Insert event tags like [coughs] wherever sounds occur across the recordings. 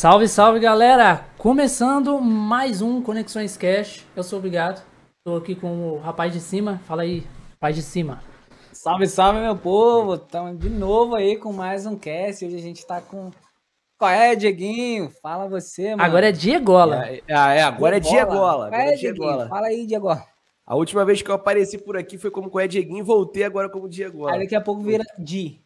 Salve, salve galera! Começando mais um Conexões Cash. Eu sou obrigado. Tô aqui com o rapaz de cima. Fala aí, rapaz de cima. Salve, salve meu povo! Estamos de novo aí com mais um cast. Hoje a gente tá com. Qual é, Dieguinho? Fala você, mano. Agora é Diegola. É, é, é, agora é Diegola. Agora É, é Dieguinho. Diegola. Fala aí, Diegola. A última vez que eu apareci por aqui foi como com o Dieguinho e voltei agora como Diegola. Aí daqui a pouco vira Di.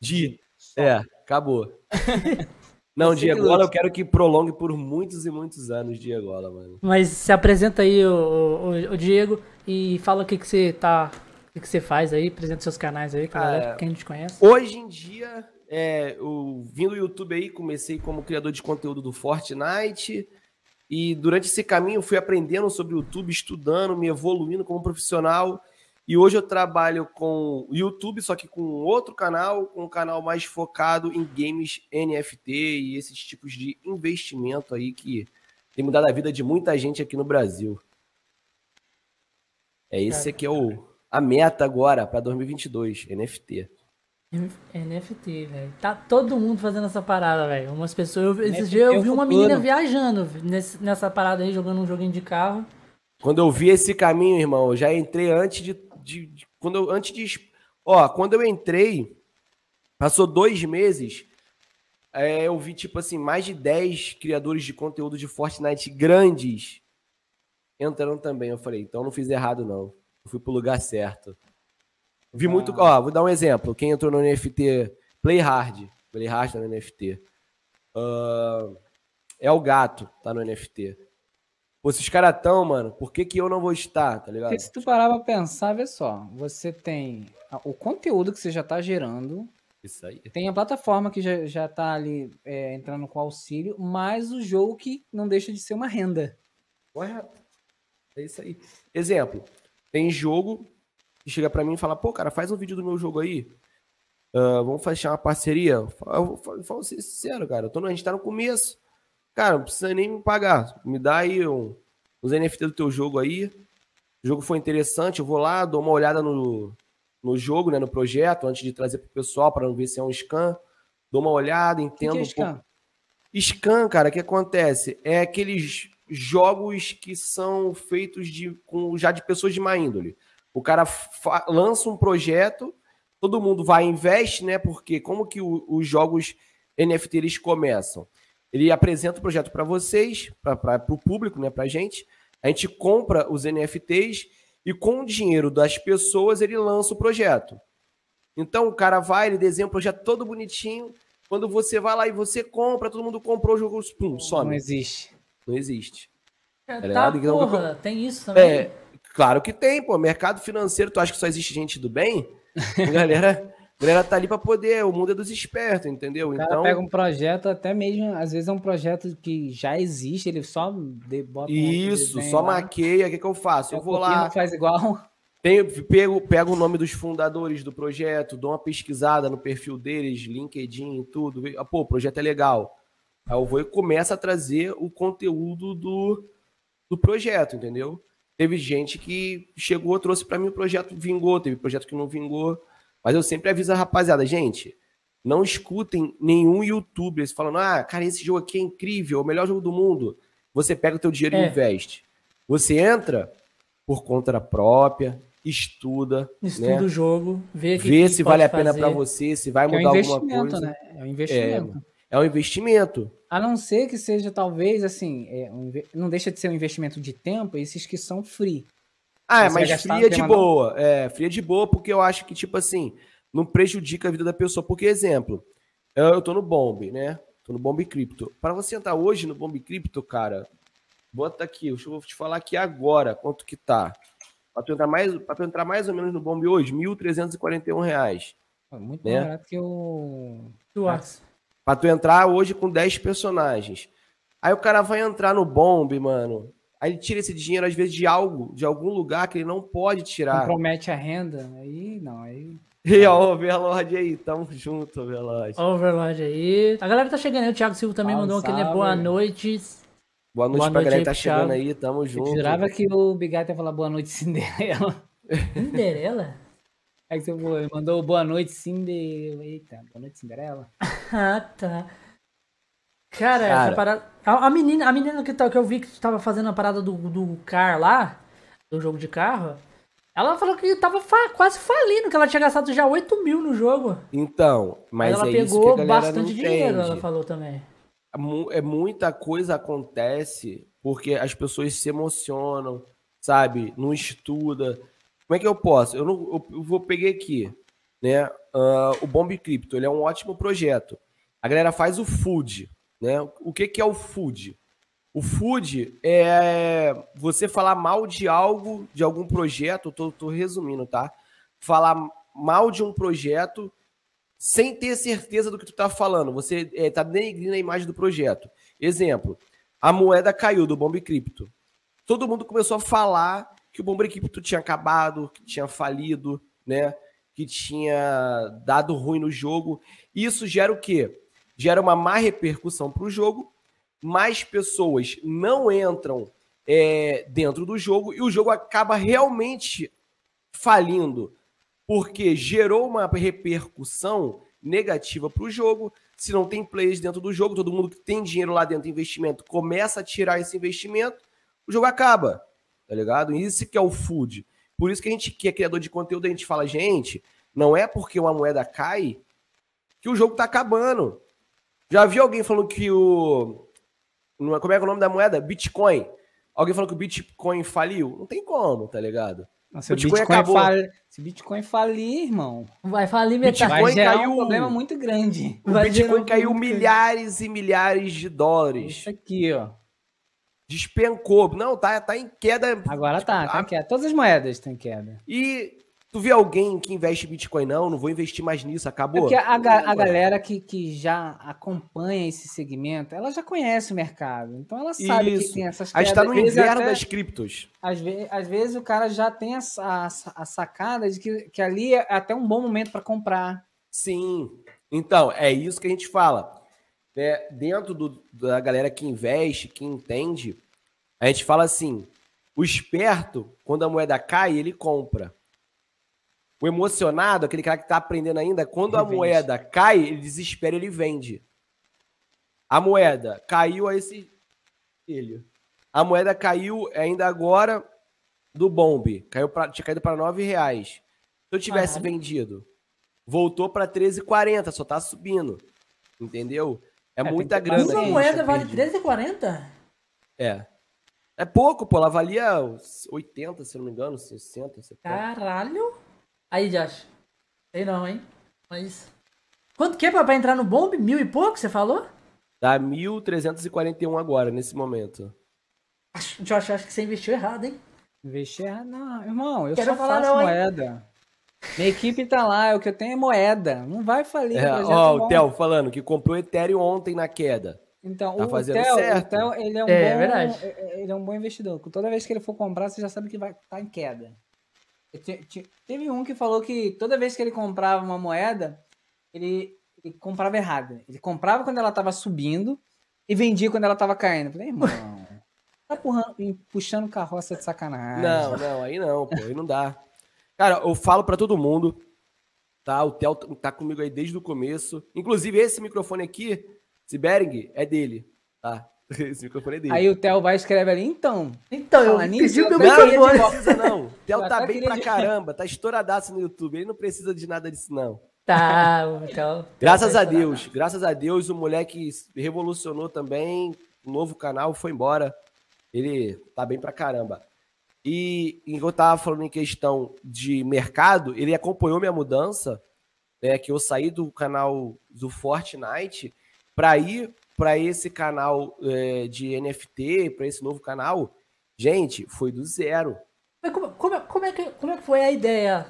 Di. É, acabou. [laughs] Não, Diegola eu quero que prolongue por muitos e muitos anos, Diegola, mano. Mas se apresenta aí, o, o- o Diego, e fala o que, que você tá. O que, que você faz aí, apresenta seus canais aí, pra Ah, galera, é. quem não te conhece. Hoje em dia, é, eu vim do YouTube aí, comecei como criador de conteúdo do Fortnite. E durante esse caminho fui aprendendo sobre o YouTube, estudando, me evoluindo como profissional. E hoje eu trabalho com YouTube, só que com outro canal, com um canal mais focado em games NFT e esses tipos de investimento aí que tem mudado a vida de muita gente aqui no Brasil. É esse aqui é o, a meta agora para 2022, NFT. NFT, velho. Tá todo mundo fazendo essa parada, velho. Umas pessoas. Eu, esses dias é eu o vi uma futuro. menina viajando nesse- nessa parada aí, jogando um joguinho de carro. Quando eu vi esse caminho, irmão, eu já entrei antes de. De- de- quando eu, antes de. Ó, quando eu entrei, passou dois meses, é, eu vi, tipo assim, mais de 10 criadores de conteúdo de Fortnite grandes entrando também. Eu falei, então não fiz errado, não. Eu fui pro lugar certo. Vi muito. Ó, vou dar um exemplo. Quem entrou no NFT, Play Hard. Play Hard tá no NFT. Ah, é o gato, tá no NFT. Pô, se os caras tão, mano, por que, que eu não vou estar, tá ligado? Porque se tu parar pra pensar, vê só. Você tem o conteúdo que você já tá gerando, Isso aí. tem a plataforma que já, já tá ali é, entrando com auxílio, mais o jogo que não deixa de ser uma renda. Correto. É isso aí. Exemplo, tem jogo que chega pra mim e fala, pô, cara, faz um vídeo do meu jogo aí. Ah, vamos fechar uma parceria. Eu falo, eu falo- eu falo sincero, cara. eu tô no- a gente tá no começo. Cara, não precisa nem me pagar. Me dá aí um, os NFT do teu jogo aí. O jogo foi interessante, eu vou lá, dou uma olhada no, no jogo, né, no projeto, antes de trazer pro pessoal, para não ver se é um scan. Dou uma olhada, O que, entendo que é um pouco. Scan? Scan, cara, o que acontece? É aqueles jogos que são feitos de, com, já de pessoas de má índole. O cara lança um projeto, todo mundo vai e investe, né? Porque como que o- os jogos NFT eles começam? Ele apresenta o projeto para vocês, para o público, né? Pra gente. A gente compra os NFTs e com o dinheiro das pessoas ele lança o projeto. Então o cara vai, ele desenha um projeto todo bonitinho. Quando você vai lá e você compra, todo mundo comprou o jogo, pum, Não some. existe. Não existe. Tá, ligado? Então, porra, tem isso também. É, claro que tem, pô. Mercado financeiro, tu acha que só existe gente do bem? A [laughs] galera, a galera tá ali pra poder, o mundo é dos espertos, entendeu? O cara Então, pega um projeto, até mesmo, às vezes é um projeto que já existe, ele só bota um isso, desenho só lá, maqueia, o que, que eu faço? Eu aí vou copia, lá, faz igual. Tenho, pego, pego o nome dos fundadores do projeto, dou uma pesquisada no perfil deles, LinkedIn e tudo. ah, Pô, o projeto é legal. Aí eu vou e começo a trazer o conteúdo do, do projeto, entendeu? Teve gente que chegou, trouxe para mim o projeto, vingou. Teve projeto que não vingou. Mas eu sempre aviso a rapaziada, gente, não escutem nenhum youtuber falando, ah, cara, esse jogo aqui é incrível, é o melhor jogo do mundo. Você pega o teu dinheiro É. e investe. Você entra por conta própria, estuda, Estuda né? o jogo, vê, que, vê que se pode vale a pena para você, se vai Que é um mudar alguma investimento, coisa. né? É um investimento. É um investimento. A não ser que seja, talvez, assim, é um não deixa de ser um investimento de tempo, esses que são free. Ah, vai mas fria de mais não? boa. É, fria de boa porque eu acho que, tipo assim, não prejudica a vida da pessoa. Porque, exemplo, eu tô no Bomb, né? Tô no Bomb Crypto. Para você entrar hoje no Bomb Crypto, cara, bota aqui, eu vou te falar aqui agora quanto que tá. Pra tu entrar mais, tu entrar mais ou menos no Bomb hoje, 1.341 reais. Pô, Muito Né? mais barato que o. Tu acha? Pra tu entrar hoje com 10 personagens. Aí o cara vai entrar no Bomb, mano. Aí ele tira esse dinheiro, às vezes, de algo, de algum lugar que ele não pode tirar. Compromete a renda, aí não, aí. [laughs] E ó, o Overlord aí, tamo junto, Overlord. Overlord aí. A galera tá chegando aí. O Thiago Silva também Salve, mandou aquele boa noite. Boa noite Boa pra noite galera que tá chegando Thiago. aí, tamo Eu junto. jurava que o Bigate ia falar boa noite, Cinderela. [laughs] Cinderela? É que você falou, ele mandou boa noite, Cinderela. Eita, boa noite, Cinderela. [laughs] Ah, tá. Cara, Cara. essa parada. A, a menina, a menina que, tá- que eu vi que tava fazendo a parada do, do car lá, do jogo de carro, ela falou que tava fa- quase falindo, que ela tinha gastado já 8 mil no jogo. Então, Mas mas ela é isso que a pegou galera bastante não dinheiro, ela falou também. mu- é muita coisa acontece porque as pessoas se emocionam, sabe? Não estuda. Como é que eu posso? Eu, não, eu, eu vou pegar aqui, né? ah, o Bomb Crypto, ele é um ótimo projeto. A galera faz o food, né? O que que é o food? O food é você falar mal de algo, de algum projeto, tô, tô resumindo, tá? Falar mal de um projeto sem ter certeza do que tu tá falando. Você é, tá denegrindo a imagem do projeto. Exemplo, a moeda caiu do Bomb Crypto. Todo mundo começou a falar que o Bomb Crypto tinha acabado, que tinha falido, né? Que tinha dado ruim no jogo. Isso gera o quê? Gera uma má repercussão para o jogo. Mais pessoas não entram é, dentro do jogo e o jogo acaba realmente falindo porque gerou uma repercussão negativa para o jogo. Se não tem players dentro do jogo, todo mundo que tem dinheiro lá dentro, investimento, começa a tirar esse investimento, o jogo acaba, tá ligado? Isso que é o food. Por isso que a gente que é criador de conteúdo, a gente fala, gente, não é porque uma moeda cai que o jogo tá acabando. Já viu alguém falando que o. é- Como é que é o nome da moeda? Bitcoin. Alguém falou que o Bitcoin faliu? Não tem como, tá ligado? Nossa, Bitcoin Bitcoin, acabou. fal- se o Bitcoin falir, irmão, Vai falir metade. Bitcoin vai gerar caiu- um problema muito grande. O Vai Bitcoin caiu milhares e milhares de dólares. Isso aqui, ó. Despencou. Não, tá, tá em queda. Agora tá, tá em queda. Todas as moedas estão em queda. E tu vê alguém que investe em Bitcoin? Não, não vou investir mais nisso, É acabou. porque a, a Não, galera que, que já acompanha esse segmento, ela já conhece o mercado. Então ela sabe Isso. que tem essas A gente tá no inverno até- das criptos. Às, ve- às vezes o cara já tem a, a, a sacada de que, que ali é até um bom momento para comprar. Sim. Então, é isso que a gente fala. É, dentro do- da galera que investe, que entende, a gente fala assim: o esperto, quando a moeda cai, ele compra. O emocionado, aquele cara que tá aprendendo ainda, quando a Ele vende. moeda cai, ele desespera, ele vende. A moeda caiu a esse. Ele. A moeda caiu ainda agora do bombe. Caiu pra, tinha caído para nove reais. Se eu tivesse Caralho. vendido, voltou para 13,40, só tá subindo. Entendeu? É, tem muita grana. Uma a moeda vale perdido. 13,40? É. É pouco, pô. Ela valia uns 80, se não me engano, 60, 70. Caralho. Aí, Josh. Sei não, hein? Mas. Quanto que é pra, pra entrar no bombe? Mil e pouco, você falou? Dá 1.341 agora, nesse momento. Acho, Josh, acho que você investiu errado, hein? Investir, ah, não, irmão, eu Quero só falar faço não, hein? moeda. Minha equipe tá lá, o que eu tenho é moeda. Não vai falir. É, ó, é o Theo falando que comprou Ethereum ontem na queda. Então, Tá o fazendo Theo, certo. o Theo, ele é um É, bom, verdade. é- Ele é um bom investidor. Toda vez que ele for comprar, você já sabe que vai estar em queda. Te- te- Teve um que falou que toda vez que ele comprava uma moeda, ele, ele comprava errada. Ele comprava quando ela tava subindo e vendia quando ela tava caindo. Eu Falei, irmão, [laughs] tá empurrando- puxando carroça de sacanagem. Não, não, aí não, pô, aí não dá. Cara, eu falo pra todo mundo, tá? O Theo tá comigo aí desde o começo. Inclusive, esse microfone aqui, esse Bering, é dele, tá? [laughs] Esse microfone é dele. Aí o Theo vai e escreve ali, então. Então, eu Fala pedi o eu meu microfone. não precisa não. O [laughs] Theo tá bem pra de- caramba, tá estouradaço no YouTube. Ele não precisa de nada disso, não. Tá, então. Graças tá a. Deus, graças a Deus, o moleque revolucionou também. O novo canal foi embora. Ele tá bem pra caramba. E enquanto eu tava falando em questão de mercado, ele acompanhou minha mudança, né? Que eu saí do canal do Fortnite para ir para esse canal é, de NFT, para esse novo canal. Gente, foi do zero. Mas como, como, como é que, como é que foi a ideia?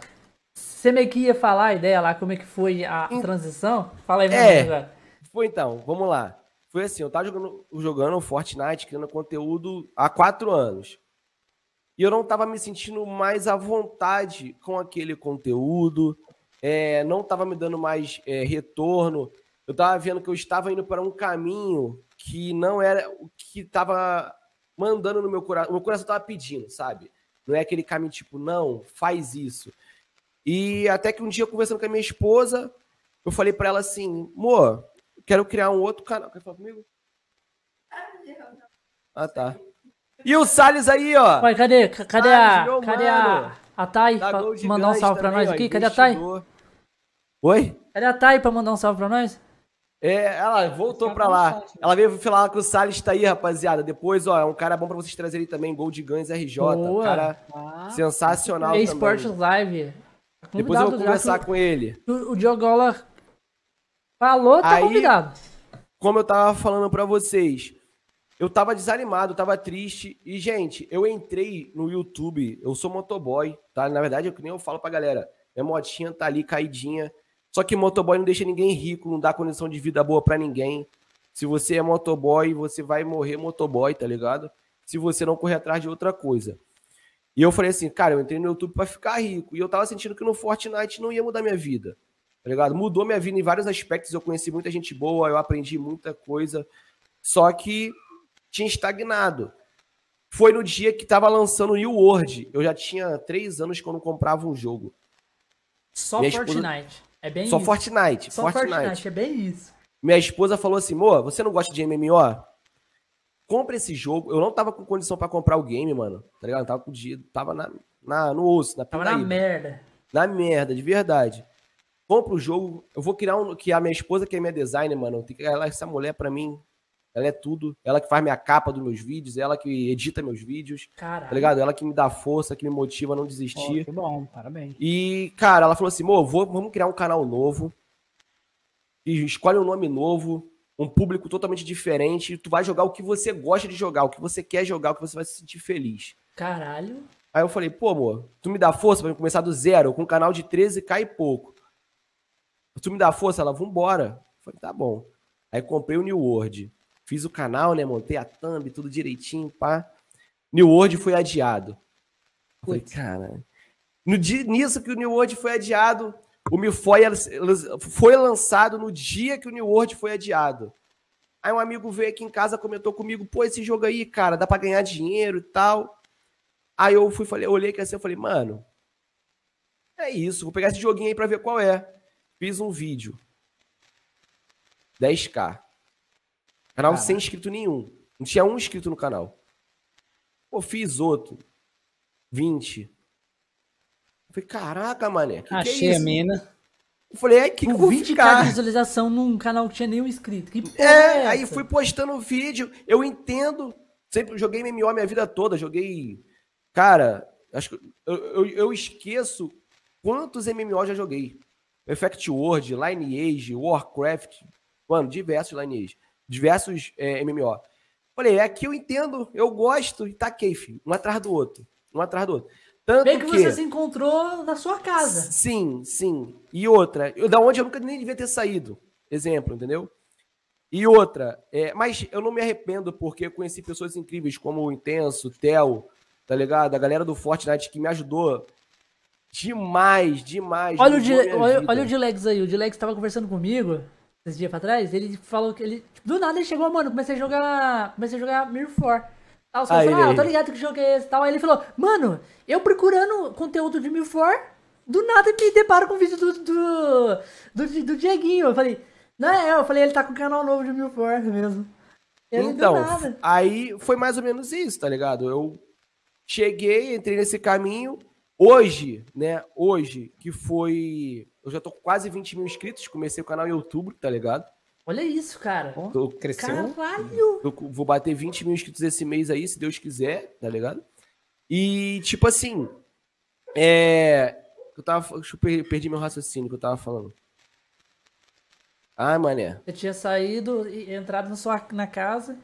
Você meio que ia falar a ideia lá, como é que foi a transição? Fala aí, É. agora. Foi então, vamos lá. Foi assim, eu tava jogando, jogando Fortnite, criando conteúdo há quatro anos. E eu não tava me sentindo mais à vontade com aquele conteúdo, é, não tava me dando mais é, retorno. Eu tava vendo que eu estava indo para um caminho que não era o que tava mandando no meu coração. O meu coração tava pedindo, sabe? Não é aquele caminho tipo, não, faz isso. E até que um dia, conversando com a minha esposa, eu falei para ela assim, amor, quero criar um outro canal. Quer falar comigo? Ah, tá. E o Salles aí, ó. Ué, cadê? Cadê a. Cadê a. A Thay Da pra mandar um salve pra também, nós ó, aqui? Cadê a Thay? Oi? Cadê a Thay pra mandar um salve pra nós? É, ela voltou Tá bom, lá. Ela veio falar que o Salles tá aí, rapaziada. Depois, ó, é um cara bom pra vocês trazerem também. Gold Guns RJ. Boa. Um cara Ah, sensacional E também. Esportes Live. Tá Depois eu vou convidado conversar com ele. O, o Diogola falou, tá Aí- convidado. Como eu tava falando pra vocês, eu tava desanimado, tava triste. E, gente, eu entrei no YouTube, eu sou motoboy, tá? Na verdade, é que nem eu falo pra galera. Minha motinha tá ali caidinha. Só que motoboy não deixa ninguém rico, não dá condição de vida boa pra ninguém. Se você é motoboy, você vai morrer motoboy, tá ligado? Se você não correr atrás de outra coisa. E eu falei assim, cara, eu entrei no YouTube pra ficar rico. E eu tava sentindo que no Fortnite não ia mudar minha vida. Tá ligado? Mudou minha vida em vários aspectos. Eu conheci muita gente boa, eu aprendi muita coisa. Só que tinha estagnado. Foi no dia que tava lançando o New World. Eu já tinha três anos não comprava um jogo. Só minha esposa- Fortnite. É bem Só isso. Fortnite. Só Fortnite. Fortnite. é bem isso. Minha esposa falou assim: Mô, você não gosta de MMO? Compra esse jogo. Eu não tava com condição pra comprar o game, mano. Tá ligado? Eu tava com o dia, tava na, na, no osso, na Tava na merda. Na merda, de verdade. Compra o jogo. Eu vou criar um. Que a minha esposa, que é minha designer, mano. Tem que, ela, essa mulher, pra mim, ela é tudo. Ela que faz minha capa dos meus vídeos, ela que edita meus vídeos, Caralho. tá ligado? Ela que me dá força, que me motiva a não desistir. que bom, parabéns. E, cara, ela falou assim: Mô, vou- vamos criar um canal novo. E escolhe um nome novo, um público totalmente diferente. E tu vai jogar o que você gosta de jogar, o que você quer jogar, o que você vai se sentir feliz. Caralho. Aí eu falei, pô, amor, tu me dá força pra começar do zero, com um canal de 13 cai pouco. Tu me dá força? Ela, vambora. Eu falei, tá bom. Aí comprei o New World. Fiz o canal, né? Montei a thumb, tudo direitinho, pá. New World foi adiado. Falei, Putz. cara. No dia, nisso que o New World foi adiado, o Milfoy foi lançado no dia que o New World foi adiado. Aí um amigo veio aqui em casa, comentou comigo, pô, esse jogo aí, cara, dá pra ganhar dinheiro e tal. Aí eu fui, falei, eu olhei aqui assim, eu falei, mano, é isso, vou pegar esse joguinho aí pra ver qual é. Fiz um vídeo. 10k. Canal Caraca. sem inscrito nenhum. Não tinha um inscrito no canal. Pô, fiz outro. 20. Eu falei, caraca, mané, que, que é Achei a mina. Eu falei, é, que, que eu Com vou 20k ficar? de visualização num canal que tinha nenhum inscrito. Que É, é aí fui postando vídeo. Eu entendo. Sempre joguei MMO a minha vida toda. Joguei. Cara, acho que eu, eu, eu esqueço quantos MMO já joguei. Effect World, Lineage, Warcraft. Mano, diversos Lineage. Diversos é, MMO. Falei, é que eu entendo, eu gosto e taquei, filho. Um atrás do outro. Um atrás do outro. Tanto Bem que que. você se encontrou na sua casa. Sim, sim. E outra, eu, da onde eu nunca nem devia ter saído. Exemplo, entendeu? E outra, é, mas eu não me arrependo porque eu conheci pessoas incríveis como o Intenso, o Theo, tá ligado? A galera do Fortnite que me ajudou demais, demais. Olha o, Di- olha, olha o Dilex aí. O Dilex tava conversando comigo esses dias pra trás. Ele falou que ele. tipo, do nada ele chegou, mano, comecei a jogar. Comecei a jogar Mirror 4. Aí os caras falaram, ah, tô ligado que jogo é esse e tal. Aí ele falou, mano, eu procurando conteúdo de Mirror 4, do nada me deparo com o vídeo do, do, do, do Dieguinho. Eu falei, não é, eu falei, ele tá com um canal novo de Mirror 4 mesmo. Ele Então, aí foi mais ou menos isso, tá ligado? Eu cheguei, entrei nesse caminho. Hoje, né? Hoje, que foi. Eu já tô com quase 20 mil inscritos. Comecei o canal em outubro, tá ligado? Olha isso, cara. Tô- cresceu. Caralho. Eu vou bater 20 mil inscritos esse mês aí, se Deus quiser, tá ligado? E, tipo assim, é. Eu tava. Deixa eu per- perdi meu raciocínio que eu tava falando. Ai, mané. Você tinha saído e entrado na sua na casa.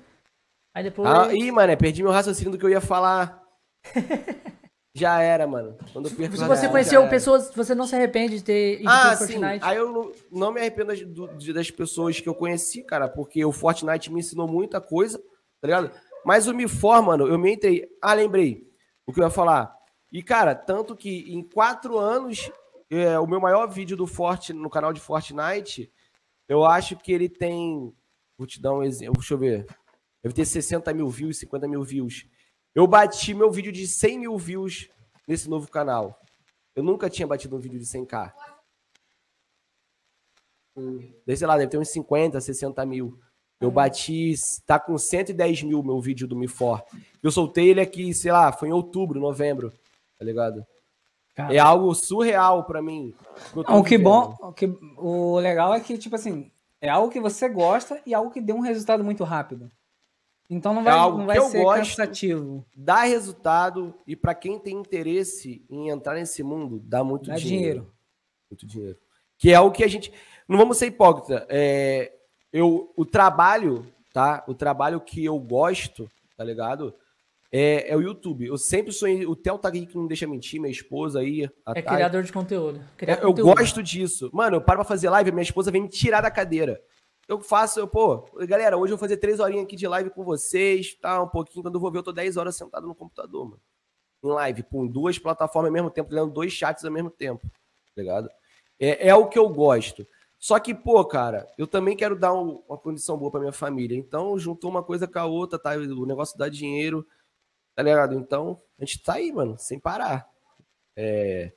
Aí depois. Ah, ih, mané, perdi meu raciocínio do que eu ia falar. [laughs] Já era, mano. Quando eu perco Se você raciocínio, conheceu era. pessoas, você não se arrepende de ter ido Ah, pro sim. Fortnite. Aí eu não, não me arrependo das, das pessoas que eu conheci, cara, porque o Fortnite me ensinou muita coisa, tá ligado? Mas o Me For, mano, eu me entrei. Ah, lembrei o que eu ia falar. E, cara, tanto que em quatro anos, é, o meu maior vídeo do Forte no canal de Fortnite, eu acho que ele tem. Vou te dar um exemplo. Deixa eu ver. Deve ter 60 mil views, 50 mil views. Eu bati meu vídeo de 100 mil views nesse novo canal. Eu nunca tinha batido um vídeo de 100k. Hum, sei lá, deve ter uns 50, 60 mil. Eu bati, tá com 110 mil meu vídeo do Mi4. Eu soltei ele aqui, sei lá, foi em outubro, novembro, tá ligado? Cara. É algo surreal pra mim. que Não, o que bom, o, que, o legal é que, tipo assim, é algo que você gosta e algo que dê um resultado muito rápido. Então não vai, algo não que vai eu ser gosto. cansativo. Dá resultado e pra quem tem interesse em entrar nesse mundo, dá muito Dá dinheiro. dinheiro. Muito dinheiro. Que é o que a gente. Não vamos ser hipócrita. É, eu, o trabalho, tá? O trabalho que eu gosto, tá ligado? É, é o YouTube. Eu sempre sonhei. O Theo tá aqui que não deixa mentir, minha esposa aí. É criador de conteúdo. É, eu conteúdo. gosto disso. Mano, eu paro pra fazer live, minha esposa vem me tirar da cadeira. Eu faço, eu, pô, galera, hoje eu vou fazer três horinhas aqui de live com vocês, tá? Um pouquinho. Quando eu vou ver, eu tô 10 horas sentado no computador, mano. Em live, com duas plataformas ao mesmo tempo, lendo dois chats ao mesmo tempo, tá ligado? É, é o que eu gosto. Só que, pô, cara, eu também quero dar um- uma condição boa pra minha família. Então, juntou uma coisa com a outra, tá? O negócio dá dinheiro, tá ligado? Então, a gente tá aí, mano, sem parar. É,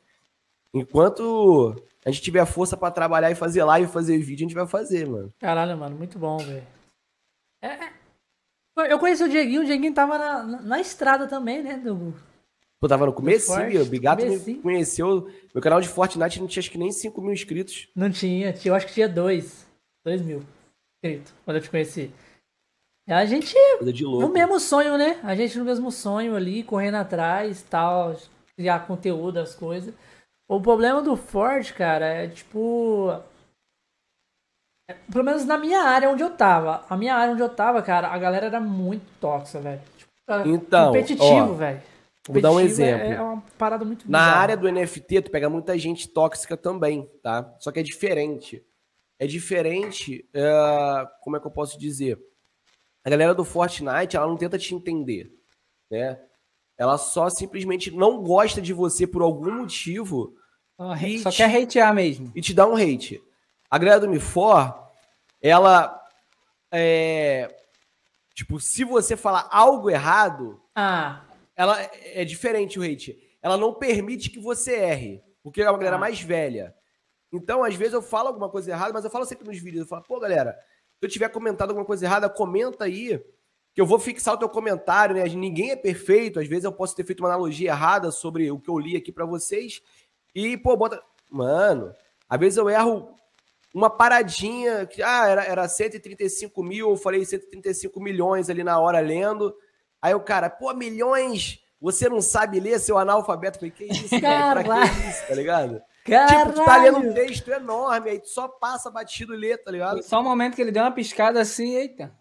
Enquanto a gente tiver força pra trabalhar e fazer live, fazer vídeo, a gente vai fazer, mano. Caralho, mano, muito bom, velho. É, é. Eu conheci o Dieguinho, o Dieguinho tava na, na, estrada também, né? Do... Pô, tava no começo, o Bigato me comecinho. conheceu. Meu canal de Fortnite não tinha acho que nem 5 mil inscritos. Não tinha, tinha, eu acho que tinha dois. Dois mil inscritos, quando eu te conheci. E a gente Coisa de no mesmo sonho, né? A gente no mesmo sonho ali, correndo atrás tal, criar conteúdo, as coisas. O problema do Ford, cara, é tipo. é, Pelo menos na minha área onde eu tava. A minha área onde eu tava, cara, a galera era muito tóxica, velho. Tipo, Então, competitivo, velho. vou dar um é- exemplo. É uma parada muito Na bizarra. área do NFT, tu pega muita gente tóxica também, tá? Só que é diferente. É diferente, é, como é que eu posso dizer? A galera do Fortnite, ela não tenta te entender, né? Ela só simplesmente não gosta de você por algum motivo Só, só te- quer hatear mesmo. e te dá um hate. A galera do Mi4, ela é tipo, se você falar algo errado, Ah, ela é diferente o hate. Ela não permite que você erre, porque é uma galera Ah. mais velha. Então, às vezes eu falo alguma coisa errada, mas eu falo sempre nos vídeos, eu falo, pô, galera, se eu tiver comentado alguma coisa errada, comenta aí, que eu vou fixar o teu comentário, né? Ninguém é perfeito, às vezes eu posso ter feito uma analogia errada sobre o que eu li aqui pra vocês, e, pô, bota... Mano, às vezes eu erro uma paradinha, que, ah, era, era 135 mil, eu falei 135 milhões ali na hora lendo, aí o cara, pô, milhões, você não sabe ler, seu analfabeto, eu falei, que isso, cara, pra que isso, tá ligado? caralho. Tipo, tu tá lendo um texto enorme, aí tu só passa batido e lê, tá ligado? Só o momento que ele deu uma piscada assim, eita.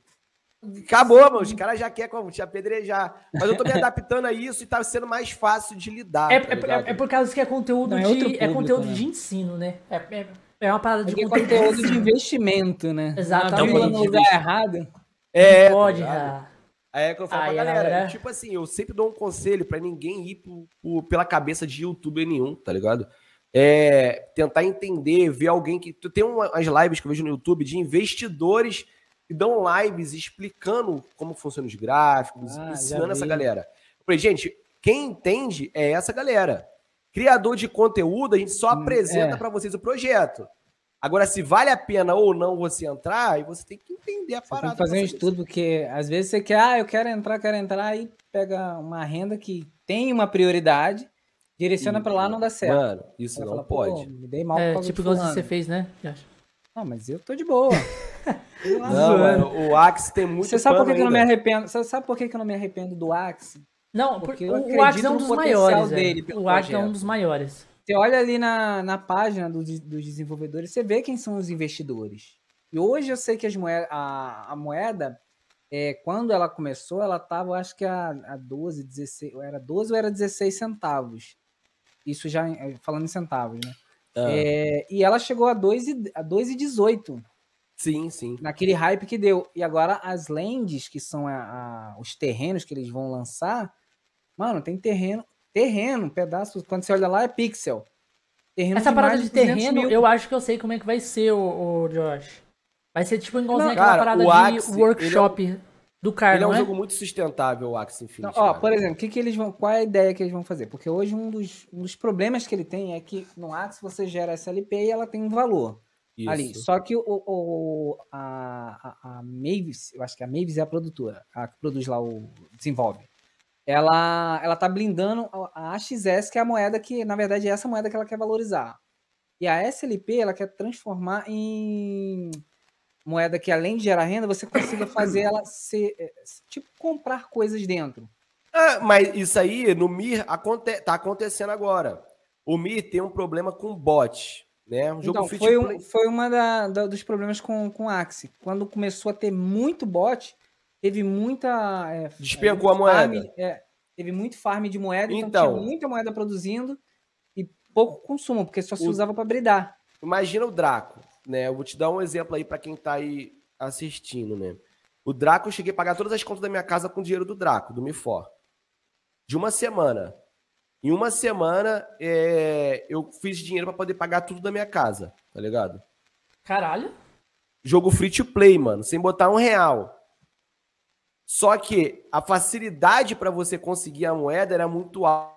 Acabou, mano, os caras já querem como, te apedrejar. Mas eu tô me [laughs] adaptando a isso e tá sendo mais fácil de lidar, É, tá é, é, é por causa que é conteúdo Não, é de. É público, conteúdo né? de ensino, né? É, é, é uma parada de Porque é conteúdo. conteúdo de investimento, né? Exatamente. Não no lugar errado. É, tá Pode, ligado? ah. Aí é que eu falo Aí pra galera. Tipo assim, eu sempre dou um conselho pra ninguém ir pro- pro- pela cabeça de youtuber nenhum, tá ligado? É, tentar entender, ver alguém que. Tu tem umas lives que eu vejo no YouTube de investidores que dão lives explicando como funcionam os gráficos, Ah, ensinando essa galera. Eu falei, gente, quem entende é essa galera. Criador de conteúdo, a gente só Hum, apresenta é. pra vocês o projeto. Agora, se vale a pena ou não você entrar, aí você tem que entender a Você tem parada. que fazer um estudo, porque às vezes você quer, ah, eu quero entrar, quero entrar, e pega uma renda que tem uma prioridade, direciona pra lá, não dá certo. Mano, isso não falar, pô, pode. me dei mal É, tipo igual fulano. você fez, né? Josh? Não, mas eu tô de boa. [laughs] Não, mano, o Axe tem muito Você sabe por que, que eu não me arrependo? Você sabe por que, que eu não me arrependo do Axe? Não, Porque porque eu o, Axe é um dos maiores. dele pelo o Axe é um dos maiores. Você olha ali na, na página do dos desenvolvedores, você vê quem são os investidores. E hoje eu sei que as moe- a, a moeda, é, quando ela começou, ela estava, acho que a, a 12, 16, ou era 12 ou era 16 centavos. Isso já em- falando em centavos, né? Ah, É, e ela chegou a 2 e, a 2,18 sim, sim. naquele hype que deu. E agora as lands, que são a- a- os terrenos que eles vão lançar, mano, tem terreno, terreno, pedaço, quando você olha lá é pixel. Terreno Essa parada de 200 terreno, mil. eu acho que eu sei como é que vai ser, o, o Josh. Vai ser tipo igualzinho Não, aquela cara, parada o de Axe, workshop do cara, Ele é um não é? jogo muito sustentável, o Axe Não, Infinity. ó, cara. por exemplo, que, que eles vão. Qual é a ideia que eles vão fazer? Porque hoje um dos, um dos problemas que ele tem é que no Axie você gera SLP e ela tem um valor. Isso. ali. Só que o, o- a, a, a Mavis, eu acho que a Mavis é a produtora, a que produz lá o. desenvolve. Ela, ela tá blindando a a AXS, que é a moeda que, na verdade, é essa moeda que ela quer valorizar. E a SLP, ela quer transformar em moeda que, além de gerar renda, você consiga fazer ela ser. é, Tipo, comprar coisas dentro. Ah, mas isso aí no Mir aconte tá acontecendo agora. O Mir tem um problema com bot, né? Um Então, foi, um, foi uma da- da- dos problemas com, com Axie. Quando começou a ter muito bot, teve muita. é, Despencou muito a farm, moeda. é, teve muito farm de moeda, então, Então. tinha muita moeda produzindo e pouco consumo, porque só se O- usava para bridar. Imagina o Draco, né? Eu vou te dar um exemplo aí pra quem tá aí assistindo, né? O Draco, eu cheguei a pagar todas as contas da minha casa com o dinheiro do Draco, do Mifor. De uma semana. Em uma semana, é, eu fiz dinheiro pra poder pagar tudo da minha casa, tá ligado? Caralho. Jogo free to play, mano, sem botar um real. Só que a facilidade pra você conseguir a moeda era muito alta.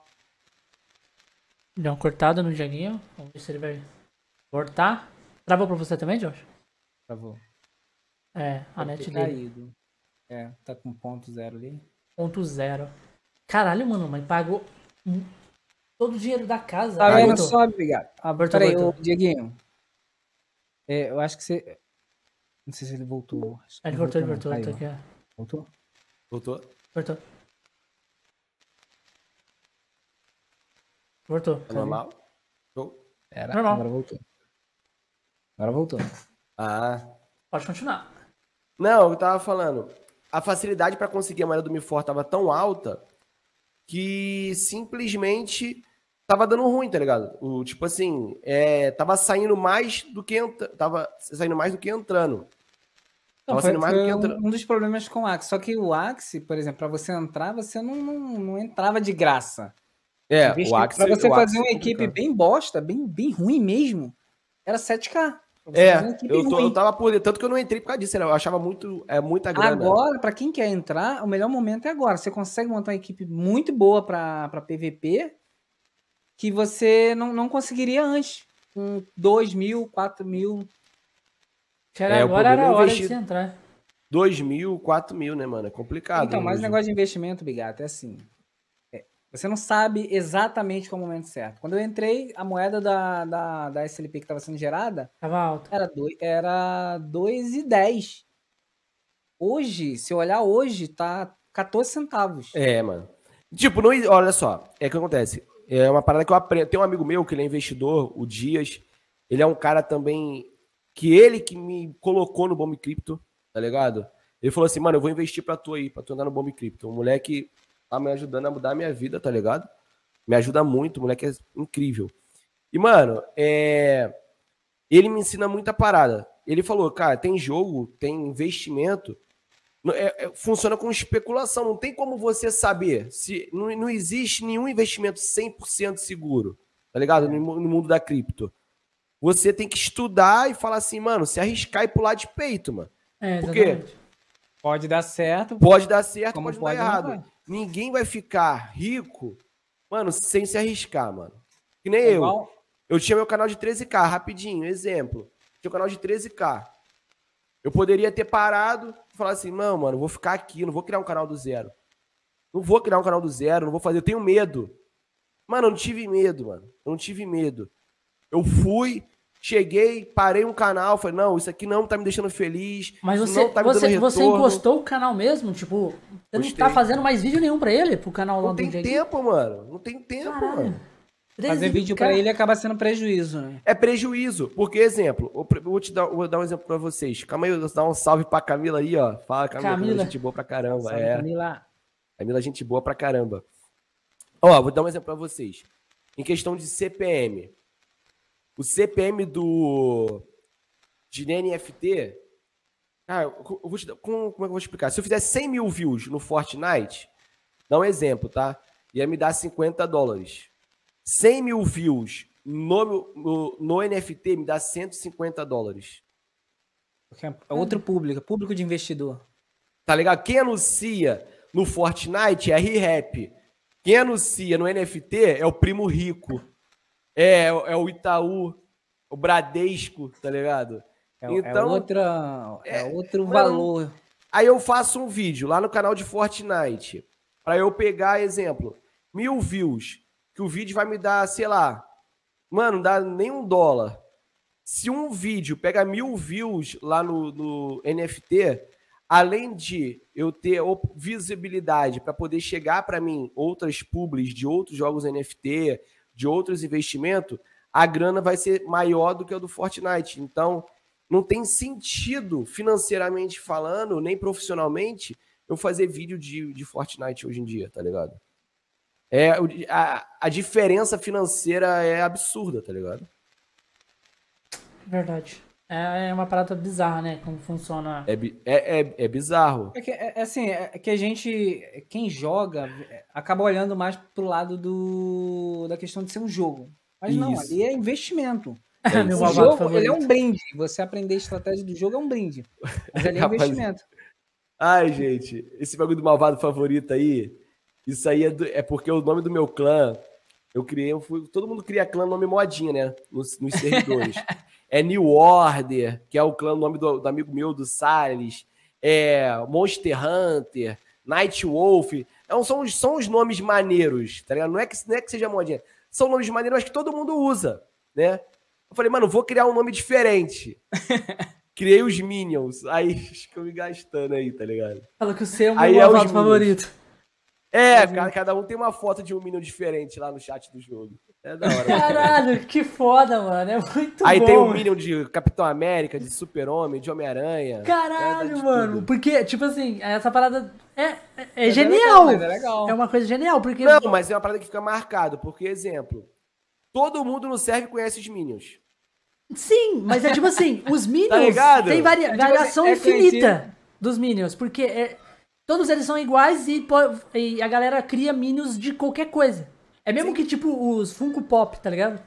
Deu uma cortada no Dieguinho. Vamos ver se ele vai cortar. Travou pra você também, Josh? Travou. É, a Deve net dele. caído. É, tá com ponto zero ali. Ponto zero. Caralho, mano, mas pagou todo o dinheiro da casa. Tá Ah, vendo? voltou. Sobe, obrigado. Voltou, peraí, voltou. ô, Dieguinho. É, eu acho que você. Não sei se ele voltou. Acho que Ele voltou, ele voltou, ele tá ó. Voltou? Voltou? Voltou. Voltou. Tá normal? Show? Era, Normal. agora voltou. Agora voltou. Ah. Pode continuar. Não, eu tava falando. A facilidade pra conseguir a moeda do Mifor tava tão alta que simplesmente tava dando ruim, tá ligado? O, tipo assim, é, tava saindo mais do que tava saindo mais do que entrando. Não, Tava foi, sendo mais do que um, entra- um dos problemas com o Axie. Só que o Axie, por exemplo, para você entrar, você não, não, não entrava de graça. É, o Axie, pra você fazer Axie uma é equipe bem bosta, bem, bem ruim mesmo, era 7k. É, eu, tô- eu tava por tanto que eu não entrei por causa disso, né? eu achava muito, é muita grana. Agora, para quem quer entrar, o melhor momento é agora. Você consegue montar uma equipe muito boa para PVP que você não, não conseguiria antes. Com 2 mil, 4 mil. Era- É, agora era a hora de entrar. 2 mil, 4 mil, né, mano? É complicado. Então, mas hoje. negócio de investimento, Bigato, é assim. Você não sabe exatamente qual é o momento certo. Quando eu entrei, a moeda da, da, da SLP que estava sendo gerada Tava alto. era 2 era 2,10. Hoje, se eu olhar hoje, tá 14 centavos. É, mano. Tipo, não, olha só, é o que acontece. É uma parada que eu aprendo. Tem um amigo meu que ele é investidor, o Dias. Ele é um cara também que ele que me colocou no Bomb Crypto, tá ligado? Ele falou assim, mano, eu vou investir pra tu aí, pra tu andar no Bomb Crypto. Um moleque tá me ajudando a mudar a minha vida, tá ligado? Me ajuda muito, o moleque é incrível. E, mano, é... ele me ensina muita parada. Ele falou, cara, tem jogo, tem investimento, é- é- funciona com especulação. Não tem como você saber se não, não existe nenhum investimento 100% seguro, tá ligado? No, mu- no mundo da cripto. Você tem que estudar e falar assim, mano, se arriscar e pular de peito, mano. É, Por quê? Pode dar certo. Pode dar certo, pode, pode, dar errado. Ninguém vai ficar rico, mano, sem se arriscar, mano. Que nem É eu. igual- Eu tinha meu canal de 13k, rapidinho, exemplo. Tinha um canal de 13k. Eu poderia ter parado e falar assim, não, mano, vou ficar aqui, não vou criar um canal do zero. Não vou criar um canal do zero, não vou fazer, eu tenho medo. Mano, eu não tive medo, mano. Eu não tive medo. Eu fui, cheguei, parei um canal, falei, não, isso aqui não tá me deixando feliz. Mas você, não tá me você, dando você encostou o canal mesmo? Tipo, você não Gostei. tá fazendo mais vídeo nenhum pra ele? Pro canal lá Não do tem Dieguinho? tempo, mano. Não tem tempo, Caralho. mano. Fazer vídeo pra ele acaba sendo prejuízo, né? É prejuízo, porque, exemplo, eu vou te dar, vou dar um exemplo pra vocês. Calma aí, eu vou dar um salve pra Camila aí, ó. Fala, Camila, Camila. Camila gente boa pra caramba. Salve, é, Camila. Camila, gente boa pra caramba. Ó, vou dar um exemplo pra vocês. Em questão de CPM. O CPM do. de NFT. Cara, eu vou te. Como, como é que eu vou explicar? Se eu fizesse 100 mil views no Fortnite, dá um exemplo, tá? Ia me dar 50 dólares. 100 mil views no, no, no NFT me dá 150 dólares. É outro público, público de investidor. Tá ligado? Quem anuncia no Fortnite é a ReHap. Quem anuncia no NFT é o Primo Rico. É, é o Itaú. o Bradesco, tá ligado? É, é Então, outra, é, é, outro mano, valor. Aí eu faço um vídeo lá no canal de Fortnite. Pra eu pegar, exemplo, mil views. Que o vídeo vai me dar, sei lá. Mano, não dá nem um dólar. Se um vídeo pega mil views lá no, no NFT, além de eu ter visibilidade para poder chegar para mim outras publis de outros jogos NFT, de outros investimentos, a grana vai ser maior do que a do Fortnite. Então, não tem sentido financeiramente falando, nem profissionalmente, eu fazer vídeo de, de Fortnite hoje em dia, tá ligado? É, a, a diferença financeira é absurda, tá ligado? Verdade. É uma parada bizarra, né? Como funciona. É, é, é, é bizarro. É que, é, é assim, é que a gente, quem joga, é, acaba olhando mais pro lado do, da questão de ser um jogo. Mas não, Isso. ali é investimento. É Meu O jogo, ele é favorito. um brinde. Você aprender a estratégia do jogo é um brinde. Mas ali é [laughs] Rapaz, investimento. Ai, gente, esse bagulho do malvado favorito aí, isso aí é, do- é porque o nome do meu clã, eu criei, eu fui- todo mundo cria clã nome modinha, né? Nos, nos [laughs] servidores. É New Order, que é o clã, o nome do, do amigo meu, do Salles. É Monster Hunter, Night Wolf. Não, são, os- são os nomes maneiros, tá ligado? Não é, que, não é que seja modinha. São nomes maneiros, que todo mundo usa, né? Eu falei, mano, vou criar um nome diferente. [laughs] Criei os Minions. Aí [laughs] fico me gastando aí, tá ligado? Fala que o seu é o meu Aí é favorito. É, cada, cada um tem uma foto de um Minion diferente lá no chat do jogo. É da hora. Caralho, que foda, mano. É muito Aí bom. tem o Minion de Capitão América, de Super-Homem, de Homem-Aranha. É, Caralho, de mano. tudo. Porque, tipo assim, essa parada é, é, é Mas genial. legal, é legal. É uma coisa genial, porque. Não, mas é uma parada que fica marcado, porque, exemplo, todo mundo no serve conhece os Minions. Sim, mas é tipo assim, os [laughs] Minions Tá tem varia- É tipo assim, variação é infinita dos Minions, porque é- todos eles são iguais e, e a galera cria Minions de qualquer coisa. É mesmo que tipo os Funko Pop, tá ligado?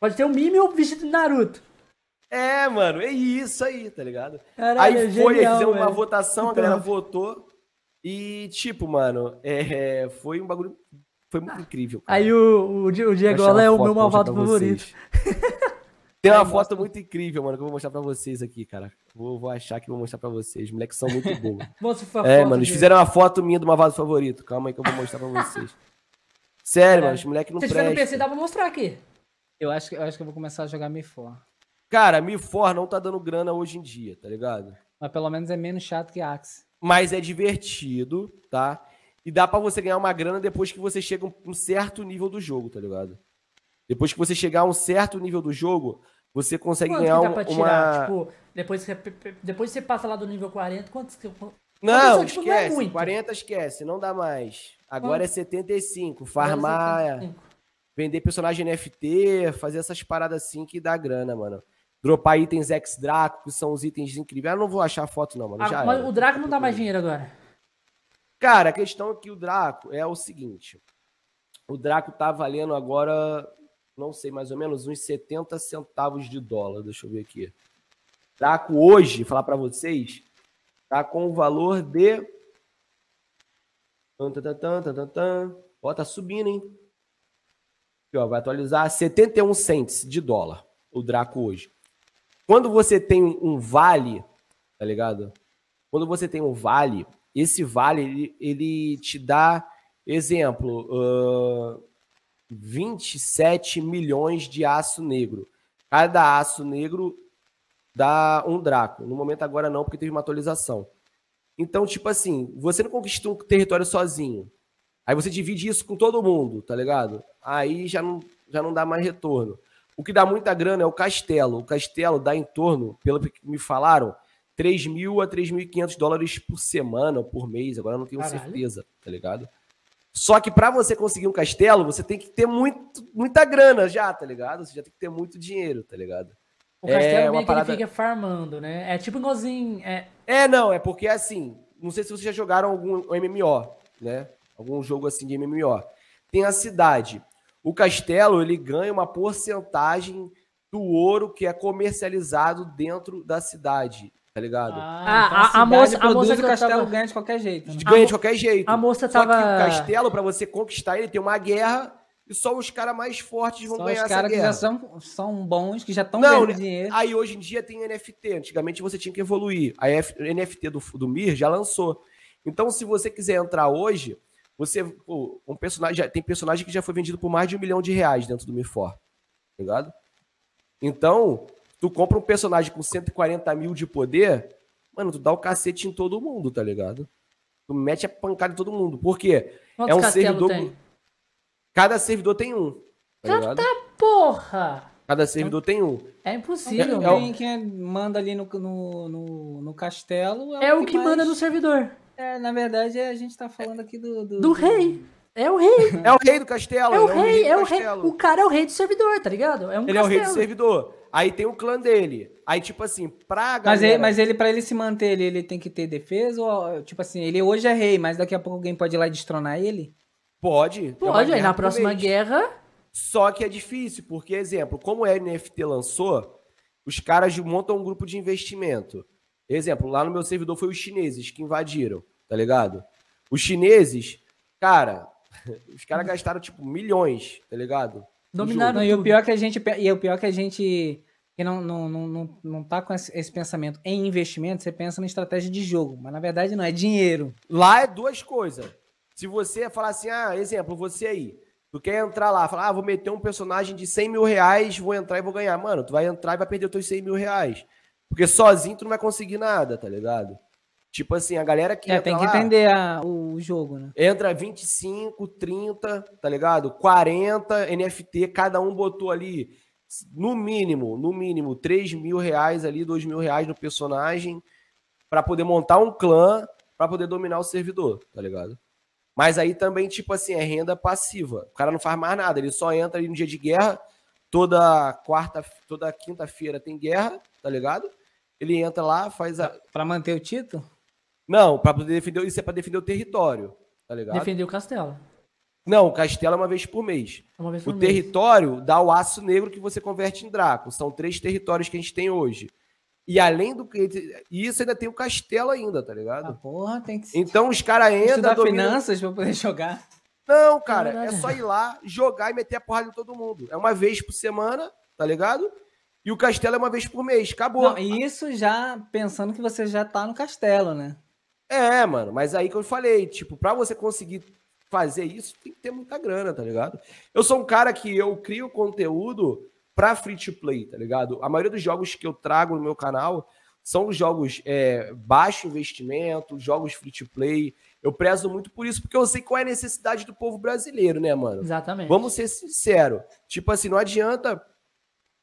Pode ter um Minion vestido de Naruto. É, mano, é isso aí, tá ligado? Caralho, aí é foi, genial, fizemos uma velho. votação, a Muito galera votou. E, tipo, mano, é, foi um bagulho. Foi muito incrível. cara. Aí o, o, o Diego é o meu malvado favorito. Tem uma [laughs] foto muito incrível, mano, que eu vou mostrar pra vocês aqui, cara. Vou, vou achar que vou mostrar pra vocês. Os moleques são muito bons. [laughs] Mostra a é, mano, eles fizeram uma foto minha do malvado favorito. Calma aí que eu vou mostrar pra vocês. [laughs] Sério, mano, os moleques não Se tiver no PC, dá pra mostrar aqui. Eu acho, que- eu acho que eu vou começar a jogar Me For. Cara, Mi For não tá dando grana hoje em dia, tá ligado? Mas pelo menos é menos chato que Axe. Mas é divertido, tá? E dá pra você ganhar uma grana depois que você chega a um certo nível do jogo, tá ligado? Depois que você chegar a um certo nível do jogo, você consegue Quanto ganhar que dá um- pra tirar? uma. Tipo, depois que, você- depois que você passa lá do nível 40, quantos que. Não, tipo, não é esquece. muito. 40 esquece, não dá mais. Agora é 75. Farmar, vender personagem NFT, fazer essas paradas assim que dá grana, mano. Dropar itens ex-Draco, que são os itens incríveis. Ah, não vou achar a foto, não, mano. Já Ah, mas era. o Draco não dá mais dinheiro agora. Cara, a questão é que o Draco é o seguinte. O Draco tá valendo agora, não sei, mais ou menos uns 70 centavos de dólar. Deixa eu ver aqui. Draco hoje, falar pra vocês, tá com o valor de. Ó, tá subindo, hein? Aqui, ó, vai atualizar 71 cents de dólar o Draco hoje. Quando você tem um, vale, tá ligado? Quando você tem um vale, esse vale ele, ele te dá, exemplo, ah, 27 milhões de aço negro. Cada aço negro dá um Draco. No momento agora não, porque teve uma atualização. Então, tipo assim, você não conquista um território sozinho. Aí você divide isso com todo mundo, tá ligado? Aí já não, já não dá mais retorno. O que dá muita grana é o castelo. O castelo dá em torno, pelo que me falaram, 3 mil a 3.500 dólares por semana ou por mês. Agora eu não tenho Caralho. certeza, tá ligado? Só que para você conseguir um castelo, você tem que ter muito, muita grana já, tá ligado? Você já tem que ter muito dinheiro, tá ligado? O É castelo uma meio que parada- ele fica farmando, né? É tipo igualzinho. É, É, não, é porque assim, não sei se vocês já jogaram algum MMO, né? Algum jogo assim de MMO. Tem a cidade. O castelo, ele ganha uma porcentagem do ouro que é comercializado dentro da cidade, tá ligado? Ah, então a- a cidade moça- a moça o que eu castelo tava- ganha de qualquer jeito. né? ganha de qualquer jeito. a moça Só que tava- o castelo, pra você conquistar ele, tem uma guerra e só os caras mais fortes vão Só ganhar os essa caras que guerra. já são, são bons, que já estão ganhando dinheiro. Aí hoje em dia tem NFT. Antigamente você tinha que evoluir. A F- NFT do, do Mir já lançou. Então, se você quiser entrar hoje, você. pô, um personagem, já- tem personagem que já foi vendido por mais de um milhão de reais dentro do Mifor. Tá ligado? Então, tu compra um personagem com 140 mil de poder, mano, tu dá o cacete em todo mundo, tá ligado? Tu mete a pancada em todo mundo. Por quê? Quantos é um servidor. tem? Cada servidor tem um. Tá ligado? Porra! Cada servidor tem um. É impossível. É- é mano. Quem, quem manda ali no, no, no, no castelo É o que mais- manda no servidor. É, na verdade, a gente tá falando aqui do... Do, Do rei. É o rei. [laughs] É o rei do castelo. É o rei, do é o rei. castelo. O cara é o rei do servidor, tá ligado? É um Ele é o rei do castelo. servidor. Aí tem o clã dele. Aí, tipo assim, pra galera... Mas ele, mas ele, pra ele se manter, ele, ele tem que ter defesa? Ou, tipo assim, ele hoje é rei, mas daqui a pouco alguém pode ir lá e destronar ele? Pode. é Pode, aí guerra na próxima guerra. Só que é difícil, porque, exemplo, como a NFT lançou, os caras montam um grupo de investimento. Exemplo, lá no meu servidor foi os chineses que invadiram, tá ligado? Os chineses, cara, [laughs] os caras gastaram, tipo, milhões, tá ligado? Dominaram e o tudo. pior é que a gente. E o pior é que a gente. Que não, não, não, não, não tá com esse, esse pensamento em investimento, você pensa na estratégia de jogo. Mas na verdade não, é dinheiro. Lá é duas coisas. Se você falar assim, ah, exemplo, você aí, tu quer entrar lá, falar, ah, vou meter um personagem de 100 mil reais, vou entrar e vou ganhar. Mano, tu vai entrar e vai perder os teus 100 mil reais. Porque sozinho tu não vai conseguir nada, tá ligado? Tipo assim, a galera que É, tem que lá, entender a- o, jogo, né? entra 25, 30, tá ligado? 40 NFT, cada um botou ali, no mínimo, no mínimo, 3 mil reais ali, 2 mil reais no personagem, pra poder montar um clã, pra poder dominar o servidor, tá ligado? Mas aí também, tipo assim, é renda passiva. O cara não faz mais nada, ele só entra ali no dia de guerra, toda quarta, toda quinta-feira tem guerra, tá ligado? Ele entra lá, faz a. Pra manter o título? Não, pra poder defender. Isso é pra defender o território, tá ligado? Defender o castelo. Não, o castelo é uma vez por mês. Uma vez O por mês. território dá o aço negro que você converte em Draco. São três territórios que a gente tem hoje. E além do que. E isso ainda tem o castelo ainda, tá Ah, ligado? porra, tem que Então os caras entram. estudar dominam- finanças pra poder jogar. Não, cara, é, verdade. só ir lá, jogar e meter a porrada em todo mundo. É uma vez por semana, tá ligado? E o castelo é uma vez por mês. Acabou. Não, e isso já pensando que você já tá no castelo, né? É, mano, mas aí que eu falei, tipo, pra você conseguir fazer isso, tem que ter muita grana, tá ligado? Eu sou um cara que eu crio conteúdo pra free to play, tá ligado? A maioria dos jogos que eu trago no meu canal são jogos é, baixo investimento, jogos free to play. Eu prezo muito por isso, porque eu sei qual é a necessidade do povo brasileiro, né, mano? Exatamente. Vamos ser sinceros. Tipo assim, não adianta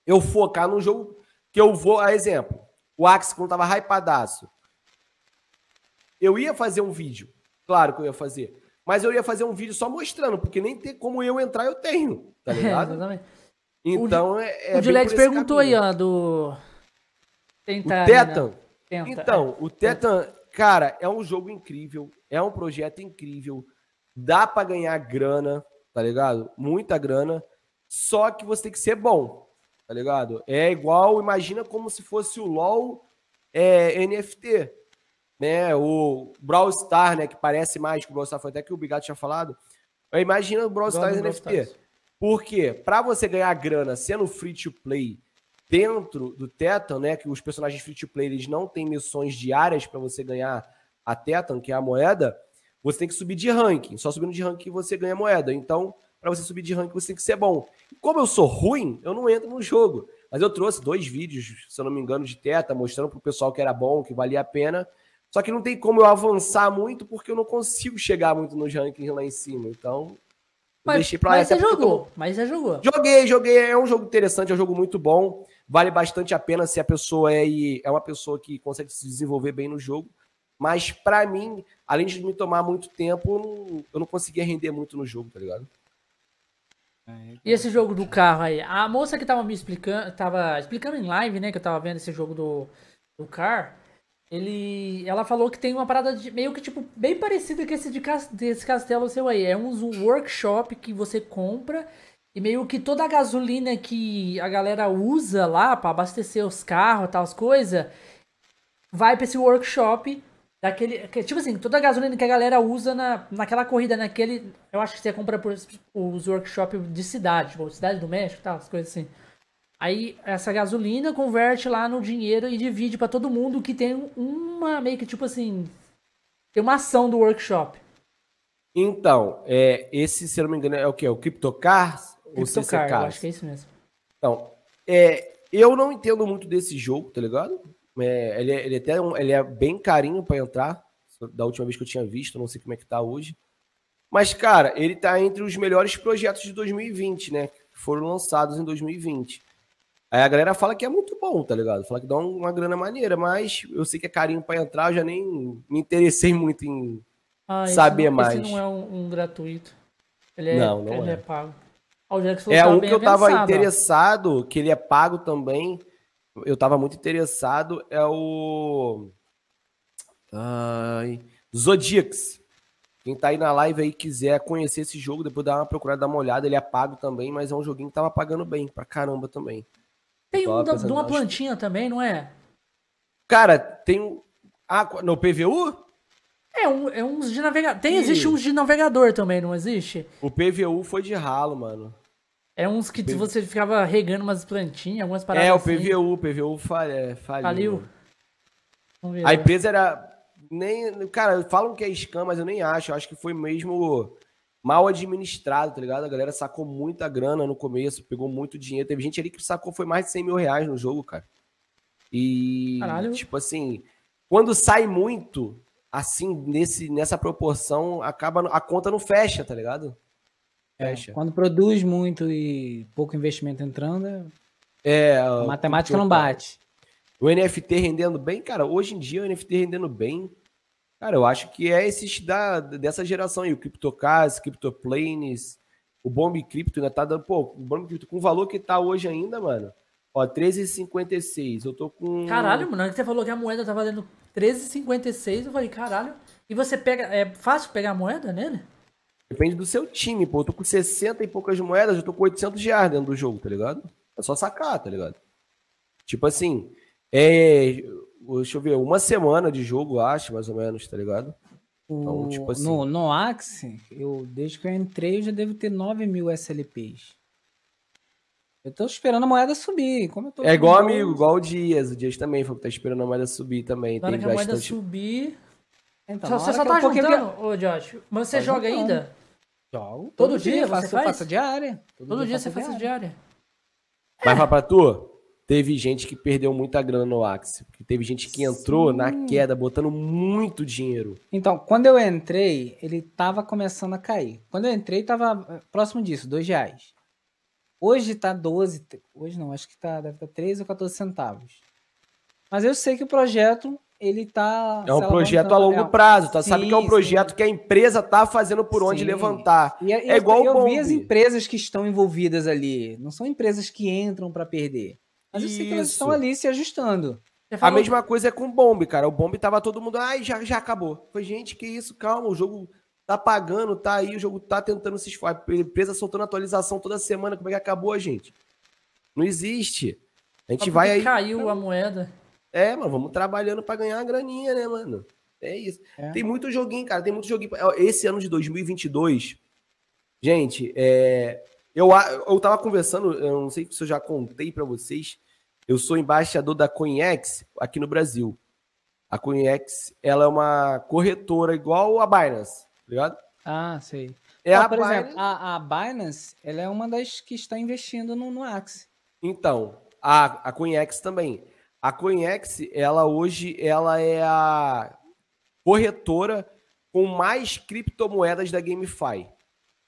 eu focar num jogo que eu vou. A exemplo, o Axie, quando tava hypadaço. Eu ia fazer um vídeo. Claro que eu ia fazer. Mas eu ia fazer um vídeo só mostrando, porque nem tem como eu entrar, eu tenho. Tá É, [laughs] ligado? exatamente. Então é. é o Juliette perguntou aí, ó, do. O Tentar. Tetan. Tenta. Então, o Tetan, cara, é um jogo incrível, é um projeto incrível, dá pra ganhar grana, tá ligado? Muita grana, só que você tem que ser bom, tá ligado? É igual, imagina como se fosse o LoL é, NFT, né? O Brawl Star, né, que parece mais que o Brawl Star, foi até que o Bigato tinha falado. Imagina o Brawl Stars do Brawl NFT. Stars. Por quê? Pra você ganhar grana sendo free to play dentro do Tetan, né, que os personagens free to play eles não têm missões diárias para você ganhar a Tetan, que é a moeda, você tem que subir de ranking. Só subindo de ranking você ganha moeda. Então, para você subir de ranking você tem que ser bom. Como eu sou ruim, eu não entro no jogo. Mas eu trouxe dois vídeos, se eu não me engano, de Teta, mostrando pro pessoal que era bom, que valia a pena. Só que não tem como eu avançar muito porque eu não consigo chegar muito nos rankings lá em cima. Então, Mas, deixei pra lá. mas você eu jogou. Mas você jogou. Joguei, joguei. É um jogo interessante, é um jogo muito bom. Vale bastante a pena se a pessoa é, é uma pessoa que consegue se desenvolver bem no jogo. Mas pra mim, além de me tomar muito tempo, eu não, eu não conseguia render muito no jogo, tá ligado? E esse jogo do carro aí? A moça que tava me explicando, tava explicando em live, né, que eu tava vendo esse jogo do, do car, ele, ela falou que tem uma parada de, meio que tipo bem parecida com esse de desse castelo seu aí. É um workshop que você compra e meio que toda a gasolina que a galera usa lá pra abastecer os carros, tal as coisas, vai pra esse workshop Daquele. que- Tipo assim, toda a gasolina que a galera usa na, naquela corrida, naquele. Eu acho que você compra por os workshops de cidade, tipo, cidade do México tal, as coisas assim. Aí essa gasolina converte lá no dinheiro e divide pra todo mundo que tem uma meio que tipo assim. Tem uma ação do workshop. Então, é, esse, se eu não me engano, é o que? É o CryptoCars ou Cryptocar, eu CCCars? acho que é isso mesmo. Então, é, eu não entendo muito desse jogo, tá ligado? É, ele, é, ele é até um- ele é bem carinho pra entrar. Da última vez que eu tinha visto, não sei como é que tá hoje. Mas, cara, ele tá entre os melhores projetos de 2020, né? Que foram lançados em 2020. Aí a galera fala que é muito bom, tá ligado? Fala que dá um- uma grana maneira, mas eu sei que é carinho pra entrar, eu já nem me interessei muito em. Ah, esse Saber não, mais. Esse não é um, um gratuito. Ele é, Não, não ele é. é. pago. Ó, o Jackson falou É tava um que eu tava avançado, ó. interessado, que ele é pago também. Eu tava muito interessado, é o. Ai. Quem tá aí na live aí quiser conhecer esse jogo, depois dá uma procurada, dar uma olhada. Ele é pago também, mas é um joguinho que tava pagando bem, pra caramba também. Tem um Tava da- de uma acho- plantinha também, não é? Cara, tem um. Ah, no PVU? É, um, é uns de navegador. Tem, Ih. existe uns de navegador também, não existe? O PVU foi de ralo, mano. É uns que você ficava regando umas plantinhas, algumas paradas É, o assim. PVU, o PVU fal- é, faliu. Faliu. A empresa era. Nem, cara, falam que é scam, mas eu nem acho. Eu acho que foi mesmo mal administrado, tá ligado? A galera sacou muita grana no começo, pegou muito dinheiro. Teve gente ali que sacou foi mais de 100 mil reais no jogo, cara. E, Caralho. tipo assim, quando sai muito, assim, nesse, nessa proporção, acaba a conta não fecha, tá ligado? É, Fecha. quando produz muito e pouco investimento entrando, É, a matemática não bate. O NFT rendendo bem, cara, hoje em dia o NFT rendendo bem, cara, eu acho que é esses da, dessa geração aí, o CryptoCars, CryptoPlanes, o Bomb Crypto ainda tá dando, pô, o Bomb Crypto com o valor que tá hoje ainda, mano, ó, 13,56, eu tô com... Caralho, mano, você falou que a moeda tá valendo 13,56, eu falei, caralho. E você pega. É fácil pegar a moeda nele? Depende do seu time, pô, eu tô com 60 e poucas moedas, eu tô com 800 reais dentro do jogo, tá ligado? É só sacar, tá ligado? Tipo assim, é, deixa eu ver, uma semana de jogo, acho, mais ou menos, tá ligado? Então, O- tipo assim- no, no Axie, eu, desde que eu entrei, eu já devo ter 9 mil SLPs. Eu tô esperando a moeda subir. Como eu tô É igual amigo, igual o Dias. O Dias também foi que tá esperando a moeda subir também. Na hora Tem que a moeda subir. Então, Só- você só que tá porque juntando, ô Josh. Mas você Tá joga juntando. ainda? Jogo. Todo dia eu você faço, faz? faço diária. Todo dia você faz essa diária. Vai falar pra tu? Teve gente que perdeu muita grana no Axie. Porque teve gente que entrou Sim. na queda, botando muito dinheiro. Então, quando eu entrei, ele tava começando a cair. Quando eu entrei, tava eh, próximo disso, dois reais. Hoje tá 12, te- hoje não, acho que tá, deve estar 13 ou 14 centavos. Mas eu sei que o projeto, ele tá... É um projeto a longo É, prazo, tá? Sabe que é um sim, projeto que a empresa tá fazendo por onde Sim. levantar. E, e É igual eu, eu vi as empresas que estão envolvidas ali. Não são empresas que entram para perder. Mas eu sei que elas Isso. estão ali se ajustando. Você A falou- mesma coisa é com o Bomb, cara. O Bomb tava todo mundo, ai, já, já acabou. Foi, gente, que isso, calma, o jogo tá pagando, tá aí, o jogo tá tentando se esforçar. A empresa soltando atualização toda semana, como é que acabou, gente? Não existe. A gente Só vai aí. Caiu a moeda. É, mano, vamos trabalhando pra ganhar uma graninha, né, mano? É isso. É. Tem muito joguinho, cara, tem muito joguinho. Esse ano de 2022, gente, é, eu, eu tava conversando, eu não sei se eu já contei pra vocês, eu sou embaixador da CoinEx aqui no Brasil. A CoinEx, ela é uma corretora igual a Binance, tá ligado? Ah, sei. É Ó, a por Binance. exemplo, a, a Binance, ela é uma das que está investindo no, no Axie. Então, a, a CoinEx também. A CoinEx, ela hoje, ela é a corretora com mais criptomoedas da GameFi.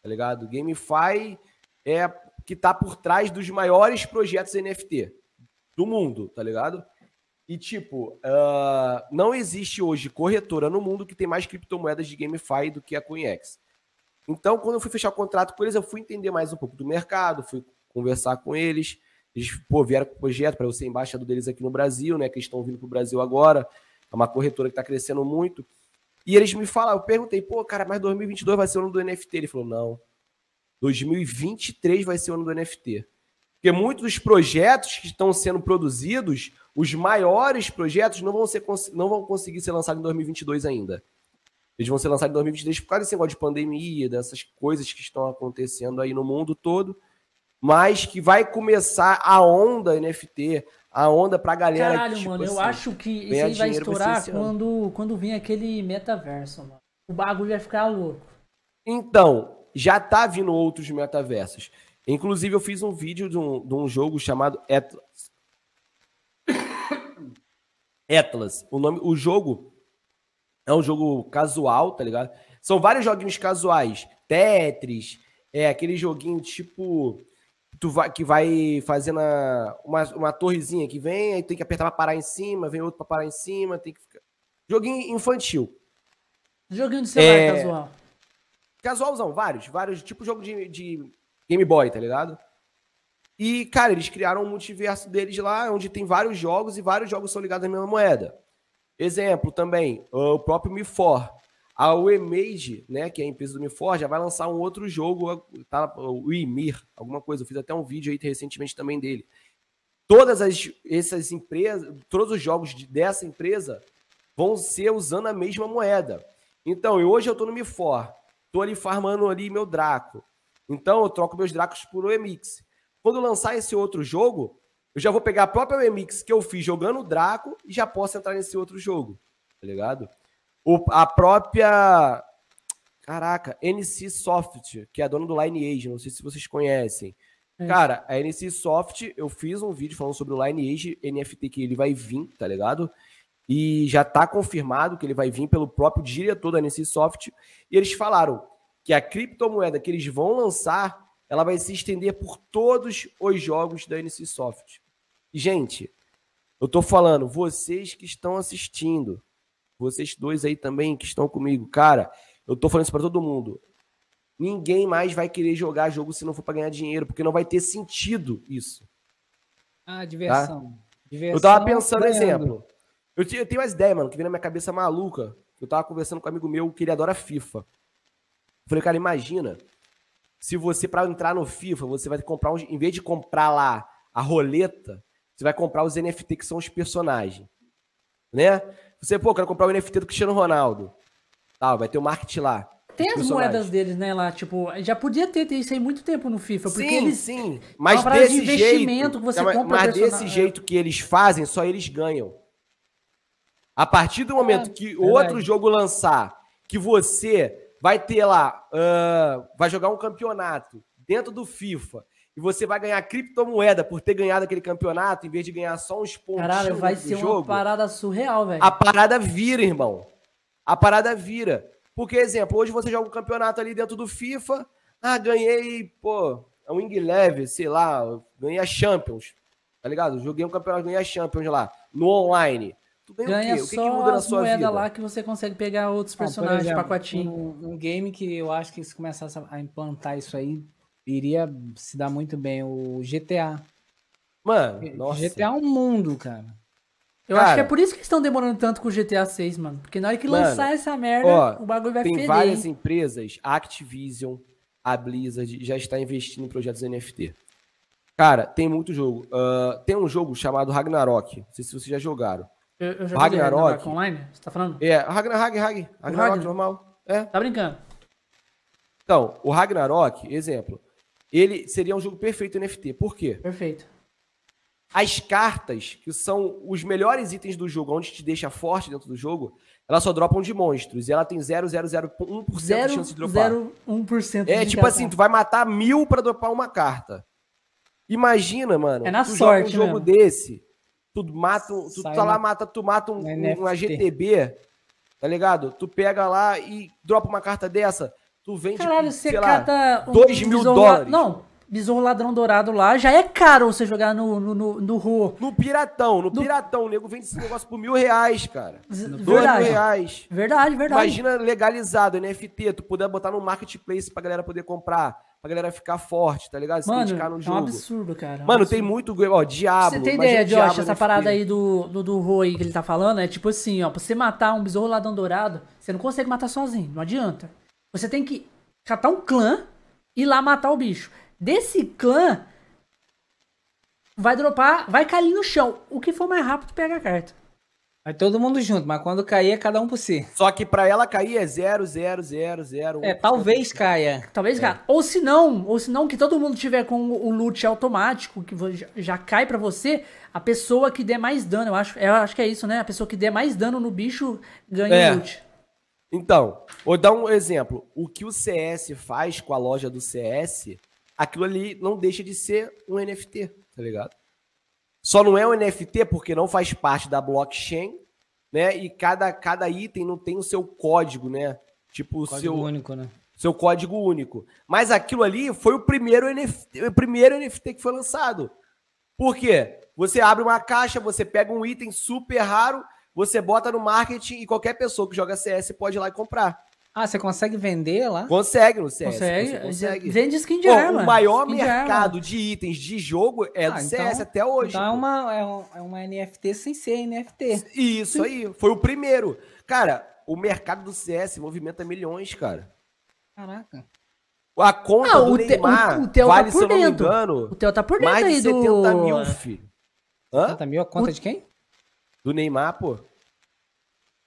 Tá ligado? GameFi é que tá por trás dos maiores projetos NFT do mundo, tá ligado? E, tipo, ah, não existe hoje corretora no mundo que tem mais criptomoedas de GameFi do que a CoinEx. Então, quando eu fui fechar o contrato com eles, eu fui entender mais um pouco do mercado, fui conversar com eles. Eles pô, vieram com o projeto para eu ser embaixador deles aqui no Brasil, né? Que eles estão vindo para o Brasil agora. É uma corretora que está crescendo muito. E eles me falaram, eu perguntei, pô, cara, mas 2022 vai ser o ano do NFT? Ele falou, não. 2023 vai ser o ano do NFT. Porque muitos dos projetos que estão sendo produzidos, os maiores projetos não vão, ser, não vão conseguir ser lançados em 2022 ainda. Eles vão ser lançados em 2023 por causa desse negócio de pandemia, dessas coisas que estão acontecendo aí no mundo todo. Mas que vai começar a onda NFT, a onda pra galera. Caralho, que, tipo, mano, assim, eu acho que isso aí vai estourar quando, quando vir aquele metaverso, mano. O bagulho vai ficar louco. Então, já tá vindo outros metaversos. Inclusive, eu fiz um vídeo de um, de um jogo chamado Atlas. [coughs] Atlas. O, nome, o jogo é um jogo casual, tá ligado? São vários joguinhos casuais. Tetris, é aquele joguinho tipo. Tu vai, que vai fazendo uma, uma torrezinha que vem, aí tem que apertar pra parar em cima, vem outro pra parar em cima, tem que ficar. Joguinho infantil. Joguinho de celular é... casual. Casualzão, vários, vários, tipo jogo de, de Game Boy, tá ligado? E, cara, eles criaram um multiverso deles lá, onde tem vários jogos e vários jogos são ligados à mesma moeda. Exemplo também, o próprio Mi4. A UEMage, né, que é a empresa do Mi4, já vai lançar um outro jogo, tá, o Imir, alguma coisa. Eu fiz até um vídeo aí recentemente também dele. Todas as, essas empresas, todos os jogos dessa empresa vão ser usando a mesma moeda. Então, hoje eu tô no Mi4, tô ali farmando ali meu Draco. Então eu troco meus Dracos por OMX. Quando lançar esse outro jogo, eu já vou pegar a própria OMX que eu fiz jogando o Draco e já posso entrar nesse outro jogo. Tá ligado? O, a própria. Caraca, NC Soft, que é a dona do Lineage, não sei se vocês conhecem. É. Cara, a NC Soft, eu fiz um vídeo falando sobre o Lineage NFT que ele vai vir, tá ligado? E já tá confirmado que ele vai vir pelo próprio diretor da NC Soft. E eles falaram: que a criptomoeda que eles vão lançar, ela vai se estender por todos os jogos da NCSoft. Gente, eu tô falando, vocês que estão assistindo, vocês dois aí também que estão comigo, cara, eu tô falando isso para todo mundo. Ninguém mais vai querer jogar jogo se não for para ganhar dinheiro, porque não vai ter sentido isso. Ah, diversão. Tá? diversão eu tava pensando, exemplo. Eu, eu tenho umas ideias, mano, que vem na minha cabeça maluca. Eu tava conversando com um amigo meu que ele adora FIFA. Falei, cara, imagina se você, para entrar no FIFA, você vai comprar, um, em vez de comprar lá a roleta, você vai comprar os NFT que são os personagens. Né? Você, pô, quero comprar o NFT do Cristiano Ronaldo. Tá, vai ter o market lá. Tem as moedas deles, né, lá, tipo, já podia ter, isso aí muito tempo no FIFA, porque sim, eles... Sim, mas desse de jeito... Que você mas, compra mas desse jeito que eles fazem, só eles ganham. A partir do momento é, que verdade. outro jogo lançar, que você vai ter lá, uh, vai jogar um campeonato dentro do FIFA e você vai ganhar criptomoeda por ter ganhado aquele campeonato, em vez de ganhar só uns pontos. Caralho, vai ser jogo, uma parada surreal, velho. A parada vira, irmão. A parada vira. Porque, exemplo, hoje você joga um campeonato ali dentro do FIFA, ah, ganhei, pô, é um Wing Leve, sei lá, ganhei a Champions, tá ligado? Joguei um campeonato, ganhei a Champions lá, no online. Tu ganha, ganha o quê? O que, que muda na sua vida? lá que você consegue pegar outros personagens, exemplo, pacotinho. Um, um, game que eu acho que se começasse a implantar isso aí, iria se dar muito bem, o GTA. Mano, nossa. GTA é um mundo, cara. Eu cara, acho que é por isso que estão demorando tanto com o GTA 6, mano. Porque na hora que mano, lançar essa merda, ó, o bagulho vai tem feder. Tem várias empresas, Activision, a Blizzard, já está investindo em projetos NFT. Cara, tem muito jogo. Uh, tem um jogo chamado Ragnarok. Não sei se vocês já jogaram. Eu, eu já Ragnarok. Ragnarok online? Você tá falando? É, Ragnarok, Ragnarok, Ragnarok normal. É. Tá brincando. Então, o Ragnarok, exemplo, ele seria um jogo perfeito NFT. Por quê? Perfeito. As cartas, que são os melhores itens do jogo, onde te deixa forte dentro do jogo, elas só dropam de monstros. E ela tem 0,001% de chance de dropar. 0,1% É, tipo assim, tu vai matar mil pra dropar uma carta. Imagina, mano. É na tu sorte, um jogo mesmo. desse tu mata, tu tá lá, mata, tu mata um, um, uma GTB, tá ligado? Tu pega lá e dropa uma carta dessa, tu vende, Caralho, sei lá, um 2 mil dólares. Não, Besouro Ladrão Dourado lá, já é caro você jogar no, no, no, no Ro. No Piratão, no, Piratão. O nego vende esse negócio por mil reais, cara. Verdade. Dois mil reais. Verdade, verdade. Imagina legalizado, NFT, tu puder botar no marketplace pra galera poder comprar pra galera ficar forte, tá ligado? Se Mano, no jogo. é um absurdo, cara. É um Mano, absurdo. tem muito, ó, Diablo. Você tem ideia, Josh, essa parada aí do, do, do Roi que ele tá falando? É tipo assim, ó, pra você matar um besouro ladrão dourado, você não consegue matar sozinho, não adianta. Você tem que catar um clã e ir lá matar o bicho. Desse clã, vai dropar, vai cair no chão. O que for mais rápido pega a carta. Vai todo mundo junto, mas quando cair é cada um por si. Só que pra ela cair é 0, 0, 0, 0. É, talvez caia. Talvez, cara. Ou se não, ou se não que todo mundo tiver com o loot automático, que já- cai pra você, a pessoa que der mais dano, eu acho, eu acho que é isso, né? A pessoa que der mais dano no bicho ganha É. o loot. Então, vou dar um exemplo. O que o CS faz com a loja do CS, aquilo ali não deixa de ser um NFT, tá ligado? Só não é um NFT porque não faz parte da blockchain, né? E cada, cada item não tem o seu código, né? Tipo, o Código seu, único, né? seu código único. Mas aquilo ali foi o primeiro NFT, o primeiro NFT que foi lançado. Por quê? Você abre uma caixa, você pega um item super raro, você bota no marketing e qualquer pessoa que joga CS pode ir lá e comprar. Ah, você consegue vender lá? Consegue no CS. Consegue? você consegue. Vende skin de Pô, arma. o maior Skin de mercado de itens de jogo é do Ah, CS então- até hoje. Então é uma, é, um- é uma NFT sem ser NFT. Isso aí, foi o primeiro. Cara, o mercado do CS movimenta milhões, cara. Caraca. A conta Ah, do o Te- Neymar o- o Theo tá vale, por se eu não me dentro. engano, O Theo tá por dentro mais de aí 70 do... mil, filho. Hã? 70 mil a conta O- de quem? Do Neymar, pô.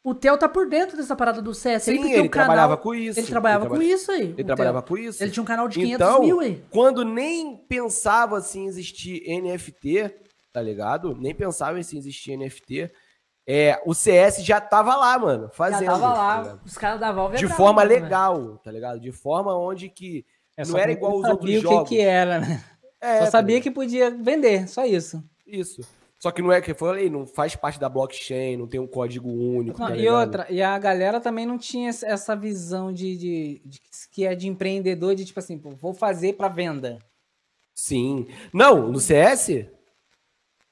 O Theo tá por dentro dessa parada do CS Sim, ele o canal... trabalhava com isso. Ele trabalhava Ele com isso aí. Ele trabalhava Theo. com isso. Ele tinha um canal de 500 Então, mil aí. quando nem pensava assim existir NFT, tá ligado? Nem pensava em existir NFT, é, o CS já tava lá, mano, fazendo. Já tava tá lá, ligado? os caras da Valve de forma também. legal, tá ligado? De forma onde que É, não era igual eu os sabia outros o que jogos. que era, né? É, Só tá sabia que podia vender, só isso. Isso. Só que não é que eu falei, não faz parte da blockchain, não tem um código único. Não, tá e outra, e a galera também não tinha essa- visão de, de, de- que é de empreendedor, de tipo assim, pô, vou fazer pra venda. Sim. Não, no CS,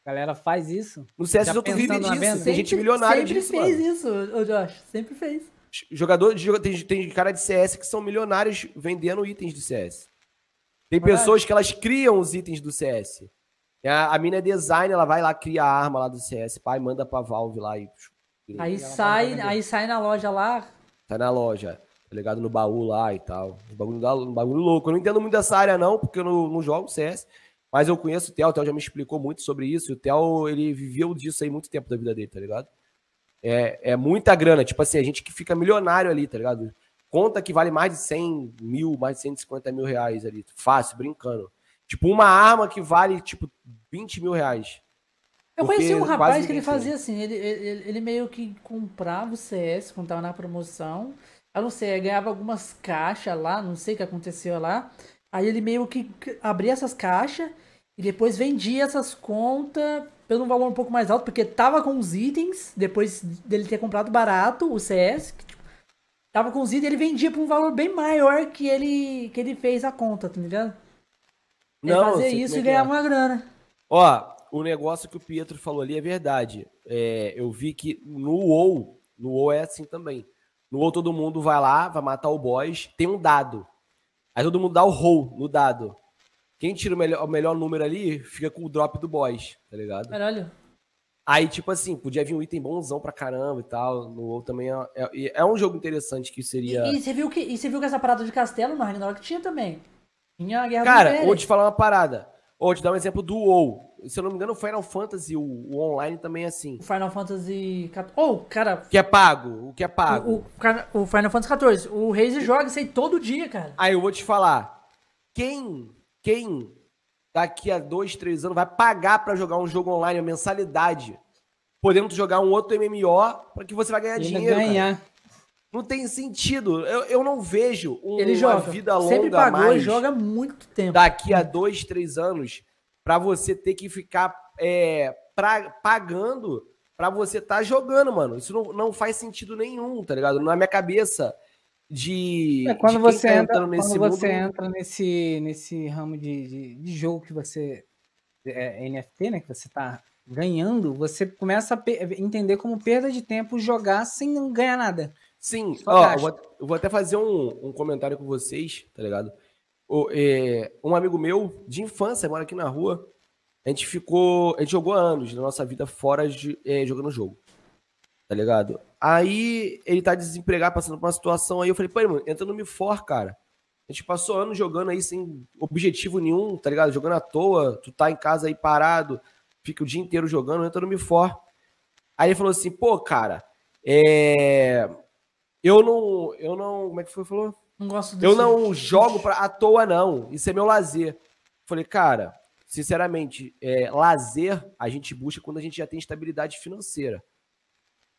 A galera faz isso. no CS Já vivem pensando na disso. venda? Tem gente Sempre- milionária sempre disso, fez mano. isso, ô Josh. Sempre fez. Jogador de tem, tem cara de CS que são milionários vendendo itens de CS. Tem Verdade. pessoas que elas criam os itens do CS. A, a mina é design, ela vai lá, cria a arma lá do CS, pai, manda pra Valve lá e Aí vai sai, aí sai na loja lá. tá na loja, tá ligado? No baú lá e tal. Um bagulho, da- um bagulho louco. Eu não entendo muito dessa área, não, porque eu não, não jogo CS. Mas eu conheço o Theo, o Theo já me explicou muito sobre isso. E o Theo, ele viveu disso aí muito tempo da vida dele, tá ligado? É, é muita grana. Tipo assim, a gente que fica milionário ali, tá ligado? Conta que vale mais de 100 mil, mais de 150 mil reais ali. Fácil, brincando. Tipo, uma arma que vale, tipo, 20 mil reais. Eu conheci um rapaz que ele fazia assim, ele, ele, ele meio que comprava o CS quando tava na promoção. Eu não sei, ganhava algumas caixas lá, não sei o que aconteceu lá. Aí ele meio que abria essas caixas e depois vendia essas contas pelo um valor um pouco mais alto, porque tava com os itens, depois dele ter comprado barato o CS, que, tipo, tava com os itens, ele vendia por um valor bem maior que ele, que ele fez a conta, tá ligado? Não, fazia sei isso como e é que é. uma grana. Ó, o negócio que o Pietro falou ali é verdade. É, eu vi que no WoW, no WoW é assim também. No WoW todo mundo vai lá, vai matar o boss, tem um dado. Aí todo mundo dá o roll no dado. Quem tira o melhor, o melhor número ali fica com o drop do boss, tá ligado? Caralho. Aí, tipo assim, podia vir um item bonzão pra caramba e tal. No WoW também é, é, é um jogo interessante que seria. E, e você viu que, e você viu que essa parada de castelo no Ragnarok tinha também. Tinha a Guerra Cara, vou te falar uma parada. Vou te dar um exemplo do WoW. Se eu não me engano, o Final Fantasy, o, o online também é assim. O Final Fantasy XIV. Oh, cara, O que é pago, o que é pago. o, o, cara- o Final Fantasy XIV. O Reis joga isso aí todo dia, cara. Aí eu vou te falar. Quem, quem daqui a dois, três anos vai pagar pra jogar um jogo online, a mensalidade, podendo tu jogar um outro MMO pra que você vai ganhar E ainda dinheiro? cara? ganhar. Não tem sentido. Eu, eu não vejo um- Ele uma joga. vida longa Sempre pagou mais joga muito tempo. daqui a dois, três anos pra você ter que ficar é, pra- pagando pra você estar tá jogando, mano. Isso não, não faz sentido nenhum, tá ligado? Na minha cabeça de. É, quando de quem você, tá entra, nesse quando você mundo, entra nesse, nesse ramo de, de, de jogo que você. É, NFT, né? Que você tá ganhando, você começa a entender como perda de tempo jogar sem ganhar nada. Sim, ó, vou, vou até fazer um, um comentário com vocês, tá ligado? O, é, um amigo meu de infância, mora aqui na rua, a gente ficou. A gente jogou anos da nossa vida fora de, é, jogando jogo. Tá ligado? Aí ele tá desempregado, passando por uma situação aí. Eu falei, pô, mano, entra no Me For, cara. A gente passou anos jogando aí sem objetivo nenhum, tá ligado? Jogando à toa, tu tá em casa aí parado, fica o dia inteiro jogando, entra no Mifor. Aí ele falou assim, pô, cara, é... eu não, eu não, como é que foi, falou? Não gosto Eu disso. não jogo pra, à toa, não. Isso é meu lazer. Falei, cara, sinceramente, é, lazer a gente busca quando a gente já tem estabilidade financeira.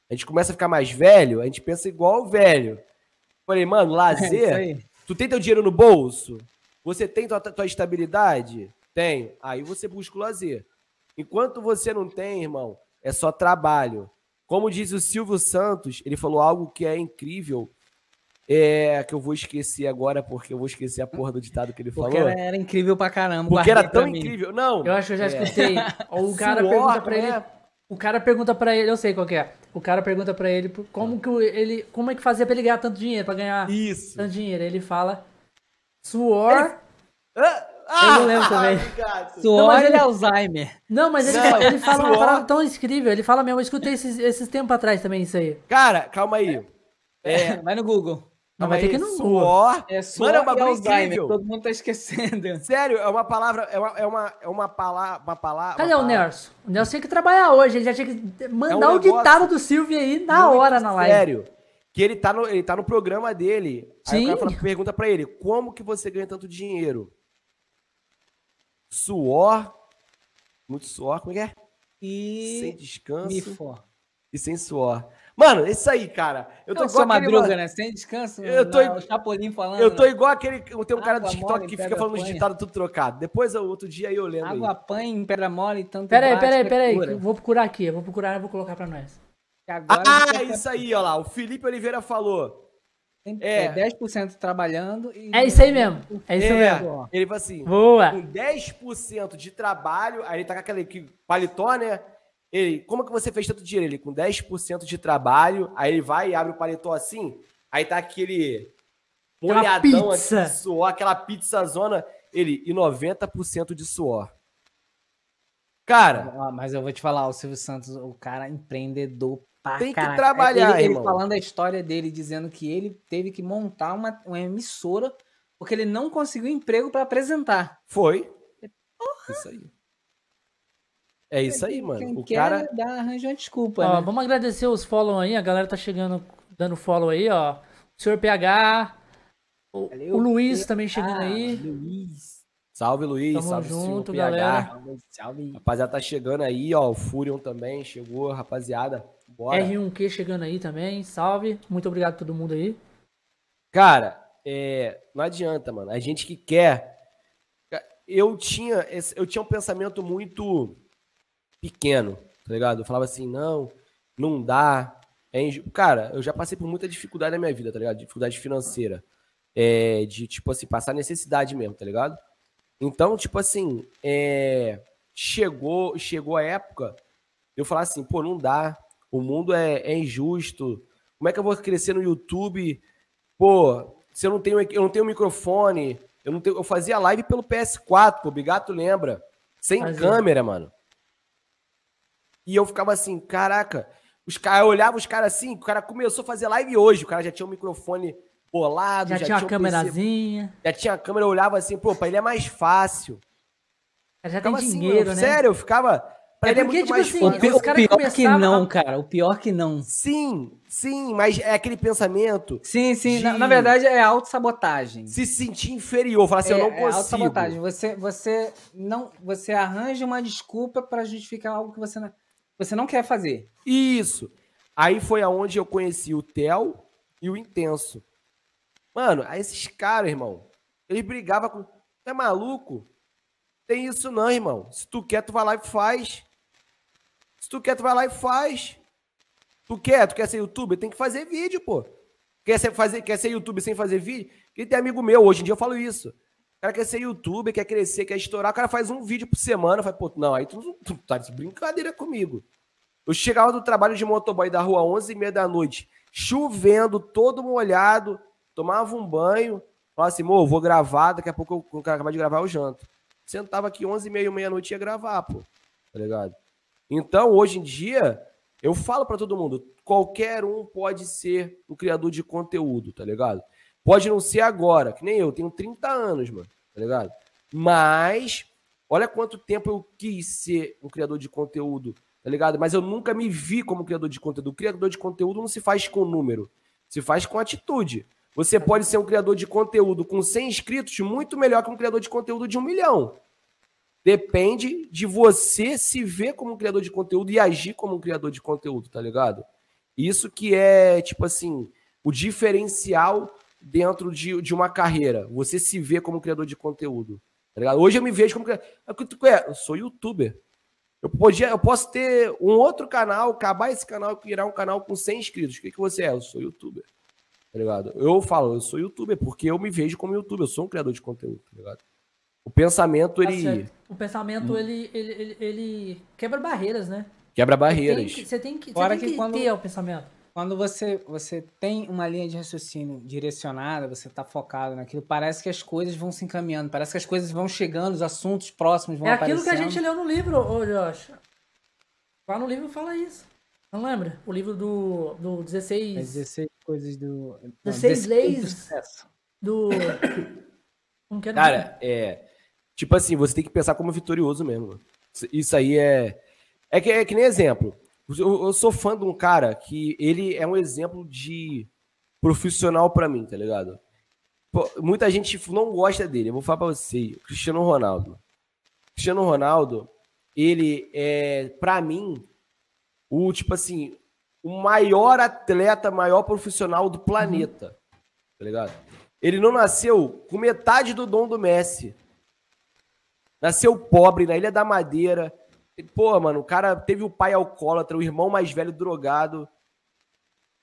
A gente começa a ficar mais velho, a gente pensa igual o velho. Falei, mano, É, lazer. aí. tu tem teu dinheiro no bolso? Você tem tua, tua estabilidade? Tem. Aí você busca o lazer. Enquanto você não tem, irmão, é só trabalho. Como diz o Silvio Santos, ele falou algo que é incrível. É, que eu vou esquecer agora, porque eu vou esquecer a porra do ditado que ele Porque falou. era, era incrível pra caramba. Porque era tão incrível. Não. Eu acho que eu já é, escutei. O [laughs] cara suor, pergunta pra ele. né? O cara pergunta pra ele, eu sei qual que é. O cara pergunta pra ele como que ele, como é que fazia pra ele ganhar tanto dinheiro, pra ganhar Isso. tanto dinheiro. Ele fala suor. Ah, Eu não lembro também. gato. Suor Não, mas ele- Alzheimer. Não, mas ele, Não, ele fala uma suor. parada tão incrível. Ele fala mesmo, eu escutei esses, esses tempos atrás também isso aí. Cara, calma aí. É, Vai no Google. Não, vai ter aí. que ir no suor. É suor Mano, é um e bagulho Alzheimer. incrível. Todo mundo tá esquecendo. Sério, é uma palavra, é uma, é uma, é uma palavra, uma palavra. Cadê uma o palavra Nelson? O Nelson tinha que trabalhar hoje, ele já tinha que mandar É um o ditado do Silvio aí na hora na live. Sério. Que ele tá no, ele tá no programa dele. Aí Sim. o cara fala- pergunta pra ele: como que você ganha tanto dinheiro? Suor. Muito suor, como é que é? Sem E descanso me for. e sem suor. Mano, isso aí, cara. Eu tô Eu sou igual aquele madruga, ma- né? Sem descanso. Eu tô igual- O Chapolin falando. Eu tô né? igual aquele. Tem um cara do TikTok mole, que fica falando os ditados tudo trocado. Depois, o outro dia aí eu lembro. Água em pedra mole, tanto Pera aí, bate, pera aí, que pera aí. cura. que eu Vou procurar aqui, eu vou procurar e vou colocar pra nós. Agora Ah, isso aí, ó lá. O Felipe Oliveira falou. Tem é. é 10% trabalhando e. É isso aí mesmo. É isso É, mesmo. Ele falou assim: Boa. com 10% de trabalho, aí ele tá com aquele que- paletó, né? Ele, como que você fez tanto dinheiro? Ele, com 10% de trabalho, aí ele vai e abre o paletó assim, aí tá aquele molhadão pizza. assim, de suor, aquela pizza zona, ele, e 90% de suor. Cara, Ó, mas eu vou te falar, o Silvio Santos, o cara empreendedor pra Tem que caraca. trabalhar, ele, ele falando a história dele, dizendo que ele teve que montar uma, uma emissora porque ele não conseguiu emprego pra apresentar. foi. Isso aí. É isso aí, mano. Quem O quer cara. dá, arranja uma desculpa, Ó, né? Vamos agradecer os follow aí, a galera tá chegando, dando follow aí, ó. O senhor PH, o, Valeu, o Luiz PH. também chegando aí. Luiz. Salve, Luiz. Tamo salve, junto, senhor galera. PH. Salve, salve. Rapaziada, tá chegando aí, ó. O Furion também chegou, rapaziada. Bora. R1Q chegando aí também, salve. Muito obrigado a todo mundo aí. Cara, é, não adianta, mano. A gente que quer. Eu tinha, esse- eu tinha um pensamento muito pequeno, tá ligado? Eu falava assim, não, não dá. é Cara, eu já passei por muita dificuldade na minha vida, tá ligado? Dificuldade financeira. É, de, tipo assim, passar necessidade mesmo, tá ligado? Então, tipo assim, é, chegou, chegou a época eu falar assim, pô, não dá. O mundo é, é injusto. Como é que eu vou crescer no YouTube? Pô, se eu não tenho, eu não tenho microfone, eu não tenho, eu fazia live pelo PS4, pô, o Bigato lembra? Sem câmera, mano. E eu ficava assim, caraca, os caras, eu olhava os caras assim, o cara começou a fazer live hoje, o cara já tinha um microfone bolado, Já, já, tinha uma um câmerazinha, já tinha a câmera, eu olhava assim, pô, pra ele é mais fácil. já tem Ficava assim, dinheiro, mano, né? Sério, eu ficava. Pra É ele é porque, muito tipo mais assim, fácil. O, pior que não, a- cara. O pior que não. Sim, sim, mas é aquele pensamento Sim, sim. Na, De- na verdade, é autossabotagem. se sentir inferior, falar assim, é, eu não é consigo. autossabotagem. Você, você, não, você arranja uma desculpa pra justificar algo que você não, você não quer fazer. Isso. Aí foi aonde eu conheci o Theo e o Intenso. Mano, aí esses caras, irmão, eles brigavam com. É maluco? Tem isso não, irmão. Se tu quer, tu vai lá e faz. Se tu quer, tu vai lá e faz. Tu quer? Tu quer ser youtuber? Tem que fazer vídeo, pô. Quer ser, fazer, quer ser youtuber sem fazer vídeo? Quem tem amigo meu, hoje em dia eu falo isso. O cara quer ser youtuber, quer crescer, quer estourar, o cara faz um vídeo por semana. Falo, pô, não, aí tu, tu tá de brincadeira comigo. Eu chegava do trabalho de motoboy da rua 11h30 da noite, chovendo, todo molhado, tomava um banho, falava assim, mo, vou gravar, daqui a pouco eu, quando eu acabar de gravar eu janto. Sentava aqui 11h30, meia-noite e ia gravar, pô, tá ligado? Então, hoje em dia, eu falo pra todo mundo, qualquer um pode ser um criador de conteúdo, tá ligado? Pode não ser agora, que nem eu, tenho 30 anos, mano, tá ligado? Mas, olha quanto tempo eu quis ser um criador de conteúdo, tá ligado? Mas eu nunca me vi como criador de conteúdo. O criador de conteúdo não se faz com número, se faz com atitude. Você pode ser um criador de conteúdo com 100 inscritos muito melhor que um criador de conteúdo de um milhão. Depende de você se ver como um criador de conteúdo e agir como um criador de conteúdo, tá ligado? Isso que é, tipo assim, o diferencial dentro de, de uma carreira. Você se vê como criador de conteúdo. Tá ligado? Hoje eu me vejo como criador. É, eu sou youtuber. Eu, podia, eu posso ter um outro canal, acabar esse canal e virar um canal com 100 inscritos. O que, que você é? Eu sou youtuber. Tá ligado? Eu falo, eu sou youtuber porque eu me vejo como youtuber. Eu sou um criador de conteúdo, tá ligado? O pensamento, tá ele. o pensamento, hum. ele, ele, ele, ele, quebra barreiras, né? Quebra barreiras. Você tem que, você tem que, você tem que, que quando... ter o pensamento. Quando você, você tem uma linha de raciocínio direcionada, você está focado naquilo, parece que as coisas vão se encaminhando, parece que as coisas vão chegando, os assuntos próximos vão aparecendo. É aquilo que a gente leu no livro, ô Josh. Lá no livro fala isso. Não lembra? O livro do, do 16... As 16 coisas do... 16 leis do... [coughs] Como que é Cara, é... Tipo assim, você tem que pensar como vitorioso mesmo. Isso aí é... É que, é que nem exemplo. Eu, eu, sou fã de um cara que ele é um exemplo de profissional para mim, tá ligado? Pô, muita gente não gosta dele. Eu vou falar pra você, Cristiano Ronaldo. Cristiano Ronaldo, ele é, para mim, o tipo assim, o maior atleta, maior profissional do planeta. Tá ligado? Ele não nasceu com metade do dom do Messi. Nasceu pobre na Ilha da Madeira, Pô, mano, o cara teve o pai alcoólatra, o irmão mais velho drogado.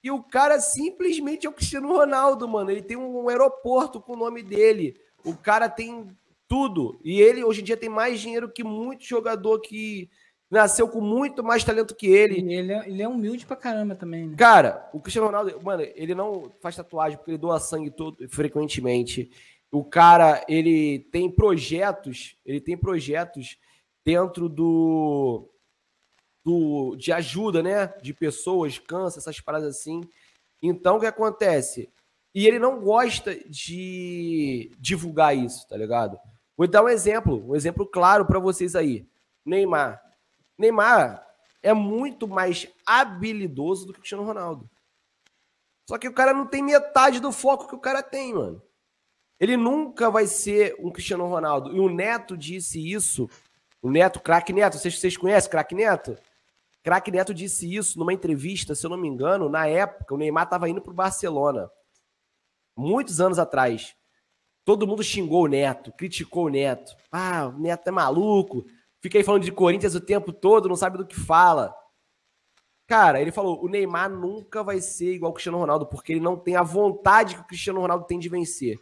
E o cara simplesmente é o Cristiano Ronaldo, mano. Ele tem um aeroporto com o nome dele. O cara tem tudo. E ele hoje em dia tem mais dinheiro que muito jogador que nasceu com muito mais talento que ele. Ele é, ele é humilde pra caramba também, né? Cara, o Cristiano Ronaldo, mano, ele não faz tatuagem porque ele doa sangue todo frequentemente. O cara, ele tem projetos, ele tem projetos dentro do, do de ajuda, né? De pessoas, câncer, essas paradas assim. Então, o que acontece? E ele não gosta de divulgar isso, tá ligado? Vou dar um exemplo, um exemplo claro para vocês aí. Neymar. Neymar é muito mais habilidoso do que o Cristiano Ronaldo. Só que o cara não tem metade do foco que o cara tem, mano. Ele nunca vai ser um Cristiano Ronaldo. E o Neto disse isso o Neto, craque Neto, vocês, vocês conhecem craque Neto? Craque Neto disse isso numa entrevista, se eu não me engano, na época, o Neymar estava indo para o Barcelona. Muitos anos atrás. Todo mundo xingou o Neto, criticou o Neto. Ah, o Neto é maluco. Fiquei falando de Corinthians o tempo todo, não sabe do que fala. Cara, ele falou: o Neymar nunca vai ser igual o Cristiano Ronaldo, porque ele não tem a vontade que o Cristiano Ronaldo tem de vencer.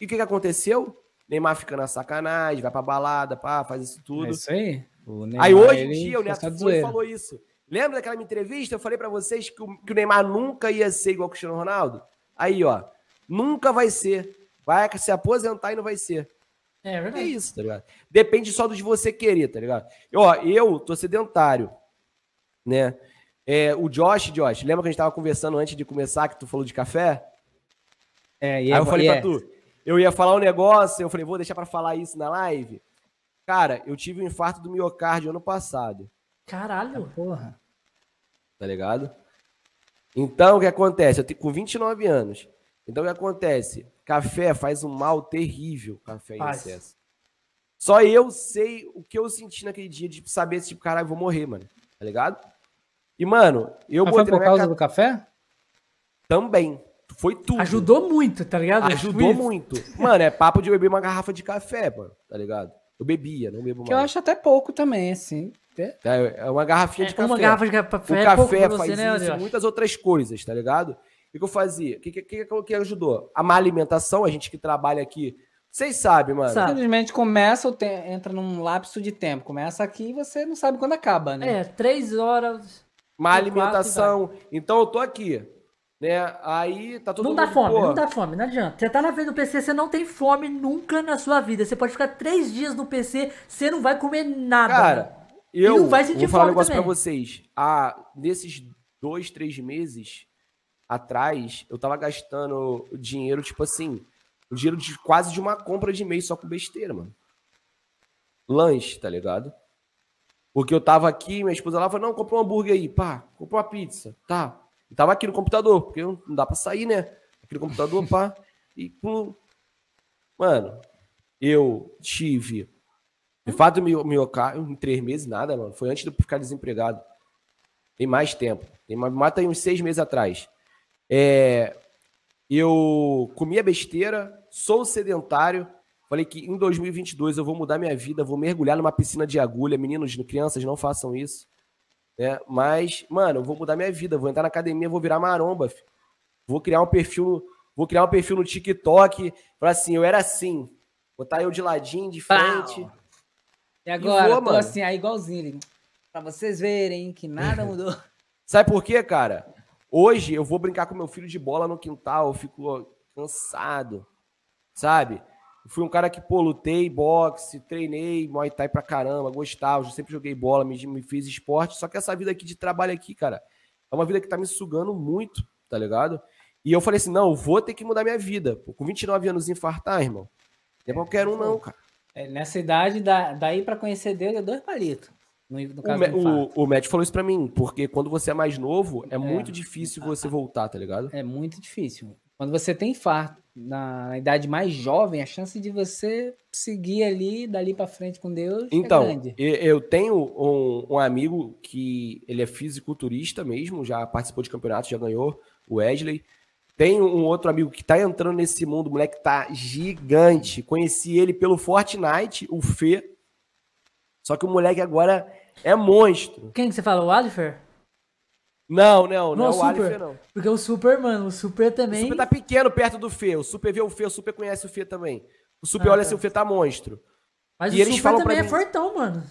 E o que, que aconteceu? Neymar fica na sacanagem, vai pra balada, pá, faz isso tudo. É isso aí. Neymar, aí hoje em dia o Neto falou isso. Lembra daquela minha entrevista? Eu falei para vocês que o, que o Neymar nunca ia ser igual o Cristiano Ronaldo? Aí, ó, nunca vai ser. Vai se aposentar e não vai ser. É, é verdade. É isso, tá ligado? Depende só de você querer, tá ligado? Ó, eu tô sedentário, né? É, o Josh, Josh, lembra que a gente tava conversando antes de começar, que tu falou de café? É, e Aí eu falei é. pra tu, eu ia falar um negócio, eu falei, vou deixar para falar isso na live. Cara, eu tive um infarto do miocárdio ano passado. Caralho. Porra. Tá ligado? Então, o que acontece? Eu tenho com 29 anos. Então, o que acontece? Café faz um mal terrível, café em excesso. Só eu sei o que eu senti naquele dia de saber se, tipo, caralho, vou morrer, mano. Tá ligado? E, mano, eu Mas botei foi por causa ca... do café? Também. Foi tudo. Ajudou muito, tá ligado? Ajudou muito. Mano, é papo de beber uma garrafa de café, mano, tá ligado? Eu bebia, não bebo mais. Que eu acho até pouco também, assim. É, é uma garrafinha de é, café. Uma garrafa de café. O é café faz você, né, isso, muitas outras coisas, tá ligado? O que eu fazia? O que, que, que, que ajudou? A má alimentação, a gente que trabalha aqui. Vocês sabem, mano. Simplesmente começa, te... entra num lapso de tempo. Começa aqui e você não sabe quando acaba, né? É, três horas. Má alimentação. Então eu tô aqui né? Aí tá todo Não mundo, dá fome, pô... não dá fome, não adianta. Você tá na frente do PC, você não tem fome nunca na sua vida. Você pode ficar três dias no PC, você não vai comer nada. Cara, eu vou falar um negócio também. pra vocês. Ah, nesses dois, três meses, atrás, eu tava gastando dinheiro, tipo assim, o dinheiro de quase de uma compra de mês só com besteira, mano. Lanche, tá ligado? Porque eu tava aqui, minha esposa lá falou, não, comprou um hambúrguer aí, pá, comprou uma pizza, tá. E tava aqui no computador, porque não dá pra sair, né? Aqui no computador, pá. E. Mano, eu tive. De fato, meu, meu em três meses, nada, mano. Foi antes de eu ficar desempregado. Tem mais tempo. Tem, mata aí uns seis meses atrás. É, eu comia besteira, sou sedentário. Falei que em 2022 eu vou mudar minha vida, vou mergulhar numa piscina de agulha. Meninos, crianças, não façam isso. Né? Mas, mano, eu vou mudar minha vida, vou entrar na academia, vou virar maromba. Filho. Vou criar um perfil, vou criar um perfil no TikTok. Falar assim, eu era assim. Botar eu de ladinho, de frente. Pau. E agora, e vou, tô mano. assim, aí igualzinho. Pra vocês verem que nada mudou. [laughs] [laughs] Sabe por quê, cara? Hoje eu vou brincar com meu filho de bola no quintal, eu fico cansado, sabe? Fui um cara que, pô, lutei boxe, treinei Muay Thai pra caramba, gostava, eu sempre joguei bola, me, me fiz esporte, só que essa vida aqui de trabalho aqui, cara, é uma vida que tá me sugando muito, tá ligado? E eu falei assim, não, eu vou ter que mudar minha vida. Pô, com 29 anos infartar, irmão, não é qualquer um não, cara. É, nessa idade, daí para conhecer Deus é dois palitos. No, no caso o, o, o médico falou isso pra mim, porque quando você é mais novo, é, é muito difícil você voltar, tá ligado? É muito difícil. Quando você tem infarto na idade mais jovem, a chance de você seguir ali, dali para frente com Deus é então, é grande. Eu tenho um, um, amigo que ele é fisiculturista mesmo, já participou de campeonatos, já ganhou, o Wesley. Tem um outro amigo que tá entrando nesse mundo, o moleque tá gigante. Conheci ele pelo Fortnite, o Fê. Só que o moleque agora é monstro. Quem que você fala? O Alifer? Não, não, não, não é o Super. Alifer, não. Porque o Super, mano, o Super também. O Super tá pequeno perto do Fê. O Super vê o Fê, o Super conhece o Fê também. O Super ah, olha tá. se o Fê tá monstro. Mas e o Super também é fortão, mano.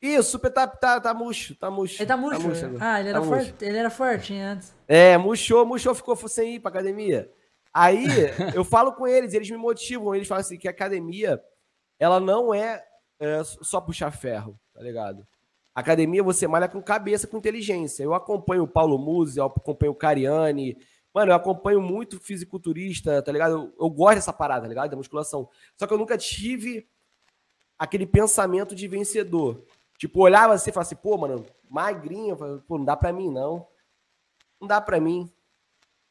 Ih, o Super tá, tá, tá murcho, tá murcho. Ele tá murcho? Tá murcho ah, ele era, tá forte, ele era forte antes. É, murchou, murchou, ficou sem ir pra academia. Aí, [laughs] eu falo com eles, eles me motivam, eles falam assim, que a academia, ela não é, é só puxar ferro, tá ligado? Academia você malha com cabeça, com inteligência. Eu acompanho o Paulo Musi, eu acompanho o Cariani. Mano, eu acompanho muito fisiculturista, tá ligado? Eu, eu, gosto dessa parada, tá ligado? Da musculação. Só que eu nunca tive aquele pensamento de vencedor. Tipo, olhava assim e falava assim, pô, mano, magrinho. Pô, não dá pra mim, não. Não dá pra mim.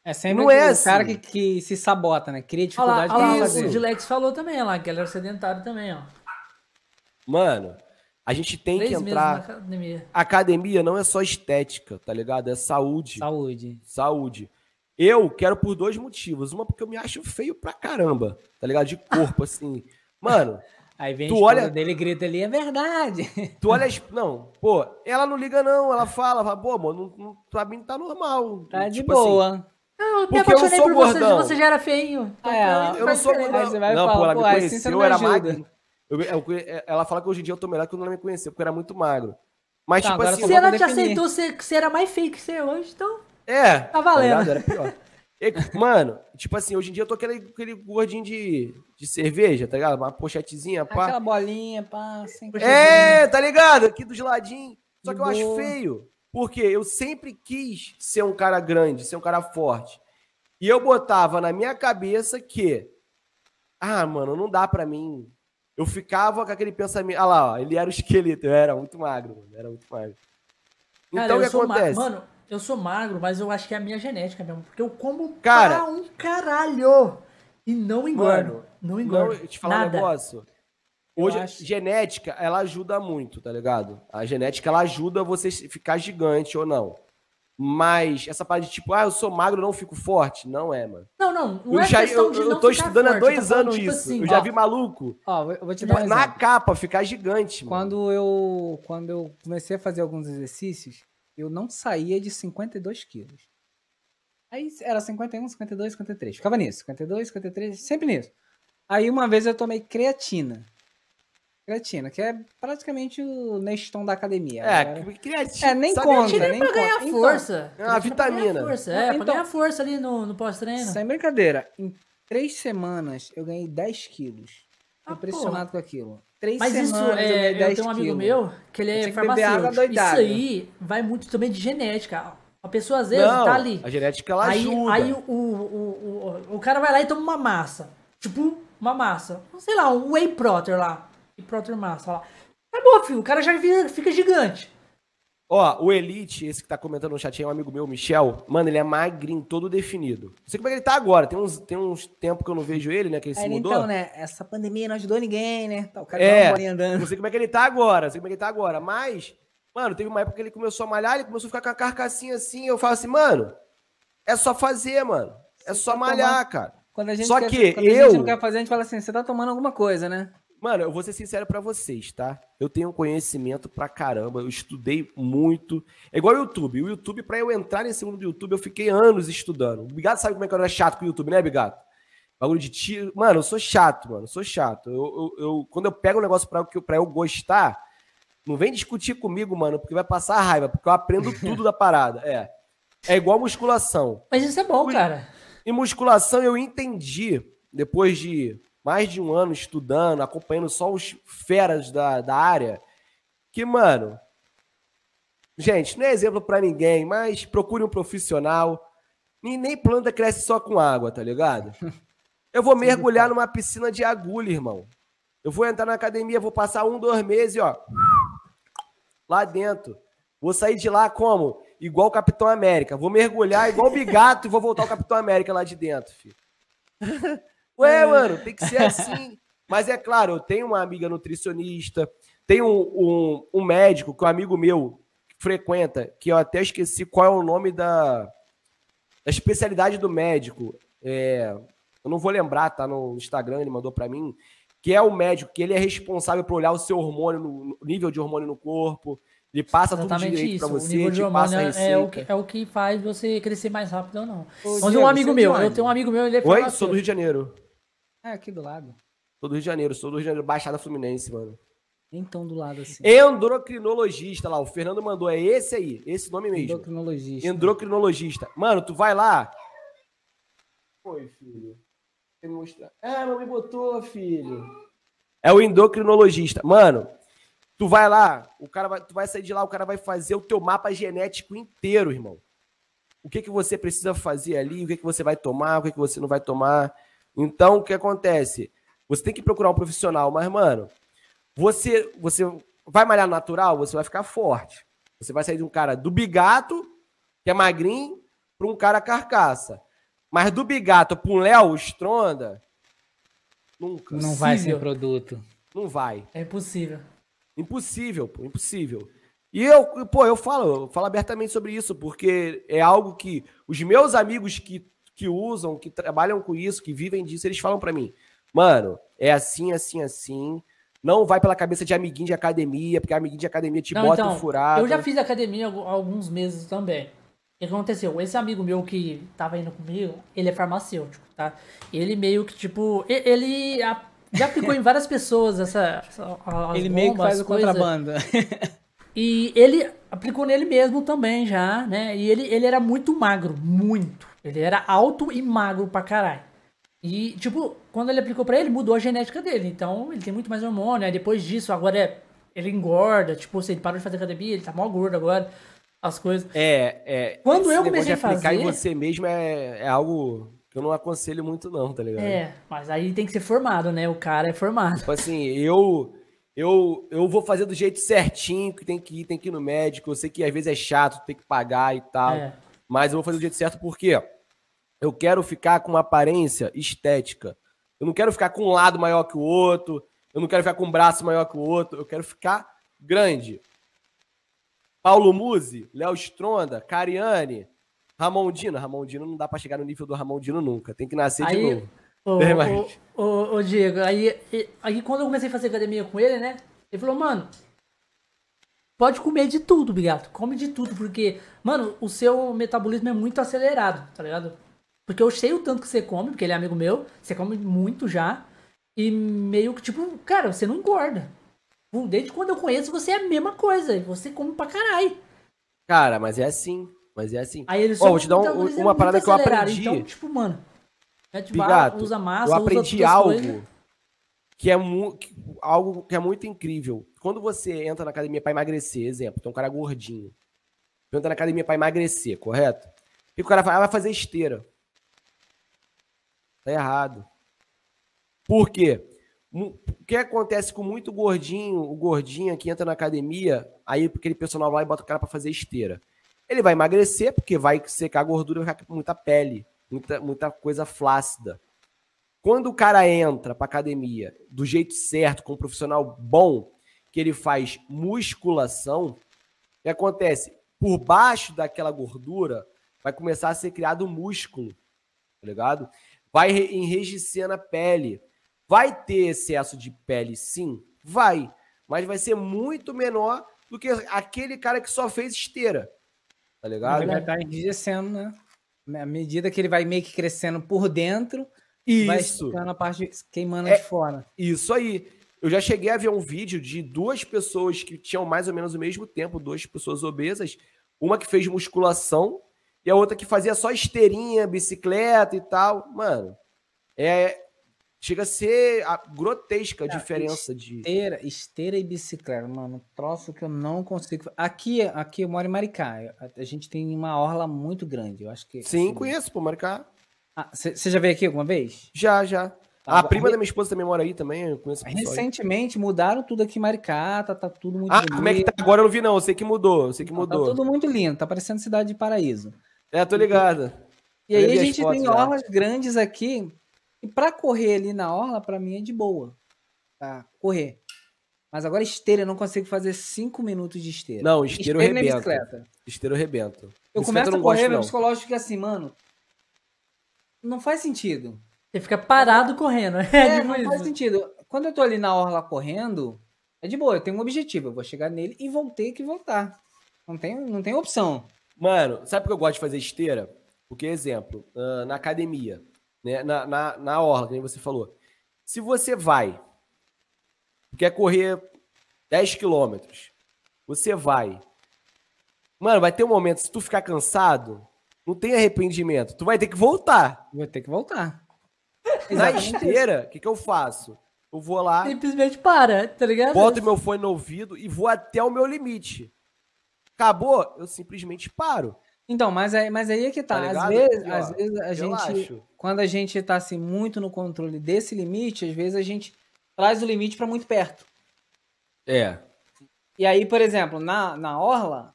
É sempre não é o assim. cara que, que se sabota, né? Cria dificuldade olha lá, olha lá, fazer. O Dilex falou também, lá, que ele era sedentário também, ó. Mano, a gente tem Três que entrar. Academia. academia não é só estética, tá ligado? É saúde. Saúde. Saúde. Eu quero por dois motivos. Uma, porque eu me acho feio pra caramba, tá ligado? De corpo, assim. [laughs] Mano. Aí vem tu olha dele grita ali, é verdade. Tu olha. [laughs] Não, pô, ela não liga, não. Ela fala, fala pô, mano, não, pra mim tá normal. Tá tipo de boa. Assim, não, eu me apaixonei por gordão. você, você já era feinho. É, eu não sou gordão. Você vai não, falar, pô, ela me assim conheceu, eu era magro. Eu, eu, ela fala que hoje em dia eu tô melhor que quando ela me conheceu, porque eu era muito magro. Mas, tá, tipo assim. Se ela te aceitou, você, você era mais feio que você é hoje, então. É. Tá valendo. Tá era pior. [laughs] Mano, tipo assim, hoje em dia eu tô aquele, aquele gordinho de, de cerveja, tá ligado? Uma pochetezinha, pá. Aquela bolinha, pá, sem É, tá ligado? Aqui do geladinho. Só que eu acho feio. Porque eu sempre quis ser um cara grande, ser um cara forte. E eu botava na minha cabeça que, ah, mano, não dá pra mim eu ficava com aquele pensamento. Ah lá, ó, ele era o esqueleto, eu era muito magro, mano, era muito magro. Então o que acontece? Mano, eu sou magro, mas eu acho que é a minha genética mesmo. Porque eu como Cara, pra um caralho. E não engordo. Mano, não engordo. Não, eu te falar um negócio. Hoje, acho... genética, ela ajuda muito, tá ligado? A genética, ela ajuda você ficar gigante ou não. Mas essa parte de tipo, ah, eu sou magro, não fico forte. Não é, mano. Não, não. não eu é já, eu, eu tô estudando forte, há dois anos tipo isso. Assim, eu ó, já vi maluco. Ó, eu vou te dar um Na capa, ficar gigante, mano. Quando eu, quando eu comecei a fazer alguns exercícios, eu não saía de 52 quilos. Aí era 51, 52, 53. Ficava nisso. 52, 53, sempre nisso. Aí uma vez eu tomei creatina. Creatina, que é praticamente o Neston da academia. É, agora. creatina. É, nem Sabe, conta, nem pra ganhar conta. força. Então, é uma vitamina. Força. É, então, pra ganhar força ali no, no pós-treino. Sem brincadeira, em três semanas eu ganhei 10 quilos. Ah, impressionado pô. com aquilo. Três Mas semanas isso, é, eu, eu tenho um amigo quilos. meu que ele é farmacêutico. Isso aí vai muito também de genética. A pessoa às vezes Não, tá ali. A genética ela aí ajuda. aí o, o, o, o cara vai lá e toma uma massa. Tipo, uma massa. Sei lá, um whey protein lá. Whey protein massa lá. Acabou, filho. O cara já fica, fica gigante. Ó, o Elite, esse que tá comentando no chat aí, é um amigo meu, o Michel. Mano, ele é magrinho, todo definido. Não sei como é que ele tá agora. Tem uns, tem uns tempos que eu não vejo ele, né? Que ele se Aí, mudou. então, né? Essa pandemia não ajudou ninguém, né? Tá, o cara É, tá uma bolinha andando. Não sei como é que ele tá agora, não sei como é que ele tá agora. Mas, mano, teve uma época que ele começou a malhar, ele começou a ficar com a carcassinha assim. Eu falo assim, mano, é só fazer, mano. É só tá malhar, cara. Quando a gente Só quer, que quando a eu- gente não quer fazer, a gente fala assim, você tá tomando alguma coisa, né? Mano, eu vou ser sincero pra vocês, tá? Eu tenho conhecimento pra caramba, eu estudei muito. É igual o YouTube. O YouTube, pra eu entrar nesse mundo do YouTube, eu fiquei anos estudando. O Bigato sabe como é que eu era chato com o YouTube, né, Bigato? Bagulho de tiro. Mano, eu sou chato, mano. Eu sou chato. Eu, eu, eu- quando eu pego um negócio pra, eu- pra eu gostar, não vem discutir comigo, mano, porque vai passar raiva, porque eu aprendo [laughs] tudo da parada. É. É igual musculação. Mas isso é bom, cara. Em musculação eu entendi, depois de mais de um ano estudando, acompanhando só os feras da, da área, que, mano, gente, não é exemplo pra ninguém, mas procure um profissional. Nem, nem planta cresce só com água, tá ligado? [laughs] Eu vou mergulhar numa piscina de agulha, irmão. Eu vou entrar na academia, vou passar um, dois meses, ó, lá dentro. Vou sair de lá como? Igual o Capitão América. Vou mergulhar igual o Bigato e vou voltar o Capitão América lá de dentro, filho. [laughs] Ué, mano, tem que ser assim. Mas é claro, eu tenho uma amiga nutricionista, tenho um, um, um médico que um amigo meu frequenta, que eu até esqueci qual é o nome da, da especialidade do médico. É, eu não vou lembrar, tá no Instagram, ele mandou pra mim, que é o médico, que ele é responsável por olhar o seu hormônio, no, nível de hormônio no corpo, ele passa tudo Exatamente direito isso. pra o você, nível de hormônio receita. é o, que, é o que faz você crescer mais rápido ou não. Ô, Mas Diego, um amigo você é meu, eu tenho um amigo meu, ele é Oi, sou do. Rio de Janeiro. É, aqui do lado. Sou do Rio de Janeiro, sou do Rio de Janeiro, Baixada Fluminense, mano. Nem tão do lado assim. Endocrinologista lá, o Fernando mandou, é esse aí, esse nome mesmo. Endocrinologista. Endocrinologista. Mano, tu vai lá. Oi, filho. Quer me mostrar? Ah, não me botou, filho. É o endocrinologista. Mano, tu vai lá, o cara vai, tu vai sair de lá, o cara vai fazer o teu mapa genético inteiro, irmão. O que que você precisa fazer ali, o que que você vai tomar, o que que você não vai tomar. Então, o que acontece? Você tem que procurar um profissional, mas, mano, você, você vai malhar natural, você vai ficar forte. Você vai sair de um cara do bigato, que é magrinho, para um cara carcaça. Mas do bigato para um Léo Stronda, nunca. Não vai ser produto. Não vai. É impossível. Impossível, pô, impossível. E eu, pô, eu falo, eu falo abertamente sobre isso, porque é algo que os meus amigos que, que usam, que trabalham com isso, que vivem disso, eles falam pra mim, mano, é assim, assim, assim. Não vai pela cabeça de amiguinho de academia, porque amiguinho de academia te Não, bota então, furado. Eu já fiz academia há algu- há alguns meses também. O que aconteceu? Esse amigo meu que tava indo comigo, ele é farmacêutico, tá? Ele meio que, tipo, ele já aplicou em várias pessoas essa. essa as Ele meio que faz o contrabando. E ele aplicou nele mesmo também já, né? E ele, ele era muito magro, muito. Ele era alto e magro pra caralho. E, tipo, quando ele aplicou pra ele, mudou a genética dele. Então, ele tem muito mais hormônio. Aí depois disso, agora é, ele engorda. Tipo, se ele parou de fazer academia, ele tá mó gordo agora. As coisas. É, é. Quando eu comecei a aplicar em fazer- você mesmo é, é algo que eu não aconselho muito, não, tá ligado? É, mas aí tem que ser formado, né? O cara é formado. Tipo assim, eu, eu, eu vou fazer do jeito certinho, que tem que ir, tem que ir no médico. Eu sei que às vezes é chato, tem que pagar e tal. É. Mas eu vou fazer do jeito certo porque eu quero ficar com uma aparência estética. Eu não quero ficar com um lado maior que o outro. Eu não quero ficar com um braço maior que o outro. Eu quero ficar grande. Paulo Musi, Léo Stronda, Cariane, Ramondino. Ramondino não dá pra chegar no nível do Ramondino nunca. Tem que nascer de Aí, novo. ô, É, mas- ô, ô, ô, Diego, aí, aí quando eu comecei a fazer academia com ele, né? Ele falou, mano, pode comer de tudo, Bigato. Come de tudo, porque, mano, o seu metabolismo é muito acelerado, tá ligado? Porque eu sei o tanto que você come, porque ele é amigo meu, você come muito já. E meio que, tipo, cara, você não engorda. Desde quando eu conheço, você é a mesma coisa. Você come pra caralho. Cara, mas é assim. Mas é assim. Aí ele Ó, vou te dar um- é uma muito parada que eu acelerado. aprendi. Então, tipo, mano, é tipo, Bigato, usa massa, eu aprendi algo coisas. que é algo que é muito incrível. Quando você entra na academia para emagrecer, exemplo, tem um cara gordinho. Entra na academia para emagrecer, correto? E o cara vai, ah, vai fazer esteira. Tá errado. Por quê? O que acontece com muito gordinho, o gordinho que entra na academia, aí aquele personal vai e bota o cara para fazer esteira. Ele vai emagrecer, porque vai secar a gordura, vai ficar com muita pele, muita, muita coisa flácida. Quando o cara entra para academia do jeito certo, com um profissional bom, que ele faz musculação, o que acontece? Por baixo daquela gordura vai começar a ser criado músculo, tá ligado? Vai enrijecendo a pele. Vai ter excesso de pele, sim? Vai. Mas vai ser muito menor do que aquele cara que só fez esteira. Tá ligado? Ele vai estar tá enrijecendo, né? À medida que ele vai meio que crescendo por dentro, isso. vai ficando a parte queimando é, de fora. Isso aí. Eu já cheguei a ver um vídeo de duas pessoas que tinham mais ou menos o mesmo tempo, duas pessoas obesas, uma que fez musculação e a outra que fazia só esteirinha, bicicleta e tal. Mano, é chega a ser a grotesca a diferença esteira, de esteira e bicicleta, mano, troço que eu não consigo. Aqui, aqui eu moro em Maricá. A, gente tem uma orla muito grande, eu acho que Sim, conheço, pô, Maricá. Você ah, já veio aqui alguma vez? Já, já. Tá, a prima da minha esposa também mora aí também, eu conheço Recentemente aí. mudaram tudo aqui em Maricá, tá, tá tudo muito Ah, bonito. como é que tá agora? Eu não vi não, eu sei que mudou, eu sei que tá mudou. Tá tudo muito lindo, tá parecendo cidade de paraíso. É, tô ligado. E aí a gente tem orlas grandes aqui, e para correr ali na orla, para mim é de boa. Tá? Correr. Mas agora esteira, eu não consigo fazer 5 minutos de esteira. Não, esteira, esteira eu rebento. Esteira eu rebento. Eu começo a correr, meu psicológico fica assim, mano. Não faz sentido. Você fica parado correndo. [laughs] É, é não faz sentido. Quando eu tô ali na orla correndo, é de boa, eu tenho um objetivo. Eu vou chegar nele e vou ter que voltar. Não tem, não tem opção. Mano, sabe por que eu gosto de fazer esteira? Porque, exemplo, uh, na academia, né? na, na, na orla, como você falou. Se você vai, quer correr 10 quilômetros, você vai. Mano, vai ter um momento, se tu ficar cansado, não tem arrependimento. Tu vai ter que voltar. Vai ter que voltar. [laughs] Na esteira, o que, que eu faço? Eu vou lá. Simplesmente para, tá ligado? Boto meu fone no ouvido e vou até o meu limite. Acabou, eu simplesmente paro. Então, mas aí, mas aí é que tá. tá às, vezes, Aqui, às vezes a gente. Quando a gente tá assim, muito no controle desse limite, às vezes a gente traz o limite para muito perto. É. E aí, por exemplo, na, na orla,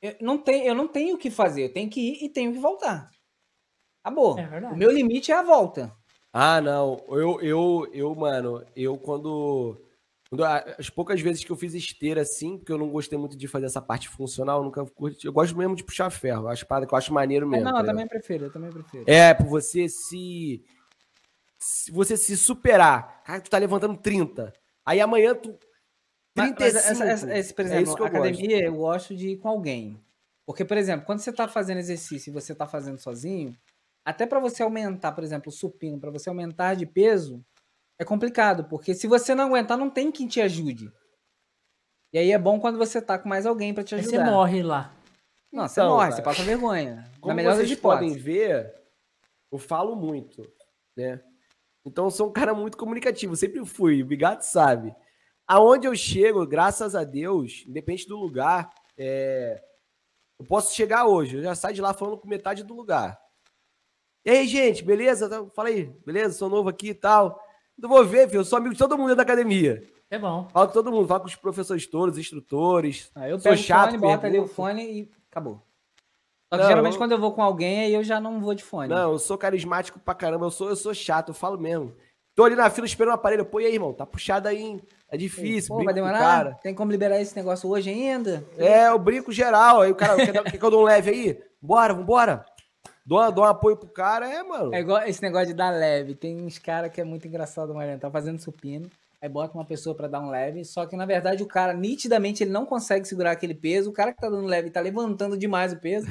eu não, tenho, eu não tenho o que fazer. Eu tenho que ir e tenho que voltar. Acabou. É o meu limite é a volta. Ah, não. Eu, eu, eu, mano, eu quando as poucas vezes que eu fiz esteira assim, porque eu não gostei muito de fazer essa parte funcional, eu nunca curti. Eu gosto mesmo de puxar ferro. Eu acho que eu acho maneiro é, mesmo. É, não, tá eu também prefiro, eu também prefiro. É, por você se, se. você se superar. Cara, tu tá levantando 30. Aí amanhã tu. 35. Mas, essa, essa, esse, por é exemplo, é academia gosto. eu gosto de ir com alguém. Porque, por exemplo, quando você tá fazendo exercício e você tá fazendo sozinho, até para você aumentar, por exemplo, o supino, para você aumentar de peso, é complicado, porque se você não aguentar, não tem quem te ajude. E aí é bom quando você tá com mais alguém para te ajudar. Aí você morre lá. Não, você então, morre, cara, você passa vergonha. Como Na melhor vocês podem ver, eu falo muito, né? Então eu sou um cara muito comunicativo, sempre fui, o Bigato sabe. Aonde eu chego, graças a Deus, independente do lugar, é... eu posso chegar hoje, eu já saio de lá falando com metade do lugar. E aí, gente, beleza? Fala aí, beleza? Sou novo aqui e tal. Não vou ver, filho. Eu sou amigo de todo mundo da academia. É bom. Falo com todo mundo, falo com os professores todos, os instrutores. Ah, eu pego sou chato, o fone, bota ali o fone e acabou. Só que não, geralmente eu... quando eu vou com alguém, aí eu já não vou de fone. Não, eu sou carismático pra caramba, eu sou, eu sou chato, eu falo mesmo. Tô ali na fila esperando o aparelho, pô, e aí, irmão? Tá puxado aí, hein? É difícil, Pô, vai demorar? Cara. Tem como liberar esse negócio hoje ainda? É, eu brinco geral. Aí o cara, quer, quer que eu dou um leve aí? Bora, vambora dou, dou um apoio pro cara, é, mano. É igual esse negócio de dar leve. Tem uns caras que é muito engraçado, Mariano. Tá fazendo supino, aí bota uma pessoa para dar um leve, só que na verdade o cara, nitidamente, ele não consegue segurar aquele peso. O cara que tá dando leve tá levantando demais o peso.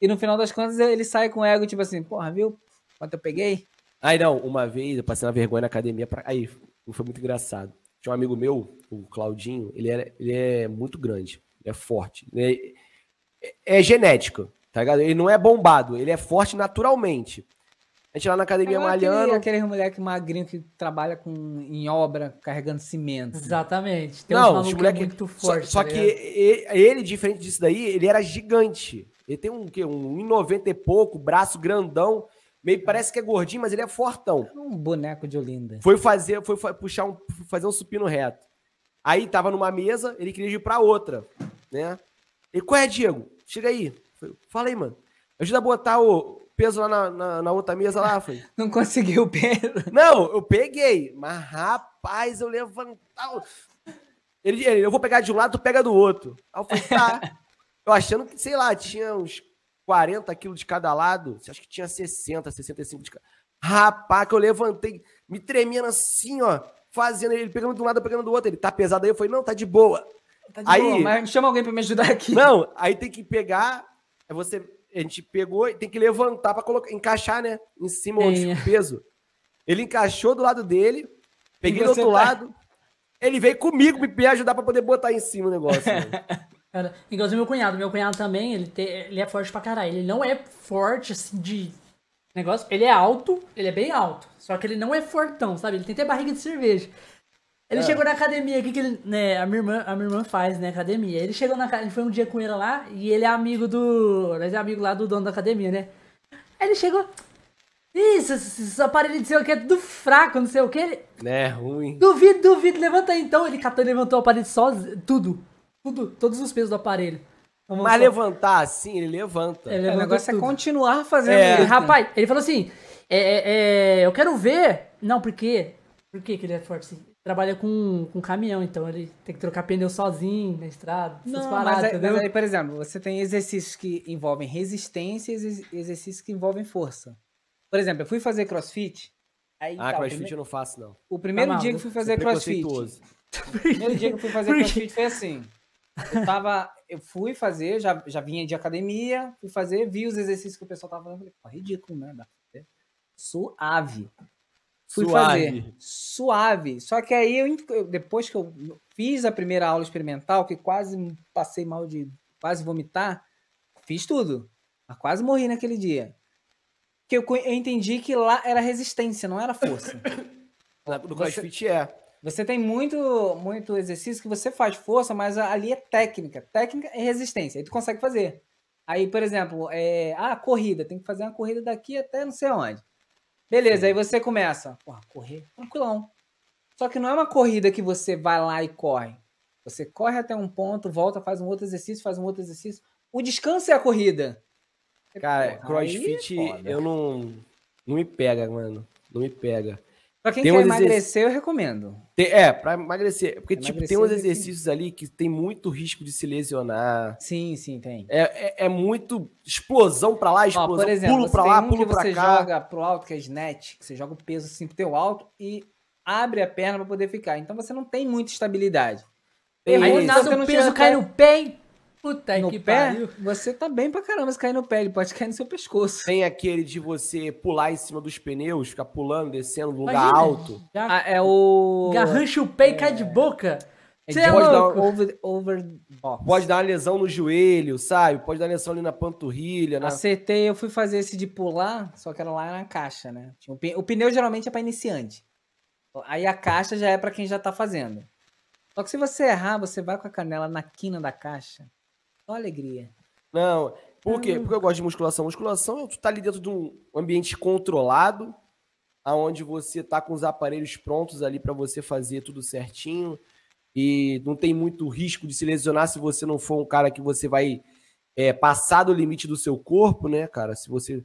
E no final das contas ele sai com o ego, tipo assim, porra, viu quanto eu peguei? Aí não, uma vez eu passei uma vergonha na academia. Pra... Aí, foi muito engraçado. Tinha um amigo meu, o Claudinho, ele, era, ele é muito grande, ele é forte. Ele é, é genético. Tá ligado? Ele não é bombado, ele é forte naturalmente. A gente lá na academia aquele, malhando. aquele moleque magrinho que trabalha com, em obra carregando cimento. Exatamente. Tem uns Não, os malucos moleque, muito só, fortes. só tá que e- ele, diferente disso daí, ele era gigante. Ele tem um, quê? um 1,90 e pouco, braço grandão, meio parece que é gordinho, mas ele é fortão. Um boneco de Olinda. Foi fazer, foi puxar um, fazer um supino reto. Aí tava numa mesa, ele queria ir pra outra, né? Ele, qual é, Diego? Chega aí. Falei, Fala aí, mano. Ajuda a botar o peso lá na, na, na outra mesa lá. Falei, [laughs] Não conseguiu o peso. não, eu peguei. Mas, rapaz, eu levantava. Ele, ele, eu vou pegar de um lado, tu pega do outro. Aí eu falei, tá. [laughs] Eu achando que, sei lá, tinha uns 40 quilos de cada lado. Acho que tinha 60, 65 de cada. Rapaz, que eu levantei, me tremendo assim, ó. Fazendo ele pegando de um lado, pegando do outro. Ele tá pesado aí. Eu falei, não, tá de boa. Tá de Aí- boa, mas chama alguém pra me ajudar aqui. Não, aí tem que pegar. Aí você. A gente pegou e tem que levantar pra colocar, encaixar, né? Em cima onde o peso. Ele encaixou do lado dele, peguei do outro tá- lado. Ele veio comigo me ajudar pra poder botar em cima o negócio. mano. [laughs] Cara, igualzinho meu cunhado. Meu cunhado também, ele, te- ele é forte pra caralho. Ele não é forte, assim, de negócio. Ele é alto, ele é bem alto. Só que ele não é fortão, sabe? Ele tem até barriga de cerveja. Ele É. chegou na academia aqui, que ele, né, a minha irmã, a minha irmã faz, né, academia. Ele chegou na ca- ele foi um dia com ele lá, e ele é amigo do, nós é amigo lá do dono da academia, né? Aí ele chegou, isso, esses aparelhos de sei o que é tudo fraco, não sei o que. Ele, né? Ruim. Duvido, duvido, levanta aí então. Ele catou e levantou o aparelho sozinho, tudo. Tudo, todos os pesos do aparelho. Vamos Mas só- levantar assim, ele levanta. Ele o levantou negócio é tudo. continuar fazendo É. Isso. rapaz, ele falou assim: é, é, é, eu quero ver. Não, por quê? Por que, que ele é forte assim? Trabalha com, com caminhão, então ele tem que trocar pneu sozinho na estrada. Essas Não, paradas, mas, mas aí, por exemplo, você tem exercícios que envolvem resistência e exer- exercícios que envolvem força. Por exemplo, eu fui fazer crossfit. Aí, Ah, tá, crossfit prime- eu não faço, não. O primeiro Tá dia que fui fazer crossfit. Preconceituoso. [laughs] O primeiro dia que eu fui fazer crossfit foi assim. Eu tava. Eu fui fazer, já, já vinha de academia, fui fazer, vi os exercícios que o pessoal tava fazendo. Falei, pô, ridículo, né? Dá pra fazer. Suave. Fui Suave. fazer. Suave. Só que aí, eu, depois que eu fiz a primeira aula experimental, que quase passei mal de quase vomitar, fiz tudo. Mas quase morri naquele dia. Que eu, eu entendi que lá era resistência, não era força. [coughs] No crossfit é. Você tem muito, muito exercício que você faz força, mas ali é técnica. Técnica e resistência. Aí tu consegue fazer. Aí, por exemplo, é, ah, corrida. Tem que fazer uma corrida daqui até não sei onde. Beleza, aí você começa. Porra, correr, tranquilão. Só que não é uma corrida que você vai lá e corre. Você corre até um ponto, volta, faz um outro exercício, faz um outro exercício. O descanso é a corrida. Cara, Porra, é crossfit eu não. Não me pega, mano. Não me pega. Pra quem Tem quer uns exerc- emagrecer, eu recomendo. Tem- é, pra emagrecer. Porque, tipo, Emagrecer tem uns é exercícios ali que tem muito risco de se lesionar. Sim, sim, tem. É, é, é muito explosão pra lá, Ó, explosão, por exemplo, pulo você pra lá, um pulo pra você cá. joga pro alto, que é snatch, que você joga o peso assim pro teu alto e abre a perna pra poder ficar. Então você não tem muita estabilidade. Tem Aí nada você o peso cai no pé? Puta no que pé, pariu. você tá bem pra caramba se cair no pé. Ele pode cair no seu pescoço. Tem aquele de você pular em cima dos pneus, ficar pulando, descendo no lugar Imagina, alto. Já Ah, é o. garrancha o pé e cai de boca. É é pode dar louco. over, over. Pode dar uma lesão no joelho, sabe? Pode dar lesão ali na panturrilha. Na... Acertei, eu fui fazer esse de pular, só que era lá na caixa, né? Um O pneu geralmente é pra iniciante. Aí a caixa já é pra quem já tá fazendo. Só que se você errar, você vai com a canela na quina da caixa. Só alegria. Não, por quê? Porque eu gosto de musculação. Musculação, tu tá ali dentro de um ambiente controlado, aonde você tá com os aparelhos prontos ali pra você fazer tudo certinho e não tem muito risco de se lesionar se você não for um cara que você vai é, passar do limite do seu corpo, né, cara? Se você.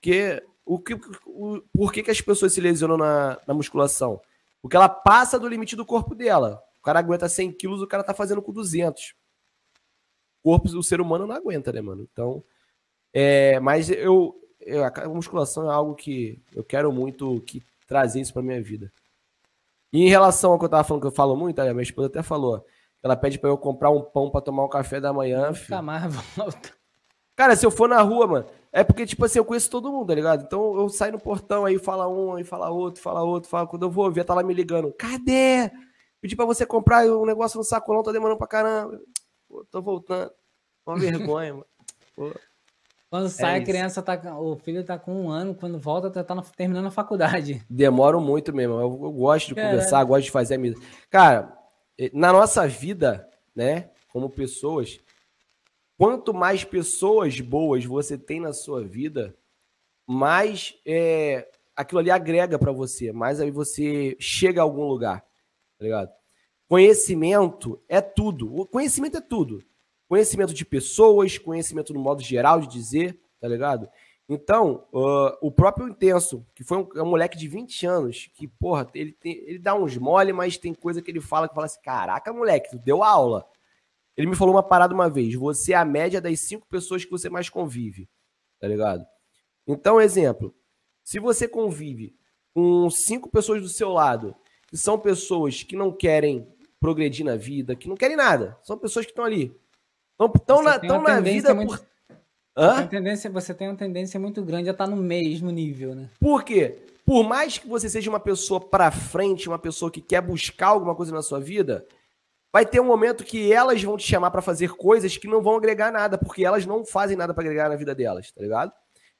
Porque o que, o, por que, que as pessoas se lesionam na, na musculação? Porque ela passa do limite do corpo dela. O cara aguenta 100 quilos, o cara tá fazendo com 200 corpo, o ser humano não aguenta, né, mano? Então, é, mas eu, eu- a musculação é algo que eu quero muito que trazer isso pra minha vida. E em relação ao que eu tava falando, que eu falo muito, a minha esposa até falou, ela pede pra eu comprar um pão pra tomar um café da manhã, Nunca filho. mais volta. Cara, se eu for na rua, mano, é porque, tipo assim, eu conheço todo mundo, tá ligado? Então eu saio no portão, aí fala um, aí fala outro, fala outro, fala. Quando eu vou ver, tá lá me ligando. Cadê? Pedi pra você comprar um negócio no sacolão, tá demorando pra caramba. Pô, tô voltando. Uma vergonha, mano. Pô. Quando sai, a isso. criança tá. O filho tá com um ano, quando volta, tá, tá na- terminando a faculdade. [laughs] Demoram muito mesmo. Eu, eu gosto de Caralho. conversar, gosto de fazer amizade. Cara, eh, na nossa vida, né, como pessoas, quanto mais pessoas boas você tem na sua vida, mais é, aquilo ali agrega pra você, mais aí você chega a algum lugar, tá ligado? Conhecimento é tudo. O conhecimento é tudo. Conhecimento de pessoas, conhecimento no modo geral de dizer, tá ligado? Então, ah, o próprio Intenso, que foi um, é um moleque de 20 anos, que, porra, ele, tem- ele dá uns mole, mas tem coisa que ele fala que fala assim: caraca, moleque, tu deu aula. Ele me falou uma parada uma vez: você é a média das cinco pessoas que você mais convive, tá ligado? Então, exemplo, se você convive com cinco pessoas do seu lado, que são pessoas que não querem progredir na vida, que não querem nada, são pessoas que estão ali. Estão na, tão na vida muito- por. Hã? Tendência, você tem uma tendência muito grande a estar no mesmo nível, né? Por quê? Por mais que você seja uma pessoa pra frente, uma pessoa que quer buscar alguma coisa na sua vida, vai ter um momento que elas vão te chamar pra fazer coisas que não vão agregar nada, porque elas não fazem nada pra agregar na vida delas, tá ligado?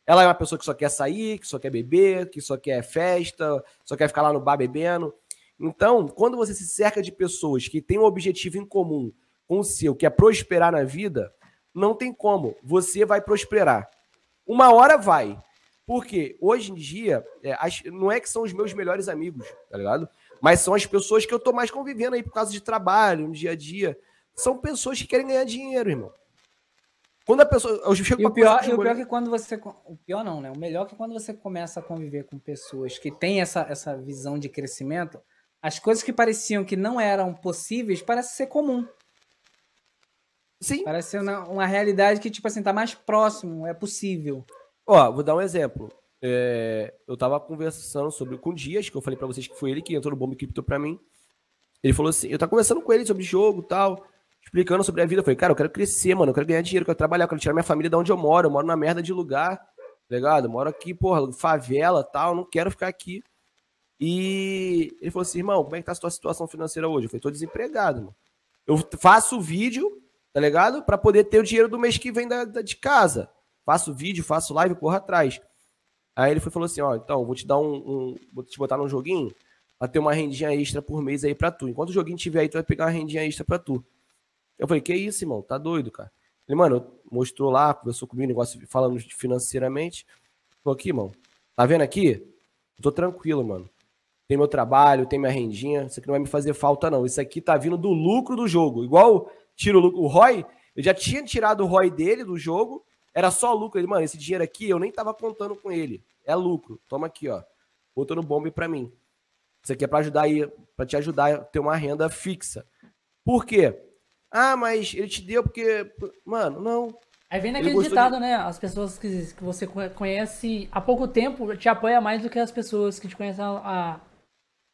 Ela é uma pessoa que só quer sair, que só quer beber, que só quer festa, só quer ficar lá no bar bebendo. Então, quando você se cerca de pessoas que têm um objetivo em comum com o seu, que é prosperar na vida, não tem como. Você vai prosperar. Uma hora vai. Porque hoje em dia, é, as- não é que são os meus melhores amigos, tá ligado? Mas são as pessoas que eu tô mais convivendo aí por causa de trabalho, no dia a dia. São pessoas que querem ganhar dinheiro, irmão. Quando a pessoa. Eu chego E o pior, e o pior é que quando você. O pior não, né? O melhor é que quando você começa a conviver com pessoas que têm essa, essa visão de crescimento, as coisas que pareciam que não eram possíveis parecem ser comum. Sim. Parece ser uma, uma realidade que, tipo assim, tá mais próximo, é possível. Ó, vou dar um exemplo. É, eu tava conversando sobre com o Dias, que eu falei pra vocês que foi ele que entrou no Bomba Cripto pra mim. Ele falou assim: eu tava conversando com ele sobre jogo e tal, explicando sobre a vida. Eu falei, cara, eu quero crescer, mano, eu quero ganhar dinheiro, eu quero trabalhar, eu quero tirar minha família de onde eu moro. Eu moro na merda de lugar, tá ligado? Eu moro aqui, porra, favela tal, não quero ficar aqui. E ele falou assim, irmão, como é que tá a sua situação financeira hoje? Eu falei, tô desempregado, mano. Eu faço vídeo, tá ligado? Pra poder ter o dinheiro do mês que vem da, da- de casa. Faço vídeo, faço live, corro atrás. Aí ele foi, falou assim, ó, então, vou te dar um, um- Vou te botar num joguinho pra ter uma rendinha extra por mês aí pra tu. Enquanto o joguinho tiver aí, tu vai pegar uma rendinha extra pra tu. Eu falei, que isso, irmão? Tá doido, cara? Ele, mano, mostrou lá, conversou comigo, negócio falando financeiramente. Falou aqui, irmão, tá vendo aqui? Tô tranquilo, mano. Tem meu trabalho, tem minha rendinha. Isso aqui não vai me fazer falta, não. Isso aqui tá vindo do lucro do jogo. Igual tira o lucro. O Roy, eu já tinha tirado o Roy dele do jogo. Era só lucro. Ele, mano, esse dinheiro aqui eu nem tava contando com ele. É lucro. Toma aqui, ó. Botou no bombe pra mim. Isso aqui é pra ajudar aí, para te ajudar a ter uma renda fixa. Por quê? Ah, mas ele te deu porque. Mano, não. Aí vem Ele naquele ditado, né? As pessoas que, que você co- conhece há pouco tempo te apoiam mais do que as pessoas que te conhecem há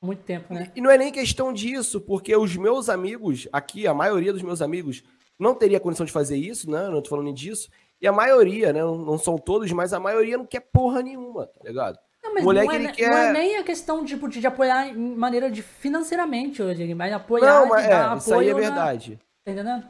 muito tempo, né? E não é nem questão disso, porque os meus amigos, aqui, a maioria dos meus amigos, não teria condição de fazer isso, né? Não tô falando disso. E a maioria, né? Não são todos, mas a maioria não quer porra nenhuma, tá ligado? Não, mas Moleque, não, é, ele quer- não é nem a questão tipo, de, de apoiar em maneira de financeiramente hoje, mas apoiar Não, de mas dar é, isso aí é apoio na- verdade. tá entendendo?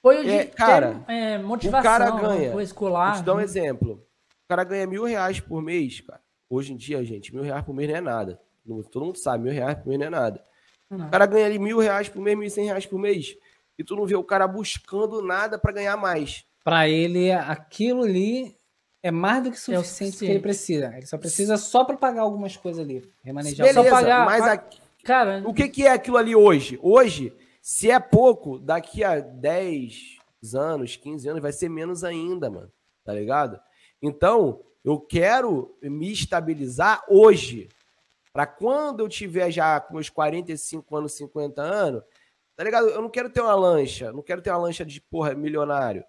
Apoio de É, ter, cara, é, O motivação, cara ganha. apoio Vou escolar. te dar um exemplo. O cara ganha mil reais por mês, cara. Hoje em dia, gente, mil reais por mês não é nada. Não- Todo mundo sabe, mil reais por mês não é nada. Não. O cara ganha ali mil reais por mês, mil e cem reais por mês. E tu não vê o cara buscando nada pra ganhar mais. Pra ele, aquilo ali é mais do que suficiente, que suficiente. ele precisa. Ele só precisa só pra pagar algumas coisas ali. Remanejar Beleza, só pagar- mas Cara, o que, que é aquilo ali hoje? Hoje, se é pouco, daqui a 10 anos, 15 anos, vai ser menos ainda, mano. Tá ligado? Então, eu quero me estabilizar hoje. Pra quando eu tiver já com meus 45 anos, 50 anos, tá ligado? Eu não quero ter uma lancha, não quero ter uma lancha de, porra, milionário.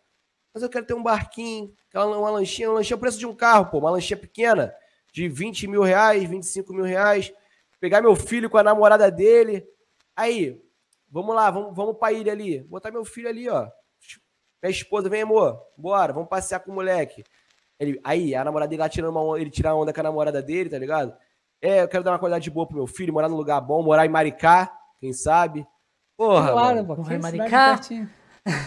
Mas eu quero ter um barquinho, uma lanchinha, uma lanchinha o preço de um carro, pô, uma lanchinha pequena, de 20 mil reais, 25 mil reais. Pegar meu filho com a namorada dele. Aí, vamos lá, vamos, vamos pra ilha ali. Botar meu filho ali, ó. Minha esposa, vem, amor. Bora, vamos passear com o moleque. Ele, aí, a namorada dele lá tirando uma onda, ele tirar onda com a namorada dele, tá ligado? É, eu quero dar uma qualidade boa pro meu filho, morar num lugar bom, morar em Maricá, quem sabe? Porra, Claro, mano. Porra, é Maricá.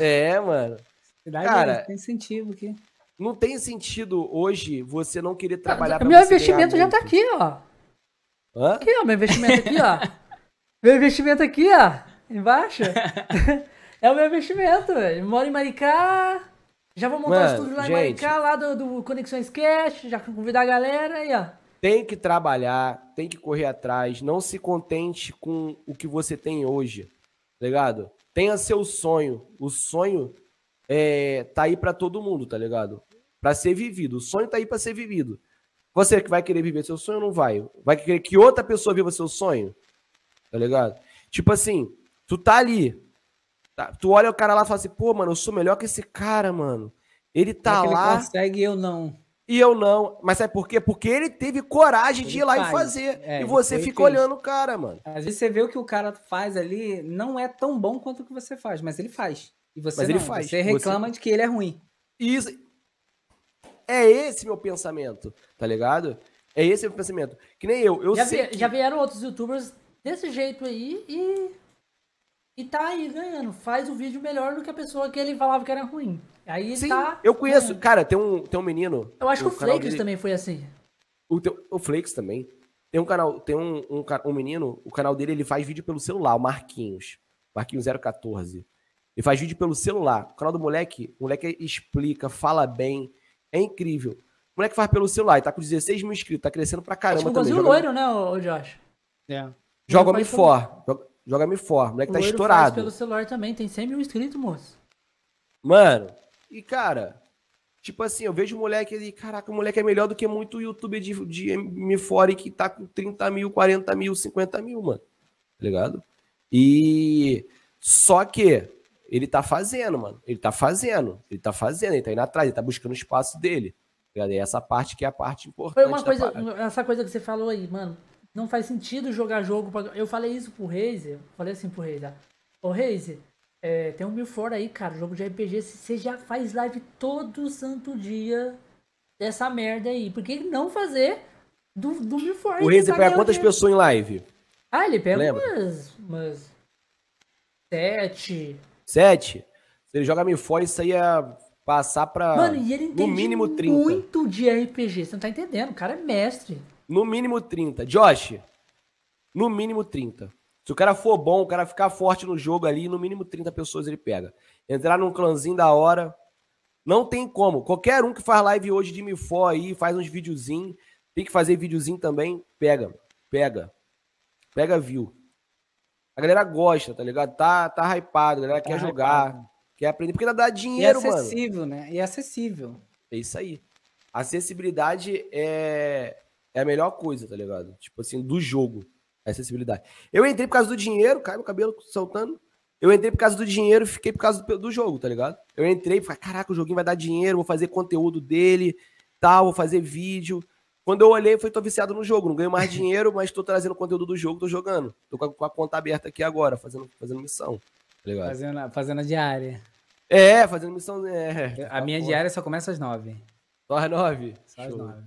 É, mano. Cidade Cara- tem incentivo aqui. não tem sentido hoje você não querer trabalhar pra Meu investimento já tá aqui, ó. Hã? Aqui, ó, meu investimento aqui, ó. [laughs] meu investimento aqui, ó. Embaixo. [laughs] é o meu investimento, velho. Moro em Maricá. Já vou montar Mano, estúdio lá em gente. Maricá, lá do, do Conexões Cash. Já convidar a galera aí, ó. Tem que trabalhar, tem que correr atrás. Não se contente com o que você tem hoje, tá ligado? Tenha seu sonho. O sonho é, tá aí pra todo mundo, tá ligado? Pra ser vivido. O sonho tá aí pra ser vivido. Você que vai querer viver seu sonho não vai. Vai querer que outra pessoa viva seu sonho, tá ligado? Tipo assim, tu tá ali, tá- tu olha o cara lá e fala assim, pô, mano, eu sou melhor que esse cara, mano. Ele tá Será que lá. Ele consegue eu não. E eu não. Mas sabe por quê? Porque ele teve coragem de Ele ir lá e faz. fazer. É, e você fica fez. olhando o cara, mano. Às vezes você vê o que o cara faz ali, não é tão bom quanto o que você faz, mas ele faz. E você Mas não, ele faz. Você reclama de que ele é ruim. E isso- é esse meu pensamento, tá ligado? É esse meu pensamento. Que nem eu. Eu Já, sei. vi- que- já vieram outros youtubers desse jeito aí e. E tá aí ganhando. Faz o vídeo melhor do que a pessoa que ele falava que era ruim. Aí ele Sim, tá. eu conheço. ganhando. Cara, tem um, tem um menino. Eu acho que o Flakes dele- também foi assim. O, teu- o Flakes também. Tem um canal, tem um, um, um menino, o canal dele ele faz vídeo pelo celular, o Marquinhos. Marquinhos 014. Ele faz vídeo pelo celular. O canal do moleque, o moleque explica, fala bem. É incrível. O moleque faz pelo celular, ele tá com 16 mil inscritos, tá crescendo pra caramba Tipo, também. o Joga, loiro, né, ô Josh? É. joga faz for. Joga, joga me for. O moleque O tá loiro faz estourado. pelo celular também, tem 100 mil inscritos, moço. Mano, e cara, tipo assim, eu vejo o moleque ali, caraca, o moleque é melhor do que muito youtuber de, de me fora que tá com 30 mil, 40 mil, 50 mil, mano. Tá ligado? E só que ele tá fazendo, mano. Ele tá fazendo, ele tá fazendo, ele tá indo atrás, ele tá buscando o espaço dele. tá? E essa parte que é a parte importante. Foi uma coisa, essa coisa que você falou aí, mano. Não faz sentido jogar jogo pra... Eu falei isso pro eu falei assim pro ó. Ô Reis, é, tem um mil fora aí, cara, jogo de RPG, você já faz live todo santo dia dessa merda aí. Por que não fazer do, do mil fora? O Reis pega quantas pessoas em live? Ah, ele pega Lembra? umas, umas sete. Sete? Se ele joga me fora, isso aí ia passar pra. Mano, e ele no entende mínimo 30. muito de RPG, você não tá entendendo, o cara é mestre. No mínimo 30. Josh, no mínimo 30. Se o cara for bom, o cara ficar forte no jogo ali, no mínimo 30 pessoas ele pega. Entrar num clãzinho da hora. Não tem como. Qualquer um que faz live hoje de Mifor aí, faz uns videozinhos, tem que fazer videozinho também, pega. Pega. Pega view. A galera gosta, tá ligado? Tá, tá hypado, a galera Tá quer hypado. jogar, quer aprender, porque dá E é dinheiro, mano. acessível, né? E é acessível. É isso aí. Acessibilidade é, é a melhor coisa, tá ligado? Tipo assim, do jogo. A acessibilidade. Eu entrei por causa do dinheiro, cai meu cabelo soltando. Eu entrei por causa do dinheiro e fiquei por causa do, do jogo, tá ligado? Eu entrei e falei, caraca, o joguinho vai dar dinheiro, vou fazer conteúdo dele, tal, vou fazer vídeo. Quando eu olhei, foi, tô viciado no jogo. Não ganho mais [laughs] dinheiro, mas tô trazendo conteúdo do jogo, tô jogando. Tô com a, com a conta aberta aqui agora, fazendo, fazendo missão. Tá ligado? Fazendo, a- fazendo a diária. É, fazendo missão. É, A minha Pô, diária só começa às nove. Só às nove. Só às nove.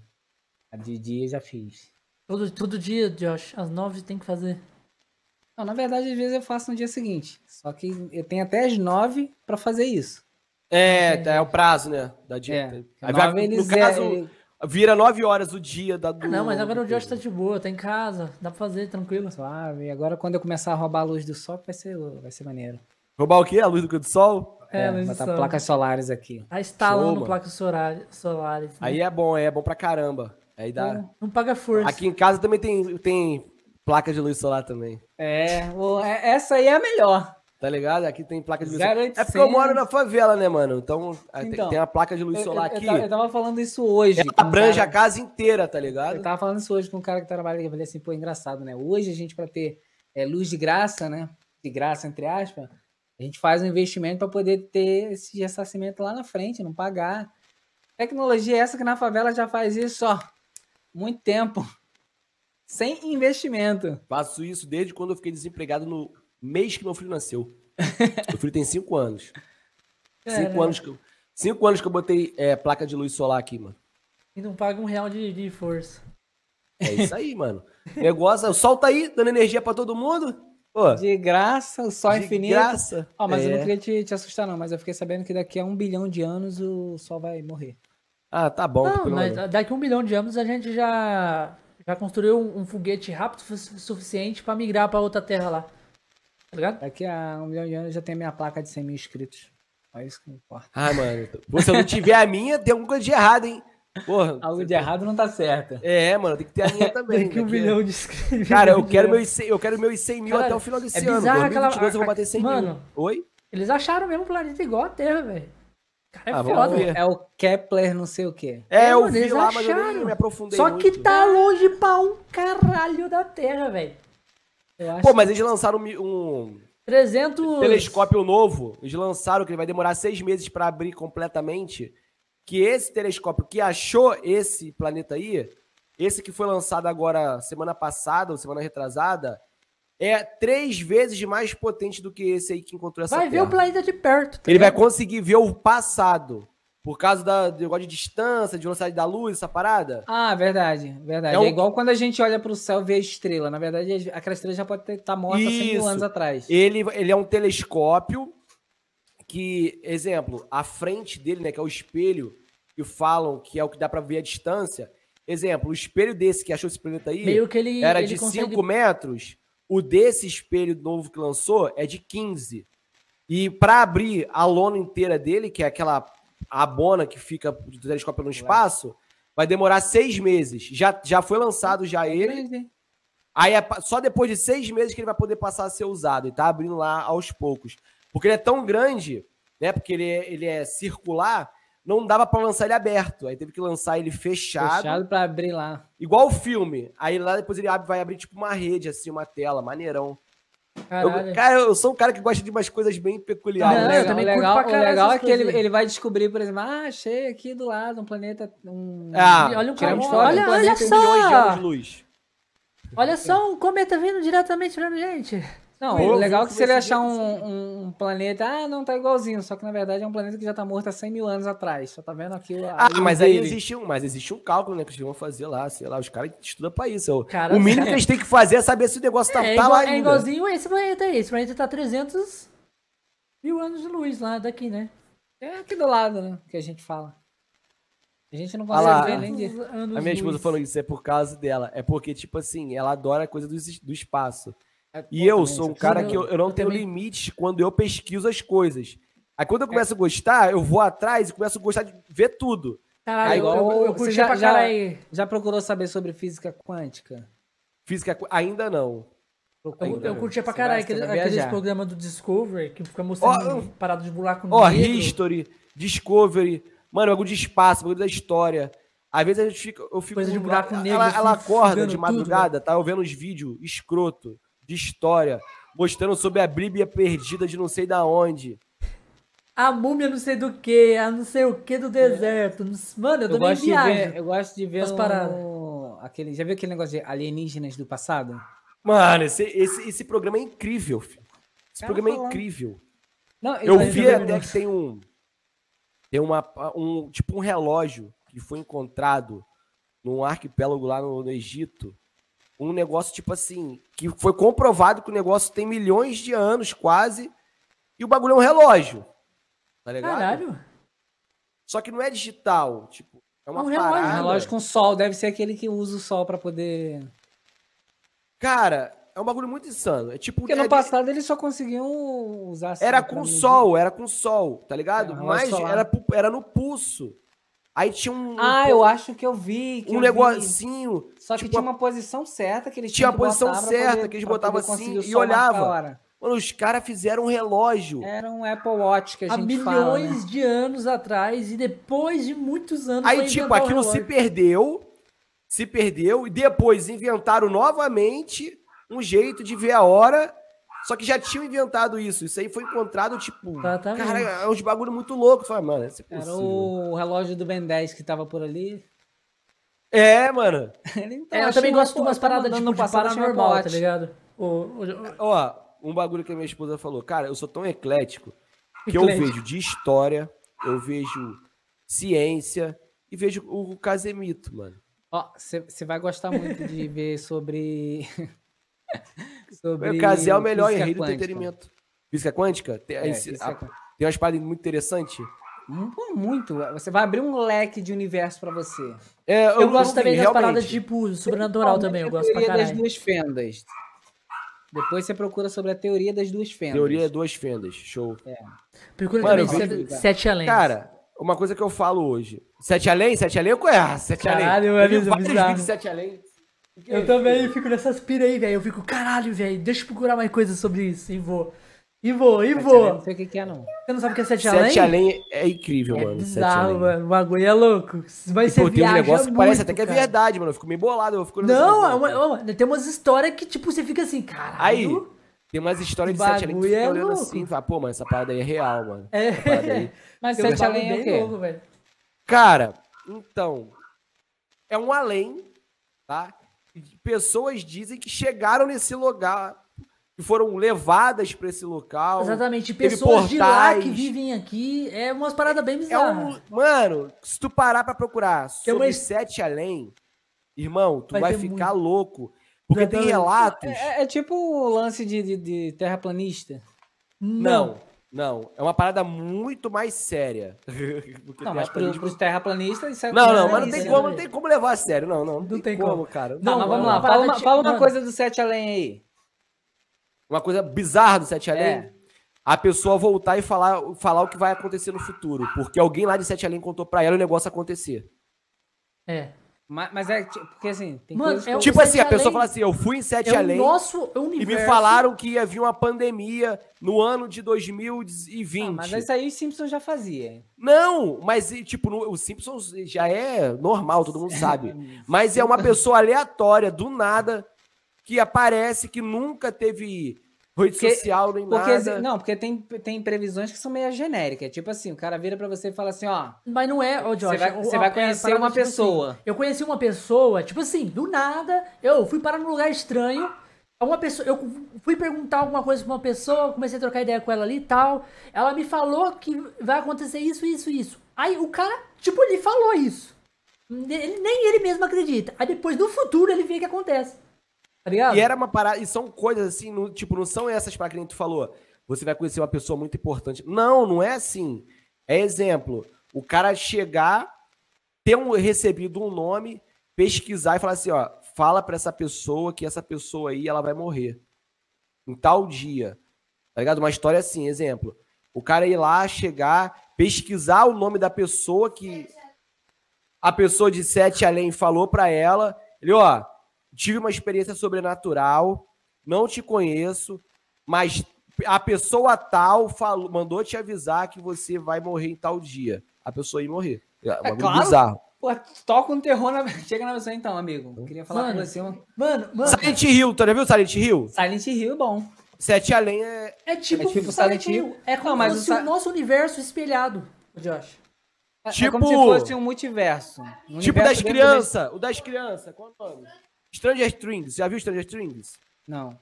A de dia eu já fiz. Todo, todo dia, Josh, às nove tem que fazer. Não, na verdade, às vezes eu faço no dia seguinte. Só que eu tenho até às nove pra fazer isso. É, é o prazo, né? Da É. dia. Nove, Aí vai- no caso, é- ele- vira nove horas o dia da do, Ah, não, mas agora o Josh tá de boa, tá em casa, dá pra fazer tranquilo. Suave. E agora quando eu começar a roubar a luz do sol, vai ser, vai ser maneiro. Roubar o quê? A luz do do sol? É, luz do botar sol. placas solares aqui. Tá instalando Show, placas solar- solares. né? Aí é bom, aí é bom pra caramba. Aí dá. Não, não paga força. Aqui em casa também tem, tem placa de luz solar também. É, é- essa aí é a melhor. Tá ligado? Aqui tem placa de luz solar. É porque eu moro na favela, né, mano? Então, Então, tem a placa de luz Eu, solar eu- aqui. eu tava falando isso hoje. Ela um abrange cara- a casa inteira, tá ligado? Eu tava falando isso hoje com um cara que trabalha aqui. Eu falei assim, pô, engraçado, né? Hoje a gente, pra ter é, luz de graça, né? De graça, entre aspas, a gente faz um investimento para poder ter esse ressarcimento lá na frente, não pagar. Tecnologia é essa que na favela já faz isso, ó. Muito tempo. [laughs] Sem investimento. Faço isso desde quando eu fiquei desempregado no mês que meu filho nasceu. [laughs] meu filho tem cinco anos. Cinco anos, que eu, cinco anos que eu botei é, placa de luz solar aqui, mano. E não paga um real de, de força. É isso aí, mano. Negócio, o sol tá aí, dando energia pra todo mundo. Pô, De graça, o sol de infinito. graça. Ó, mas eu É. não queria te, te assustar, não, mas eu fiquei sabendo que daqui a um bilhão de anos o sol vai morrer. Ah, tá bom. Não, mas daqui a um milhão de anos a gente já, já construiu um, um foguete rápido o su- suficiente pra migrar pra outra terra lá. Tá ligado? Daqui a um milhão de anos já tem minha placa de 100 mil inscritos. Só isso que importa. Ah, mano. Se eu não tiver a minha, tem alguma coisa de errado, hein? Porra. Algo de errado não tá certo. É, mano, tem que ter a minha também. Daqui a um a- milhão de inscritos. Cara, eu [laughs] quero meus 100, eu quero meus 100 mil Caralho, até o final desse é ano. bizarro aquela- 2022 eu vou bater 100 mil. Mano. Oi? Eles acharam mesmo o planeta igual a Terra, velho. Cara, é Ah, foda. É o Kepler não sei o quê. É, eu mano, vi lá, mas eu nem acharam. me aprofundei Só que muito. tá longe pra um caralho da Terra, velho. Eu Pô, mas eles lançaram um, um 300... telescópio novo. Eles lançaram que ele vai demorar seis meses pra abrir completamente. Que esse telescópio que achou esse planeta aí, esse que foi lançado agora semana passada ou semana retrasada, é três vezes mais potente do que esse aí que encontrou essa Vai ver Terra. o planeta de perto. tá Ele vai ligado? conseguir ver o passado. Por causa da, do negócio de distância, de velocidade da luz, essa parada. Ah, verdade, verdade. É É, um- igual quando a gente olha pro céu e vê a estrela. Na verdade, aquela estrela já pode estar morta 100 mil Isso. anos atrás. Ele, ele é um telescópio que, exemplo, a frente dele, né, que é o espelho, que falam que é o que dá pra ver a distância. Exemplo, o espelho desse que achou esse planeta aí Meio que ele, era ele de consegue... 5 metros. O desse espelho novo que lançou é de 15. E para abrir a lona inteira dele, que é aquela abona que fica do telescópio no espaço, vai demorar seis meses. Já, já foi lançado já ele. Aí é só depois de seis meses que ele vai poder passar a ser usado. E tá abrindo lá aos poucos. Porque ele é tão grande, né? Porque ele é, ele é circular, não dava para lançar ele aberto. Aí teve que lançar ele fechado, Fechado pra abrir lá. igual o filme. Aí lá depois ele abre, vai abrir tipo uma rede, assim, uma tela, maneirão. Eu, cara, eu sou um cara que gosta de umas coisas bem peculiares. Não, né? eu também legal, o legal é que ele, ele vai descobrir, por exemplo, ah, achei aqui do lado um planeta. Um... Ah, olha o tiramos cara- olha- do olha só! milhões de anos de luz. Olha só um cometa vindo diretamente pra gente. Não, o legal é que se ele achar vídeo, um, um- um planeta, ah, não tá igualzinho, só que na verdade é um planeta que já tá morto há 100 mil anos atrás. Só tá vendo aqui o. Ah, a mas aí dele. existe um, mas existe um cálculo, né, que eles vão fazer lá, sei lá, os caras estudam pra isso. O- Cara, o mínimo que eles têm que fazer é saber se o negócio tá, é, tá igual- lá é ainda. igualzinho esse planeta aí. Esse planeta tá 300 mil anos de luz lá daqui, né? É aqui do lado, né? Que a gente fala. A gente não consegue ver nem de. Anos A minha esposa luz. falou isso, é por causa dela. É porque, tipo assim, ela adora coisa do, do espaço. É E eu sou um cara eu- que eu, eu não eu tenho também- limites quando eu pesquiso as coisas. Aí quando eu começo a gostar, eu vou atrás e começo a gostar de ver tudo. Caralho, É eu, igual- eu, eu curti já- pra já- caralho. Já procurou saber sobre física quântica? Física ainda não. Procura. Eu, eu curtia pra caralho aquele- aqueles programas do Discovery que fica mostrando Ó, parada de buraco Ó, negro. History, Discovery, mano, bagulho de espaço, bagulho da história. Às vezes a gente fica, eu fico. Coisa de buraco negro, ela, assim, ela acorda de tudo, madrugada, tá? Eu vendo uns vídeos escroto de história, mostrando sobre a Bíblia perdida de não sei da onde. A múmia não sei do que, a não sei o que do deserto. Mano, eu Eu também gosto, de viajo. ver, eu gosto de ver As um- paradas. aquele, já viu aquele negócio de alienígenas do passado? Mano, esse, esse, esse programa é incrível, filho. Esse Cara, programa é incrível. Não, Eu Mas vi até que tem um. Tem uma, um. Tipo um relógio que foi encontrado num arquipélago lá no, no Egito. Um negócio, tipo assim, que foi comprovado que o negócio tem milhões de anos quase. E o bagulho é um relógio. Tá ligado? Caralho. Só que não é digital. Tipo, é uma É um relógio, parada. Um relógio com sol, deve ser aquele que usa o sol pra poder. Cara, é um bagulho muito insano. É tipo. Porque é no passado eles só conseguiam usar assim Era com sol, era com sol, tá ligado? É, relógio Mas era, era no pulso. Aí tinha um. Ah, um, eu acho que eu vi. que um eu vi. negocinho. Só que tipo, tinha uma posição certa que eles Tinha tinham a que posição certa poder- que eles botavam assim e olhava. a. Mano, os caras fizeram um relógio. Era um Apple Watch que a Há gente milhões fala, né? de anos atrás e depois de muitos anos. Aí, tipo, o aquilo se perdeu. Se perdeu. E depois inventaram novamente um jeito de ver a hora. Só que já tinham inventado isso. Isso aí foi encontrado, tipo. Exatamente. Cara, é uns bagulho muito louco. Fala, mano, isso é Era possível. o relógio do Ben 10 que tava por ali. É, mano. [laughs] Então, É, eu também gosto de umas tá paradas tipo de paranormal, tá Watch. ligado? O, o- o- Ó, um bagulho que a minha esposa falou. Cara, eu sou tão eclético que eu Eclético. vejo de história, eu vejo ciência e vejo o Casemito, mano. Ó, você vai gostar muito de ver sobre. [laughs] sobre. O Casé é o melhor física rei do entretenimento. Física quântica? Tem, É, física a- tem umas paradas muito pô, Muito. Você vai abrir um leque de universo pra você. É, Eu, gosto vi, também das paradas tipo sobrenatural também, eu gosto pra teoria das caralho. duas fendas. Depois você procura sobre a teoria das duas fendas. Teoria duas fendas. Show. Procura Mano, também eu sete, sete além. Cara, uma coisa que eu falo hoje. Sete além? Sete além eu conheço. Sete Caralho, além. Eu vi mano, vários bizarro. vídeos de sete além. Eu também fico nessas pira aí, velho. Eu fico, caralho, velho, deixa eu procurar mais coisas sobre isso. E vou. E vou, e Não vou. sei o que, que é, não. Você não sabe o que é sete além? Sete além é incrível, É mano. Sete bizarro, além. mano. O bagulho é louco. Mas você Pô, tem um negócio que parece até que é cara. verdade, mano. Eu fico meio bolado. Eu fico Não, assim, é uma- uma- tem umas histórias que, tipo, você fica assim, caralho. Aí, tem umas histórias de sete além que é olhando louco. assim e fala, pô, mano, essa parada aí é real, mano. É. Essa parada aí. [laughs] Mas um sete além é o quê? velho. Cara, então. É um além, tá? Pessoas dizem que chegaram nesse lugar, que foram levadas pra esse local. Exatamente. Pessoas de lá que vivem aqui. É umas paradas bem É bizarras. um. Mano, se tu parar pra procurar Tem sobre uma- sete além, irmão, tu Vai vai, ficar louco. Porque Vai tem relatos. É, é tipo o lance de, de, de terraplanista. Não, não. É uma parada muito mais séria. [laughs] Não, mas a pro, política- pros terraplanistas isso é Não, não, mas não tem né? como, não tem como levar a sério. Não, não. Não, tem tem como. como, cara. Não, Não, mas vamos lá. uma Fala uma, fala uma coisa do sete além aí. Uma coisa bizarra do Sete Além. É. A pessoa voltar e falar, falar o que vai acontecer no futuro. Porque alguém lá de Sete Além contou pra ela o negócio acontecer. É. Mas, mas é tipo, porque assim, tem Mano, é tipo assim, a pessoa Além fala assim: eu fui em Sete É o Além nosso e universo. me falaram que ia vir uma pandemia no ano de 2020. Não, mas isso aí o Simpson já fazia. Não, mas e, tipo, no, o Simpsons já é normal, todo mundo sabe. Mas é uma pessoa aleatória, do nada, que aparece, que nunca teve rede Porque- social nem Porque, nada. não, porque tem, tem previsões que são meio genéricas. Tipo assim, o cara vira pra você e fala assim, ó. Mas não é, ô Josh. Você vai- o- você vai é, conhecer parada, uma tipo assim, pessoa. eu conheci uma pessoa, tipo assim, do nada, eu fui parar num lugar estranho. Uma pessoa, eu fui perguntar alguma coisa pra uma pessoa, comecei a trocar ideia com ela ali e tal. Ela me falou que vai acontecer isso, isso, isso. Aí o cara, tipo, ele falou isso. Ele- nem ele mesmo acredita. Aí depois, no futuro, ele vê que acontece. Tá ligado? E era uma parada, e são coisas assim, no- tipo, não são essas para que nem tu falou. Você vai conhecer uma pessoa muito importante. Não, não é assim. É exemplo, o cara chegar, ter um, recebido um nome, pesquisar e falar assim, ó, fala pra essa pessoa que essa pessoa aí, ela vai morrer. Em tal dia. Tá ligado? Uma história assim, exemplo. O cara ir lá, chegar, pesquisar o nome da pessoa que a pessoa de Sete Além falou pra ela. Ele, ó, tive uma experiência sobrenatural, não te conheço, mas a pessoa tal falou, mandou te avisar que você vai morrer em tal dia. A pessoa ia morrer. É, um bagulho claro. bizarro. Pô, toca um terror na. [laughs] Chega na você então, amigo. Queria falar Mano. com você. Um... Mano, mano, Silent Hill, tu já viu Silent Hill? Silent Hill é bom. Sete Além é. é tipo, É tipo Silent Silent Hill. Hill. É como Não, mas se o o nosso universo espelhado, Josh. É- É Tipo- como se fosse um multiverso. Um tipo das crianças. O das crianças. Qual é o nome? Stranger Things. Já viu Stranger Things? Não.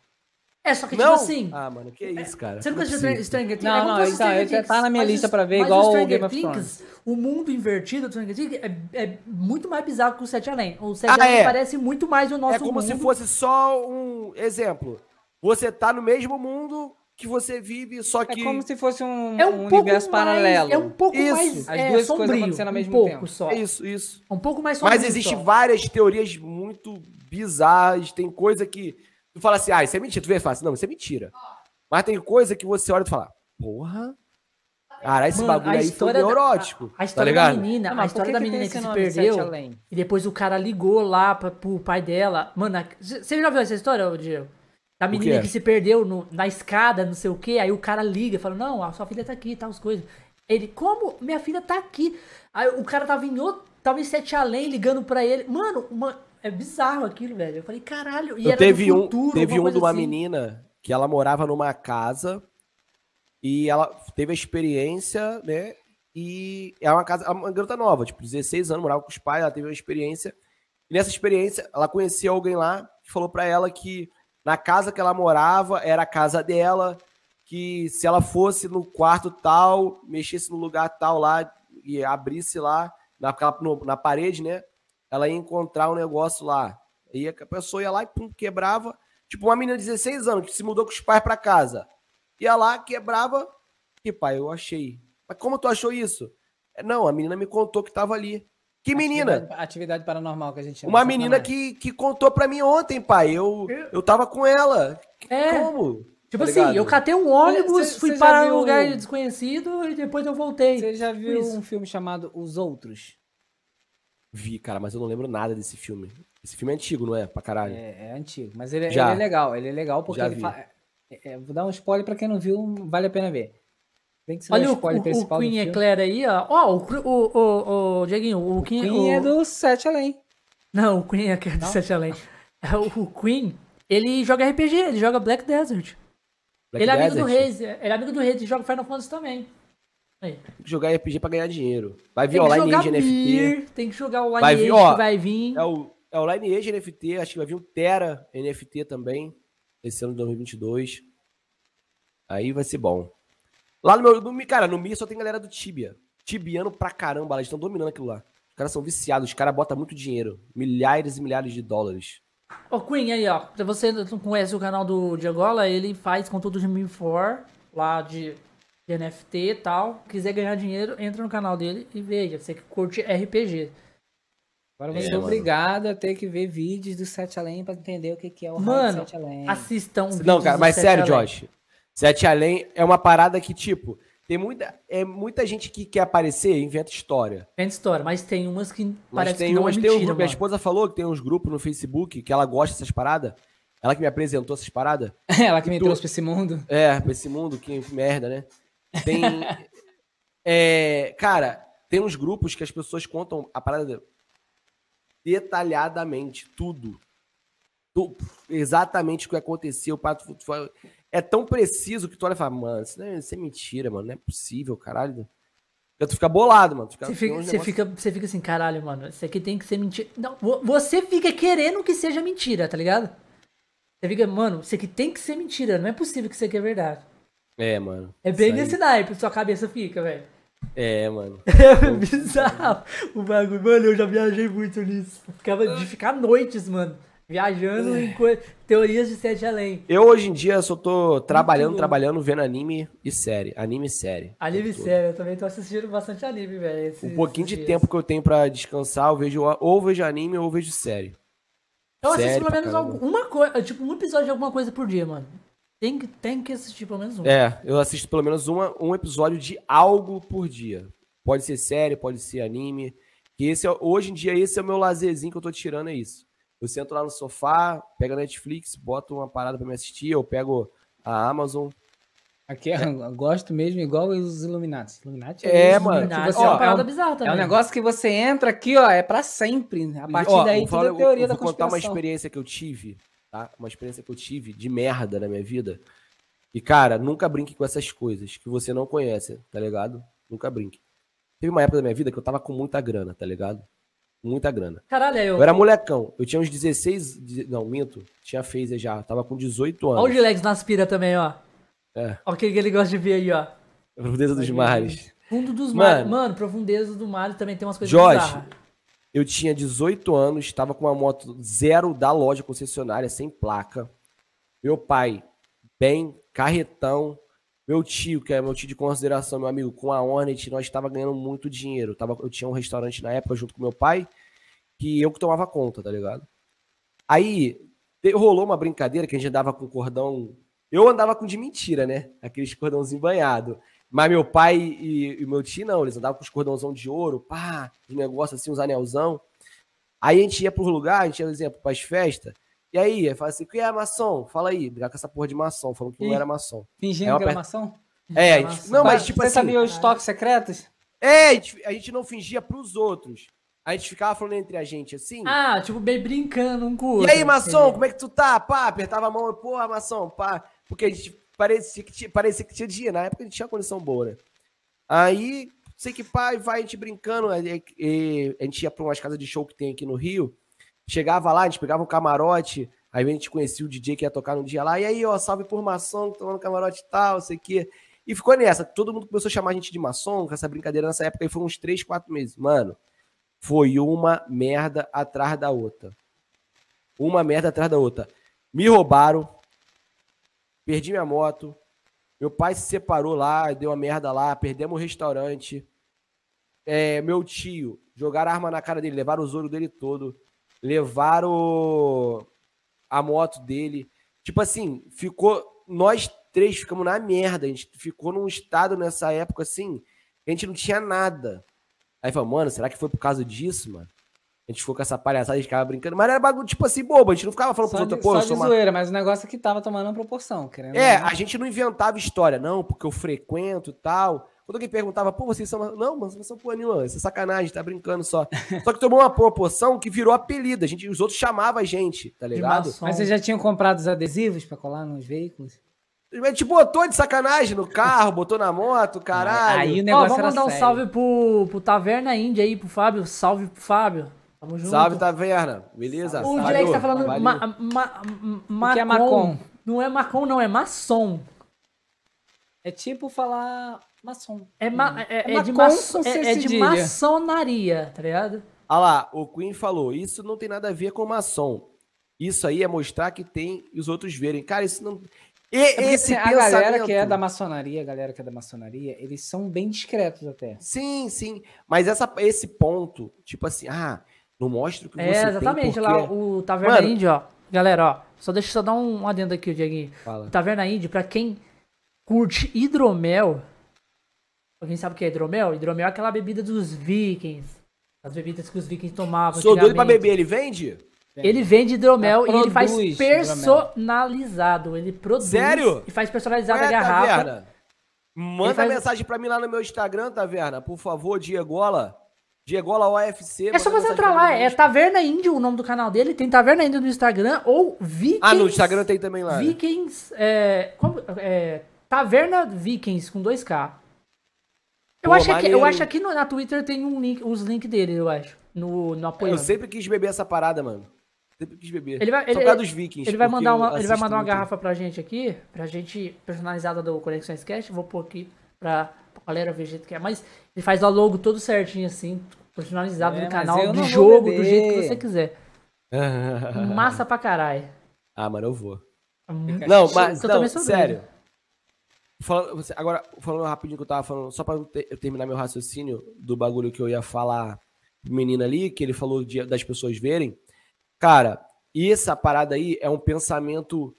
É, só que Não? tipo assim. Ah, mano, que isso, cara. Você nunca Não é assistiu possível. Stranger Things? Não, é não, se fosse então, Stranger tá na minha mas lista o- pra ver, mas igual o Stranger Game of Things, O mundo invertido do Stranger Things é, é muito mais bizarro que o Sete Além. O Sete Ah, Além é. parece muito mais o nosso É como mundo. se fosse só um exemplo. Você tá no mesmo mundo que você vive, só É que. como se fosse um, É um, um universo mais, paralelo. É um pouco Isso. mais As é, duas coisas sombrio, acontecendo ao um mesmo pouco tempo. só. É isso, isso. Um pouco mais sombrio Mas existe só. várias teorias muito bizarras. Tem coisa que tu fala assim, ah, isso é mentira. Tu vê e fala assim, não, isso é mentira. Mas tem coisa que você olha e fala, porra. Cara, esse Mano, bagulho a aí foi da- neurótico. A tá história da ligado? menina, Não, a mas por história que da que menina que se perdeu e depois o cara ligou lá pra, pro pai dela. Mano, a- você já viu essa história, Diego? Da menina quê? que se perdeu no- na escada, não sei o quê, aí o cara liga e fala, não, a sua filha tá aqui, tal, as coisas. Ele, como? Minha filha tá aqui. Aí o cara tava em outro, tava em Sete Além ligando pra ele. Mano, uma- é bizarro aquilo, velho. Eu falei, caralho. E Eu era teve no um, futuro, teve um de uma assim. menina que ela morava numa casa e ela teve a experiência, né? E é uma casa, uma garota nova, tipo, 16 anos, morava com os pais, ela teve uma experiência. E nessa experiência, ela conhecia alguém lá que falou pra ela que na casa que ela morava era a casa dela, que se ela fosse no quarto tal, mexesse no lugar tal lá e abrisse lá na, na parede, né? Ela ia encontrar um negócio lá. E a pessoa ia lá e pum, quebrava. Tipo, uma menina de 16 anos que se mudou com os pais pra casa. Ia lá, quebrava. E pai, eu achei. Mas como tu achou isso? Não, a menina me contou que tava ali. Que menina? Atividade, atividade paranormal que a gente chama. Uma de menina que, que contou pra mim ontem, pai. Eu, eu tava com ela. É. Como? Tipo Tá assim, ligado? eu catei um ônibus, Cê- fui cê num viu- lugar desconhecido e depois eu voltei. Você já viu Isso. um filme chamado Os Outros? Vi, cara, mas eu não lembro nada desse filme. Esse filme é antigo, não é? Pra caralho. É, é antigo, mas ele, Já. ele é legal. Ele é legal porque Já ele vi. fa... é, é, Vou dar um spoiler pra quem não viu, vale a pena ver. Tem que ser Olha um o, o, o do Queen. Eclair aí, ó. Ó, o, Cru- o, o, o Dieguinho, o Queen, Queen é o- do Sete Além. Não, o Queen é aquele do Sete Além. É, o, o Queen, ele joga RPG, ele joga Black Desert. Black ele é amigo do Desert. Reis, ele é amigo do Reis e joga Final Fantasy também. Aí. Tem que jogar RPG pra ganhar dinheiro. Vai vir online jogar Age NFT. Tem que jogar o Vai vir, Lineage ó, que vai vir. É o, é o Lineage NFT, acho que vai vir um Terra NFT também, esse ano de 2022. Aí vai ser bom. Lá no meu, no, Mi- cara, no Mi só tem galera do Tibia. Tibiano pra caramba, eles estão dominando aquilo lá. Os caras são viciados, os caras botam muito dinheiro. Milhares e milhares de dólares. Ô, Queen, aí, ó. Se você não conhece o canal do Diagola, ele faz conteúdo de Mi4, lá de, de NFT e tal. Quiser ganhar dinheiro, entra no canal dele e veja. Você que curte RPG. Agora É, você é, obrigado a ter que ver vídeos do Sete Além pra entender o que, que é o Mano, do Sete Além. Assistam. Não, cara, mas sério, Além. Josh. Sete Além é uma parada que, tipo, tem muita, é muita gente que quer aparecer e inventa história. Vende história, mas tem umas que Mas parece tem que não umas, é tem um mentira, grupo, minha esposa falou que tem uns grupos no Facebook que ela gosta dessas paradas. Ela que me apresentou essas paradas. [laughs] Ela que me Tu- trouxe pra esse mundo. É, pra esse mundo, que merda, né? Tem. [laughs] é, cara, tem uns grupos que as pessoas contam a parada detalhadamente, tudo. Tu- exatamente o que aconteceu. pra é tão preciso que tu olha e fala, mano, isso, não é, isso é mentira, mano. Não é possível, caralho. Tu fica bolado, mano. Tu fica, Você fica, você, negócios- fica, você fica assim, caralho, mano, isso aqui tem que ser mentira. Não, vo- você fica querendo que seja mentira, tá ligado? Você fica, mano, isso aqui tem que ser mentira, não é possível que isso aqui é verdade. É, mano. É bem nesse naipe, sua cabeça fica, velho. É, mano. [laughs] É bizarro o bagulho. Mano, eu já viajei muito nisso. Ficava de ficar noites, mano. Viajando em coi- teorias de sete além. Eu hoje em dia só tô trabalhando, trabalhando, vendo anime e série. Anime e série. Anime todo. sério, eu também tô assistindo bastante anime, velho. Um pouquinho de esses tempo que eu tenho pra descansar, eu vejo ou vejo anime ou vejo série. Eu assisto Sério pelo menos alguma coisa, tipo, um episódio de alguma coisa por dia, mano. Tem que, tem que assistir pelo menos um. É, eu assisto pelo menos uma, um episódio de algo por dia. Pode ser série, pode ser anime. Que esse é, hoje em dia, esse é o meu lazerzinho que eu tô tirando, é isso. Eu sento lá no sofá, pego a Netflix, boto uma parada pra me assistir, eu pego a Amazon. Aqui eu gosto mesmo, igual os Illuminati. Illuminati É, isso, mano. que Illuminati você- é ó, uma parada é um- bizarra É também. um negócio que você entra aqui, ó, é pra sempre. A partir Ó, daí vou tudo falar- é teoria eu da vou contar uma experiência que eu tive, tá? Uma experiência que eu tive de merda na minha vida. E, cara, nunca brinque com essas coisas que você não conhece, tá ligado? Nunca brinque. Teve uma época da minha vida que eu tava com muita grana, tá ligado? Muita grana. Caralho, eu. Eu era molecão. Eu tinha uns 16. de- Não, minto. Tinha phaser já. Tava com 18 Olha o anos. Gilex nas pira também, ó. É. Olha o que ele gosta de ver aí, ó. Profundeza dos mares. Fundo dos Mano. mares. Mano, profundeza do mar também tem umas coisas Jorge, bizarras. Eu tinha 18 anos, tava com uma moto zero da loja concessionária, sem placa. Meu pai, bem, carretão. Meu tio, que é meu tio de consideração, meu amigo, com a Hornet, nós estava ganhando muito dinheiro. Tava, eu tinha um restaurante na época junto com meu pai, que eu que tomava conta, tá ligado? Aí rolou uma brincadeira que a gente andava com cordão. Eu andava com de mentira, né? Aqueles cordãozinho banhado. Mas meu pai e, e meu tio não, eles andavam com os cordãozão de ouro, pá, os negócios assim, uns anelzão. Aí a gente ia pro lugar, a gente ia, por exemplo, pras festas. E aí, eu falo assim, que é maçom? Fala aí, brigar com essa porra de maçom, falando que não Ih. era maçom. Fingindo É que era pe- maçom? É, a Nossa. gente, não, mas tipo Você assim, sabia os toques secretos? é, a gente, a gente não fingia pros outros. A gente ficava falando entre a gente assim. Ah, tipo, bem brincando um com o e aí, maçom, como é que tu tá? Pá, apertava a mão, eu, porra, maçom, pá. Porque a gente parecia que tinha, parecia que tinha dia. Na época a gente tinha condição boa, né? Aí, sei que pai, vai, a gente brincando. e a gente ia pra umas casas de show que tem aqui no Rio. Chegava lá, a gente pegava um camarote. Aí a gente conhecia o DJ que ia tocar no dia lá. E aí, ó, salve por maçom, tomando camarote e tal, sei que. E ficou nessa. Todo mundo começou a chamar a gente de maçom, com essa brincadeira nessa época. E foi uns 3, 4 meses. Mano, foi uma merda atrás da outra. Uma merda atrás da outra. Me roubaram. Perdi minha moto. Meu pai se separou lá, deu uma merda lá. Perdemos o restaurante. é, meu tio, jogaram arma na cara dele, levaram o ouro dele todo, levaram a moto dele. Tipo assim, ficou. Nós três ficamos na merda. A gente ficou num estado nessa época assim, a gente não tinha nada. Aí falou, mano, será que foi por causa disso, mano? A gente ficou com essa palhaçada, a gente ficava brincando, mas era bagulho, tipo assim, bobo, a gente não ficava falando Só pros outros, pô, só eu de sou uma zoeira, mas o negócio é que tava tomando uma proporção, querendo. é, a gente não inventava história, não, porque eu frequento e tal. Quando alguém perguntava, pô, vocês são. Não, mas vocês são porra nenhuma, isso é sacanagem, tá brincando só. Só que tomou uma proporção que virou apelido. A gente, os outros chamavam a gente, tá ligado? Mas vocês já tinham comprado os adesivos pra colar nos veículos? A gente botou de sacanagem no carro, botou na moto, caralho. Aí o Ó, negócio vamos era mandar um sério. salve pro, pro Taverna Índia aí, pro Fábio. Salve pro Fábio. Tamo junto. Salve, Taverna. Beleza? O Valeu, Direx tá falando valeu. ma, ma, ma, O que é Macon? Não é Macon, não, é maçom. É tipo falar maçom. É, ma, é, É é de, maço- é, é de maçonaria, tá ligado? Olha lá, o Queen falou: isso não tem nada a ver com maçom. Isso aí é mostrar que tem e os outros verem. Cara, isso não. E, É porque esse assim, a galera pensamento- que é da maçonaria, a galera que é da maçonaria, eles são bem discretos até. Sim, sim. Mas essa, esse ponto, tipo assim, ah, não mostra o que É, você exatamente. tem Lá, porque... o Taverna Mano. Índia, ó. Galera, ó. Só deixa eu só dar um adendo aqui, o Dieguinho. Fala. O Taverna Índia, pra quem curte hidromel. Pra quem sabe o que é hidromel? Hidromel é aquela bebida dos vikings. As bebidas que os vikings tomavam. Sou doido pra beber, ele vende? Ele vende hidromel Ela e ele faz personalizado. Ele produz Sério? e faz personalizado a Ué, garrafa. Taverna, Manda faz- mensagem pra mim lá no meu Instagram, Taverna, por favor, Diegola. Diegola OFC. É só você entrar lá, é. Taverna Índio o nome do canal dele. Tem Taverna Índio no Instagram ou Vikings. Ah, no Instagram tem também lá. né? Vikings. É, como- é, Taverna Vikings com 2K. Eu, Pô, acho que, aqui- eu acho que no- na Twitter tem um link, os links dele, eu acho. No, no apoio. Eu sempre quis beber essa parada, mano. Sempre quis beber. Ele vai- Só ele- por causa dos vikings. Ele vai mandar uma, ele vai mandar uma garrafa pra gente aqui, pra gente personalizada do Conexões Cast. Vou pôr aqui pra, pra galera ver o jeito que é. Mas ele faz o logo todo certinho assim, personalizado É, no mas canal, do jogo, do jeito que você quiser. [laughs] Massa pra caralho. ah, mano, eu vou. Muito- Não, mas, não, sério. Falando, agora, falando rapidinho que eu tava falando, só pra eu ter- eu terminar meu raciocínio do bagulho que eu ia falar pro menino ali, que ele falou de- das pessoas verem. Cara, e essa parada aí é um pensamento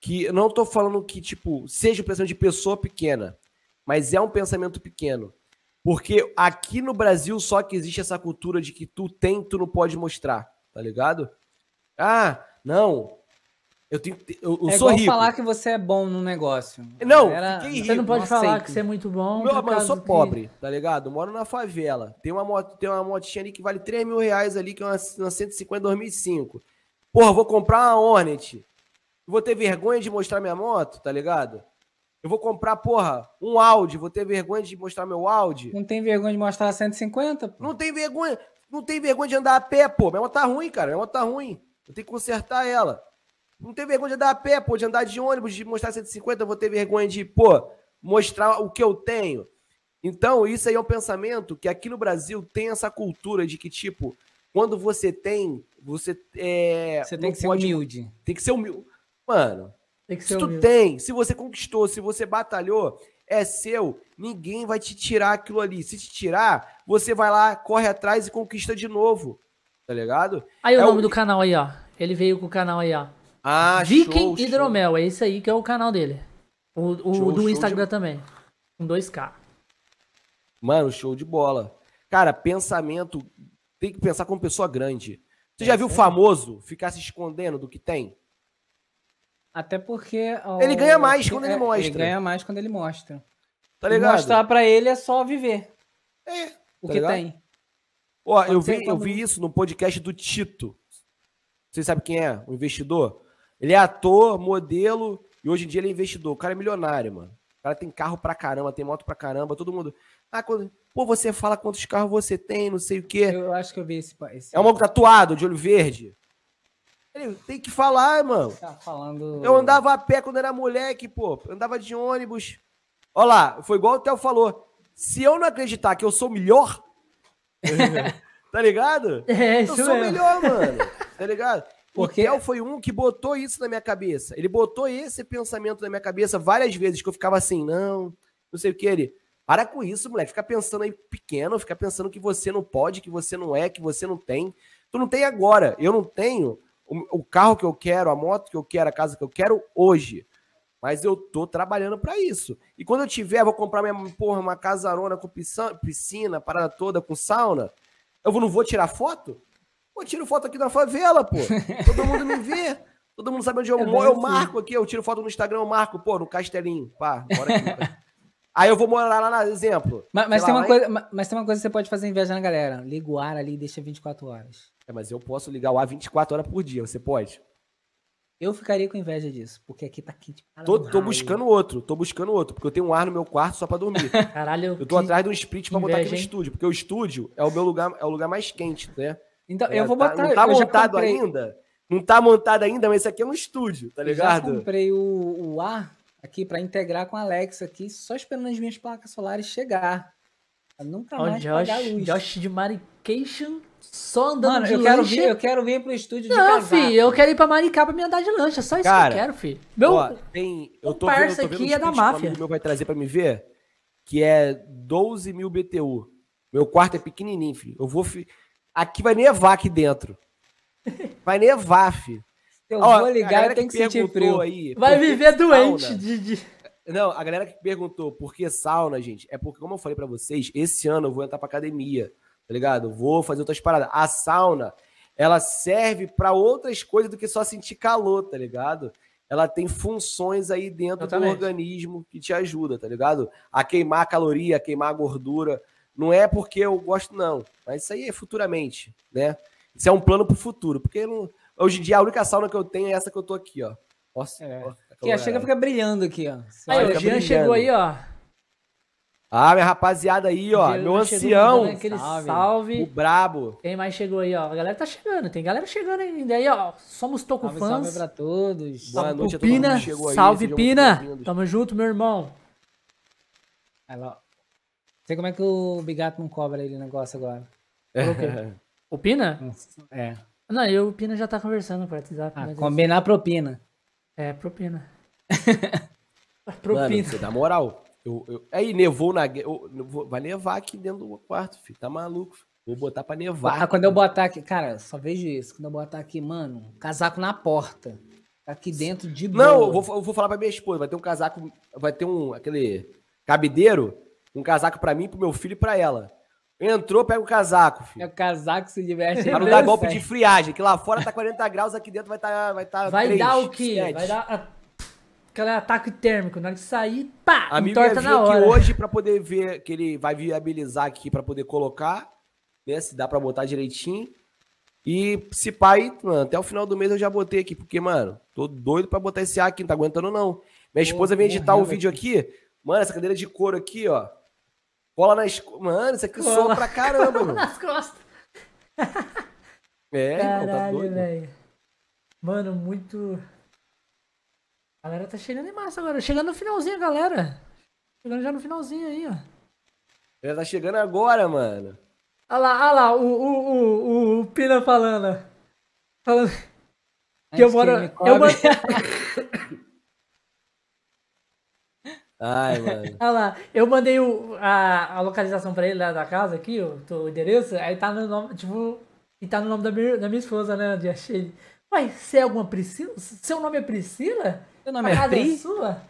que não tô falando que, tipo, seja um pensamento de pessoa pequena, mas é um pensamento pequeno. Porque aqui no Brasil só que existe essa cultura de que tu tem, tu não pode mostrar, tá ligado? Ah, não. Eu tenho, eu, eu é sou rico. falar que você é bom no negócio. Não, Era- fiquei rico. Você não pode falar aceito. que você é muito bom. Meu, mano, eu sou que- pobre, tá ligado? Moro na favela. Tem uma, moto, tem uma motinha ali que vale 3 mil reais ali, que é uma, uma 150 2005. Porra, vou comprar uma Hornet. Vou ter vergonha de mostrar minha moto, tá ligado? Eu vou comprar, porra, um Audi. Vou ter vergonha de mostrar meu Audi. Não tem vergonha de mostrar 150? pô? Não tem vergonha. Não tem vergonha de andar a pé, pô. Minha moto tá ruim, cara. Minha moto tá ruim. Eu tenho que consertar ela. Não tem vergonha de andar a pé, pô. De andar de ônibus, de mostrar 150. Eu vou ter vergonha de, pô, mostrar o que eu tenho. Então, isso aí é um pensamento que aqui no Brasil tem essa cultura de que, tipo, quando você tem, você é. Você tem que ser pode- humilde. Tem que ser humilde. Mano, Tem que se ser tu humilde. tem, se você conquistou, se você batalhou, é seu, ninguém vai te tirar aquilo ali. Se te tirar, você vai lá, corre atrás e conquista de novo. Tá ligado? Aí o É nome o- do canal aí, ó. Ele veio com o canal aí, ó. Ah, Viking show, show. Hidromel, é esse aí que é o canal dele. O, o Show, do show Instagram de- também. Com 2K. Mano, show de bola. Cara, pensamento. Tem que pensar como pessoa grande. Você já viu o famoso ficar se escondendo do que tem? Até porque. ó, Ele ganha mais quando ele é, mostra. Ele ganha mais quando ele mostra. Tá E ligado? Mostrar pra ele é só viver É, o tá que ligado? tem. Ó, eu ser vi, eu vi isso no podcast do Tito. Vocês sabem quem é? O investidor? Ele é ator, modelo e hoje em dia ele é investidor. O cara é milionário, mano. O cara tem carro pra caramba, tem moto pra caramba, todo mundo. Ah, quando... Pô, você fala quantos carros você tem, não sei o quê. Eu acho que eu vi esse. esse É um maluco tatuado, de olho verde. Ele tem que falar, mano. Tá falando. Eu andava a pé quando era moleque, pô. Eu andava de ônibus. Olha lá, foi igual o Theo falou. Se eu não acreditar que eu sou melhor, [laughs] [laughs] tá ligado? É, Eu isso sou mesmo. melhor, mano. Tá ligado? Porque- O Theo foi um que botou isso na minha cabeça. Ele botou esse pensamento na minha cabeça várias vezes, que eu ficava assim, não, não sei o que. Ele, Para com isso, moleque. Fica pensando aí pequeno, fica pensando que você não pode, que você não é, que você não tem. Tu não tem agora. Eu não tenho o, o carro que eu quero, a moto que eu quero, a casa que eu quero hoje. Mas eu tô trabalhando para isso. E quando eu tiver, vou comprar minha porra, uma casarona com piscina, piscina, parada toda, com sauna. Eu não vou tirar foto? Pô, tiro foto aqui na favela, pô. Todo mundo me vê. Todo mundo sabe onde eu moro. Eu marco aqui, eu tiro foto no Instagram, eu marco, pô, no Castelinho. Pá, bora aqui. Aí eu vou morar lá, na exemplo. Mas, mas tem lá, uma coisa, mas tem uma coisa que você pode fazer inveja na galera. Liga o ar ali e deixa 24 horas. É, mas eu posso ligar o ar 24 horas por dia, você pode? Eu ficaria com inveja disso, porque aqui tá quente. Tô, tô buscando outro, tô buscando outro, porque eu tenho um ar no meu quarto só pra dormir. [laughs] Caralho, eu tô atrás de um split pra inveja, botar aqui no hein? estúdio, porque o estúdio é o meu lugar, é o lugar mais quente, né? Então, é, eu vou botar. Tá, não tá montado ainda. Não tá montado ainda, mas esse aqui é um estúdio, tá ligado? Eu já comprei o, o ar aqui para integrar com a Alexa aqui, só esperando as minhas placas solares chegar. Pra nunca mais Josh, pagar luz. Josh de Marication só andando Mano, de eu Quero vir, eu quero vir pro estúdio não, de. Não, filho, eu quero ir pra Maricá pra me andar de lancha. Só isso Cara, que eu quero, filho. Meu ó, tem, eu tô vendo, eu tô vendo aqui é da máfia. Que o meu vai trazer pra me ver, que é 12 mil BTU. Meu quarto é pequenininho, filho. Eu vou... Fi... Aqui vai nevar aqui dentro. Vai nevar, filho. Eu Ó, vou ligar tem que, que sentir frio. Aí, Vai viver doente de, de, Não, a galera que perguntou por que sauna, gente, é porque, como eu falei para vocês, esse ano eu vou entrar pra academia, tá ligado? Vou fazer outras paradas. A sauna, ela serve para outras coisas do que só sentir calor, tá ligado? Ela tem funções aí dentro do organismo que te ajuda, tá ligado? A queimar caloria, a queimar gordura. Não é porque eu gosto, não. Mas isso aí é futuramente, né? Isso é um plano pro futuro. Porque não Hoje em dia, a única sauna que eu tenho é essa que eu tô aqui, ó. Nossa. É. que a chega fica brilhando aqui, ó. Aí, o Jean chegou aí, ó. Ah, minha rapaziada aí, ó. Meu ancião. Aquele salve. salve. O brabo. Quem mais chegou aí, ó? A galera tá chegando. Tem galera chegando ainda aí, ó. Somos Toco salve, Fãs. Salve pra todos. Boa salve noite Pina. Salve, Pina. Tamo junto, meu irmão. Aí, ó. Sei como é que o Bigato não cobra ele o negócio agora. o Pina? É. Não, eu e o Pina já tá conversando por WhatsApp. Ah, combinar propina. É, propina. [laughs] propina. Mano, você dá moral. Eu, eu... Aí, nevou na. Eu... Vai nevar aqui dentro do quarto, filho. Tá maluco? Filho. Vou botar pra nevar. Ah, quando eu botar aqui. Cara, só vejo isso. Quando eu botar aqui, mano, casaco na porta. Tá aqui dentro de boa. Não, eu vou, eu vou falar pra minha esposa. Vai ter um casaco. Vai ter um. Aquele cabideiro. Um casaco pra mim, pro meu filho e pra ela. Entrou, pega o casaco, filho. É o casaco se diverte. Pra não dar golpe de friagem, que lá fora tá 40 graus, aqui dentro vai estar. Tá, vai tá vai 3, dar o quê? 7. Vai dar aquele ataque térmico. Na hora de sair, pá! A minha vir na hora. aqui hoje pra poder ver que ele vai viabilizar aqui pra poder colocar, né? Se dá pra botar direitinho. E se pai, mano, até o final do mês eu já botei aqui, porque, mano, tô doido pra botar esse ar aqui, não tá aguentando não. Minha esposa vem editar o vídeo aqui. Mano, essa cadeira de couro aqui, ó. Cola nas. Mano, isso aqui Cola. soa pra caramba, mano. [laughs] nas costas. É, Caralho, tá doido. Véio. Mano, muito. A galera tá chegando em massa agora. Chegando no finalzinho, galera. Chegando já no finalzinho aí, ó. Ela tá chegando agora, mano. Olha lá, olha lá, o, o, o, o Pina falando. Falando. Que eu moro. Eu moro... [laughs] Ai, mano. Olha lá, eu mandei o, a, a localização pra ele lá da casa aqui, o, o endereço, aí tá no nome, tipo, e tá no nome da minha, da minha esposa, né? De achei. Ué, você é alguma Priscila? Seu nome é Priscila? Seu nome é Pri? É sua?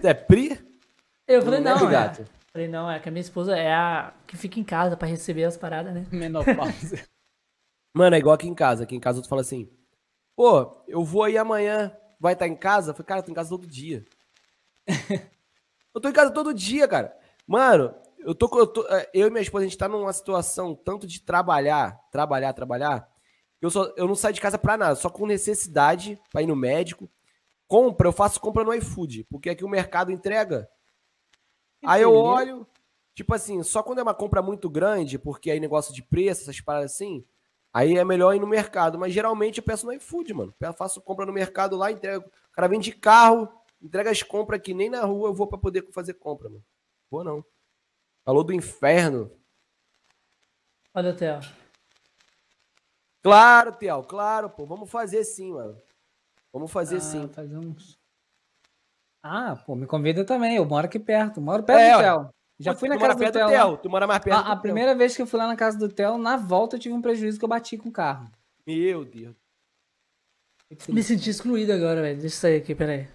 É Pri? Eu falei, não, não é. Gato. Falei, não, é que a minha esposa é a que fica em casa pra receber as paradas, né? Menopausa. [laughs] Mano, é igual aqui em casa. Aqui em casa tu fala assim, pô, eu vou aí amanhã, vai estar tá em casa? Eu falei, cara, eu tô em casa todo dia. [laughs] Eu tô em casa todo dia, cara. Mano, eu tô, eu, tô, é, eu e minha esposa, a gente tá numa situação tanto de trabalhar, trabalhar, trabalhar. Eu, só, eu não saio de casa pra nada, só com necessidade pra ir no médico. Compra, eu faço compra no iFood, porque aqui o mercado entrega. Que aí eu olho, tipo assim, só quando é uma compra muito grande, porque aí negócio de preço, essas paradas assim, aí é melhor ir no mercado. Mas geralmente eu peço no iFood, mano. Eu faço compra no mercado lá, entrego. O cara vem de carro, Entrega as compras que nem na rua eu vou para poder fazer compra, mano. Vou não. Falou do inferno. Olha o Theo. Claro, Theo, claro, pô. Vamos fazer sim, mano. Vamos fazer ah, sim. Fazer uns... Ah, pô, me convida também. Eu moro aqui perto. Moro perto é, do Theo. Já Pô, fui na casa do Theo. Theo. Tu mora mais perto A, do a Theo. primeira vez que eu fui lá na casa do Theo, na volta eu tive um prejuízo que eu bati com o carro. Meu Deus. Me senti excluído agora, velho. Deixa eu sair aqui, peraí.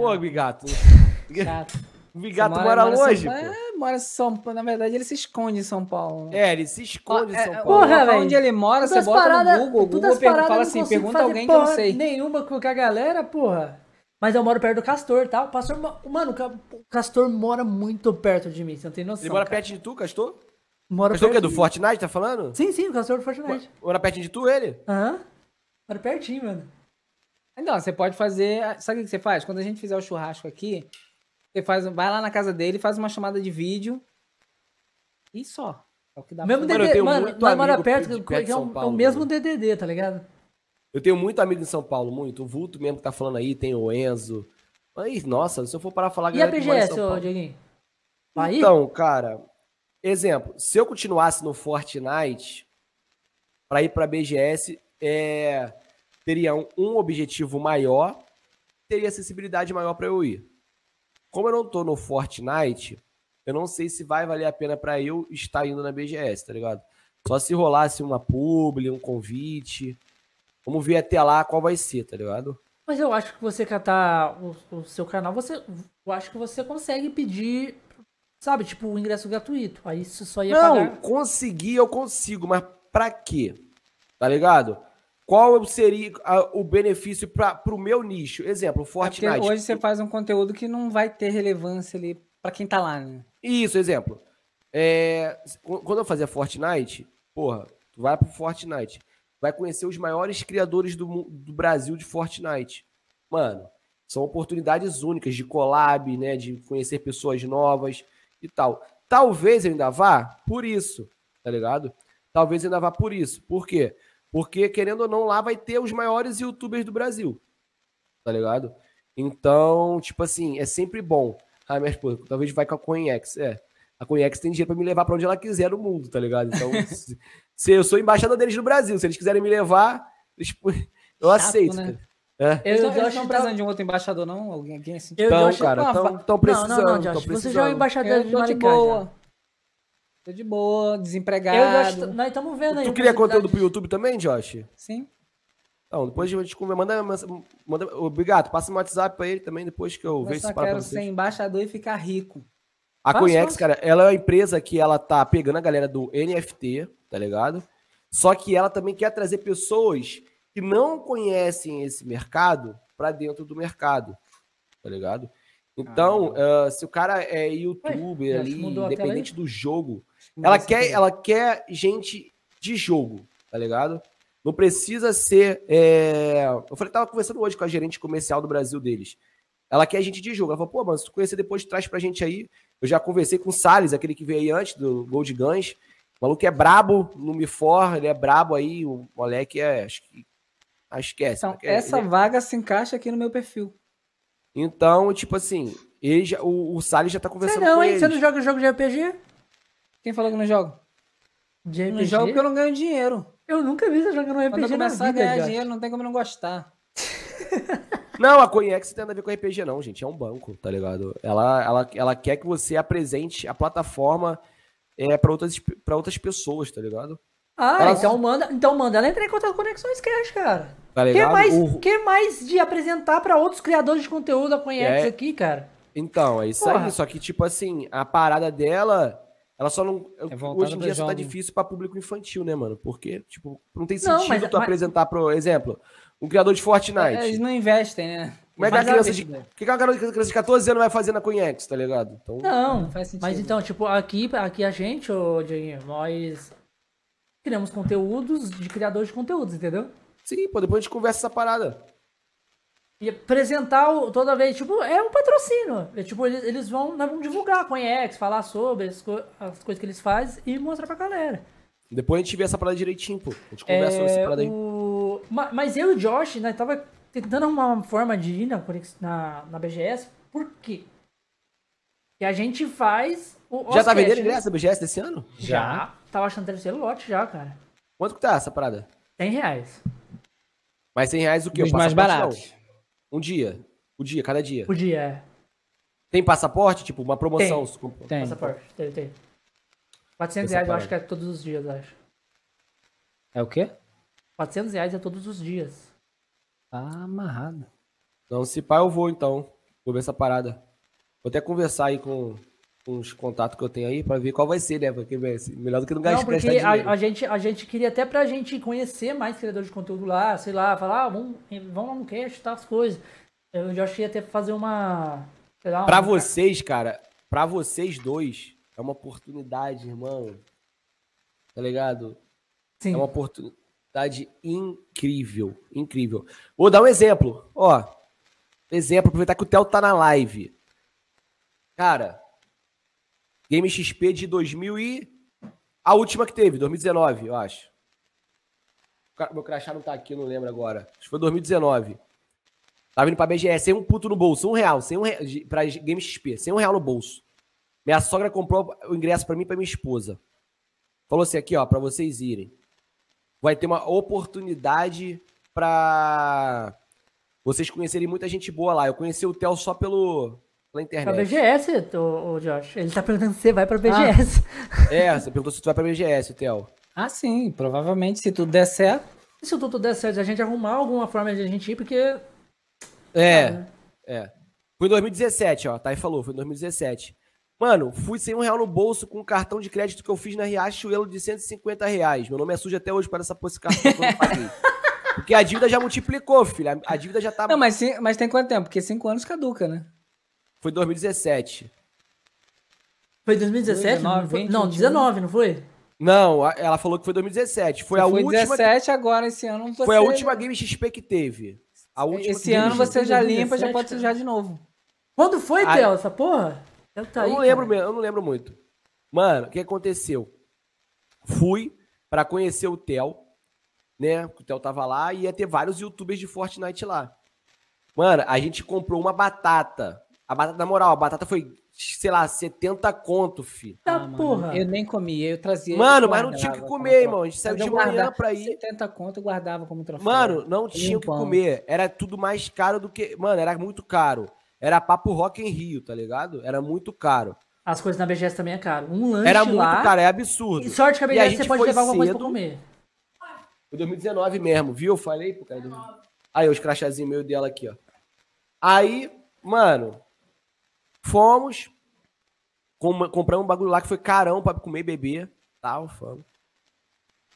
Pô, Bigato. Chato. O [laughs] Bigato Você mora, em longe, São... pô. É, mora em São Paulo. Na verdade, ele se esconde em São Paulo. né? É, ele se esconde em É, São é, Paulo. Porra, velho. onde ele mora, você bota paradas- no Google. O Google pergunta, fala assim, pergunta alguém que eu não sei. Nenhuma com a galera, porra. Mas eu moro perto do Castor, tá? O Pastor, mano, o Ca- o Castor mora muito perto de mim, você não tem noção. Ele mora cara. perto de tu, Castor? Mora Castor o quê? perto Do Fortnite, tá falando? Sim, sim, o Castor do Fortnite. Mora perto de tu, ele? Aham. Mora pertinho, mano. Então, você pode fazer. Sabe o que você faz? Quando a gente fizer o churrasco aqui, você faz, vai lá na casa dele, faz uma chamada de vídeo. E só. É o que dá Mesmo pra Mano, DDD, tenho mano, muito nós mora amigo perto, de que, perto de que é, São o, é o Paulo, mesmo mano. DDD, tá ligado? Eu tenho muito amigo em São Paulo, muito. O Vulto mesmo que tá falando aí, tem o Enzo. Mas, nossa, se eu for parar a falar... E a BGS, ô Paulo. Dieguinho? Vai ir? Então, cara, exemplo, se eu continuasse no Fortnite, pra ir pra BGS, é, teria um, um objetivo maior, teria acessibilidade maior pra eu ir. Como eu não tô no Fortnite, eu não sei se vai valer a pena pra eu estar indo na BGS, tá ligado? Só se rolasse uma publi, um convite. Vamos ver até lá qual vai ser, tá ligado? Mas eu acho que você catar o, o seu canal, você, eu acho que você consegue pedir, sabe, tipo, o ingresso gratuito. Aí você só ia Não, pagar. conseguir eu consigo, mas pra quê? Tá ligado? Qual seria o benefício para pro meu nicho? Exemplo, É porque Fortnite. hoje você faz um conteúdo que não vai ter relevância ali pra quem tá lá, né? Isso, exemplo. É, qu- quando eu fazia Fortnite, porra, tu vai pro Fortnite, vai conhecer os maiores criadores do, do Brasil de Fortnite. Mano, são oportunidades únicas de collab, né, de conhecer pessoas novas e tal. Talvez eu ainda vá por isso, tá ligado? Talvez eu ainda vá por isso. Por quê? Porque, querendo ou não, lá vai ter os maiores youtubers do Brasil, tá ligado? Então, tipo assim, é sempre bom. Ah, minha esposa, talvez vai com a CoinX. É, a CoinX tem dinheiro pra me levar pra onde ela quiser no mundo, tá ligado? Então, [laughs] se, se eu sou embaixador deles no Brasil, se eles quiserem me levar, eles- [laughs] eu Chato, aceito, né? cara. É. Eu, Eles não- eles não precisam tá- de um outro embaixador, não? Alguém, alguém assim? Então, cara, estão Não, precisando. não, não, tão Josh. Você já é o embaixador Eu de Maricá. Tô de boa, Eu desempregado. e o Josh, nós estamos vendo aí. Tu cria conteúdo pro YouTube também, Josh? Sim. Não, depois a gente conversa. Manda, manda, obrigado, passa um WhatsApp pra ele também, depois que eu Eu vejo só se para quero ser embaixador e ficar rico. A fácil. cara, ela é uma empresa que ela tá pegando a galera do NFT, tá ligado? Só que ela também quer trazer pessoas que não conhecem esse mercado pra dentro do mercado, tá ligado? Então, ah, se o cara é youtuber Ué, ali, independente do jogo, ela quer, ela quer gente de jogo, tá ligado? Não precisa ser. é, Eu falei, tava conversando hoje com a gerente comercial do Brasil deles. Ela quer gente de jogo. Ela falou, pô, mano, se tu conhecer depois, traz pra gente aí. Eu já conversei com o Salles, aquele que veio aí antes do Gold Guns. O maluco é brabo no Mifor, ele é brabo aí. O moleque é. Acho que. Ah, esquece. Então, moleque é- essa é- vaga se encaixa aqui no meu perfil. Então, tipo assim, ele já- o, o Salles já tá Você conversando não, com hein? ele. Você não joga jogo de RPG? Quem falou que não jogo? De RPG? Não jogo porque eu não ganho dinheiro. Eu nunca vi você jogando um Quando eu RPG na começar a vida, ganhar Josh. dinheiro, não tem como não gostar. [laughs] Não, a Coinex não tem nada a ver com RPG, não, gente. É um banco, tá ligado? Ela, ela, ela quer que você apresente a plataforma é, para outras, pra outras pessoas, tá ligado? Ah, Ela- então manda, então manda ela entrar em contato com Conexões Cash, cara. Tá que ligado? mais, O- que mais de apresentar pra outros criadores de conteúdo a Conhex É. aqui, cara? Então, é isso Porra. aí. Só que, tipo assim, a parada dela, ela só não. É hoje em dia só tá difícil pra público infantil, né, mano? Porque, tipo, não tem Não, sentido mas- tu mas- apresentar, pro exemplo, um criador de Fortnite. Eles não investem, né? Como é que a criança de. O que que uma criança de 14 anos vai fazer na Conhex, tá ligado? Então, Não, Não faz sentido. mas então, tipo, aqui, aqui a gente, ô Dieguinho, nós criamos conteúdos de criadores de conteúdos, entendeu? sim, pô, depois a gente conversa essa parada. E apresentar o- toda vez, tipo, é um patrocínio. É, tipo, eles, eles vão, nós vamos divulgar a Conhex, falar sobre as, co- as coisas que eles fazem e mostrar pra galera. Depois a gente vê essa parada direitinho, pô. A gente conversa sobre essa É, parada aí. o... ma- Mas eu e o Josh, né, tava tentando arrumar uma forma de ir na, na, na BGS, por quê? Que a gente faz o Já tá vendendo né? ingresso da BGS desse ano? Já. Tava achando terceiro lote já, cara. Quanto que tá essa parada? 100 reais. Mas 100 reais o quê? Os O mais baratos. Um dia. O dia, cada dia. O dia, é. Tem passaporte? Tipo, uma promoção? Tem. Passaporte, tem, tem. 400 reais eu acho que é todos os dias, eu acho. É o quê? 400 reais é todos os dias. Tá amarrado. Não, se pá, eu vou então. Vou ver essa parada. Vou até conversar aí com, os contatos que eu tenho aí pra ver qual vai ser, né? Porque vai ser melhor do que não Não, gastar porque dinheiro. a, a gente, a gente queria até pra gente conhecer mais criadores de conteúdo lá, sei lá, falar, ah, vamos, vamos lá no cast, tá, as coisas. Eu já achei até fazer uma. Sei lá, Pra um- vocês, cara, pra vocês dois, é uma oportunidade, irmão. Tá ligado? Sim. É uma oportunidade incrível, incrível. Vou dar um exemplo, ó. Exemplo, aproveitar que o Theo tá na live. Cara, Game XP de 2000 e... A última que teve, 2019, eu acho. Meu crachá não tá aqui, não lembro agora. Acho que foi 2019. Tava indo pra BGS, sem um puto no bolso, um real, sem um real, pra Game XP, sem um real no bolso. Minha sogra comprou o ingresso pra mim e pra minha esposa. Falou assim aqui, ó, pra vocês irem. Vai ter uma oportunidade pra vocês conhecerem muita gente boa lá. Eu conheci o Theo só pelo, pela Pra internet. BGS, ô, ô Josh. Ele tá perguntando se você vai pra BGS. [laughs] É, você perguntou se tu vai pra BGS, Theo. Ah, sim. Provavelmente, se tudo der certo. E se tudo der certo, a gente arrumar alguma forma de a gente ir, porque. É, é. Foi em 2017, ó. Thay falou, foi em 2017. Mano, fui sem um real no bolso com um cartão de crédito que eu fiz na Riachuelo de 150 reais. Meu nome é sujo até hoje para essa porra cartão que eu não paguei. [laughs] Porque a dívida já multiplicou, filho. A- A dívida já tá. Não, mas, sim- mas tem quanto tempo? Porque cinco anos caduca, né? Foi 2017. Foi 2017? não, 19, foi? 20, não 21. 19, não foi? Não, a- ela falou que foi 2017. Foi a foi última. 17, agora esse ano você... Foi a última Game XP que teve. A última Esse ano você já 2017, limpa, já pode cara. sujar de novo. Quando foi, Aí- Theo, essa porra? Eu, tá eu aí, não lembro mesmo, eu não lembro muito. Mano, o que aconteceu? Fui pra conhecer o Theo, né? O Theo tava lá e ia ter vários youtubers de Fortnite lá. Mano, a gente comprou uma batata. A batata, na moral, a batata foi, sei lá, 70 conto, fi. Tá, Ah, mano, porra. Eu nem comi, eu trazia. Mano, eu mas não tinha o que comer, irmão. A gente saiu de manhã pra ir. 70 conto eu guardava como troféu. Mano, não tinha o que comer. Era tudo mais caro do que. Mano, era muito caro. Era papo Rock em Rio, tá ligado? Era muito caro. As coisas na BGS também é caro. Um lanche Era muito lá. caro, é absurdo. E sorte que a a BGS gente você pode levar alguma coisa pra comer. Foi 2019 mesmo, viu? Eu falei pro cara. do- Aí, os crachazinhos meio dela aqui, ó. Aí, mano, fomos. com- compramos um bagulho lá que foi carão pra comer e beber. Tal, fomos.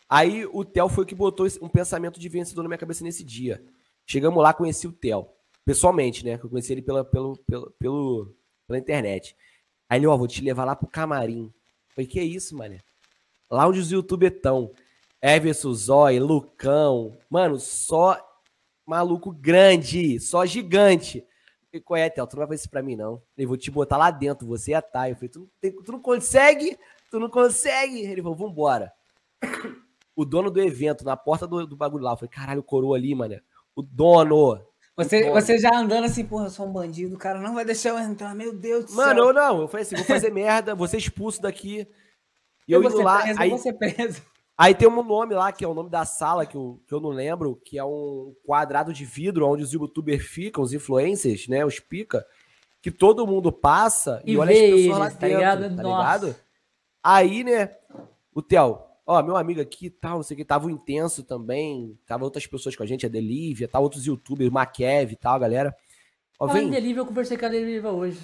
Aí o Theo foi que botou um pensamento de vencedor na minha cabeça nesse dia. Chegamos lá, conheci o Theo. Pessoalmente, né? Eu conheci ele pela, pelo, pelo, pelo, pela internet. Aí ele, ó, vou te levar lá pro camarim. Falei, que isso, mané? Lá onde os youtubers estão. Everson Zói, Lucão. Mano, só maluco grande, só gigante. Falei, qual é, Theo? Tu não vai fazer isso pra mim, não. Ele, vou te botar lá dentro, você e a Thay. Eu falei, tu não, tem- tu não consegue? Tu não consegue? Ele falou, vambora. [coughs] O dono do evento, na porta do, do bagulho lá. Eu falei, caralho, o coroa ali, mané. O dono. Você, Dono. você já andando assim, porra, eu sou um bandido, o cara não vai deixar eu entrar, meu Deus do Mano, céu. eu não. Eu falei assim, vou fazer merda, vou ser expulso daqui. E eu eu vou indo lá, preso, aí, eu vou ser preso. Aí tem um nome lá, que é o nome da sala, que eu, que eu não lembro, que é um quadrado de vidro onde os youtubers ficam, os influencers, né? Os pica, que todo mundo passa e, E olha as pessoas lá eles, tá dentro, ligado? tá ligado? Aí, né, o Theo, ó, meu amigo aqui tal, não sei o que, tava o Intenso também, tava outras pessoas com a gente, a Delívia, tal, outros youtubers, Makev e tal, galera. Ó, vem. em delivery, eu conversei com a Deliva hoje.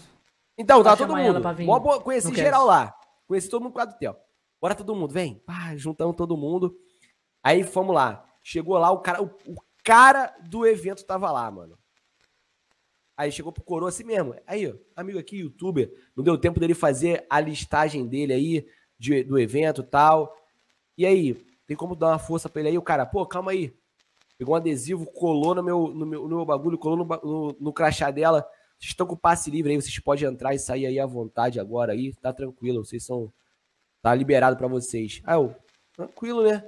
Então, tava todo mundo. Mó conheci geral lá. Conheci todo mundo por causa do Theo. Bora todo mundo, vem. Pá, juntamos todo mundo. Aí fomos lá. Chegou lá, o cara, o, o cara do evento tava lá, mano. Aí chegou pro coroa assim mesmo. Aí, ó, amigo aqui, youtuber. Não deu tempo dele fazer a listagem dele aí, de- do evento tal. E aí, tem como dar uma força pra ele aí? O cara, pô, calma aí. Pegou um adesivo, colou no meu, no meu, no meu bagulho, colou no, no, no crachá dela. Vocês estão com passe livre aí, vocês podem entrar e sair aí à vontade agora aí, tá tranquilo, vocês são. Tá liberado pra vocês. Aí eu, tranquilo, né?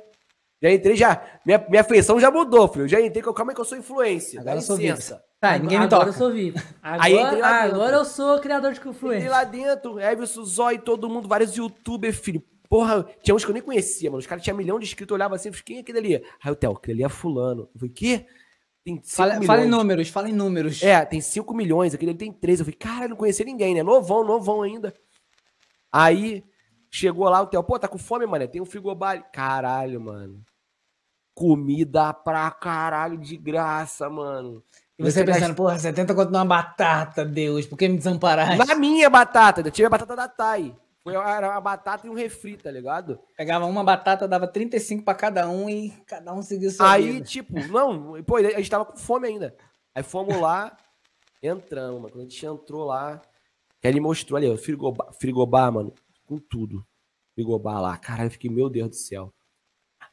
Já entrei, já. Minha, minha feição já mudou, filho. Eu já entrei, calma aí que eu sou influência. Agora eu sou licença. Tá, ninguém me agora toca. eu sou VIP. [laughs] Agora, Aí entrei lá dentro. agora eu sou criador de Entrei influência. lá dentro, Everson, Zói, todo mundo, vários youtubers, filho. Porra, tinha uns que eu nem conhecia, mano. Os caras tinham milhão de inscritos, eu olhava assim, eu falei, quem é aquele ali? Aí o Theo, aquele ali é fulano. Eu falei, quê? tem 5 Fala, milhões. fala em números, fala em números. É, tem 5 milhões, aquele ele tem 3. Eu falei, cara, não conhecia ninguém, né? Novão, novão ainda. Aí chegou lá o Theo, pô, tá com fome, mano? Tem um frigobar. Caralho, mano. Comida pra caralho de graça, mano. E você pensando, porra, 70 conto numa batata, Deus, por que me desamparaste? Na minha batata, ainda tive a batata da Thay. Foi era uma batata e um refri, tá ligado? Pegava uma batata, dava 35 pra cada um e cada um seguia sua Aí, vida. tipo, não, pô, a gente tava com fome ainda. Aí fomos lá, entramos, mano. Quando a gente entrou lá, que ele mostrou ali, ó, frigobar, frigobar, mano, com tudo. Frigobar lá. Caralho, eu fiquei, meu Deus do céu.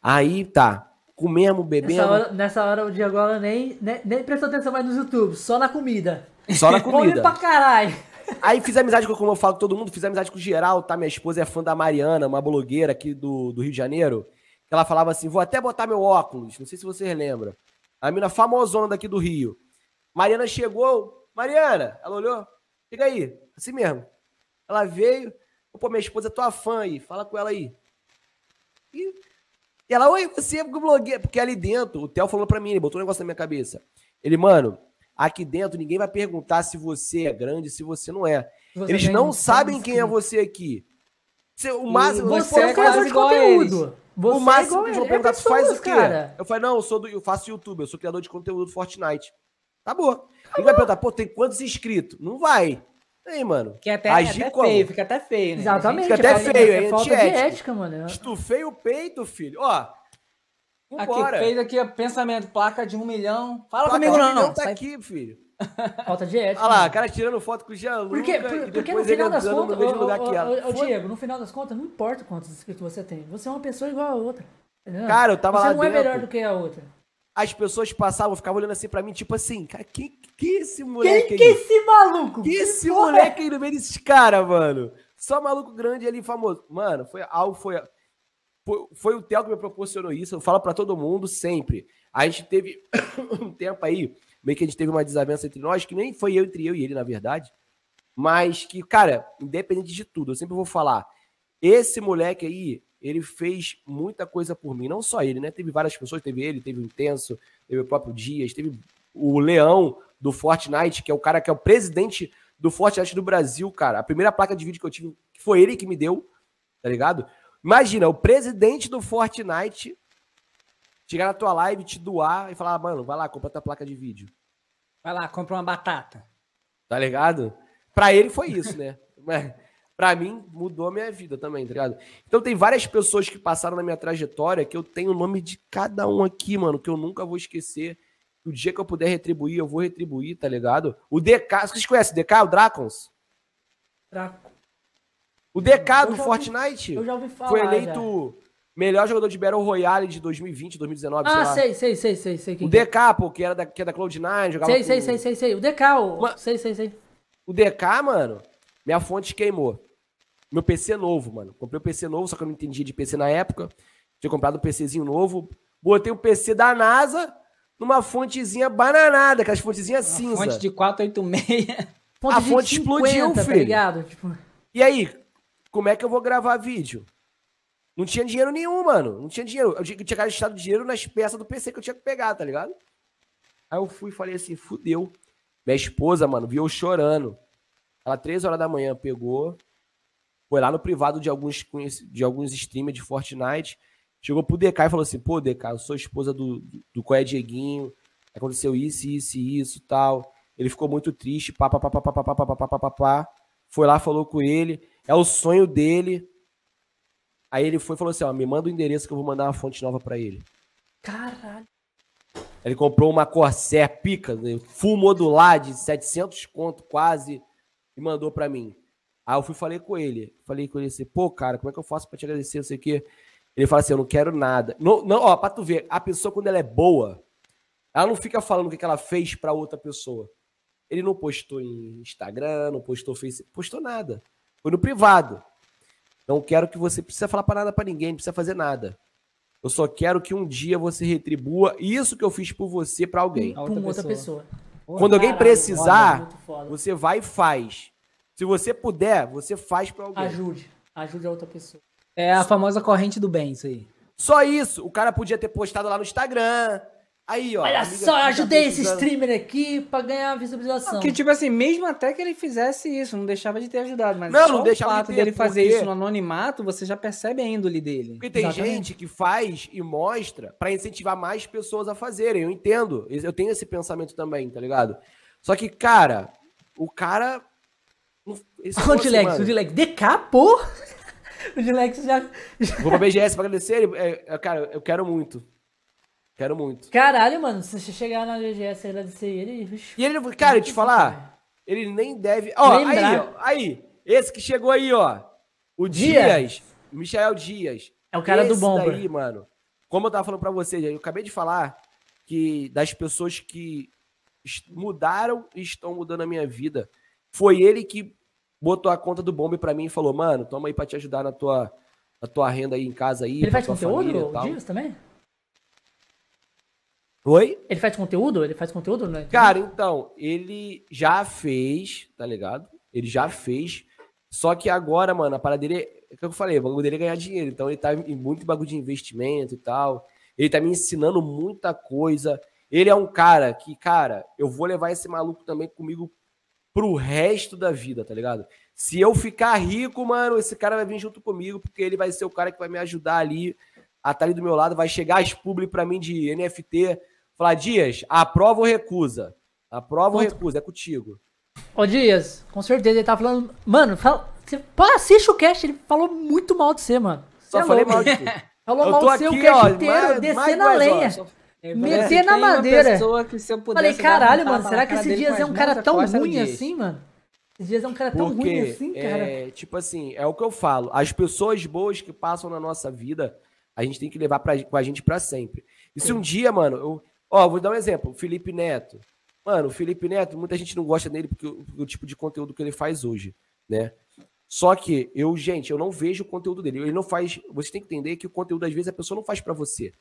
Aí, tá, comemos, bebemos, Nessa hora, nessa hora o Diagola nem, nem, nem prestou atenção mais nos YouTube, só na comida. só na [laughs] Come comida. pra caralho. Aí fiz amizade com, como eu falo com todo mundo, fiz amizade com o geral, tá? Minha esposa é fã da Mariana, uma blogueira aqui do, do Rio de Janeiro. Ela falava assim: vou até botar meu óculos. Não sei se vocês lembram. A mina famosona daqui do Rio. Mariana chegou. Mariana, ela olhou. Chega aí, assim mesmo. Ela veio. Pô, minha esposa é tua fã aí. Fala com ela aí. E, ela, oi, você é blogueira. Porque ali dentro, o Theo falou pra mim, ele botou um negócio na minha cabeça. Ele, mano, aqui dentro ninguém vai perguntar se você é grande, se você não é. Você Eles não sabem quem é você aqui. Você- o máximo, você é é quase de conteúdo. Você o máximo é que eles vão ele. perguntar, É tu faz o quê? cara. Eu falei, não, eu, sou do, eu faço YouTube, eu sou criador de conteúdo do Fortnite. Acabou. Ninguém vai perguntar, pô, tem quantos inscritos? Não vai. Aí, mano. Que até, Agir até feio, fica até feio, né? Exatamente. Fica até é- feio, é é falta de antiético. ética, mano. Estufei o peito, filho. Ó. Aqui, Vambora. fez aqui, pensamento, placa de um milhão. Fala Placa comigo não, milhão não. Tá Sai- aqui, filho. Falta de ética. Olha lá, o cara tirando foto com o Gianluca Porque, por- porque no final das contas, no mesmo ô, lugar ô, que ela. ô, ô, Foda- Diego, no final das contas, não importa quantos inscritos você tem. Você é uma pessoa igual a outra. entendeu? Cara, eu tava você lá não é dentro. melhor do que a outra. As pessoas passavam, ficavam olhando assim pra mim, tipo assim, cara, que, que esse Quem moleque que é aí? esse maluco? Que esse porra é moleque aí no meio desses caras, mano? Só maluco grande ali, famoso. Mano, foi algo, foi, foi, foi o Theo que me proporcionou isso. Eu falo pra todo mundo sempre. A gente teve [coughs] um tempo aí, meio que a gente teve uma desavença entre nós, que nem foi eu entre eu e ele, na verdade. Mas que, cara, independente de tudo, eu sempre vou falar. Esse moleque aí, ele fez muita coisa por mim. Não só ele, né? Teve várias pessoas, teve ele, teve o Intenso, teve o próprio Dias, teve o Leão do Fortnite, que é o cara que é o presidente do Fortnite do Brasil, cara. A primeira placa de vídeo que eu tive, que foi ele que me deu, tá ligado? Imagina, o presidente do Fortnite chegar na tua live, te doar e falar, "Ah, mano, vai lá, compra tua placa de vídeo. Vai lá, compra uma batata. Tá ligado? Pra ele foi isso, né? [laughs] Mas pra mim mudou a minha vida também, tá ligado? Então tem várias pessoas que passaram na minha trajetória que eu tenho o nome de cada um aqui, mano, que eu nunca vou esquecer. O dia que eu puder retribuir, eu vou retribuir, tá ligado? O DK, vocês conhecem o DK, o Dracons? Traco. O DK do já Fortnite Eu já ouvi falar. foi já. eleito melhor jogador de Battle Royale de 2020, 2019, Ah, sei sei, sei, sei, sei, O que é. DK, pô, que era da, que é da Cloud9, jogava Sei, com- sei, sei, sei, sei. O DK, o... Sei, sei, sei. O DK, mano, minha fonte queimou. Meu PC novo, mano. Comprei um PC novo, só que eu não entendia de PC na época. Tinha comprado um PCzinho novo. Botei um PC da NASA numa fontezinha bananada, aquelas fontezinhas Uma cinza. fonte de 486. Ponto [laughs] A de fonte 50, explodiu, tá filho. ligado? Tipo, E aí, como é que eu vou gravar vídeo? Não tinha dinheiro nenhum, mano. Não tinha dinheiro. Eu tinha eu tinha gastado dinheiro nas peças do PC que eu tinha que pegar, tá ligado? Aí eu fui e falei assim, fudeu. Minha esposa, mano, viu eu chorando. Ela, três horas da manhã, pegou, foi lá no privado de alguns, de alguns streamers de Fortnite, chegou pro DK e falou assim, pô, DK, eu sou esposa do, do, Coé Dieguinho, aconteceu isso, isso e isso tal. Ele ficou muito triste, pá, pá, pá, pá, pá, pá, pá, pá, pá, pá. Foi lá, falou com ele, é o sonho dele. Aí ele foi e falou assim, ó, me manda o endereço que eu vou mandar uma fonte nova pra ele. caralho. Ele comprou uma Corsair pica, né, full modular de 700 conto quase e mandou pra mim. Aí eu fui e falei com ele. Falei com ele assim, pô, cara, como é que eu faço pra te agradecer, não sei o quê. Ele fala assim, eu não quero nada. Não, não, ó, pra tu ver, a pessoa quando ela é boa, ela não fica falando o que ela fez pra outra pessoa. Ele não postou em Instagram, não postou Facebook, postou nada. Foi no privado. Não quero que você precisa falar pra nada pra ninguém, não precisa fazer nada. Eu só quero que um dia você retribua isso que eu fiz por você pra alguém. A Pra outra outra pessoa. pessoa. Quando alguém Caralho, precisar, foda, muito foda. Você vai e faz. Se você puder, você faz pra alguém. Ajude. Ajude a outra pessoa. É a famosa corrente do bem, isso aí. Só isso. O cara podia ter postado lá no Instagram. Aí, ó. Olha só, tá ajudei esse streamer aqui pra ganhar visualização. Que tipo assim, mesmo até que ele fizesse isso, não deixava de ter ajudado, mas Não, só não o deixava de fato ter, dele fazer porque- isso no anonimato, você já percebe a índole dele. Porque tem Exatamente. gente que faz e mostra pra incentivar mais pessoas a fazerem. Eu entendo. Eu tenho esse pensamento também, tá ligado? Só que, cara, o cara. [laughs] o Dilex, o Dilex. Pô! [laughs] O Dilex já. Vou pra BGS pra agradecer ele. É, é, cara, eu quero muito. Quero muito. Caralho, mano, se você chegar na GGS e agradecer ele. E ele, cara, eu te falar, ele nem deve. Ó, aí, Lembrar. ó, aí. Esse que chegou aí, ó. O Dias. Dias. Michael Dias. É o cara do Esse Bomber. daí, mano. Como eu tava falando pra vocês, eu acabei de falar que das pessoas que mudaram e estão mudando a minha vida, foi ele que botou a conta do Bomber pra mim e falou, mano, toma aí pra te ajudar na tua, na tua renda aí em casa aí. Ele faz conteúdo. Dias também? Oi? Ele faz conteúdo? Ele faz conteúdo, né? Cara, então, ele já fez, tá ligado? Ele já fez. Só que agora, mano, a parada dele é o que eu falei, o bagulho dele é ganhar dinheiro. Então ele tá em muito bagulho de investimento e tal. Ele tá me ensinando muita coisa. Ele é um cara que, cara, eu vou levar esse maluco também comigo pro resto da vida, tá ligado? Se eu ficar rico, mano, esse cara vai vir junto comigo, porque ele vai ser o cara que vai me ajudar ali, a estar ali do meu lado, vai chegar as publi pra mim de NFT, falar, Dias, aprova ou recusa? Aprova ou recusa? É contigo. Ô Dias, com certeza ele tá falando. Mano, fala... você... assiste o cast, ele falou muito mal de você, mano. Você Só é falei louco. mal de tu. [laughs] Falou Eu mal tô de você o aqui, cast ó, inteiro, mais- descendo mais a lenha. só- Ele Meter na madeira. pessoa que se eu Falei, caralho, mano, será que esse Dias é as um cara tão ruim assim, mano? Esse Dias é um cara tão ruim assim, cara. é, tipo assim, é o que eu falo. As pessoas boas que passam na nossa vida, a gente tem que levar pra, com a gente pra sempre. E se um dia, mano, eu, ó, vou dar um exemplo. Felipe Neto. Mano, o Felipe Neto, muita gente não gosta dele porque o, o tipo de conteúdo que ele faz hoje, né? Só que eu, gente, eu não vejo o conteúdo dele. Ele não faz. Você tem que entender que o conteúdo, às vezes, a pessoa não faz pra você.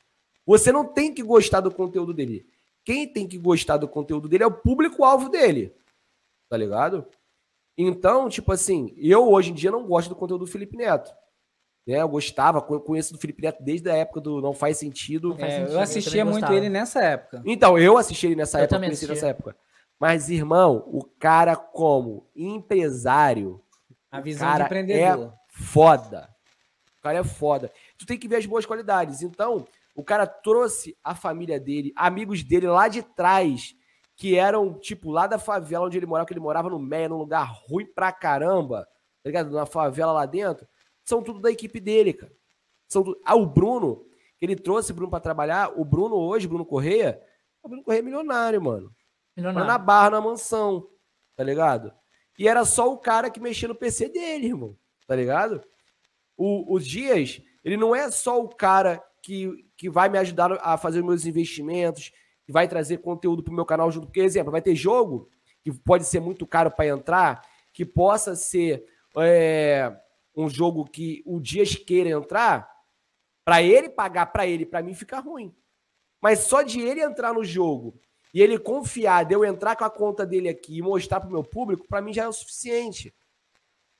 Você não tem que gostar do conteúdo dele. Quem tem que gostar do conteúdo dele é o público-alvo dele. Tá ligado? Então, tipo assim, eu hoje em dia não gosto do conteúdo do Felipe Neto. Né? Eu gostava, co- conheço do Felipe Neto desde a época do Não Faz Sentido. faz É, sentido, eu eu assistia também muito gostava. ele nessa época. Então, eu assisti ele nessa Eu época, também conheci nessa época. Mas, irmão, o cara como empresário, A visão cara de empreendedor. é foda. O cara é foda. Tu tem que ver as boas qualidades. Então, o cara trouxe a família dele, amigos dele lá de trás, que eram, tipo, lá da favela onde ele morava, que ele morava no Meia, num lugar ruim pra caramba, tá ligado? Na favela lá dentro. São tudo da equipe dele, cara. São tu- Ah, o Bruno, que ele trouxe o Bruno pra trabalhar, o Bruno hoje, Bruno Correia, o Bruno Correia é milionário, mano. Mora na Milionário. barra, na mansão, tá ligado? E era só o cara que mexia no PC dele, irmão, tá ligado? O, o Dias, ele não é só o cara que, que vai me ajudar a fazer meus investimentos, que vai trazer conteúdo pro meu canal junto. Porque, exemplo, vai ter jogo que pode ser muito caro para entrar, que possa ser é, um jogo que o Dias queira entrar, para ele pagar para ele, para mim fica ruim. Mas só de ele entrar no jogo e ele confiar de eu entrar com a conta dele aqui e mostrar pro meu público, para mim já é o suficiente.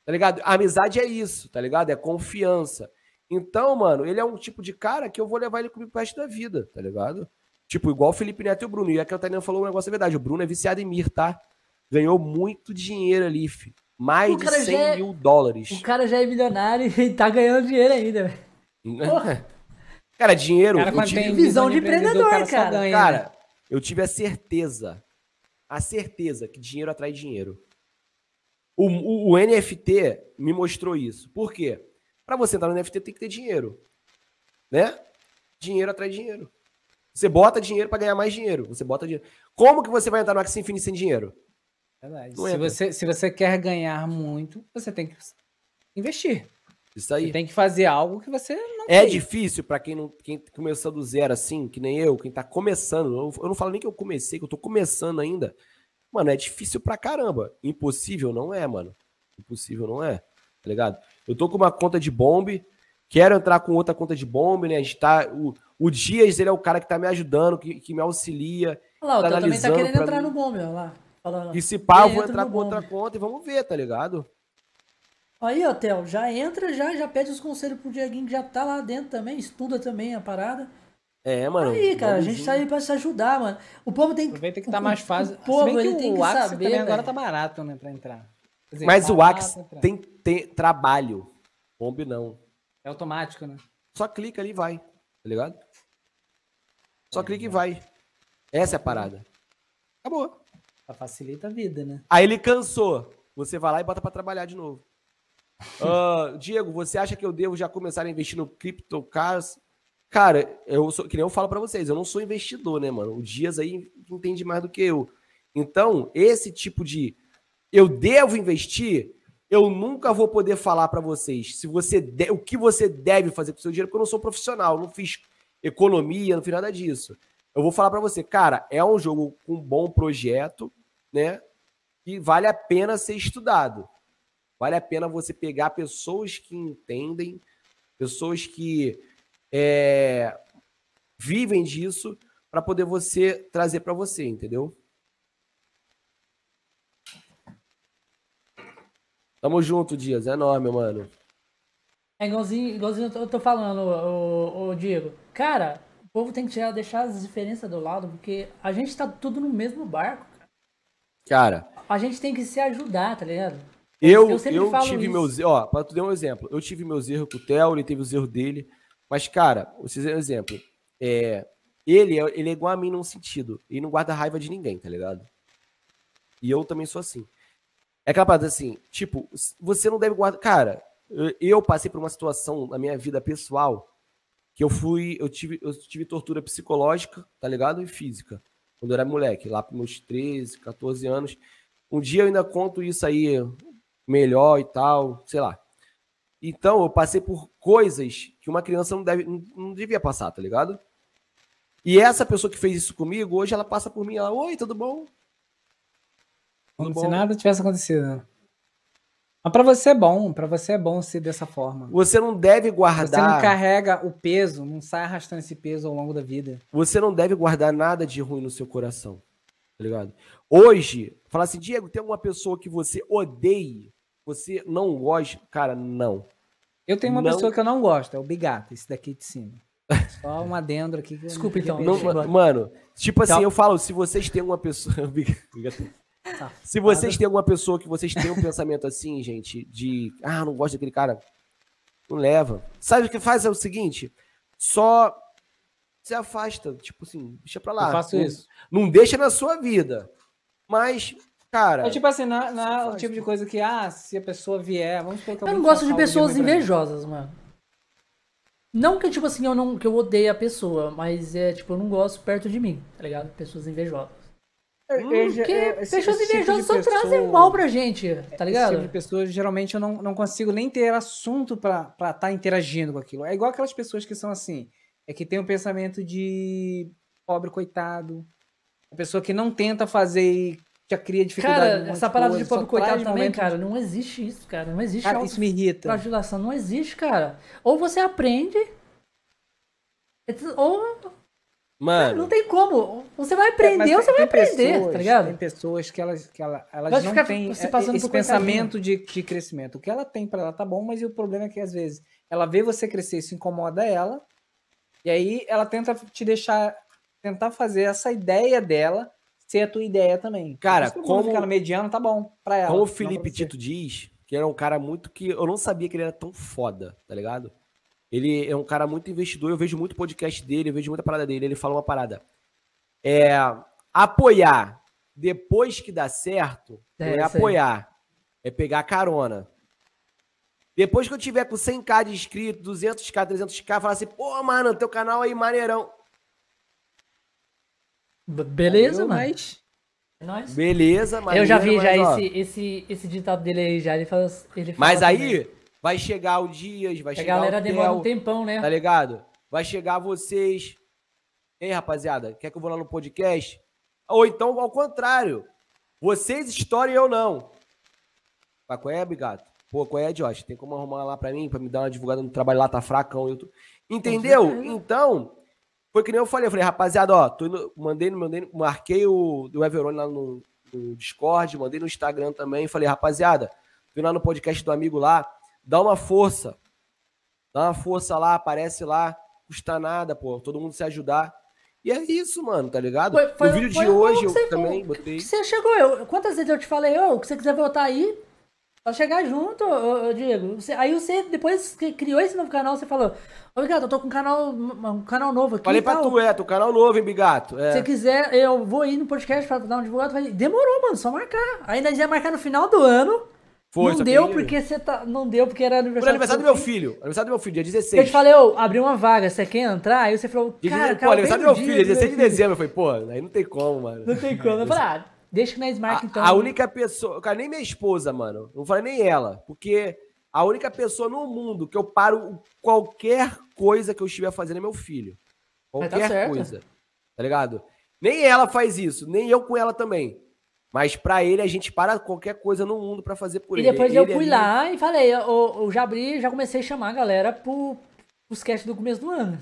Tá ligado? A amizade é isso, tá ligado? É confiança. Então, mano, ele é um tipo de cara que eu vou levar ele comigo pro resto da vida, tá ligado? Tipo, igual o Felipe Neto e o Bruno. E aqui o Tainan falou um negócio é verdade. O Bruno é viciado em Mir, tá? Ganhou muito dinheiro ali, fi. Mais de cara 100 já é- mil dólares. O cara já é milionário [laughs] e tá ganhando dinheiro ainda, velho. Porra. Cara, dinheiro. Cara, eu tive- tem visão de empreendedor, cara. ganha, né? Cara, eu tive a certeza, a certeza que dinheiro atrai dinheiro. O, o- o NFT me mostrou isso. Por quê? Pra você entrar no NFT tem que ter dinheiro. Né? Dinheiro atrai dinheiro. Você bota dinheiro pra ganhar mais dinheiro. Você bota dinheiro. Como que você vai entrar no Axie Infinity sem dinheiro? Verdade. Não Se entra. você, se você quer ganhar muito, você tem que investir. Isso aí. Você tem que fazer algo que você não É fez. difícil pra quem não quem começou do zero assim, que nem eu, quem tá começando. Eu, eu não falo nem que eu comecei, que eu tô começando ainda. Mano, é difícil pra caramba. Impossível não é, mano. Impossível não é. Tá ligado? Eu tô com uma conta de bombe, quero entrar com outra conta de bombe, né? A gente tá. O, o Dias, ele é o cara que tá me ajudando, que, que me auxilia. Olha lá, o Tá Theo também tá querendo entrar mim. no bombe, olha lá. Falando. E se pá, eu vou Entra entrar com outra bombe. conta e vamos ver, tá ligado? Aí, ó, Theo, já entra, já, já pede os conselhos pro Dieguinho que já tá lá dentro também, estuda também a parada. É, mano. Aí, cara, a gente tá aí pra se ajudar, mano. O povo tem que. Aproveita que o- tá mais o- fácil. O povo, Se bem ele tem que o saber. também agora tá barato, né, pra entrar. Dizer, Mas o barato Axe pra tem, tem trabalho. Bombe não. É automático, né? Só clica ali e vai. Tá ligado? Só É, clica e vai. Essa é a parada. Acabou. Só facilita a vida, né? Aí ele cansou. Você vai lá e bota pra trabalhar de novo. [laughs] Ah, Diego, você acha que eu devo já começar a investir no CryptoCars? Cara, eu sou, que nem eu falo pra vocês, eu não sou investidor, né, mano? O Dias aí entende mais do que eu. Então, esse tipo de eu devo investir, eu nunca vou poder falar pra vocês se você de- o que você deve fazer com o seu dinheiro, porque eu não sou profissional, não fiz economia, não fiz nada disso. Eu vou falar pra você, cara, é um jogo com um bom projeto, né? que vale a pena ser estudado. Vale a pena você pegar pessoas que entendem, pessoas que é, vivem disso, para poder você trazer para você, entendeu? Tamo junto, Dias. É enorme, mano. É igualzinho, igualzinho eu tô, falando, o, Diego. Cara, o povo tem que tirar, deixar as diferenças do lado, porque a gente tá tudo no mesmo barco. Cara, A gente tem que se ajudar, tá ligado? eu, Eu eu, sempre falo tive isso. meus. Ó, pra tu dar um exemplo, eu tive meus erros com o Theo, ele teve os erros dele. Mas, cara, vocês um exemplo. É, ele, é- ele é igual a mim num sentido. Ele não guarda raiva de ninguém, tá ligado? E eu também sou assim. É aquela assim, tipo, você não deve guardar. Cara, eu, passei por uma situação na minha vida pessoal que eu fui. Eu tive, eu tive tortura psicológica, tá ligado? E física. Quando eu era moleque, lá pros meus 13, 14 anos. Um dia eu ainda conto isso aí melhor e tal, sei lá. Então, eu passei por coisas que uma criança não, deve, não devia passar, tá ligado? E essa pessoa que fez isso comigo, hoje ela passa por mim, ela, oi, tudo bom? Como se nada tivesse acontecido. né? Mas pra você é bom, pra você é bom ser dessa forma. Você não deve Você não guardar, carrega o peso, não sai arrastando esse peso ao longo da vida. você não deve guardar nada de ruim no seu coração, tá ligado? Hoje, falar assim, Diego, tem alguma pessoa que você odeie, você não gosta, cara, não. Eu tenho uma Não. pessoa que eu não gosto, é o Bigato, esse daqui de cima. Só um adendo aqui. que eu Desculpa, então. Não, mano, tipo assim, Tchau. eu falo, se vocês têm uma pessoa. [laughs] se vocês têm alguma pessoa que vocês têm um [laughs] pensamento assim, gente, de ah, não gosto daquele cara, não leva. Sabe o que faz? É o seguinte: só se afasta, tipo assim, deixa pra lá. Eu faço Não- isso. Não deixa na sua vida. Mas, cara. É tipo assim, não, não o tipo de coisa que, ah, se a pessoa vier, vamos que Eu não gosto de pessoas invejosas, mano. Não que, tipo assim, eu não que eu odeio a pessoa, mas é, tipo, eu não gosto perto de mim, tá ligado? Pessoas invejosas. Porque eu- esse- pessoas esse tipo invejosas de só trazem mal pra gente, tá Esse tipo ligado? de pessoas, geralmente, eu não, não consigo nem ter assunto pra estar tá interagindo com aquilo. É igual aquelas pessoas que são assim, é que tem um pensamento de pobre coitado, a pessoa que não tenta fazer e já cria dificuldade. um Cara, monte essa parada de pobre coitado também, de- cara, não existe isso, cara. Não existe Cara, isso me irrita. flagelação, não existe, cara. Ou você aprende, ou não Mano, tem como. Você vai É, aprender ou você vai aprender, pessoas- tá ligado? Tem pessoas que elas, que ela, elas Vai não têm é, esse pensamento de, de crescimento. O que ela tem pra ela tá bom, mas o problema é que às vezes ela vê você crescer, isso incomoda ela, e aí ela tenta te deixar, tentar fazer essa ideia dela ser a tua ideia também. Cara, como- ficar no mediano, tá bom pra ela. como o não Felipe. Tito diz, que era um cara muito que. Eu não sabia que ele era tão foda, tá ligado? Ele é um cara muito investidor, eu vejo muito podcast dele, eu vejo muita parada dele. Ele fala uma parada. É. Apoiar depois que dá certo, É, não é apoiar, é pegar carona. Depois que eu tiver com 100k de inscritos, 200k, 300k, falar assim, pô, mano, teu canal aí maneirão. B- Beleza, Eu, mano. Mas É nóis. Beleza, Eu já vi já mas, esse, esse, esse ditado dele aí já. Ele fala, ele fala Mas também. aí vai chegar o Dias, vai A chegar galera o demora um tempão, né? tá ligado? Vai chegar vocês. Ei, rapaziada, quer que eu vou lá no podcast? Ou então, ao contrário, vocês estourem eu não. Mas qual é, Bigato? Pô, qual é, Josh? Tem como arrumar lá pra mim, pra me dar uma divulgada no trabalho lá, tá fracão. Eu tô... Entendeu? Então, foi que nem eu falei. Eu falei, rapaziada, ó, tô indo, mandei, mandei, marquei o do Everone lá no, no Discord, mandei no Instagram também. Falei, rapaziada, indo lá no podcast do amigo lá, dá uma força. Dá uma força lá, aparece lá, custa nada, pô. Todo mundo se ajudar. E é isso, mano, tá ligado? Foi- foi- no vídeo de o hoje eu você também botei. Você chegou, eu, quantas vezes eu te falei, ô, que você quiser voltar aí, só chegar junto, ô, ô, Diego. Você- aí você, depois que criou esse novo canal, você falou, ô, Bigato, eu tô com um canal, um canal novo aqui Falei pra tal. tu, é, teu canal novo, hein, Bigato? Se É. você quiser, eu vou ir no podcast pra dar um divulgado. Falei, demorou, mano, só marcar. Nós ia marcar no final do ano. Foi, não deu que- porque você tá. Não deu porque era Foi aniversário. aniversário do meu filho. Aniversário do meu filho, dia Eu 16. te falei, ô, abri uma vaga, você quer entrar? Aí você falou, cara, 16 pô, cara, aniversário do meu filho, dia do 16 de filho. dezembro. Eu falei, pô, aí não tem como, mano. Não tem como. Eu falei, ah, deixa que nós marca então. A, única pessoa, cara, nem minha esposa, mano. Não falei nem ela. Porque a única pessoa no mundo que eu paro qualquer coisa que eu estiver fazendo é meu filho. Tá Qualquer certo. coisa. Tá ligado? Nem ela faz isso, nem eu com ela também. Mas pra ele, a gente para qualquer coisa no mundo pra fazer por E ele. depois eu Ele fui ali- lá e falei, eu, eu já abri, já comecei a chamar a galera pro, pros cast do começo do ano.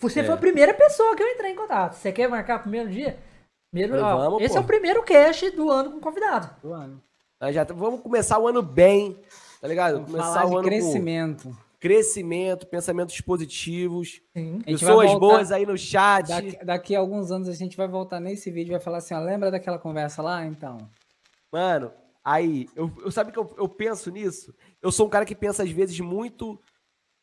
Você É. foi a primeira pessoa que eu entrei em contato. Você quer marcar o primeiro dia? Primeiro, Falei, ó, vamos, esse pô. é o primeiro cast do ano com convidado. Do ano. Nós já tá- vamos começar o ano bem, tá ligado? Vamos começar falar o de ano crescimento. com crescimento, pensamentos positivos. A pessoas boas aí no chat. Daqui, daqui a alguns anos a gente vai voltar nesse vídeo e vai falar assim, ó, lembra daquela conversa lá? Então. Mano, aí, eu, eu sabe que eu, eu penso nisso? Eu sou um cara que pensa às vezes muito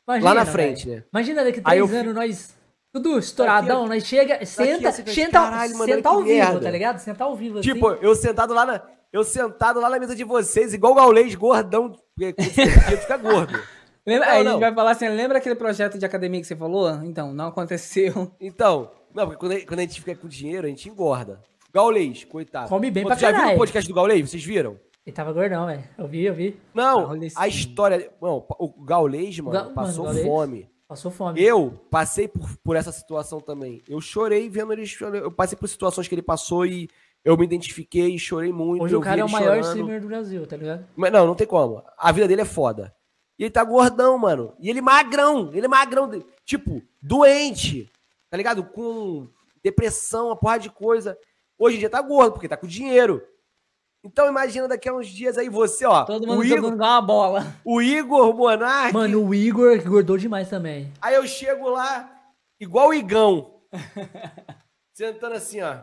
Imagina, lá na frente, né? Imagina daqui eu três fico- anos nós. Tudo estouradão, nós chega, senta, senta, caralho, mano, senta ao vivo, merda. tá ligado? Senta ao vivo assim. Tipo, eu sentado lá na. Eu sentado lá na mesa de vocês, igual o Gaulês, gordão, fica gordo. [laughs] Lembra, Não, aí a não. gente vai falar assim, lembra aquele projeto de academia que você falou? Então, não aconteceu. [laughs] Então, não, porque quando a, quando a gente fica com dinheiro, a gente engorda. Gaulês, coitado. Come bem Pô, pra tu já viu caralho. o podcast do Gaulês? Vocês viram? Ele tava gordão, velho. Eu vi, eu vi. Não, Gaulês, a história. Não, o Gaulês, mano, Ga- mano, passou Gaulês. fome. Passou fome. Eu passei por, por essa situação também. Eu chorei vendo ele chorando. Eu passei por situações que ele passou e eu me identifiquei e chorei muito. Hoje o cara é o maior chorando. streamer do Brasil, tá ligado? Mas não, não tem como. A vida dele é foda. E ele tá gordão, mano. E ele magrão. Ele é magrão. Tipo, doente. Tá ligado? Com depressão, uma porra de coisa. Hoje em dia tá gordo, porque tá com dinheiro. Então imagina daqui a uns dias aí você, ó. Todo mundo o, Igor, jogando igual uma bola. o Igor Monark. Mano, o Igor engordou demais também. Aí eu chego lá, igual o Igão. [laughs] sentando assim, ó.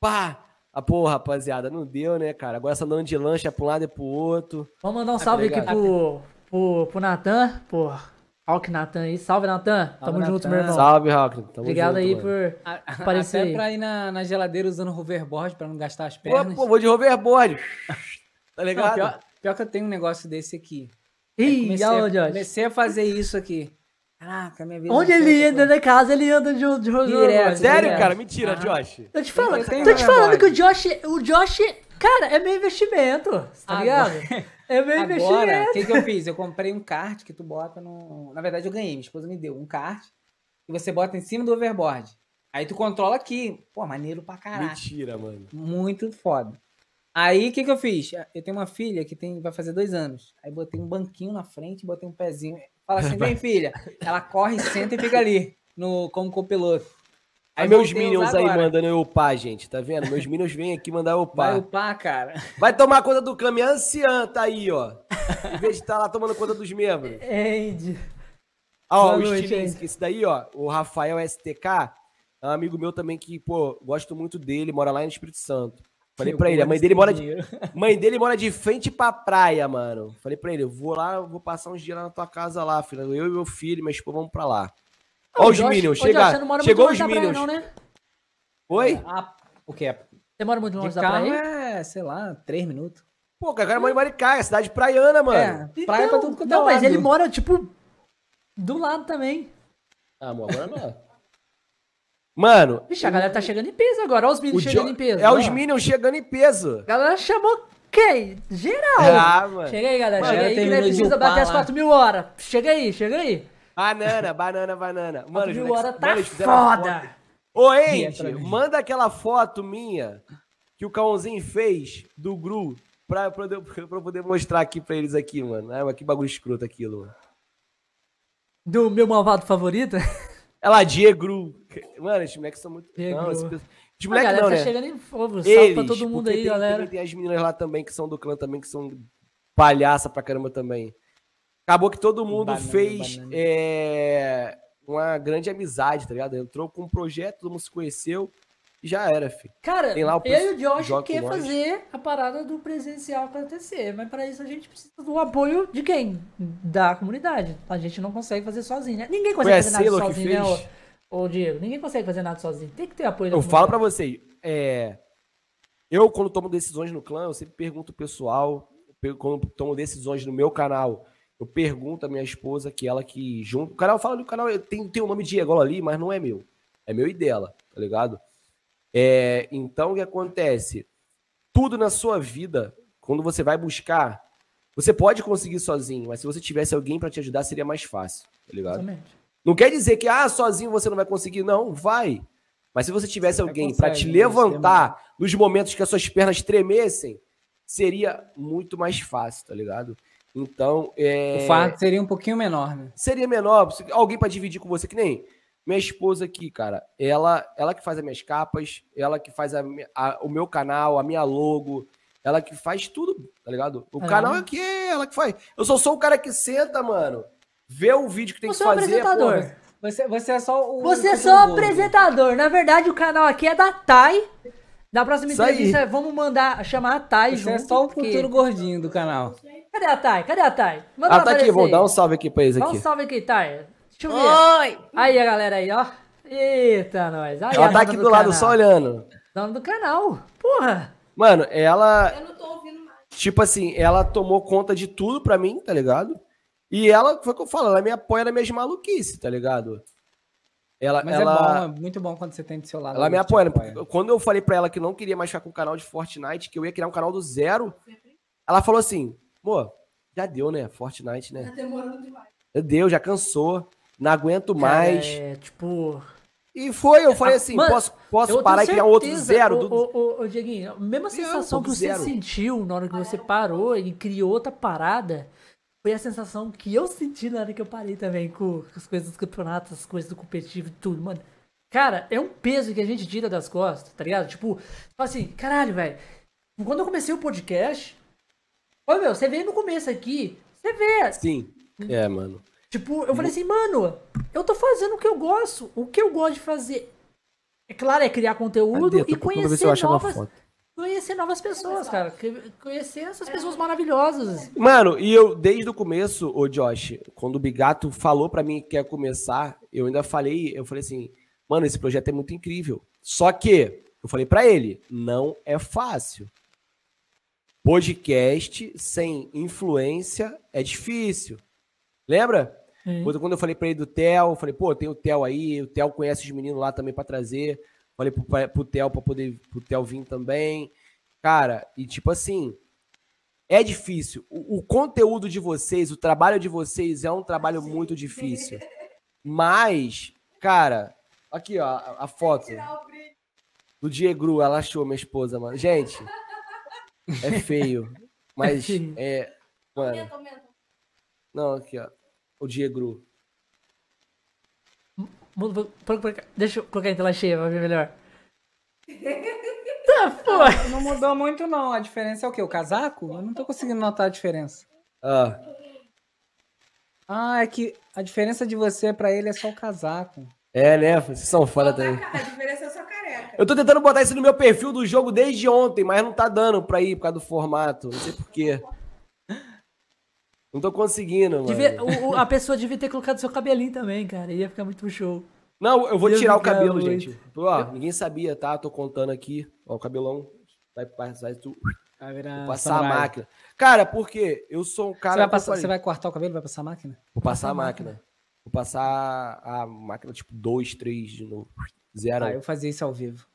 Pá! Ah, pô, rapaziada, não deu, né, cara? Agora essa andando de lancha pra um lado e pro outro. Vamos mandar um salve aqui ligado. pro, pro, pro Natan, pô. Hulk Natan aí. Salve, Natan. Tamo Salve, junto, meu irmão. Salve, Rock. Tamo Obrigado junto, aí mano. por aparecer Até aí. pra ir na, na geladeira usando hoverboard pra não gastar as Pô, pernas. pô, vou de hoverboard. Tá Não, ligado? pior, pior que eu tenho um negócio desse aqui. Ih, comecei, aonde, a, comecei a fazer isso aqui. Caraca, minha vida. Onde ele entra na casa, ele anda de, de Direto, Sério, direto. cara? Mentira, Ah. Josh. Tô te falando, tô te falando hoverboard. que o Josh, o Josh, cara, é meu investimento, tá ligado? [laughs] É meu Agora, o que, que eu fiz? Eu comprei um kart que tu bota no. Na verdade, eu ganhei, minha esposa me deu um kart que você bota em cima do overboard. Aí tu controla aqui. Pô, maneiro pra caralho. Mentira, mano. Muito foda. Aí o que, que eu fiz? Eu tenho uma filha que tem, vai fazer dois anos. Aí botei um banquinho na frente, botei um pezinho. Fala assim, [laughs] vem filha. Ela corre, senta e fica ali, no, como copiloto. Aí meus minions aí mandando eu upar, gente. Tá vendo? Meus minions vêm aqui mandar eu Vai upar. upar, cara. Vai tomar conta do caminhão anciã, tá aí, ó. Em vez de estar lá tomando conta dos membros. [laughs] Andy. Ah, ó, Boa o noite, Stilinski, esse daí, ó, o Rafael STK, é um amigo meu também que, pô, gosto muito dele, mora lá no Espírito Santo. Falei pra ele, a mãe dele mora de, mãe dele mora de frente pra praia, mano. Falei pra ele, eu vou lá, eu vou passar uns dias lá na tua casa lá, filho. Eu e meu filho, minha esposa, vamos pra lá. Ô, os Minions, chega, você não mora muito chegou longe os da praia, Minions. não, né? Oi? Ah, o que? Você mora muito longe De da carro praia? é, sei lá, três minutos. Pô, cara, o cara mora em Maricaia, cidade praiana, mano. É, praia pra tudo quanto é Não, mas ele mora, tipo, do lado também. Ah, amor, agora não. [laughs] Mano, Vixe, a galera tá chegando em peso agora. Olha os o meninos Jo- chegando em peso. é os ó. Minions chegando em peso. A galera chamou quem? Geral. Ah, mano. Chega aí, galera. Mano, chega aí que precisa bater as lá. 4 mil horas. Chega aí, chega aí. Banana, banana, banana. Mano, os moleques- horas tá mano, foda. foto- Ô, Andy, manda aquela foto minha que o Cãozinho fez do Gru pra, [laughs] pra, eu- pra poder mostrar aqui pra eles aqui, mano. Ah, mas que bagulho escroto aquilo, mano. Do meu malvado favorito. Ela, Diegru. Mano, esses moleques são muito... Diegru. Não, esses a moleques galera não, tá né? chegando em fogo. Salve Eles, pra todo mundo aí, tem, galera. tem as meninas lá também que são do clã também, que são palhaça pra caramba também. Acabou que todo mundo Banana, fez banana. é, uma grande amizade, tá ligado? Entrou com um projeto, todo mundo se conheceu e já era, filho. Cara, Tem lá o eu e o Josh quer fazer a parada do presencial acontecer, mas para isso a gente precisa do apoio de quem? Da comunidade. A gente não consegue fazer sozinho, né? Ninguém consegue fazer nada sozinho, né, ô, ô Diego? Ninguém consegue fazer nada sozinho. Tem que ter apoio da Eu falo pra comunidade. vocês, é, eu quando tomo decisões no clã, eu sempre pergunto pro pessoal, quando tomo decisões no meu canal, eu pergunto à minha esposa, que ela que junto, o canal fala do canal, tem, tem o nome Diego ali, mas não é meu, é meu e dela, tá ligado? É, então o que acontece? Tudo na sua vida, quando você vai buscar, você pode conseguir sozinho, mas se você tivesse alguém pra te ajudar, seria mais fácil, tá ligado? Exatamente. Não quer dizer que ah, sozinho você não vai conseguir, não, vai. Mas se você tivesse Você alguém para te né? levantar nos momentos que as suas pernas tremessem, seria muito mais fácil, tá ligado? Então, é, O fardo seria um pouquinho menor, né? seria menor, se- alguém para dividir com você, que nem minha esposa aqui, cara. Ela, ela que faz as minhas capas, ela que faz a a- o meu canal, a minha logo, ela que faz tudo, tá ligado? O Ah, canal é? é que é ela que faz. Eu só sou o cara que senta, mano, vê o vídeo que tem Você que é fazer, apresentador. pô, Você, você é só o. Você é só o apresentador. Na verdade, o canal aqui é da Thay. Da próxima Isso aí. entrevista, vamos mandar chamar a Thay Você junto. é só o porque- futuro gordinho do canal. Cadê a Thay? Cadê a Thay? Manda Ah, ela tá aqui, vou aí. dar um salve aqui pra eles Dá um aqui. salve aqui, Thay. Deixa eu ver. Oi! Aí a galera aí, ó. Eita, nós. Aí, Ela tá aqui do lado canal. só olhando. Dona do canal. Porra. Mano, ela, Eu não tô ouvindo mais. tipo assim, ela tomou conta de tudo pra mim, tá ligado? E ela, foi o que eu falo, ela me apoia nas minhas maluquices, tá ligado? Ela, Mas ela, é bom, é muito bom quando você tem do seu lado. ela me apoia. né? apoia. Quando eu falei pra ela que não queria mais ficar com o canal de Fortnite, que eu ia criar um canal do zero, ela falou assim, pô, já deu, né? Fortnite, né? Tá demorando demais. Já deu, já cansou, não aguento mais. É, tipo... E foi, eu falei assim, Mano, posso, posso parar e criar um outro zero? Ô, do- ô, ô, ô, Dieguinho, a mesma sensação que você zero. sentiu na hora que você parou e criou outra parada, foi a sensação que eu senti na hora que eu parei também com as coisas dos campeonatos, as coisas do competitivo e tudo, mano. Cara, é um peso que a gente tira das costas, tá ligado? Tipo, assim, caralho, velho. Quando eu comecei o podcast, ô meu, você veio no começo aqui, você vê, Sim. É, mano. Tipo, eu falei assim, mano, eu tô fazendo o que eu gosto. O que eu gosto de fazer, é claro, é criar conteúdo Cadê? e conhecer novas. Conhecer novas pessoas, cara. Que- Conhecer essas pessoas maravilhosas. Mano, e eu, desde o começo, ô Josh, quando o Bigato falou pra mim que quer começar, eu ainda falei, eu falei assim, mano, esse projeto é muito incrível. Só que, eu falei pra ele, não é fácil. Podcast sem influência é difícil. Lembra? Sim. Quando quando eu falei pra ele do Theo, eu falei, pô, tem o Theo aí, o Theo conhece os meninos lá também pra trazer. Falei pro, pro Theo pra poder pro Theo vir também. Cara, e tipo assim, é difícil. O, o conteúdo de vocês, o trabalho de vocês é um trabalho muito difícil. [laughs] Mas, cara, aqui ó, a, a foto do Diego, ela achou minha esposa, mano. Gente, é feio, [laughs] mas é, mano. Não, aqui ó, o Diego. Muda pra- pra- pra. Deixa eu colocar em tela cheia pra ver melhor. Tá, pô. Não mudou muito, não. A diferença é o quê? O casaco? Eu não tô conseguindo notar a diferença. Ah, Ah, é que a diferença de você pra ele é só o casaco. é, né? Vocês são foda também. A diferença é só careca. Eu tô tentando botar isso no meu perfil do jogo desde ontem, mas não tá dando pra ir por causa do formato. Não sei porquê. Não tô conseguindo, mano. Devia- o- o- a pessoa devia ter colocado seu cabelinho também, cara. Ia ficar muito show. Não, eu vou Ia tirar o cabelo, muito. gente. Ó, ninguém sabia, tá? Tô contando aqui. Ó, o cabelão. Vai passar tu, Vai virar vou passar a samurai. máquina. Cara, porque eu sou um cara. Você vai, passar, você vai cortar o cabelo? Vai passar a máquina? Vou passar a máquina. Vou passar a máquina, tipo, 2, 3 de novo. Zero. Ah, eu fazia isso ao vivo.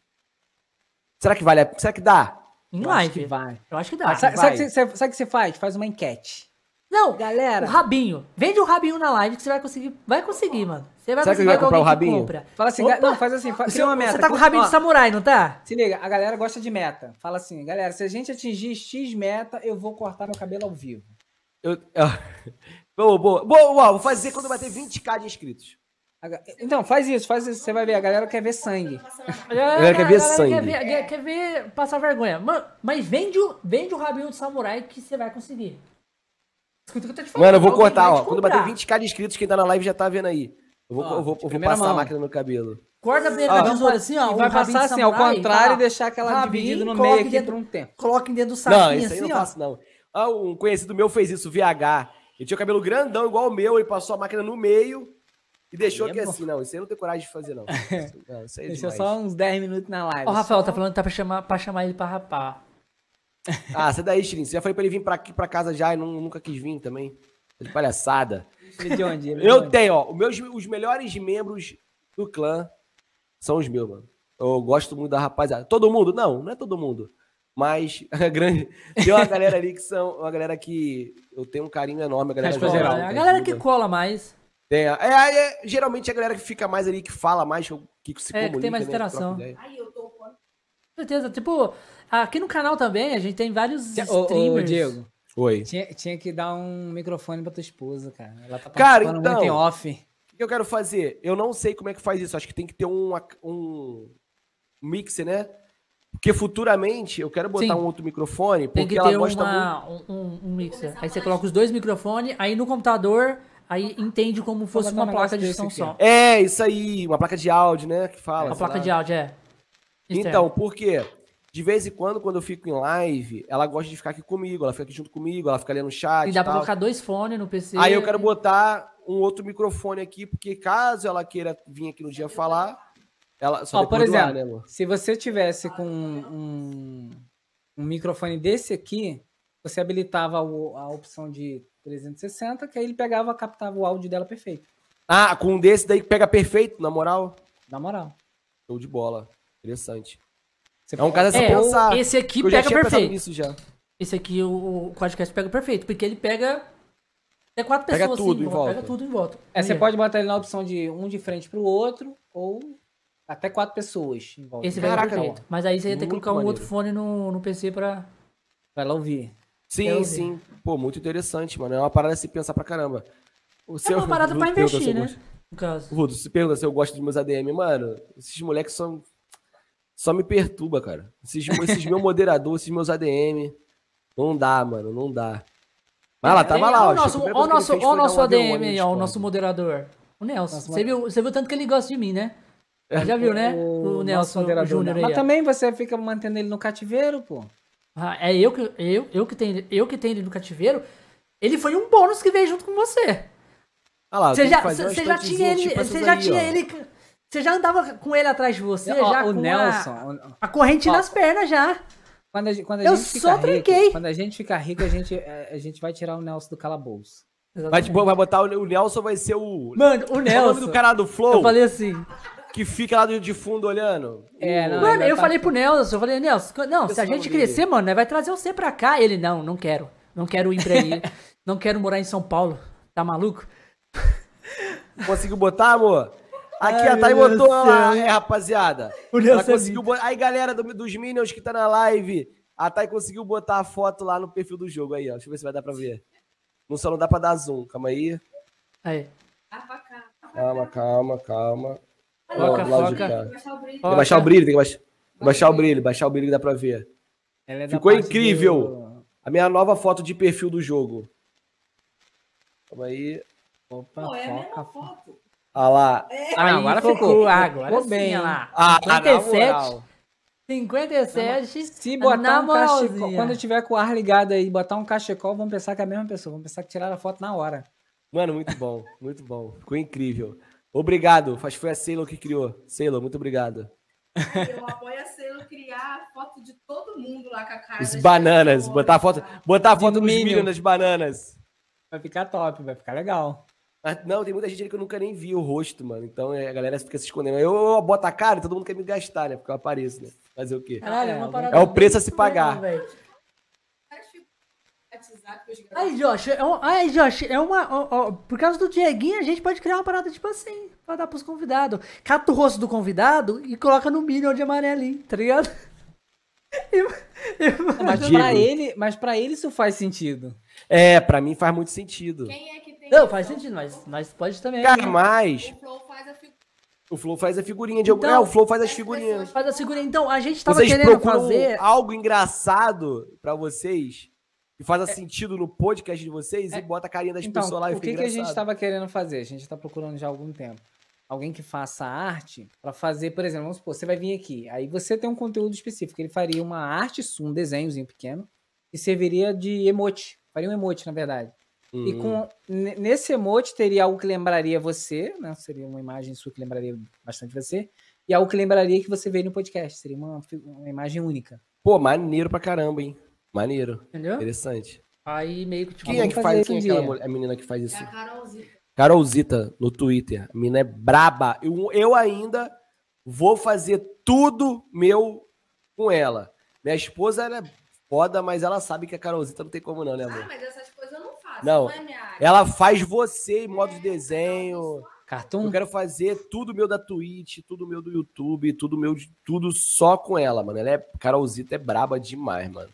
Será que vale a... Será que dá? Em Eu acho que live. vai. Eu acho que dá. Ah, sabe, vai. sabe o que você- sabe o que você faz? Faz uma enquete. Não, Galera. o rabinho. Vende o rabinho na live que você vai conseguir. Vai conseguir, mano. Você vai Será que conseguir vai com comprar alguém o que rabinho? compra. Fala assim, Opa! não, faz assim, fa- Você, uma meta. você tá com o Ó, rabinho de samurai, não tá? Se liga, a galera gosta de meta. Fala assim, galera, se a gente atingir X meta, eu vou cortar meu cabelo ao vivo. Eu... [laughs] boa, boa. Boa, boa, vou fazer quando bater 20k de inscritos. Então, faz isso, faz isso. Você vai ver, a galera quer ver sangue. A galera quer ver sangue. Quer ver, quer- ver passar vergonha. Mano, mas vende o, vende o rabinho de samurai que você vai conseguir. Escuta o que eu tô te falando. Mano, eu vou cortar, ó. Quando bater 20k de inscritos, quem tá na live já tá vendo aí. Eu vou, Ó, eu vou, eu vou passar a mão. máquina no cabelo. Corta bem com Ah, a não tesoura assim, ó. E um vai rabinho passar assim, ao contrário e deixar aquela Rabinho, dividida no meio aqui dentro- por um tempo. Coloquem dentro do Não, saquinho isso aí assim, eu não ó. faço, não. Ah, um conhecido meu fez isso, VH. Ele tinha o cabelo grandão, igual o meu, ele passou a máquina no meio e deixou Aí é aqui bom. assim. Não, isso aí eu não tenho coragem de fazer, não. não [laughs] isso aí é demais. só uns 10 minutos na live. Ó, o Rafael tá falando que tá pra chamar, pra chamar ele pra rapar. Ah, sai daí, Shirin. Você já falei pra ele vir pra aqui pra casa já e não- nunca quis vir também. Tá De palhaçada. Ele de onde? Ele de Eu onde? tenho, ó. Os, meus, os melhores membros do clã são os meus, mano. Eu gosto muito da rapaziada. Todo mundo? Não, não é todo mundo. Mas a grande. Tem uma galera ali que são. Uma galera que eu tenho um carinho enorme. A galera geral. É a que galera que cola mais. Tem, é, é, é, geralmente é a galera que fica mais ali, que fala mais, que, se É, que comunica, tem mais né, interação. Aí eu tô com. Com certeza. Tipo, aqui no canal também a gente tem vários Ô, ô, streamers. Diego, Oi. tinha, tinha que dar um microfone pra tua esposa, cara. Ela tá Cara, participando muito então- em off. O que eu quero fazer? Eu não sei como é que faz isso. Acho que tem que ter um, um mixer, né? Porque futuramente eu quero botar Sim. um outro microfone, Tem porque que ela gosta muito. uma, um, um- um mixer. Aí você coloca os dois microfones, aí no computador, aí entende como fosse um uma placa de som só. É, isso aí, uma placa de áudio, né? Que fala. Uma placa lá. de áudio, é. Externo. Então, por quê? De vez em quando, quando eu fico em live, ela gosta de ficar aqui comigo, ela fica aqui junto comigo, ela fica ali no chat. E dá pra colocar dois fones no PC. Aí eu quero botar um outro microfone aqui, porque caso ela queira vir aqui no dia falar, ela só Ó, por do ar, exemplo, né, se você tivesse com um, um microfone desse aqui, você habilitava a opção de 360, que aí ele pegava, captava o áudio dela perfeito. Ah, com um desse daí que pega perfeito, na moral. Na moral. Show de bola. Interessante. Você É um caso a se É, pensar. esse aqui Eu já pega perfeito. nisso já. Esse aqui, o, o podcast pega perfeito, porque ele pega. É quatro Pega pessoas tudo assim, em volta. Pega tudo em volta. É, você pode botar ele na opção de um de frente pro outro, ou até quatro pessoas em volta. Esse pega Caraca, perfeito. Mas aí você ia ter que colocar um outro maneiro. fone no, no PC pra. Pra ela ouvir. Sim, Eu vi. sim. Pô, muito interessante, mano. É uma parada se pensar pra caramba. O É uma parada [laughs] pra investir, né? gosto- No caso. Vudo, se pergunta se eu gosto dos meus ADM, mano, esses moleques são. Só me perturba, cara. Esses, esses meus moderadores, esses meus ADM. Não dá, mano, não dá. Vai lá, tava É, lá, ó, ó. o nosso, o nosso, que ele fez ó o foi dar nosso um AD1 ADM aí, ó, o nosso moderador. O Nelson. Você viu, você viu tanto que ele gosta de mim, né? [laughs] Já viu, né? O, Nelson o moderador, Júnior né? aí. Mas também você fica mantendo ele no cativeiro, pô. Ah, é eu que, eu, eu, que tenho, eu que tenho ele no cativeiro. Ele foi um bônus que veio junto com você. Ah lá, Você já, você já tinha ele. tipo Você já aí, tinha ó. ele. Você já andava com ele atrás de você, Ó, já o com Nelson. a, a corrente Ó. nas pernas já. Quando a, quando a Eu gente só fica tranquei. rico, quando a gente fica rico, a gente, é, a gente vai tirar o Nelson do calabouço. Vai, tipo, vai botar o, o Nelson, vai ser o. Mano, o é o Nelson. nome do cara do Flow Eu falei assim. que fica lá de fundo olhando. É, não, Mano, eu tá- falei pro Nelson, eu falei, Nelson, não, se a gente crescer, mano, né, vai trazer você pra cá. Ele, não, não quero. Não quero ir pra aí. [laughs] não quero morar em São Paulo. Tá maluco? Conseguiu botar, amor? Aqui Ai, a Thay botou lá, é, rapaziada. Ela conseguiu botar. Aí, galera do- dos Minions que tá na live, a Thay conseguiu botar a foto lá no perfil do jogo aí, ó. Deixa eu ver se vai dar pra ver. Não só não dá pra dar zoom, calma aí. Aí. Ah, pra cá. Calma, calma, calma. Foca, Ó, foca. cá. Baixar o brilho. Tem que baixar o brilho, tem que baixar, baixar o brilho, baixar o brilho que dá pra ver. Ela é Ficou incrível. do- A minha nova foto de perfil do jogo. Calma aí. Opa, Pô, é a foca, mesma foca. foto. Ah lá. Ah, não, agora focou. ficou. Agora Ficou sim, bem. olha lá. Ah, na 57, moral. 57. Se botar um cachecol, moralzinha. quando tiver com o ar ligado aí, botar um cachecol, vão pensar que é a mesma pessoa. Vão pensar que tiraram a foto na hora. Mano, muito bom, muito bom. Ficou incrível. Obrigado. Acho que foi a Sailor que criou. Sailor, muito obrigado. Eu apoio a Selo criar foto de todo mundo lá com a cara. Os bananas. Botar a foto, botar a foto Do dos. Minions das bananas. Vai ficar top, vai ficar legal. Mas, não, tem muita gente ali que eu nunca nem vi o rosto, mano. Então é, a galera fica se escondendo. Eu, eu boto a cara e todo mundo quer me gastar, né? Porque eu apareço, né? Fazer o quê? Caralho, é É, uma é parada o preço a se pagar. eu já- Aí, Josh, é um, aí, Josh, é uma. ó, ó, por causa do Dieguinho, a gente pode criar uma parada tipo assim, pra dar pros convidados. Cata o rosto do convidado e coloca no Minion de amarelinho, tá ligado? [laughs] E- e- Mas pra, ele, mas pra ele isso faz sentido. É, pra mim faz muito sentido. Quem é que. Não, faz sentido, mas, mas pode também. Cara, mas O Flow faz a figura. o Flow faz a figurinha de algum. Então, é, o Flow faz as figurinhas. Faz a segurança. Então, a gente tava Vocês querendo fazer. algo engraçado pra vocês que faça sentido no podcast de vocês e bota a carinha das Então, pessoas lá e o fica que, que a gente tava querendo fazer? A gente tá procurando já há algum tempo. alguém que faça arte para fazer, por exemplo, vamos supor, você vai vir aqui, aí você tem um conteúdo específico, ele faria uma arte, um desenhozinho pequeno, e serviria de emote, faria um emote, na verdade. E Hum. com ne- nesse emote teria algo que lembraria você, né? Seria uma imagem sua que lembraria bastante você, e algo que lembraria que você veio no podcast, seria uma, uma imagem única. Pô, maneiro pra caramba, hein? Maneiro. Entendeu? Interessante. Aí meio que tipo. Quem é que fazer faz? isso Quem é um aquela dia. mulher- a menina que faz É isso? a Carolzita. Carolzita, no Twitter. A menina é braba. Eu, eu ainda vou fazer tudo meu com ela. Minha esposa, ela é foda, mas ela sabe que a Carolzita não tem como não, né, Ah, amor? mas essas coisas eu não. Não. é minha área. Ela faz você em modo de desenho. Cartoon? Eu quero fazer tudo meu da Twitch, tudo meu do YouTube, tudo meu, de- tudo só com ela, mano. Ela é, Carolzita é braba demais, mano.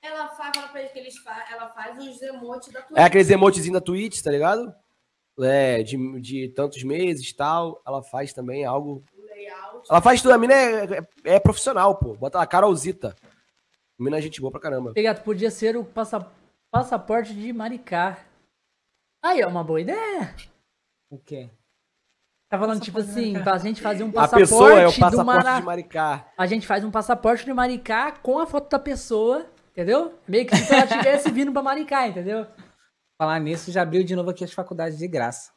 Ela faz, fala pra eles que eles fa ela faz os emotes da tua. É aqueles emotezinhos da Twitch, tá ligado? É, de, de tantos meses e tal. Ela faz também algo. layout. Ela faz tudo. A mina é, é- é profissional, pô. Bota lá, Carolzita. A mina é gente boa pra caramba. Pegato, podia ser o passa- passaporte de Maricá. Aí, é uma boa ideia. O quê? Tá falando, tipo Passaporte assim, pra gente fazer um A passaporte, pessoa é o do passaporte Maracá. de Maricá. A gente faz um passaporte de Maricá com a foto da pessoa, entendeu? Meio que se ela estivesse [laughs] vindo pra Maricá, entendeu? Falar nisso, já abriu de novo aqui as faculdades de graça.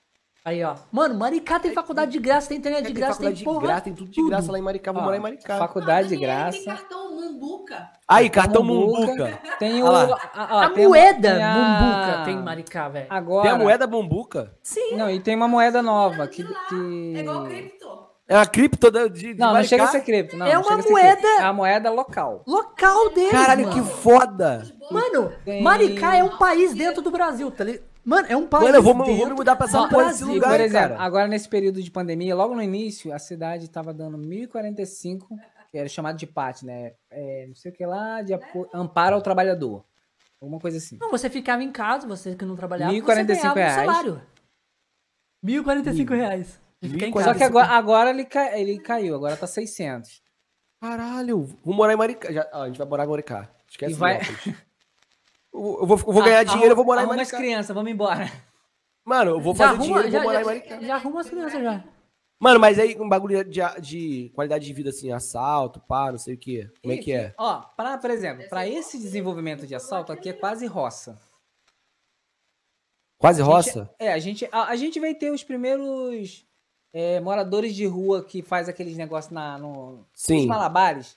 Aí, ó. Mano, Maricá tem faculdade de graça, tem internet de É, tem graça, tem faculdade porra. de graça, tem tudo de graça lá em Maricá. Vou Ó, morar em Maricá. Faculdade de Daniele Tem graça. cartão Mumbuca. Aí, cartão Mumbuca. [laughs] Tem o. A, ó, A tem moeda tem a- Mumbuca tem em Maricá, velho. Agora. Tem a moeda Mumbuca. Sim. Não, e tem uma moeda nova que. De lá. que... É igual cripto. É a cripto de, de Não, não Maricá. chega a ser cripto. Não, É não uma a ser moeda-. É a moeda local. Local deles, Caralho, mano. que foda. Mano, Tem- Maricá é um país dentro do Brasil, tá ligado? Mano, é um país Mano, eu vou, vou me mudar pra essa do porra desse lugar, Por exemplo, cara. agora nesse período de pandemia, logo no início, a cidade tava dando 1.045, que era chamado de PAT, né? É, não sei o que lá, de apo- amparo ao trabalhador. Alguma coisa assim. Não, você ficava em casa, você que não trabalhava, 1.045 você ganhava um reais. salário. 1.045 reais. Só que agora, agora ele, ca- ele caiu, agora tá 600. Caralho, vou morar em Maricá. Já- ah, a gente vai morar em Maricá. Esquece E vai-. Eu vou, eu vou ganhar Ah, dinheiro, eu vou morar em arruma as Maricá. crianças, vamos embora. Mano, eu vou Já fazer arruma, dinheiro e já, vou morar já, em Maricá. já arruma as crianças já. Mano, mas aí um bagulho de, de qualidade de vida, assim, assalto, pá, não sei o quê. Como é que é? Ó, pra, por exemplo, para esse desenvolvimento de assalto, aqui é quase roça. Quase A gente- roça? É, a gente, a, a gente vai ter os primeiros é, moradores de rua que faz aqueles negócios na, no, nos Sim. malabares.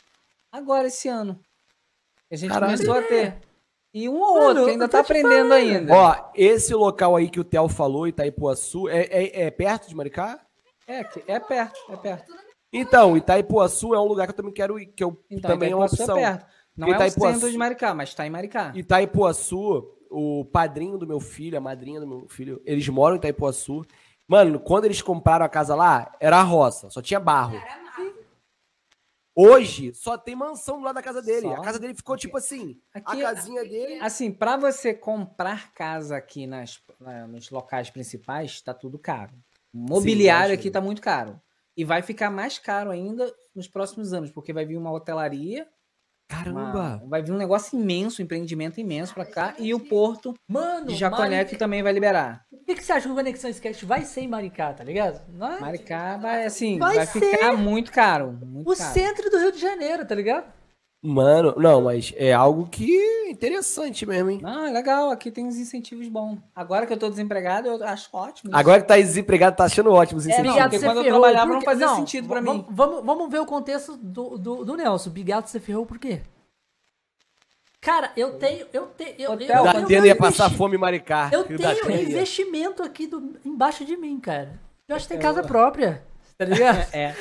Agora, esse ano. A gente Caralho. começou a ter. E um ou outro, que ainda tá aprendendo falando. ainda. Ó, esse local aí que o Theo falou, Itaipuaçu, é, é, é perto de Maricá? É, que- é perto, é perto. Então, Itaipuaçu é um lugar que eu também quero ir, que eu Então, também é uma Itaipuaçu opção. perto. Não Porque é o Itaipuaçu- centro de Maricá, mas tá em Maricá. Itaipuaçu, o padrinho do meu filho, a madrinha do meu filho, eles moram em Itaipuaçu. Mano, quando eles compraram a casa lá, era a roça, só tinha barro. Era. Hoje, só tem mansão do lado da casa dele. Só? A casa dele ficou tipo assim, Aqui- a casinha dele... Assim, pra você comprar casa aqui nas, na- nos locais principais, tá tudo caro. O mobiliário imagino. aqui tá muito caro. E vai ficar mais caro ainda nos próximos anos, porque vai vir uma hotelaria, Caramba! uma- vai vir um negócio imenso, um empreendimento imenso pra cá, e o porto Mano, de Jaconé que também vai liberar. O que, que você acha que o Conexão Sketch vai ser em Maricá, tá ligado? Não é? Maricá vai, assim, Vai vai, ser. ficar muito caro. Muito O caro. centro do Rio de Janeiro, tá ligado? Mano, não, mas é algo que é interessante mesmo, hein? Não, é legal, aqui tem uns incentivos bons. Agora que eu tô desempregado, eu acho ótimo. Agora que tá desempregado, tá achando ótimo os É, incentivos. não, Bigato, porque você quando eu ferrou, trabalhava por não fazia sentido pra mim. Vamos, vamos ver o contexto do, do, do Nelson. Bigato, você ferrou por quê? Cara, eu tenho. Eu tenho. Eu, Hotel, eu, O eu, Datena tenho ia passar fome em Maricá. Eu tenho investimento aqui do, embaixo de mim, cara. Eu acho que tem casa própria. Tá ligado? [laughs] É.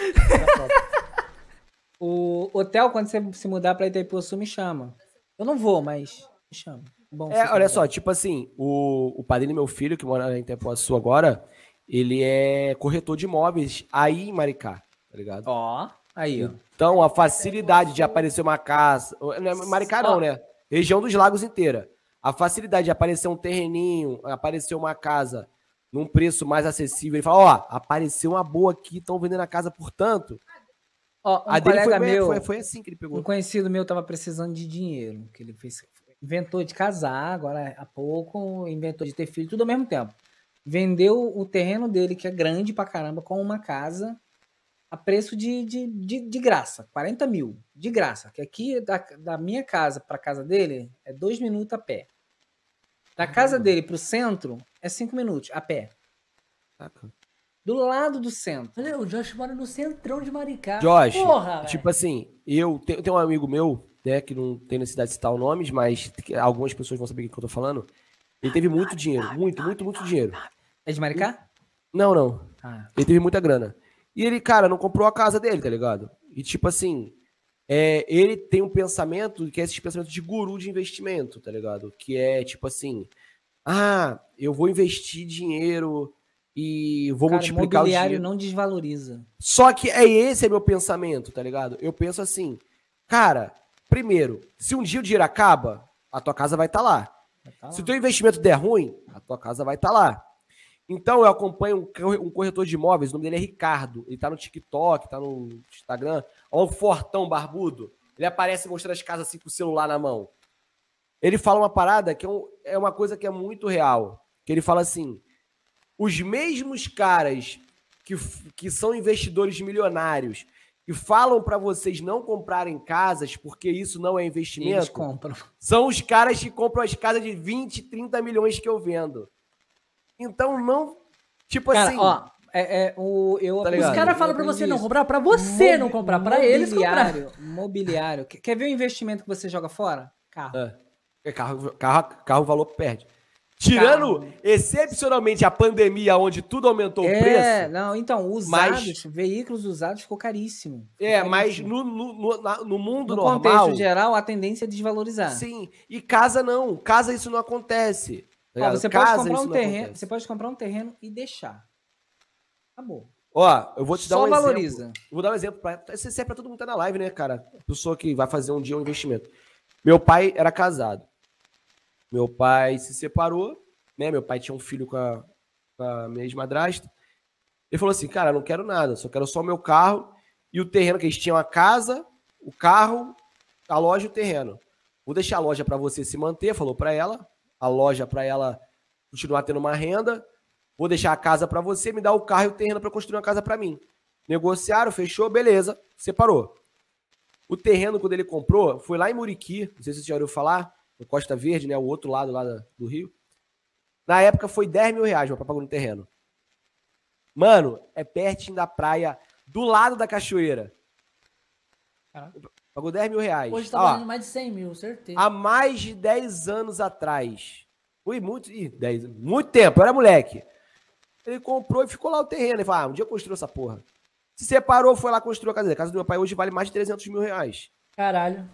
o hotel, quando você se mudar pra Itaipuaçu, me chama. Eu não vou, mas me chama. Bom, É, olha só, tipo assim, o, o padrinho do meu filho, que mora em Tempoaçu agora, ele é corretor de imóveis aí em Maricá, tá ligado? Ó, aí, ó. Então, a facilidade de aparecer uma casa. não é Maricá não, né? Região dos lagos inteira. A facilidade de aparecer um terreninho, aparecer uma casa num preço mais acessível. Ele fala: Ó, apareceu uma boa aqui, estão vendendo a casa por tanto. Ó, um a dele colega foi, meu, foi, foi assim que ele um pegou. conhecido meu tava precisando de dinheiro, que ele fez, inventou de casar agora há pouco, inventou de ter filho, tudo ao mesmo tempo. vendeu o terreno dele, que é grande pra caramba, com uma casa a preço de, de, de, de graça, 40 mil, de graça. Que aqui, da, da minha casa pra casa dele, é dois minutos a pé. Da casa dele pro centro, é cinco minutos a pé. Saca? Do lado do centro. Olha, o Josh mora no centrão de Maricá. Josh, Porra, tipo assim, eu tenho, tenho um amigo meu, né, que não tem necessidade de citar nomes, mas algumas pessoas vão saber o que eu tô falando. Ele teve muito dinheiro, muito, muito, muito dinheiro. É de Maricá? Não, não. Ah. Ele teve muita grana. E ele, cara, não comprou a casa dele, tá ligado? E tipo assim, é, ele tem um pensamento que é esse pensamento de guru de investimento, tá ligado? Que é tipo assim, ah, eu vou investir dinheiro e vou Cara, multiplicar o dinheiro. não desvaloriza. Só que é esse é meu pensamento, tá ligado? Eu penso assim, cara, primeiro, se um dia o dinheiro acaba, a tua casa vai estar lá. Tá Se o lá. teu investimento der ruim, a tua casa vai estar lá. Então eu acompanho um corre- corretor de imóveis, o nome dele é Ricardo. Ele tá no TikTok, tá no Instagram. Ó, um fortão barbudo. Ele aparece mostrando as casas assim com o celular na mão. Ele fala uma parada que é, é uma coisa que é muito real. Que ele fala assim: os mesmos caras que, que são investidores milionários que falam para vocês não comprarem casas porque isso não é Eles investimento, compram. são os caras que compram as casas de 20, 30 milhões que eu vendo. Então não. Tipo Cara, assim. ó, é, é, o, eu Tá Os caras falam pra você aprendi não isso. comprar, pra você não Mobi- comprar, pra eles comprar. Mobiliário, mobiliário. Quer ver o investimento que você joga fora? Carro. É, é carro, carro, carro, o valor perde. Tirando Carro. excepcionalmente a pandemia, onde tudo aumentou o é, preço. não, então, usados, veículos usados ficou caríssimo. É, Ficou mas caríssimo. no, no, no, na- no mundo no normal. contexto geral, a tendência é desvalorizar. Sim. E casa não. Casa isso não acontece. Tá Ó, você pode Casa, comprar isso um terreno, você pode comprar um terreno e deixar. Acabou. Ó, eu vou te dar Só um valoriza. exemplo. Vou dar um exemplo para Isso serve pra todo mundo que tá na live, né, cara? Pessoa que vai fazer um dia um investimento. Meu pai era casado. Meu pai se separou, né? Meu pai tinha um filho com a, com a minha ex-madrasta. Ele falou assim, cara, não quero nada, só quero só o meu carro e o terreno que eles tinham a casa, o carro, a loja e o terreno. Vou deixar a loja para você se manter, falou para ela, a loja para ela continuar tendo uma renda. Vou deixar a casa para você, me dá o carro e o terreno para construir uma casa para mim. Negociaram, fechou, beleza, separou. O terreno, quando ele comprou, foi lá em Muriqui, não sei se você já ouviu falar, no Costa Verde, né, o outro lado lá do Rio. Na época foi 10 mil reais, pai pagou no terreno. Mano, é pertinho da praia, do lado da cachoeira. Caraca. Pagou 10 mil reais. Hoje tá valendo mais de 100 mil, certeza. há mais de 10 anos atrás. Ui, muito, ih, 10, muito tempo, eu era moleque. Ele comprou e ficou lá o terreno. Ele falou, ah, um dia eu construo essa porra. Se separou, foi lá construir a casa dele. A casa do meu pai hoje vale mais de 300 mil reais. Caralho.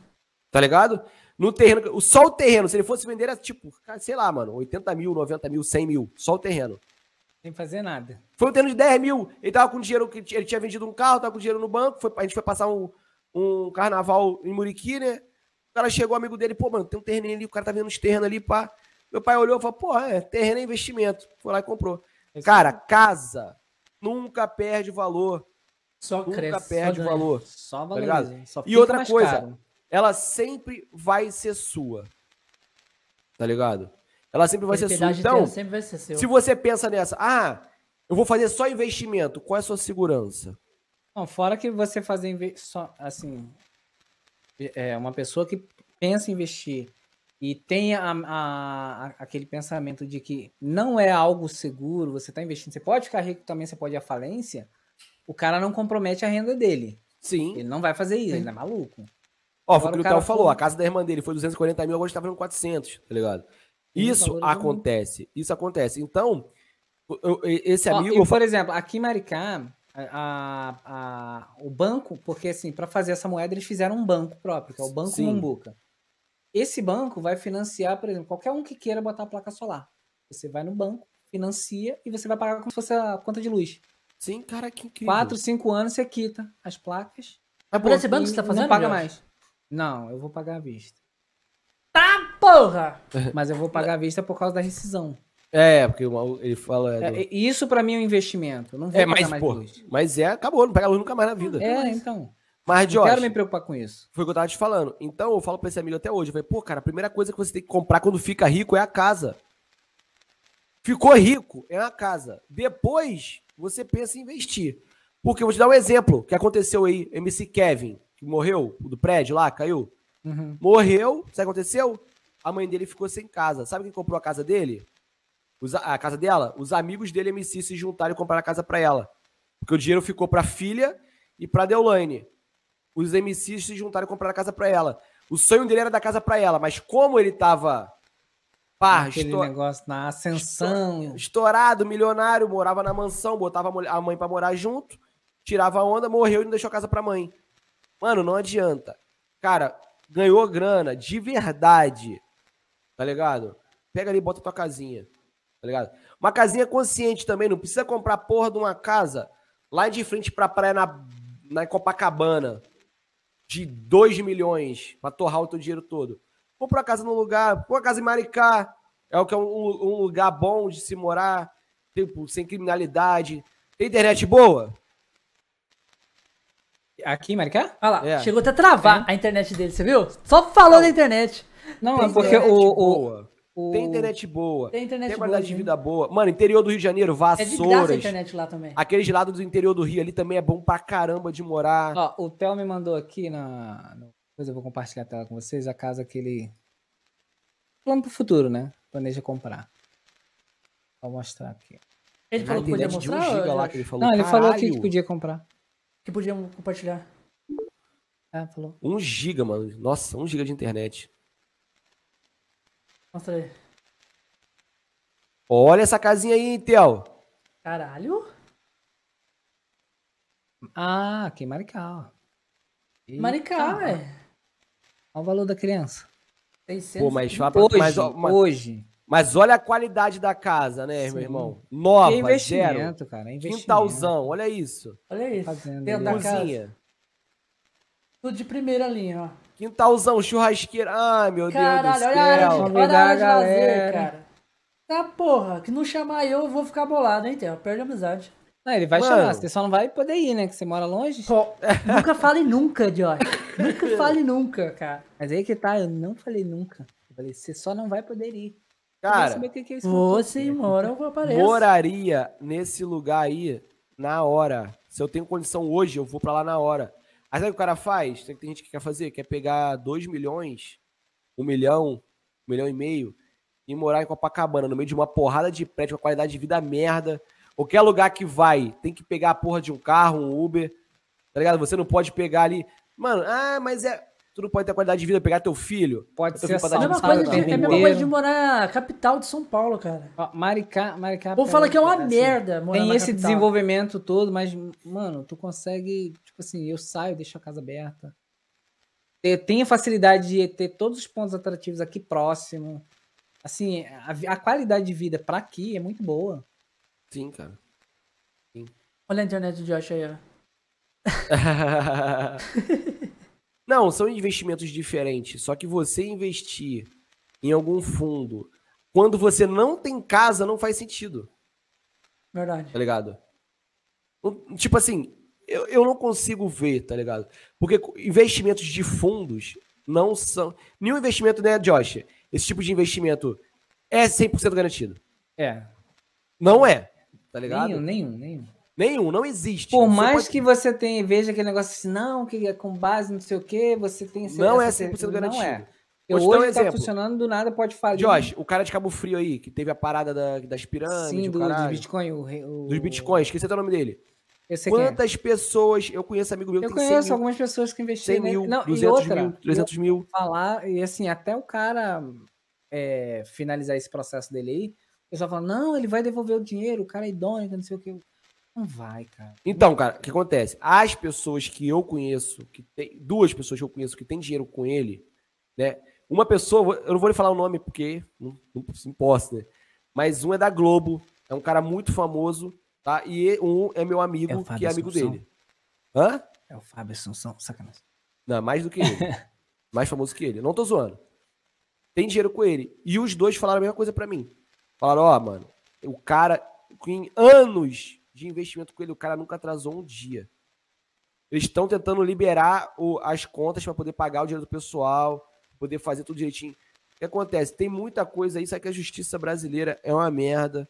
Tá ligado? No terreno, só o terreno, se ele fosse vender, era tipo, sei lá, mano, 80 mil, 90 mil, 100 mil. Só o terreno. Sem fazer nada. Foi um terreno de 10 mil. Ele tava com dinheiro, que ele tinha vendido um carro, tava com dinheiro no banco. Foi, a gente foi passar um, um carnaval em Muriqui, né? O cara chegou, amigo dele, pô, mano, tem um terreno ali, o cara tá vendo uns terrenos ali, pá. Meu pai olhou e falou, pô, é, terreno é investimento. Foi lá e comprou. Cara, casa nunca perde valor. Só Nunca cresce. só perde ganha. valor. Só Tá valoriza. só E outra coisa, caro. Ela sempre vai ser sua. Tá ligado? Ela sempre vai ser sua. Então, dela sempre vai ser seu. se você pensa nessa, ah, eu vou fazer só investimento, qual é a sua segurança? Não, fora que você fazer só assim, é uma pessoa que pensa em investir e tem a, a- aquele pensamento de que não é algo seguro, você está investindo, você pode ficar rico também, você pode ir à falência, o cara não compromete a renda dele. Sim. Ele não vai fazer isso, Sim. ele é maluco. Ó, foi o que o o cara Theo falou, for- a casa da irmã dele foi 240 mil, agora está falando 400, tá ligado? Isso acontece, isso acontece. Então, eu- eu- esse Ó, amigo... e, por exemplo, aqui em Maricá, a- a- o banco, porque assim, para fazer essa moeda eles fizeram um banco próprio, que é o Banco Sim. Mumbuca. Esse banco vai financiar, por exemplo, qualquer um que queira botar a placa solar. Você vai no banco, financia e você vai pagar como se fosse a conta de luz. Sim, cara, que incrível. Quatro, cinco anos você quita as placas. É por esse banco que você tá Não fazendo? paga Jorge? mais. Não, eu vou pagar à vista. Tá, porra! Mas eu vou pagar à vista por causa da rescisão. É, porque ele fala... É, do- isso pra mim é um investimento. Eu não vou é pagar mas, mais pô, luz. mas é, acabou, não pega luz nunca mais na vida. É, então. Mas, Não quero me preocupar com isso. foi o que eu tava te falando. Então, eu falo pra esse amigo até hoje, eu falei, pô, cara, a primeira coisa que você tem que comprar quando fica rico é a casa. Ficou rico, é uma casa. Depois, você pensa em investir. Porque eu vou te dar um exemplo que aconteceu aí, MC Kevin, que morreu, do prédio lá, caiu. Uhum. Morreu, sabe o que aconteceu? A mãe dele ficou sem casa. Sabe quem comprou a casa dele? Os a- casa dela? Os amigos dele, MC, se juntaram e compraram a casa pra ela. Porque o dinheiro ficou pra filha e pra Deolane. Os MCs se juntaram e compraram a casa pra ela. O sonho dele era dar casa pra ela, mas como ele tava pá, Aquele esto- negócio na ascensão. estourado, milionário, morava na mansão, botava a mãe pra morar junto, tirava a onda, morreu e não deixou a casa pra mãe. Mano, não adianta. Cara, ganhou grana de verdade. Tá ligado? Pega ali e bota tua casinha. Tá ligado? Uma casinha consciente também, não precisa comprar porra de uma casa lá de frente pra praia na, na Copacabana de 2 milhões pra torrar o teu dinheiro todo. Compra uma casa no lugar, põe uma casa em Maricá, é o que é um, um lugar bom de se morar, tipo, sem criminalidade. Tem internet boa? Aqui em Maricá? Olha lá, É. chegou até a travar a internet dele, você viu? Só falou da internet. Não, Tem é porque internet o, o, boa. O- Tem internet boa. Tem internet Tem qualidade boa, de hein? vida boa. Mano, interior do Rio de Janeiro, É de graça a Vassouras. internet lá também. Aqueles lados do interior do Rio ali também é bom pra caramba de morar. Ó, o Theo me mandou aqui na. Depois eu vou compartilhar a tela com vocês, a casa que ele. Plano pro futuro, né? Planeja comprar. Vou mostrar aqui. Ele Na falou que podia internet de um mostrar? giga lá que ele falou. Não, ele falou aqui que "Caralho, podia comprar. Que podia compartilhar. Ah, falou. Um giga, mano. Nossa, um giga de internet. Mostra aí. Olha essa casinha aí, Theo. Caralho. Ah, aqui em Maricá, ó. Eita, Maricá, velho. Olha o valor da criança. 600. Pô, mas, Hoje, mas, mas, hoje. mas olha a qualidade da casa, né, Sim. meu irmão? é Nova, zero. investimento, cara. É investimento. Quintalzão, olha isso. Olha isso. Fazenda Dentro ali, da casa. Cozinha. Tudo de primeira linha, ó. Quintalzão, churrasqueira. Ai, meu Caralho, Deus do olha a área céu. de, olha a área de lazer, cara. Tá porra, que não chamar eu, eu vou ficar bolado, hein, Theo? Perde a amizade. Não, ele vai Mano. chamar, você só não vai poder ir, né? Que você mora longe. Pô, nunca fale nunca, Josh. Nunca [laughs] fale nunca, cara. Mas aí que tá, eu não falei nunca. Eu falei, você só não vai poder ir. Eu queria Cara, saber o que que é isso Você mora, eu apareço. moraria nesse lugar aí na hora. Se eu tenho condição hoje, eu vou pra lá na hora. Aí sabe o que o cara faz? Tem tem gente que quer fazer, quer pegar 2 milhões, 1 milhão, 1 milhão e meio e morar em Copacabana, no meio de uma porrada de prédio com qualidade de vida merda. Qualquer lugar que vai, tem que pegar a porra de um carro, um Uber, tá ligado? Você não pode pegar ali. Mano, ah, mas é. Tu não pode ter qualidade de vida, pegar teu filho. Pode Eu ser É dar mesma, coisa de, é a mesma coisa de morar na capital de São Paulo, cara. Ó, Maricá, Maricá. O povo fala que é uma assim, merda morar Tem na esse capital. desenvolvimento todo, mas, mano, tu consegue, tipo assim, eu saio, deixo a casa aberta. Eu tenho a facilidade de ter todos os pontos atrativos aqui próximo. Assim, a, a qualidade de vida pra aqui é muito boa. Sim, cara. Olha a internet do Josh aí, ó. [laughs] Não, são investimentos diferentes. Só que você investir em algum fundo quando você não tem casa não faz sentido, Verdade. tá ligado? Tipo assim, eu, eu não consigo ver, tá ligado? Porque investimentos de fundos não são. Nenhum investimento, né, Josh? Esse tipo de investimento é 100% garantido. É. Não é, tá ligado? Nenhum, nenhum, nenhum. Nenhum, não existe. Por Você mais pode- que você tenha, veja aquele negócio assim, não, que é com base no sei o que, você tem essa- Não é essa 100% certeza. garantido. Não é. Eu dar um hoje tá exemplo. funcionando, do nada pode falir. Josh, o cara de Cabo Frio aí, que teve a parada da- das pirâmides, Sim, o do, do caralho, Bitcoin. O, o- dos bitcoins, esqueci até o nome dele. Eu sei é. Quantas pessoas, eu conheço amigo meu que Eu 100 conheço mil, algumas pessoas que 100 investiram nele. mil, Não, e 200 outra, mil, 300 mil. falar, e assim, até o cara é, finalizar esse processo dele aí, o pessoal fala, não, ele vai devolver o dinheiro, o cara é idôneo, não sei o que. Não vai, cara. Então, cara, o que acontece? As pessoas que eu conheço, que tem duas pessoas que eu conheço que tem dinheiro com ele, né? Uma pessoa, eu não vou lhe falar o nome porque não, não, não posso, né? Mas um é da Globo, é um cara muito famoso, tá? E um é meu amigo, É que é amigo Assunção? dele. Hã? É o Fábio Assunção, sacanagem. Não, mais do que ele. [laughs] mais famoso que ele. Não tô zoando. Tem dinheiro com ele. E os dois falaram a mesma coisa pra mim. Falaram, ó, mano, o cara, em anos de investimento com ele, o cara nunca atrasou um dia. Eles estão tentando liberar o- as contas pra poder pagar o dinheiro do pessoal, poder fazer tudo direitinho. O que acontece? Tem muita coisa aí, sabe que a justiça brasileira é uma merda.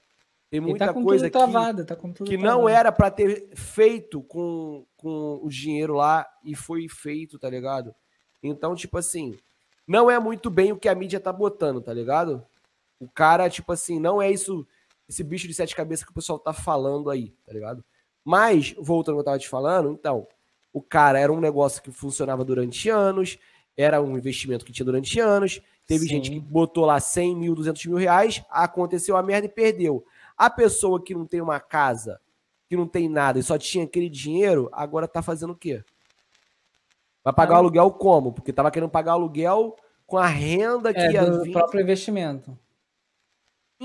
Tem Ele muita tá coisa tudo que, tá que não era pra ter feito com, com o dinheiro lá e foi feito, tá ligado? Então, tipo assim, não é muito bem o que a mídia tá botando, tá ligado? O cara, tipo assim, não é isso, esse bicho de sete cabeças que o pessoal tá falando aí, tá ligado? Mas, voltando ao que eu tava te falando, então, o cara era um negócio que funcionava durante anos, era um investimento que tinha durante anos, teve Sim. gente que botou lá 100 mil, 200 mil reais, aconteceu a merda e perdeu. A pessoa que não tem uma casa, que não tem nada e só tinha aquele dinheiro, agora tá fazendo o quê? Vai pagar o Ah. aluguel como? Porque tava querendo pagar aluguel com a renda que É, ia do vir. próprio investimento.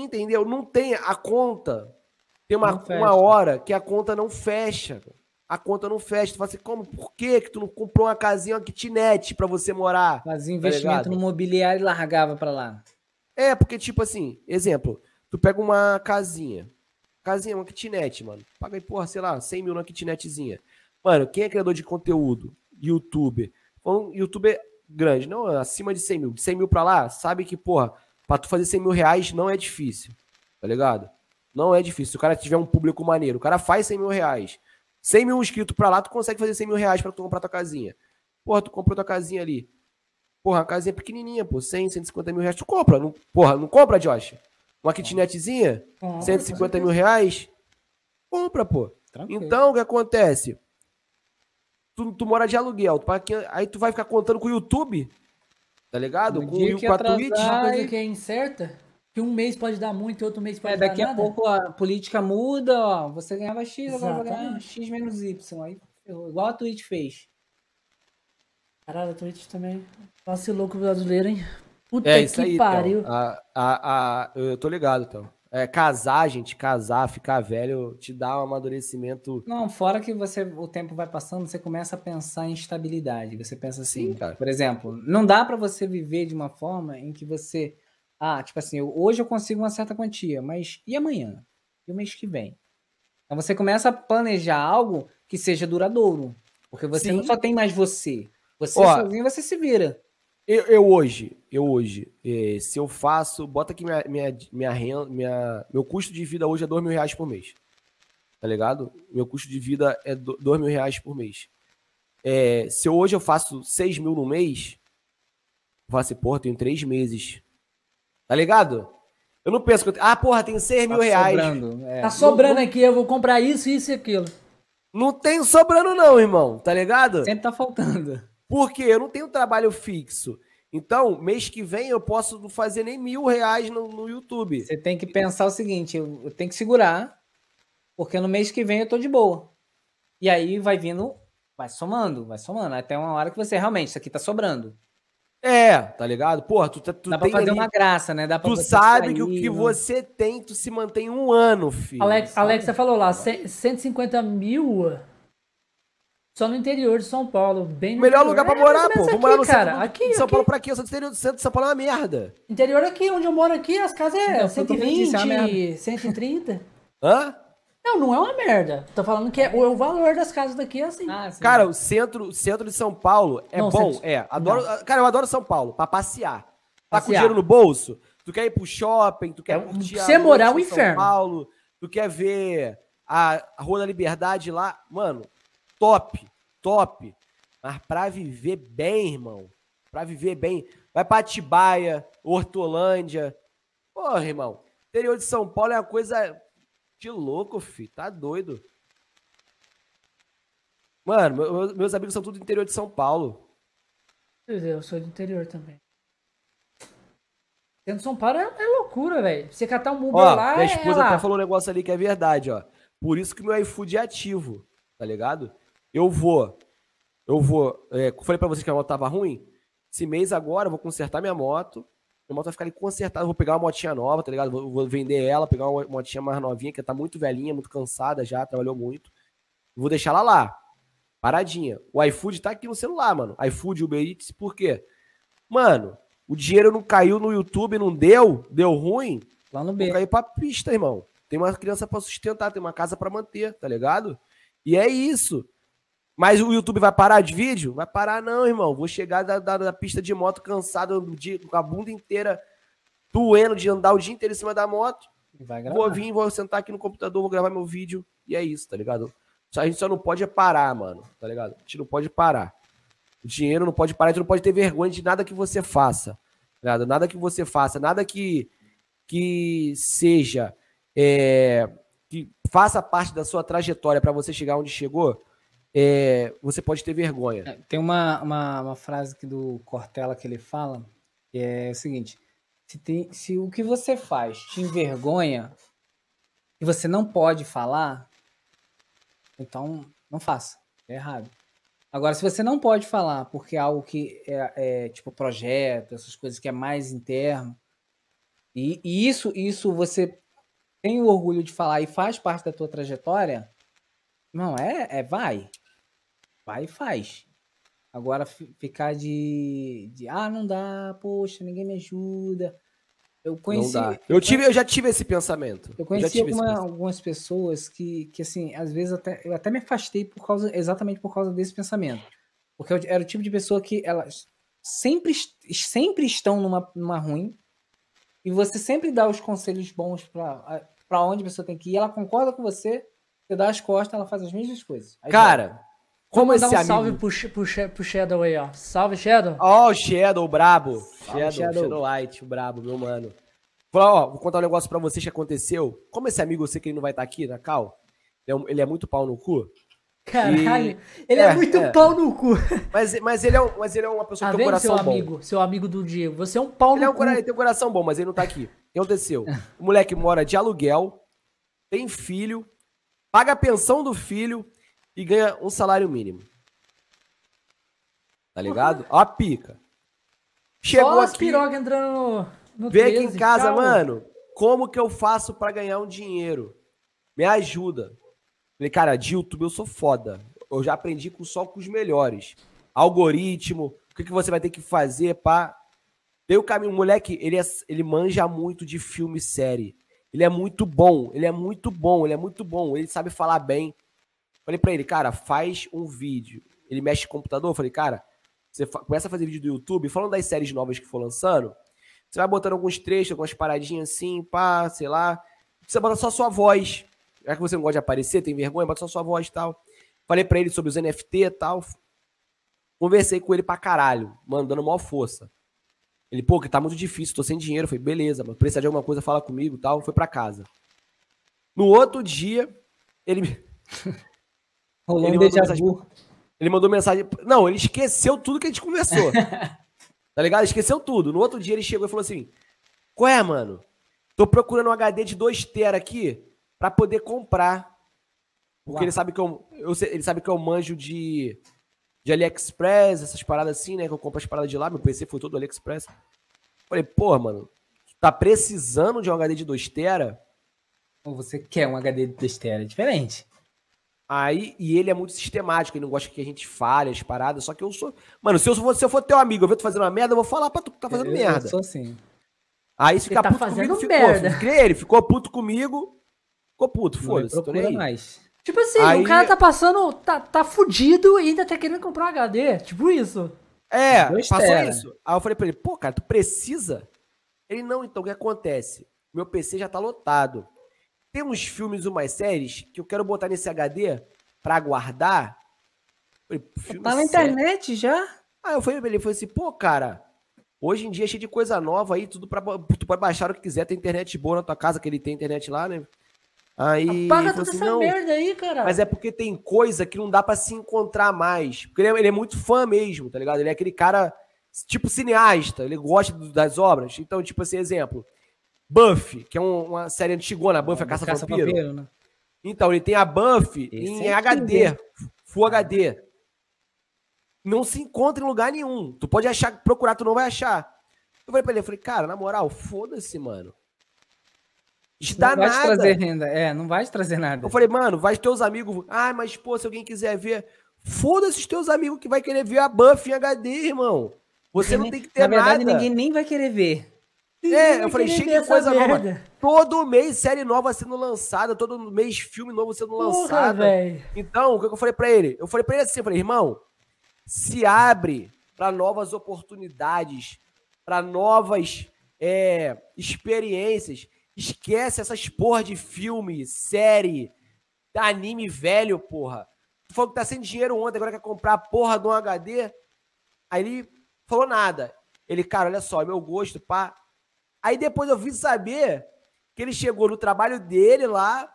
Entendeu? Não tem a conta. Tem uma, uma hora que a conta não fecha. A conta não fecha. Tu fala assim, como? Por que que tu não comprou uma casinha, uma kitnet pra você morar? Fazia investimento ligado? no mobiliário e largava pra lá. É, porque, tipo assim, exemplo, tu pega uma casinha. Casinha, uma kitnet, mano. Paga aí, porra, sei lá, 100 mil na kitnetzinha. Mano, quem é criador de conteúdo? Youtuber. Um youtuber grande, não acima de 100 mil. De 100 mil pra lá, sabe que, porra, pra tu fazer 100 mil reais não é difícil. Tá ligado? Não é difícil. Se o cara tiver um público maneiro, o cara faz 100 mil reais. 100 mil inscritos pra lá, tu consegue fazer 100 mil reais pra tu comprar tua casinha. Porra, tu comprou tua casinha ali. Porra, uma casinha pequenininha, pô. 100, 150 mil reais. Tu compra. Não, porra, não compra, Josh? Uma kitnetzinha? 150 mil reais? Compra, pô. Tranquilo. Então, o que acontece? Tu, tu mora de aluguel. tu paga aí tu vai ficar contando com o YouTube? Tá ligado? No Com, dia o- que com a atrasar, Twitch? Uma coisa Ai. que é incerta, que um mês pode dar muito e outro mês pode É, dar daqui a nada. pouco a política muda, ó. Você ganhava X, agora vai ganhar. X menos Y. Aí, igual a Twitch fez. Caralho, a Twitch também vacilou com o brasileiro, hein? Puta É que aí, pariu. então. A, a, a, eu tô ligado, então. É, casar, gente, casar, ficar velho, te dá um amadurecimento. Não, fora que você, o tempo vai passando, você começa a pensar em estabilidade. Você pensa assim, Sim, por exemplo, não dá pra você viver de uma forma em que você, ah, tipo assim, hoje eu consigo uma certa quantia, mas e amanhã? E o mês que vem? Então você começa a planejar algo que seja duradouro, porque você não Sim. só tem mais você. Você Ó, sozinho você se vira. Eu, eu hoje, eu hoje, eh, se eu faço, bota aqui minha, minha, minha renda, minha, meu custo de vida hoje é dois mil reais por mês. Tá ligado? Meu custo de vida é do- dois mil reais por mês. Eh, se eu- hoje eu faço seis mil no mês, eu falo assim, porra, tenho três meses. Tá ligado? Eu não penso que eu tenho, ah, porra, tenho seis mil Tá reais. sobrando, é. Tá sobrando aqui, eu vou comprar isso, isso e aquilo. Não tenho sobrando não, irmão, tá ligado? Sempre tá faltando. Porque eu não tenho trabalho fixo. Então, mês que vem eu posso não fazer nem mil reais no, no YouTube. Você tem que pensar o seguinte, eu, eu tenho que segurar, porque no mês que vem eu tô de boa. E aí vai vindo, vai somando, vai somando, até uma hora que você realmente, isso aqui tá sobrando. É, tá ligado? Porra, tu, tá- tu Dá pra tem fazer ali- uma graça, né? Dá pra Tu você sabe que o sair, que não- você tem, tu se mantém um ano, filho. Alex, sabe? Alexa falou lá, cem- 150 mil só no interior de São Paulo. Bem no Melhor interior. lugar pra É, morar, ou pô. Vou morar no cara. centro Aqui, de São aqui. Paulo pra quê? Eu sou do interior do centro de São Paulo é uma merda. Interior aqui, onde eu moro aqui, as casas é Não, foi o que eu 120, disse, é uma merda. 130. [laughs] Hã? Não, não é uma merda. Tô falando que é, o, o valor das casas daqui é assim. Ah, sim. Cara, o centro, o centro de São Paulo é Não, bom, centro- é. Adoro, Cara, eu adoro São Paulo, pra passear. Tá com dinheiro no bolso? Tu quer ir pro shopping, tu quer É curtir você morar é um em São inferno. Paulo, tu quer ver a Rua da Liberdade lá, mano, top, top. Mas pra viver bem, irmão, pra viver bem, vai pra Atibaia, Hortolândia. Porra, irmão, interior de São Paulo é uma coisa de louco, fi, tá doido. Mano, meu- meus, amigos são tudo do interior de São Paulo. É, Eu sou do interior também. Dentro de São Paulo é, é loucura, velho. Você catar um Uber Ó, lá, minha é esposa lá. até falou um negócio ali que é verdade, ó. Por isso que meu iFood é ativo, tá ligado? Eu vou, eu vou, é, falei pra vocês que a moto tava ruim. Esse mês agora eu vou consertar minha moto. Minha moto vai ficar ali consertada. Eu vou pegar uma motinha nova, tá ligado? Vou, vou vender ela, pegar uma motinha mais novinha, que tá muito velhinha, muito cansada já, trabalhou muito. Vou deixar ela lá, paradinha. O iFood tá aqui no celular, mano. iFood, Uber Eats, por quê? Mano, o dinheiro não caiu no YouTube, não deu, deu ruim. Lá no Vou B. cair pra pista, irmão. Tem uma criança pra sustentar, tem uma casa pra manter, tá ligado? E é isso. Mas o YouTube vai parar de vídeo? Vai parar não, irmão. Vou chegar da, da- da pista de moto cansado, do dia- com a bunda inteira doendo de andar o dia inteiro em cima da moto. Vou vir, vou sentar aqui no computador, vou gravar meu vídeo e é isso, tá ligado? A gente só não pode parar, mano, tá ligado? A gente não pode parar. O dinheiro não pode parar, a gente não pode ter vergonha de nada que você faça. tá ligado? Nada que você faça, nada que, que seja, é, que faça parte da sua trajetória pra você chegar onde chegou, é, você pode ter vergonha. É, Tem uma, uma, uma frase aqui do Cortella que ele fala, que é o seguinte: se, tem, se o que você faz te envergonha e você não pode falar, então não faça. É errado. Agora, se você não pode falar porque é algo que é, é, tipo projeto, essas coisas que é mais interno, e, e isso, isso você tem o orgulho de falar e faz parte da tua trajetória, não, é, é vai. Vai e faz. Agora fi- ficar de, de ah, não dá, poxa, ninguém me ajuda. Eu conheci. Eu, tive, eu já tive esse pensamento. eu conheci alguma- pensamento. algumas pessoas que, que, assim, às vezes até, eu até me afastei por causa, exatamente por causa desse pensamento. Porque eu era o tipo de pessoa que elas sempre, sempre estão numa, numa ruim e você sempre dá os conselhos bons pra pra onde a pessoa tem que ir, ela concorda com você, você dá as costas, ela faz as mesmas coisas. Aí Cara, como esse um amigo... salve pro, pro, pro Shadow aí, ó. Salve, Shadow. Ó, o Shadow, o brabo. Shadow, Shadow. Shadow Light, o brabo, meu mano. Ó, vou contar um negócio pra vocês que aconteceu. Como esse amigo, eu sei que ele não vai estar aqui na Cal, ele é, ele é muito pau no cu. Caralro. E- Ele é, é, muito é. pau no cu. Mas, mas, ele, é um- mas ele é uma pessoa Tá que tem um vendo, seu coração bom. amigo? Seu amigo do Diego. Você é um pau Ele, é no um, cu. cora- ele tem um coração bom, mas ele não tá aqui. O que aconteceu? O moleque mora de aluguel, tem filho, paga a pensão do filho e ganha um salário mínimo. Tá ligado? Ó a pica. Chegou Só as aqui, pirogas entrando no, no Vem aqui 13, em casa, tchau. mano. Como que eu faço pra ganhar um dinheiro? Me ajuda. Falei, cara, de YouTube eu sou foda. Eu já aprendi com só com os melhores. Algoritmo, o que, que você vai ter que fazer pra. Dei o caminho. O moleque, ele, é- ele manja muito de filme e série. Ele é muito bom, ele é muito bom, ele é muito bom. Ele sabe falar bem. Falei pra ele, cara, faz um vídeo. Ele mexe com computador. Falei, cara, você começa a fazer vídeo do YouTube, falando das séries novas que for lançando. Você vai botando alguns trechos, algumas paradinhas assim, pá, sei lá. Você bota só sua voz. Já que você não gosta de aparecer, tem vergonha, bota só sua voz e tal. Falei pra ele sobre os NFT e tal. Conversei com ele pra caralho, mandando maior força. Ele, pô, que tá muito difícil, tô sem dinheiro. Falei, beleza, mas precisar de alguma coisa, fala comigo tal. Foi pra casa. No outro dia, ele, [laughs] Rolou Ele mandou mensagem ele mandou mensagem. Não, ele esqueceu tudo que a gente conversou. [laughs] tá ligado? Esqueceu tudo. No outro dia ele chegou e falou assim: Qual é, mano? Tô procurando um HD de 2 TB aqui pra poder comprar. Porque Uau. ele sabe que eu, eu ele sabe que eu manjo de, de AliExpress, essas paradas assim, né? Que eu compro as paradas de lá. Meu PC foi todo AliExpress. Falei, pô, mano, tá precisando de um HD de 2 TB? Ou você quer um HD de testeira, é diferente. Aí, e ele é muito sistemático, ele não gosta que a gente fale as paradas, só que eu sou. Mano, se eu for, se eu for teu amigo, eu ver tu fazendo uma merda, eu vou falar pra tu que tá fazendo eu, merda. Eu sou assim. Aí se Você ficar tá puto comigo, ficou. merda. Fiquei ele, ficou puto comigo, ficou puto, foda-se, aí. Tipo assim, Aí- o cara tá passando, tá, tá fudido e ainda tá querendo comprar um HD. Tipo isso. É, Dois passou isso. Aí eu falei pra ele, pô, cara, tu precisa? Ele, não, então, o que acontece? Meu PC já tá lotado. Tem uns filmes umas séries que eu quero botar nesse HD pra guardar. Falei, Tá na internet já? Aí eu falei ele, falou assim, pô, cara, hoje em dia é cheio de coisa nova aí, tudo pra, tu pode baixar o que quiser, tem internet boa na tua casa, que ele tem internet lá, né? Aí falou toda assim, essa não, merda aí, cara. mas é porque tem coisa que não dá pra se encontrar mais. Porque ele é, ele é muito fã mesmo, tá ligado? Ele é aquele cara, tipo cineasta, ele gosta do- das obras. Então, tipo assim, exemplo, Buffy, que é um- uma série antigona, Buffy, a Caça, Vampiro. Vampiro, né? Então, ele tem a Buffy Esse em é HD, tudo, Full HD. Não se encontra em lugar nenhum. Tu pode achar, procurar, tu não vai achar. Eu falei pra ele, eu falei, cara, na moral, foda-se, mano. Dá Não vai te nada. trazer renda. É, não vai te trazer nada. Eu falei, mano, vai teus amigos. Ah, mas pô, se alguém quiser ver. Foda-se os teus amigos que vai querer ver a Buffy em HD, irmão. Você [laughs] não tem que ter Na verdade, nada. ninguém nem vai querer ver. É, eu falei, cheio de coisa essa nova. merda. Todo mês série nova sendo lançada, todo mês filme novo sendo Porra, lançado. velho. Então, o que eu falei pra ele? Eu falei pra ele assim, eu falei, irmão, se abre pra novas oportunidades, pra novas é, experiências. Esquece essas porra de filme, série, anime velho, porra. Tu falou que tá sem dinheiro ontem, agora quer comprar a porra de um HD. Aí ele falou nada. Ele, cara, olha só, meu gosto, pá. Aí depois eu vim saber que ele chegou no trabalho dele lá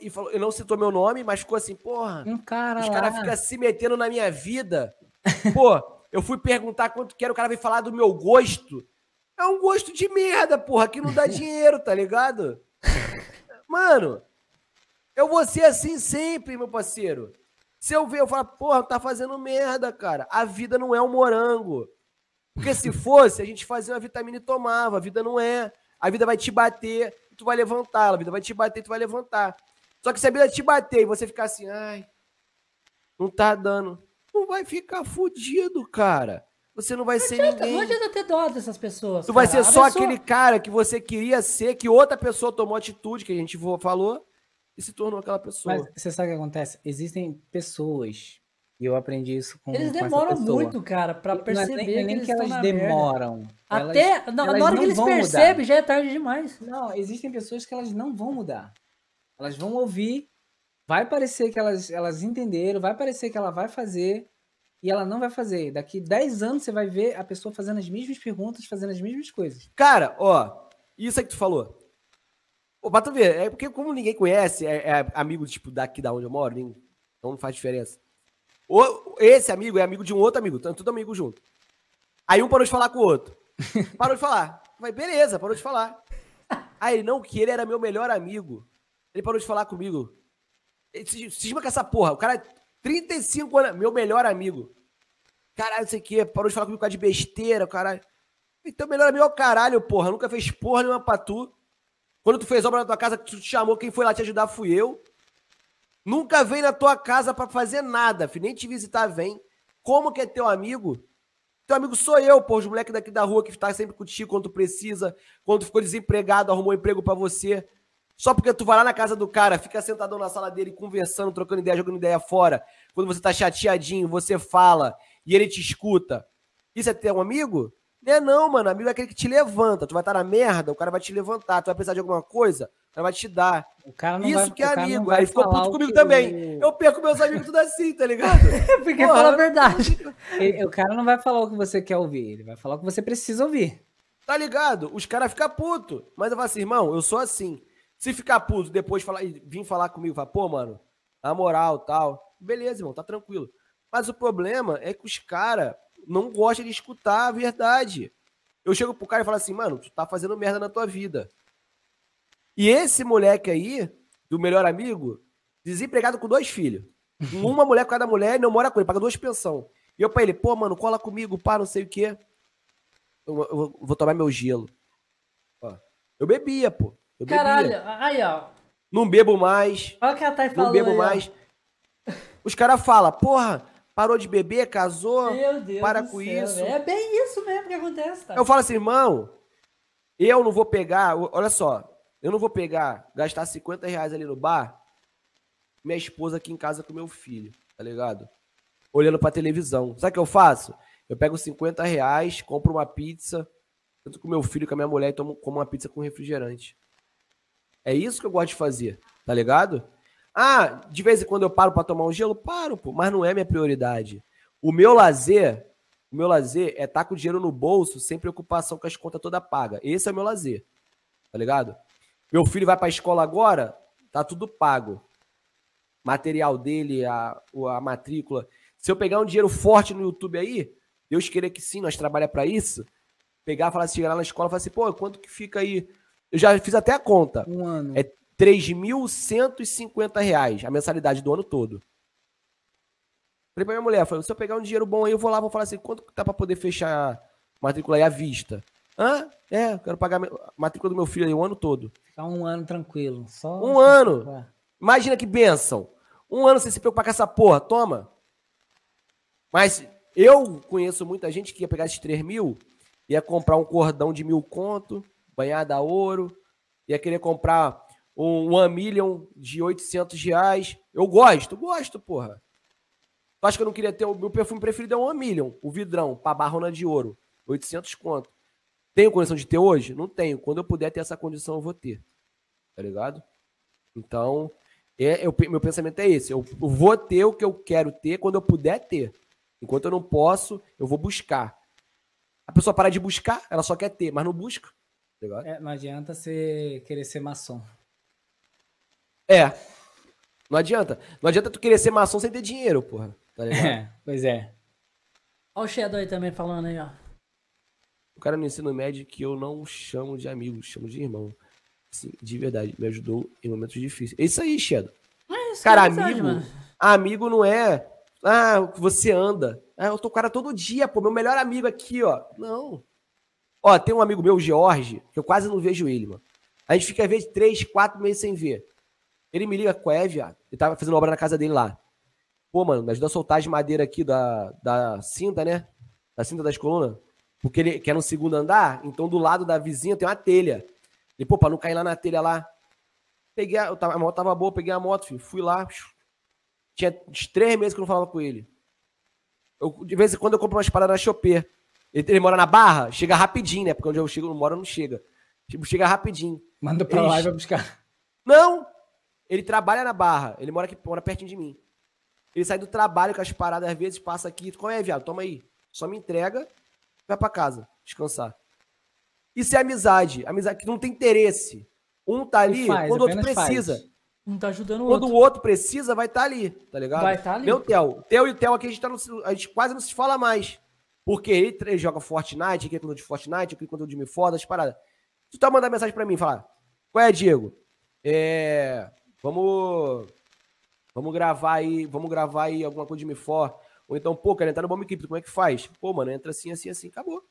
e falou, ele não citou meu nome, mas ficou assim, porra. Um cara Os caras ficam se metendo na minha vida. [laughs] Pô, eu fui perguntar quanto que era, o cara veio falar do meu gosto. É um gosto de merda, porra, que não dá [laughs] dinheiro, tá ligado? Mano, eu vou ser assim sempre, meu parceiro. Se eu ver, eu falo, porra, tá fazendo merda, cara. A vida não é um morango. Porque se fosse, a gente fazia uma vitamina e tomava. A vida não é. A vida vai te bater e tu vai levantar. A vida vai te bater e tu vai levantar. Só que se a vida te bater e você ficar assim, ai, não tá dando. Tu vai ficar fudido, cara. Você não vai ser Não ninguém. adianta ter dó dessas pessoas. Tu vai cara. ser A só pessoa- aquele cara que você queria ser, que outra pessoa tomou atitude, que a gente falou, e se tornou aquela pessoa. Mas você sabe o que acontece? Existem pessoas, e eu aprendi isso com Eles com essa demoram pessoa. muito, cara, pra Não é perceber nem, que, não é nem eles que elas estão na merda. demoram. elas- Até na, elas na hora não que eles mudar. percebem, já é tarde demais. Não, existem pessoas que elas não vão mudar. Elas vão ouvir, vai parecer que elas, elas entenderam, vai parecer que ela vai fazer, e ela não vai fazer. Daqui 10 anos você vai ver a pessoa fazendo as mesmas perguntas, fazendo as mesmas coisas. Cara, ó, isso aí que tu falou. Ô, pra tu ver, é porque como ninguém conhece, é, é amigo, tipo, daqui da onde eu moro, nem- então não faz diferença. O- esse amigo é amigo de um outro amigo, tá tudo amigo junto. Aí um parou de falar com o outro. [laughs] Parou de falar. Vai, beleza, parou de falar. Aí ele, não, que ele era meu melhor amigo. Ele parou de falar comigo. Ele se cisma com essa porra. O cara, 35 anos, meu melhor amigo. Caralho, não sei o quê, parou de falar comigo por causa de besteira, caralho. Então, melhor amigo é o caralho, porra. Nunca fez porra nenhuma pra tu. Quando tu fez obra na tua casa, tu te chamou, quem foi lá te ajudar fui eu. Nunca vem na tua casa pra fazer nada, filho. Nem te visitar vem. Como que é teu amigo? Teu amigo sou eu, pô. Os moleques daqui da rua que tá sempre contigo quando tu precisa. Quando tu ficou desempregado, arrumou um emprego pra você. Só porque tu vai lá na casa do cara, fica sentadão na sala dele, conversando, trocando ideia, jogando ideia fora. Quando você tá chateadinho, você fala e ele te escuta. Isso é ter um amigo? Não é não, mano. Amigo é aquele que te levanta. Tu vai estar na merda, o cara vai te levantar. Tu vai precisar de alguma coisa, cara vai te dar. O cara não Isso vai, que é amigo. Aí ficou puto comigo também. Eu perco meus amigos tudo assim, tá ligado? [laughs] Porque Porra, fala a verdade. Ele- o cara não vai falar o que você quer ouvir, ele vai falar o que você precisa ouvir. Tá ligado? Os caras ficam putos. Mas eu falo assim, irmão, eu sou assim. Se ficar puto, depois falar, vir falar comigo, falar, pô, mano, na moral, tal. Beleza, irmão, tá tranquilo. Mas o problema é que os caras não gostam de escutar a verdade. Eu chego pro cara e falo assim, mano, tu tá fazendo merda na tua vida. E esse moleque aí, do melhor amigo, desempregado com dois filhos. [laughs] Uma mulher com cada mulher e não mora com ele, paga duas pensão. E eu pra ele, pô, mano, cola comigo, pá, não sei o quê. Eu, eu vou tomar meu gelo. Ó, eu bebia, pô. Eu bebia. Caralho, aí, ó. Não bebo mais. Olha o que a Thay Não falou. bebo aí, ó. mais. Os caras falam, porra, parou de beber, casou. Meu Deus para com céu, isso. É bem isso mesmo que acontece, tá? Eu falo assim, irmão, eu não vou pegar, olha só, eu não vou pegar, gastar 50 reais ali no bar, minha esposa aqui em casa com meu filho, tá ligado? Olhando pra televisão. Sabe o que eu faço? Eu pego 50 reais, compro uma pizza, tanto com meu filho com a minha mulher e tomo, como uma pizza com refrigerante. É isso que eu gosto de fazer, tá ligado? Ah, de vez em quando eu paro pra tomar um gelo? Paro, pô, mas não é minha prioridade. O meu lazer, o meu lazer é estar com o dinheiro no bolso sem preocupação com as contas toda paga. Esse é o meu lazer, tá ligado? Meu filho vai pra escola agora, tá tudo pago. Material dele, a, a matrícula. Se eu pegar um dinheiro forte no YouTube aí, Deus querer que sim, nós trabalhamos pra isso. Pegar, falar, chegar lá na escola e falar assim, pô, quanto que fica aí? Eu já fiz até a conta. Um ano. É 3.150 reais a mensalidade do ano todo. Falei pra minha mulher, falei, se eu pegar um dinheiro bom aí, eu vou lá, vou falar assim, quanto que tá pra poder fechar a matrícula aí à vista? Hã? É, eu quero pagar a matrícula do meu filho aí o ano todo. Ficar um ano tranquilo. Só Um ano. Imagina que benção. Um ano sem se preocupar com essa porra, toma. Mas eu conheço muita gente que ia pegar esses 3 mil, ia comprar um cordão de mil conto, banhado a ouro, ia querer comprar um One Million de 800 reais. Eu gosto, gosto, porra. Tu acha que eu não queria ter o meu perfume preferido é o One Million, o vidrão, pra barrona de ouro, 800 conto. Tenho condição de ter hoje? Não tenho. Quando eu puder ter essa condição, eu vou ter. tá ligado? Então, é, eu, meu pensamento é esse. Eu, eu vou ter o que eu quero ter quando eu puder ter. Enquanto eu não posso, eu vou buscar. A pessoa para de buscar, ela só quer ter, mas não busca. Tá? É, não adianta você querer ser maçom. É. Não adianta. Não adianta tu querer ser maçom sem ter dinheiro, porra. Tá ligado? [laughs] É, pois é. Olha o Shadow aí também falando aí, ó. O cara no ensino médio que eu não chamo de amigo, chamo de irmão. De verdade, me ajudou em momentos difíceis. É isso aí, Shadow. É isso Cara, é amigo, mano. amigo não é. Ah, você anda. Ah, eu tô com o cara todo dia, pô. Meu melhor amigo aqui, ó. Não. Ó, tem um amigo meu, o George, que eu quase não vejo ele, mano. A gente fica, às vezes, três, quatro meses sem ver. Ele me liga com é, viado. Ele tava fazendo obra na casa dele lá. Pô, mano, me ajuda a soltar as madeiras aqui da, da cinta, né? Da cinta das colunas. Porque ele quer no segundo andar, então do lado da vizinha tem uma telha. E, pô, pra não cair lá na telha lá. Peguei a, a moto tava boa, peguei a moto, filho, fui lá. Tinha uns três meses que eu não falava com ele. Eu, de vez em quando eu compro umas paradas na Chopper. Ele, ele mora na Barra, chega rapidinho, né? Porque onde eu chego, não moro, não chega. Tipo, chega rapidinho. Manda pra lá e vai buscar. Não! Ele trabalha na Barra. Ele mora aqui, mora pertinho de mim. Ele sai do trabalho com as paradas, às vezes passa aqui. Qual é, viado? Toma aí. Só me entrega, vai pra casa, descansar. Isso é amizade. Amizade que não tem interesse. Um tá ali faz, quando o outro apenas faz. precisa. Um tá ajudando o Quando outro. o outro precisa, vai estar ali, tá ligado? Vai tá ali. Meu Theo. Theo e o Theo aqui, a gente, tá no- a gente quase não se fala mais. Porque ele, ele joga Fortnite, aqui é conteúdo de Fortnite, aqui é conteúdo de Me Foda, as paradas. Tu tá mandando mensagem pra mim, falar, qual é, Diego? É, vamos, vamos gravar aí, vamos gravar aí alguma coisa de Me For. Ou então, pô, quero entrar no Bomb Equipe, como é que faz? Pô, mano, entra assim, assim, assim, acabou.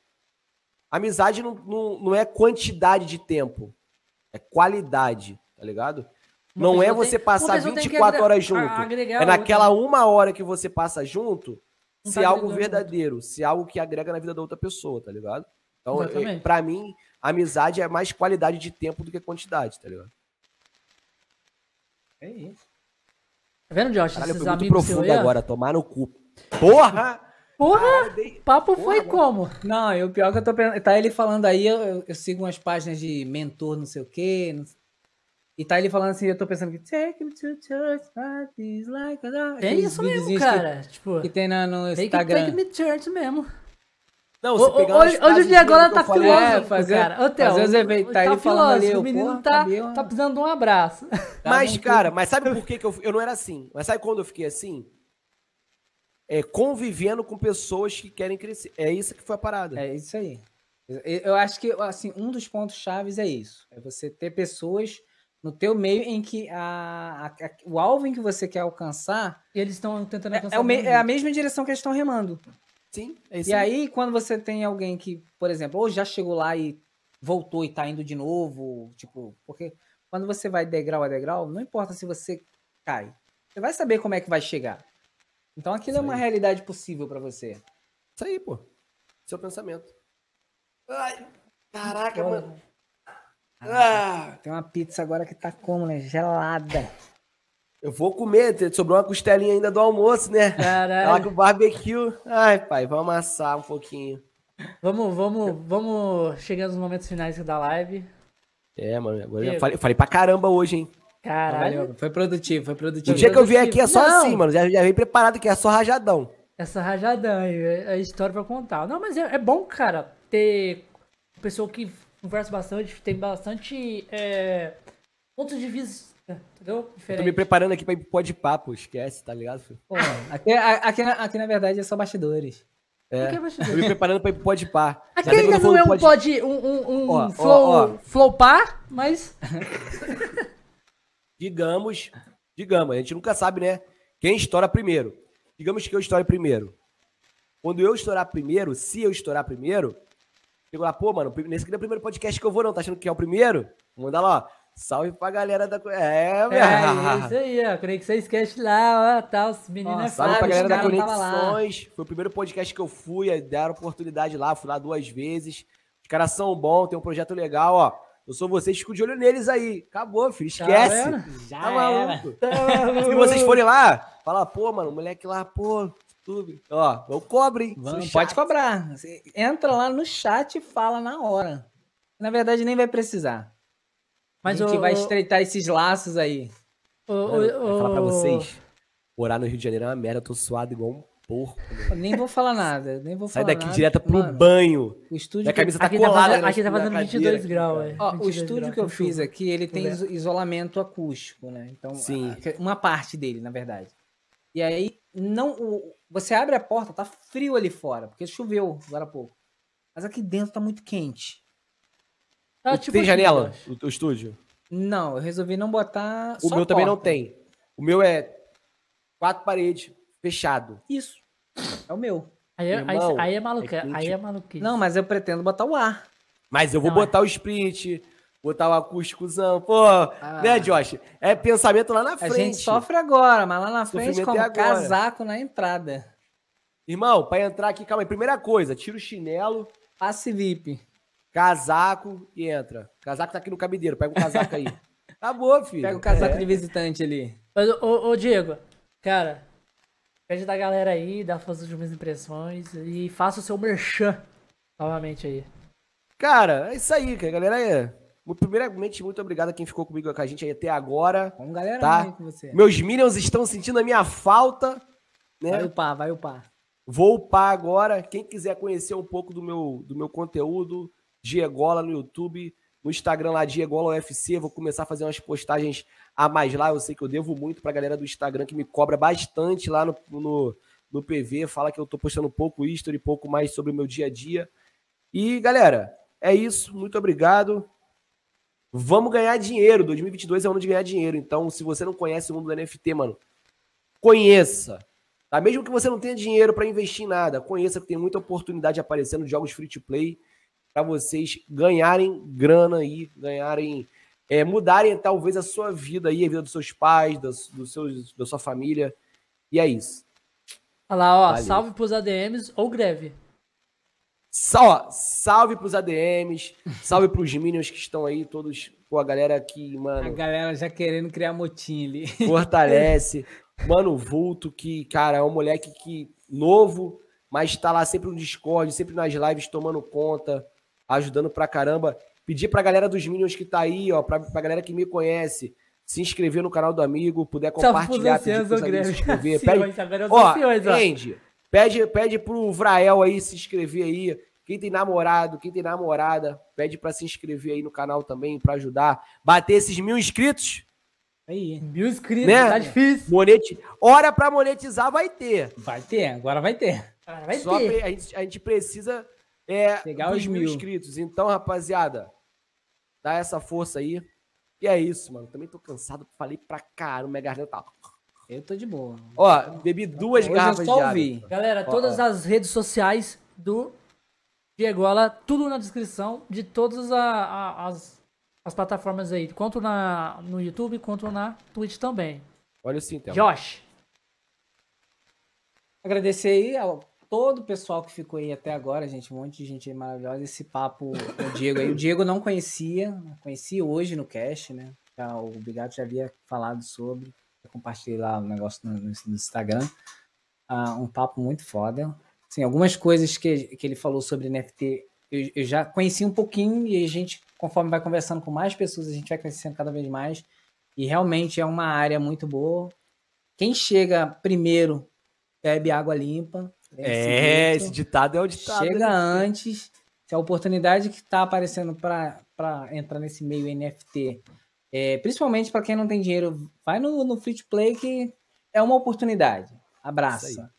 Amizade não, não, não é quantidade de tempo, é qualidade, tá ligado? Uma não é você tem- passar pessoa tem que 24 agre- horas junto. É a outra. naquela uma hora que você passa junto, Um ser tá algo verdadeiro, ser algo que agrega na vida da outra pessoa, tá ligado? Então, é, pra mim, amizade é mais qualidade de tempo do que quantidade, tá ligado? É isso. Tá vendo, Josh? Caralho, eu Esses fui muito profundo agora, tomar no cu. Porra! Porra! Dei- Papo Porra, foi mano. como? Não, e o pior é que eu tô pensando. Tá ele falando aí, eu, eu- eu sigo umas páginas de mentor, não sei o quê. não- E tá ele falando assim, eu tô pensando que. Take me to church, like that. Tem isso mesmo, cara. Tipo, Que, que tem na, no que, Instagram. que me church mesmo. Não, você pegar hoje, hoje o dia agora que tá eu falei- filósofo, É, fazer- cara. Ô, Theo, fazer os eventos, tá ele falando ali, eu, O menino porra, tá, cabelo, tá precisando de um abraço. Mas, cara, mas sabe por que, que eu, eu não era assim? Mas sabe quando eu fiquei assim? É convivendo com pessoas que querem crescer. É isso que foi a parada. É isso aí. Eu- acho que assim, um dos pontos chaves é isso. É você ter pessoas no teu meio em que a, a- a- o alvo em que você quer alcançar E eles estão tentando é, alcançar é o me- é a mesma direção que eles estão remando. Sim, é isso E aí, quando você tem alguém que, por exemplo, ou já chegou lá e voltou e tá indo de novo, tipo, porque quando você vai degrau a degrau, não importa se você cai. Você vai saber como é que vai chegar. Então aquilo é uma realidade possível pra você. Isso aí, pô. Seu pensamento. Ai, caraca, mano. Ah, Tem uma pizza agora que tá como, né? Gelada. eu vou comer, sobrou uma costelinha ainda do almoço, né? Caralho. com barbecue. Ai, pai, vamos amassar um pouquinho. Vamos, vamos, vamos chegando nos momentos finais da live. É, mano, agora eu falei, falei pra caramba hoje, hein? Caralho. Valeu, foi produtivo, foi O produtivo. dia que eu vier aqui é só Não. assim, mano. Já, já vem preparado que é só rajadão. Essa rajadão aí, é a história pra contar. Não, mas é, é bom, cara, ter pessoa que conversa bastante, tem bastante é, pontos de vista, entendeu? Eu tô me Diferente. preparando aqui pra ir pro pó de papo, esquece, tá ligado? Pô, [laughs] aqui, aqui, na- aqui, na verdade, é só bastidores. É. Por que te Tô dizer? me preparando pra ir pro pó de pá. Aqui ainda eu não é um pod- pod, um, um, um Ó, ó, flow, ó. flow par, mas [laughs] Digamos, digamos, a gente nunca sabe, né? Quem estoura primeiro. Digamos que eu estoure primeiro. Quando eu estourar primeiro, se eu estourar primeiro, chego lá, pô, mano, nesse aqui não é o primeiro podcast que eu vou, não. Tá achando que é o primeiro? Vou mandar lá, ó. Salve pra galera da. É, é, velho. é isso aí, ó. Conexão Sketch lá, ó, tal, os meninos Ó, é Salve pra galera da. Conexões. Foi o primeiro podcast que eu fui, aí deram oportunidade lá, fui lá duas vezes. Os caras são bons, tem um projeto legal, ó. Eu sou vocês, fico de olho neles aí. Acabou, filho, esquece. Já Tá era. maluco? [laughs] Se vocês forem lá, fala, pô, mano, o moleque lá, pô, YouTube. Ó, eu cobro, hein? Vamos, pode cobrar. Você entra lá no chat e fala na hora. Na verdade, nem vai precisar. Mas a gente o- vai o- estreitar esses laços aí. O, Mano, o- eu vou falar pra vocês. Morar no Rio de Janeiro é uma merda, eu tô suado igual um porco. Nem vou falar nada, nem vou Sai falar daqui nada. direto pro Mano, banho. O estúdio Minha que- camisa tá Aqui tá colada. fazendo, na- aqui tá fazendo cadeira 22 aqui, graus, é. Ó, o 22 estúdio graus, que eu fiz chuva. aqui, ele tem iso- isolamento acústico, né? Então, Sim. a- uma parte dele, na verdade. E aí, não, o- você abre a porta, tá frio ali fora, porque choveu agora há pouco. Mas aqui dentro tá muito quente. Tá, O- tipo tem janela? O teu estúdio? Não, eu resolvi não botar. O só meu também não tem. O meu é quatro paredes, fechado. Isso. É o meu. Aí, é- aí, aí é maluquice. é aí é maluquice. Não, mas eu pretendo botar o ar. Mas eu vou Não, é. botar o sprint, botar o acústicozão. Pô, Ah. né, Josh? É pensamento lá na A frente. gente sofre agora, mas lá na frente, Sofrimento como é agora. casaco na entrada. Irmão, pra entrar aqui, calma aí. Primeira coisa, tira o chinelo, Passe VIP. casaco e entra. Casaco tá aqui no cabideiro, pega o casaco aí. [laughs] Acabou, filho. Pega o casaco É. de visitante ali. Mas, ô, ô, Diego, cara, pede da galera aí, dá suas últimas impressões e faça o seu merchan novamente aí. Cara, é isso aí, cara. Galera, é... primeiramente, muito obrigado a quem ficou comigo com a gente aí até agora. Vamos, galera, Tá. com você. Meus Minions estão sentindo a minha falta, né? Vai upar, vai upar. Vou upar agora. Quem quiser conhecer um pouco do meu, do meu conteúdo, Diegola no YouTube, no Instagram lá, Diegola UFC. Vou começar a fazer umas postagens a mais lá. Eu sei que eu devo muito pra galera do Instagram que me cobra bastante lá no, no, no PV. Fala que eu tô postando pouco history, pouco mais sobre o meu dia a dia. E, galera, é isso. Muito obrigado. Vamos ganhar dinheiro. 2022 é ano de ganhar dinheiro. Então, se você não conhece o mundo do NFT, mano, conheça. Tá? Mesmo que você não tenha dinheiro para investir em nada, conheça que tem muita oportunidade aparecendo de jogos free to play para vocês ganharem grana aí, ganharem, é, mudarem talvez a sua vida aí, a vida dos seus pais, das, dos seus, da sua família. E é isso. Olha lá, ó, Valeu. salve pros ADMs ou greve. Só, salve pros ADMs, salve pros Minions que estão aí, todos, pô, a galera que, A mano, galera já querendo criar motim ali. [laughs] fortalece. Mano, o Vulto, que, cara, é um moleque que novo, mas tá lá sempre no Discord, sempre nas lives tomando conta, ajudando pra caramba. Pedir pra galera dos Minions que tá aí, ó, pra, pra galera que me conhece, se inscrever no canal do amigo, puder compartilhar, pedir pros amigos se inscrever. Pede, agora Ó. Andy, pede, pede pro Vrael aí se inscrever aí. Quem tem namorado, quem tem namorada, pede pra se inscrever aí no canal também, pra ajudar. Bater esses mil inscritos. Aí. Mil inscritos, Né? tá difícil. Moneti... Hora pra monetizar vai ter. Vai ter, agora vai ter. Cara, vai Só ter. a, gente, a gente precisa é, Pegar os mil mil. inscritos. Então, rapaziada, dá essa força aí. E é isso, mano. Também tô cansado. Falei pra caramba, minha garganta tá... Eu tô de boa. Ó, bebi duas Hoje eu garrafas só de ouvi. água. Galera, Ó, todas ó. as redes sociais do Diegola, tudo na descrição de todas a- a- as, as plataformas aí, quanto na, no YouTube, quanto na Twitch também. Olha o Sintel. Josh, Agradecer aí ao todo o pessoal que ficou aí até agora, gente. Um monte de gente aí maravilhosa. Esse papo com o Diego aí. O Diego não conhecia, conheci hoje no cast, né? Já, o Bigato já havia falado sobre. Eu compartilhei lá o negócio no, no- Instagram. Ah, um papo muito foda. Assim, algumas coisas que, que ele falou sobre NFT eu, eu já conheci um pouquinho e a gente, conforme vai conversando com mais pessoas, a gente vai conhecendo cada vez mais. E realmente é uma área muito boa. Quem chega primeiro bebe água limpa. É, esse ditado é o ditado. Chega né? antes. Se a oportunidade que está aparecendo para entrar nesse meio NFT, é, principalmente para quem não tem dinheiro, vai no, no Free to Play que é uma oportunidade. Abraça.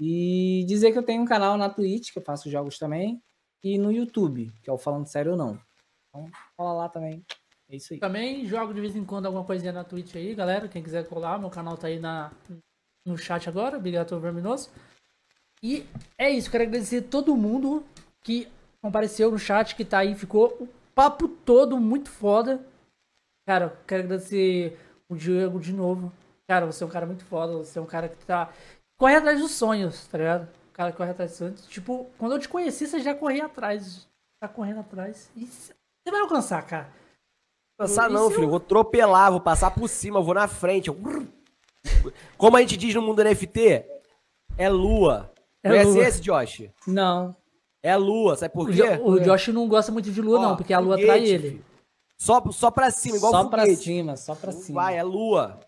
E dizer que eu tenho um canal na Twitch, que eu faço jogos também, e no YouTube, que é o Falando Sério ou Não. Então, fala lá também. É isso aí. também jogo de vez em quando alguma coisinha na Twitch aí, galera, quem quiser colar, meu canal tá aí na, no chat agora, Bigato Verminoso. E é isso, quero agradecer todo mundo que compareceu no chat, que tá aí, ficou o papo todo muito foda. Cara, quero agradecer o Diego de novo. Cara, você é um cara muito foda, você é um cara que tá. Corre atrás dos sonhos, tá ligado? O cara que corre atrás dos sonhos. Tipo, quando eu te conheci, você já corria atrás. Tá correndo atrás. E você vai alcançar, cara. Isso não, eu- filho. Eu vou atropelar, vou passar por cima, vou na frente. Como a gente diz no mundo NFT, é lua. É Conhece lua. esse, Josh? Não. É lua, sabe por O, quê? Jo- o Josh não gosta muito de lua, Ó, não, porque a lua atrai ele. Só, só pra cima, igual só pra foguete. cima, só pra cima. Vai, é lua.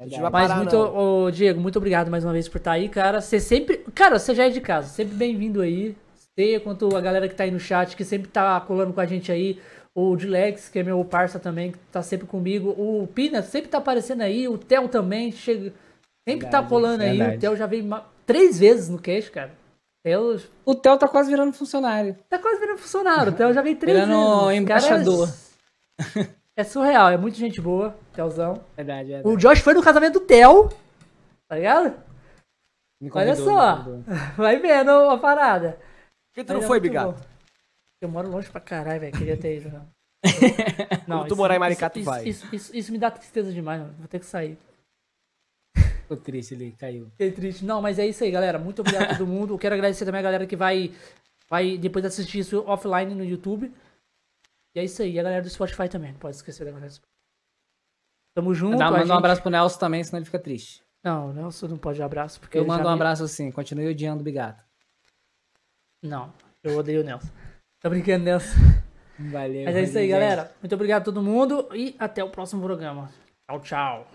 A gente vai. Mas parar, muito, não. ô, Diego, muito obrigado mais uma vez por estar aí, cara. Você sempre. Cara, você já é de casa, sempre bem-vindo aí. Você, quanto a galera que tá aí no chat, que sempre tá colando com a gente aí. O Dilex, que é meu parça também, que tá sempre comigo. O Pina sempre tá aparecendo aí. O Theo também chega. Sempre tá Verdade, colando aí. O verdade. Theo já veio três vezes no cast, cara. O Theo O Theo tá quase virando funcionário. tá quase virando funcionário. O Theo já veio três Virando vezes. Cara, embaixador. É surreal, é muita gente boa, Theozão. Verdade, verdade. O Josh foi no casamento do Theo. Tá ligado? Me Olha convidou, só. convidou. Vai vendo a parada. Por que tu Mas não é foi, muito Bigato? bom. Eu moro longe pra caralho, velho. Queria ter ido. Não. [laughs] Quando tu morar em Maricá, tu isso, vai. Isso, isso, isso me dá tristeza demais, mano. Vou ter que sair. Ficou triste ali, caiu. Fiquei triste. Não, mas é isso aí, galera. Muito obrigado a todo [laughs] mundo. Eu quero agradecer também a galera que vai, vai depois assistir isso offline no YouTube. E é isso aí. E a galera do Spotify também. Não pode esquecer da galera do Spotify. Tamo junto. Dá, manda gente- um abraço pro Nelson também, senão ele fica triste. Não, Nelson não pode abraço. Porque Eu ele mando um me- abraço assim, continue odiando o Bigato. Não, eu odeio o Nelson. Tô brincando, Nelson. Valeu. Mas é isso aí, gente. galera. Muito obrigado a todo mundo e até o próximo programa. Tchau, tchau.